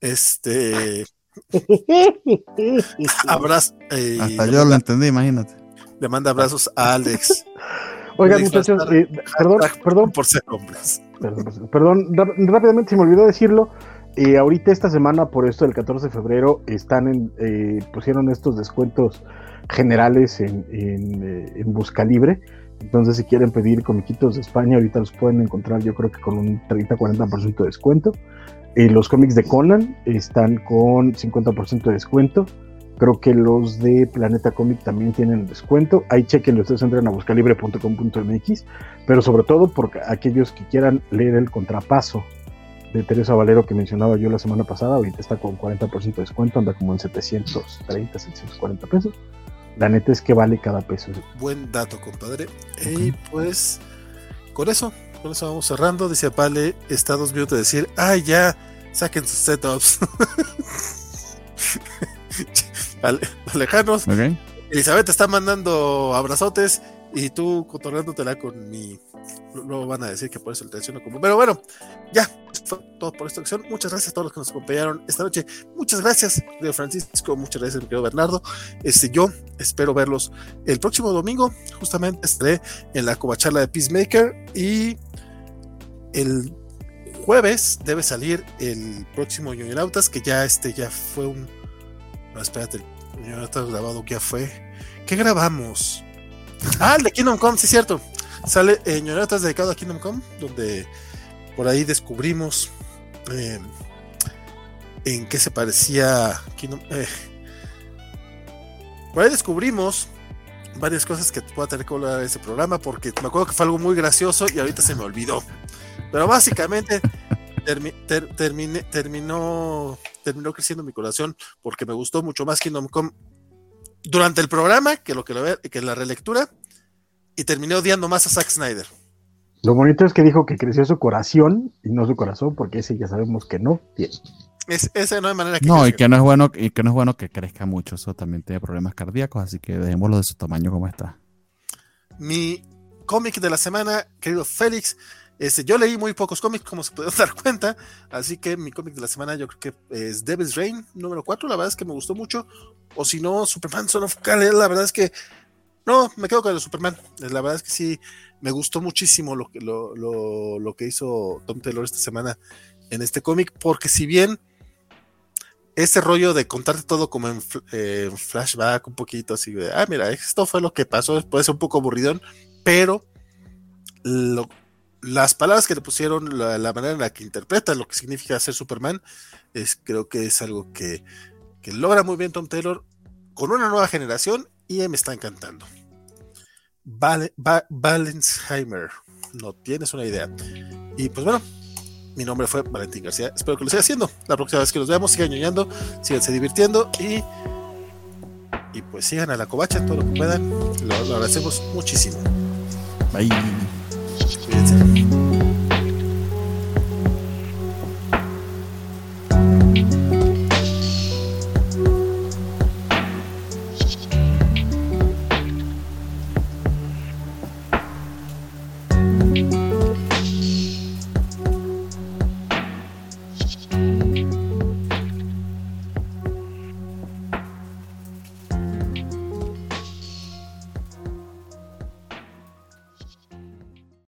Este. Abrazo. Eh, Hasta yo lo entendí, imagínate. Le manda abrazos a Alex. Oigan, muchachos, eh, perdón, perdón. Por ser hombres. Perdón, perdón, rápidamente se me olvidó decirlo. Eh, ahorita esta semana, por esto del 14 de febrero, están en, eh, pusieron estos descuentos generales en, en, en Busca Libre. Entonces, si quieren pedir comiquitos de España, ahorita los pueden encontrar, yo creo que con un 30-40% de descuento. los cómics de Conan están con 50% de descuento. Creo que los de Planeta Comic también tienen descuento. Ahí chequen, ustedes entran a buscalibre.com.mx, pero sobre todo por aquellos que quieran leer el contrapaso de Teresa Valero que mencionaba yo la semana pasada, ahorita está con 40% de descuento, anda como en 730, 740 pesos. La neta es que vale cada peso. Buen dato, compadre. Y pues, con eso, con eso vamos cerrando. Dice Pale, está dos minutos de decir, ay, ya, saquen sus setups. lejanos. Elizabeth está mandando abrazotes y tú cotorreándotela con mi. Luego van a decir que por eso el tensiono como. Pero bueno, ya, fue todo por esta ocasión. Muchas gracias a todos los que nos acompañaron esta noche. Muchas gracias, Leo Francisco. Muchas gracias, mi querido Bernardo. Este, yo espero verlos el próximo domingo. Justamente estaré en la covacharla de Peacemaker y el jueves debe salir el próximo Ñoñonautas, que ya este ya fue un. No, espérate, está grabado, ¿qué fue? ¿Qué grabamos? Ah, el de Kingdom Come, sí, cierto. Sale eh, dedicado a Kingdom Come, donde por ahí descubrimos eh, en qué se parecía Kingdom. Eh, por ahí descubrimos varias cosas que pueda tener que hablar ese programa, porque me acuerdo que fue algo muy gracioso y ahorita se me olvidó. Pero básicamente terminé, terminó, terminó creciendo mi corazón porque me gustó mucho más Kingdom Come durante el programa que lo que, lo, que la relectura y terminé odiando más a Zack Snyder. Lo bonito es que dijo que creció su corazón y no su corazón, porque ese ya sabemos que no tiene. Es, esa no hay manera que No, y que no es bueno, y que no es bueno que crezca mucho. Eso también tiene problemas cardíacos, así que dejémoslo de su tamaño como está. Mi cómic de la semana, querido Félix, este, yo leí muy pocos cómics, como se puede dar cuenta, así que mi cómic de la semana yo creo que es Devil's Reign, número 4, la verdad es que me gustó mucho, o si no, Superman Son of Kal, la verdad es que no, me quedo con el Superman, la verdad es que sí, Me gustó muchísimo lo que, lo, lo, lo que hizo Tom Taylor esta semana en este cómic, porque si bien ese rollo de contarte todo como en, eh, flashback, un poquito así de, ah, mira, esto fue lo que pasó, puede ser un poco aburridón, pero las palabras que le pusieron, la, manera en la que interpreta lo que significa ser Superman, es, creo que es algo que, que logra muy bien Tom Taylor con una nueva generación y me está encantando. Val, no tienes una idea. Y pues bueno, mi nombre fue Valentín García. Espero que lo siga haciendo. La próxima vez que nos veamos, sigan ñoñando, síganse divirtiendo y, y pues sigan a la covacha todo lo que puedan. Lo, lo agradecemos muchísimo. Bye. 别再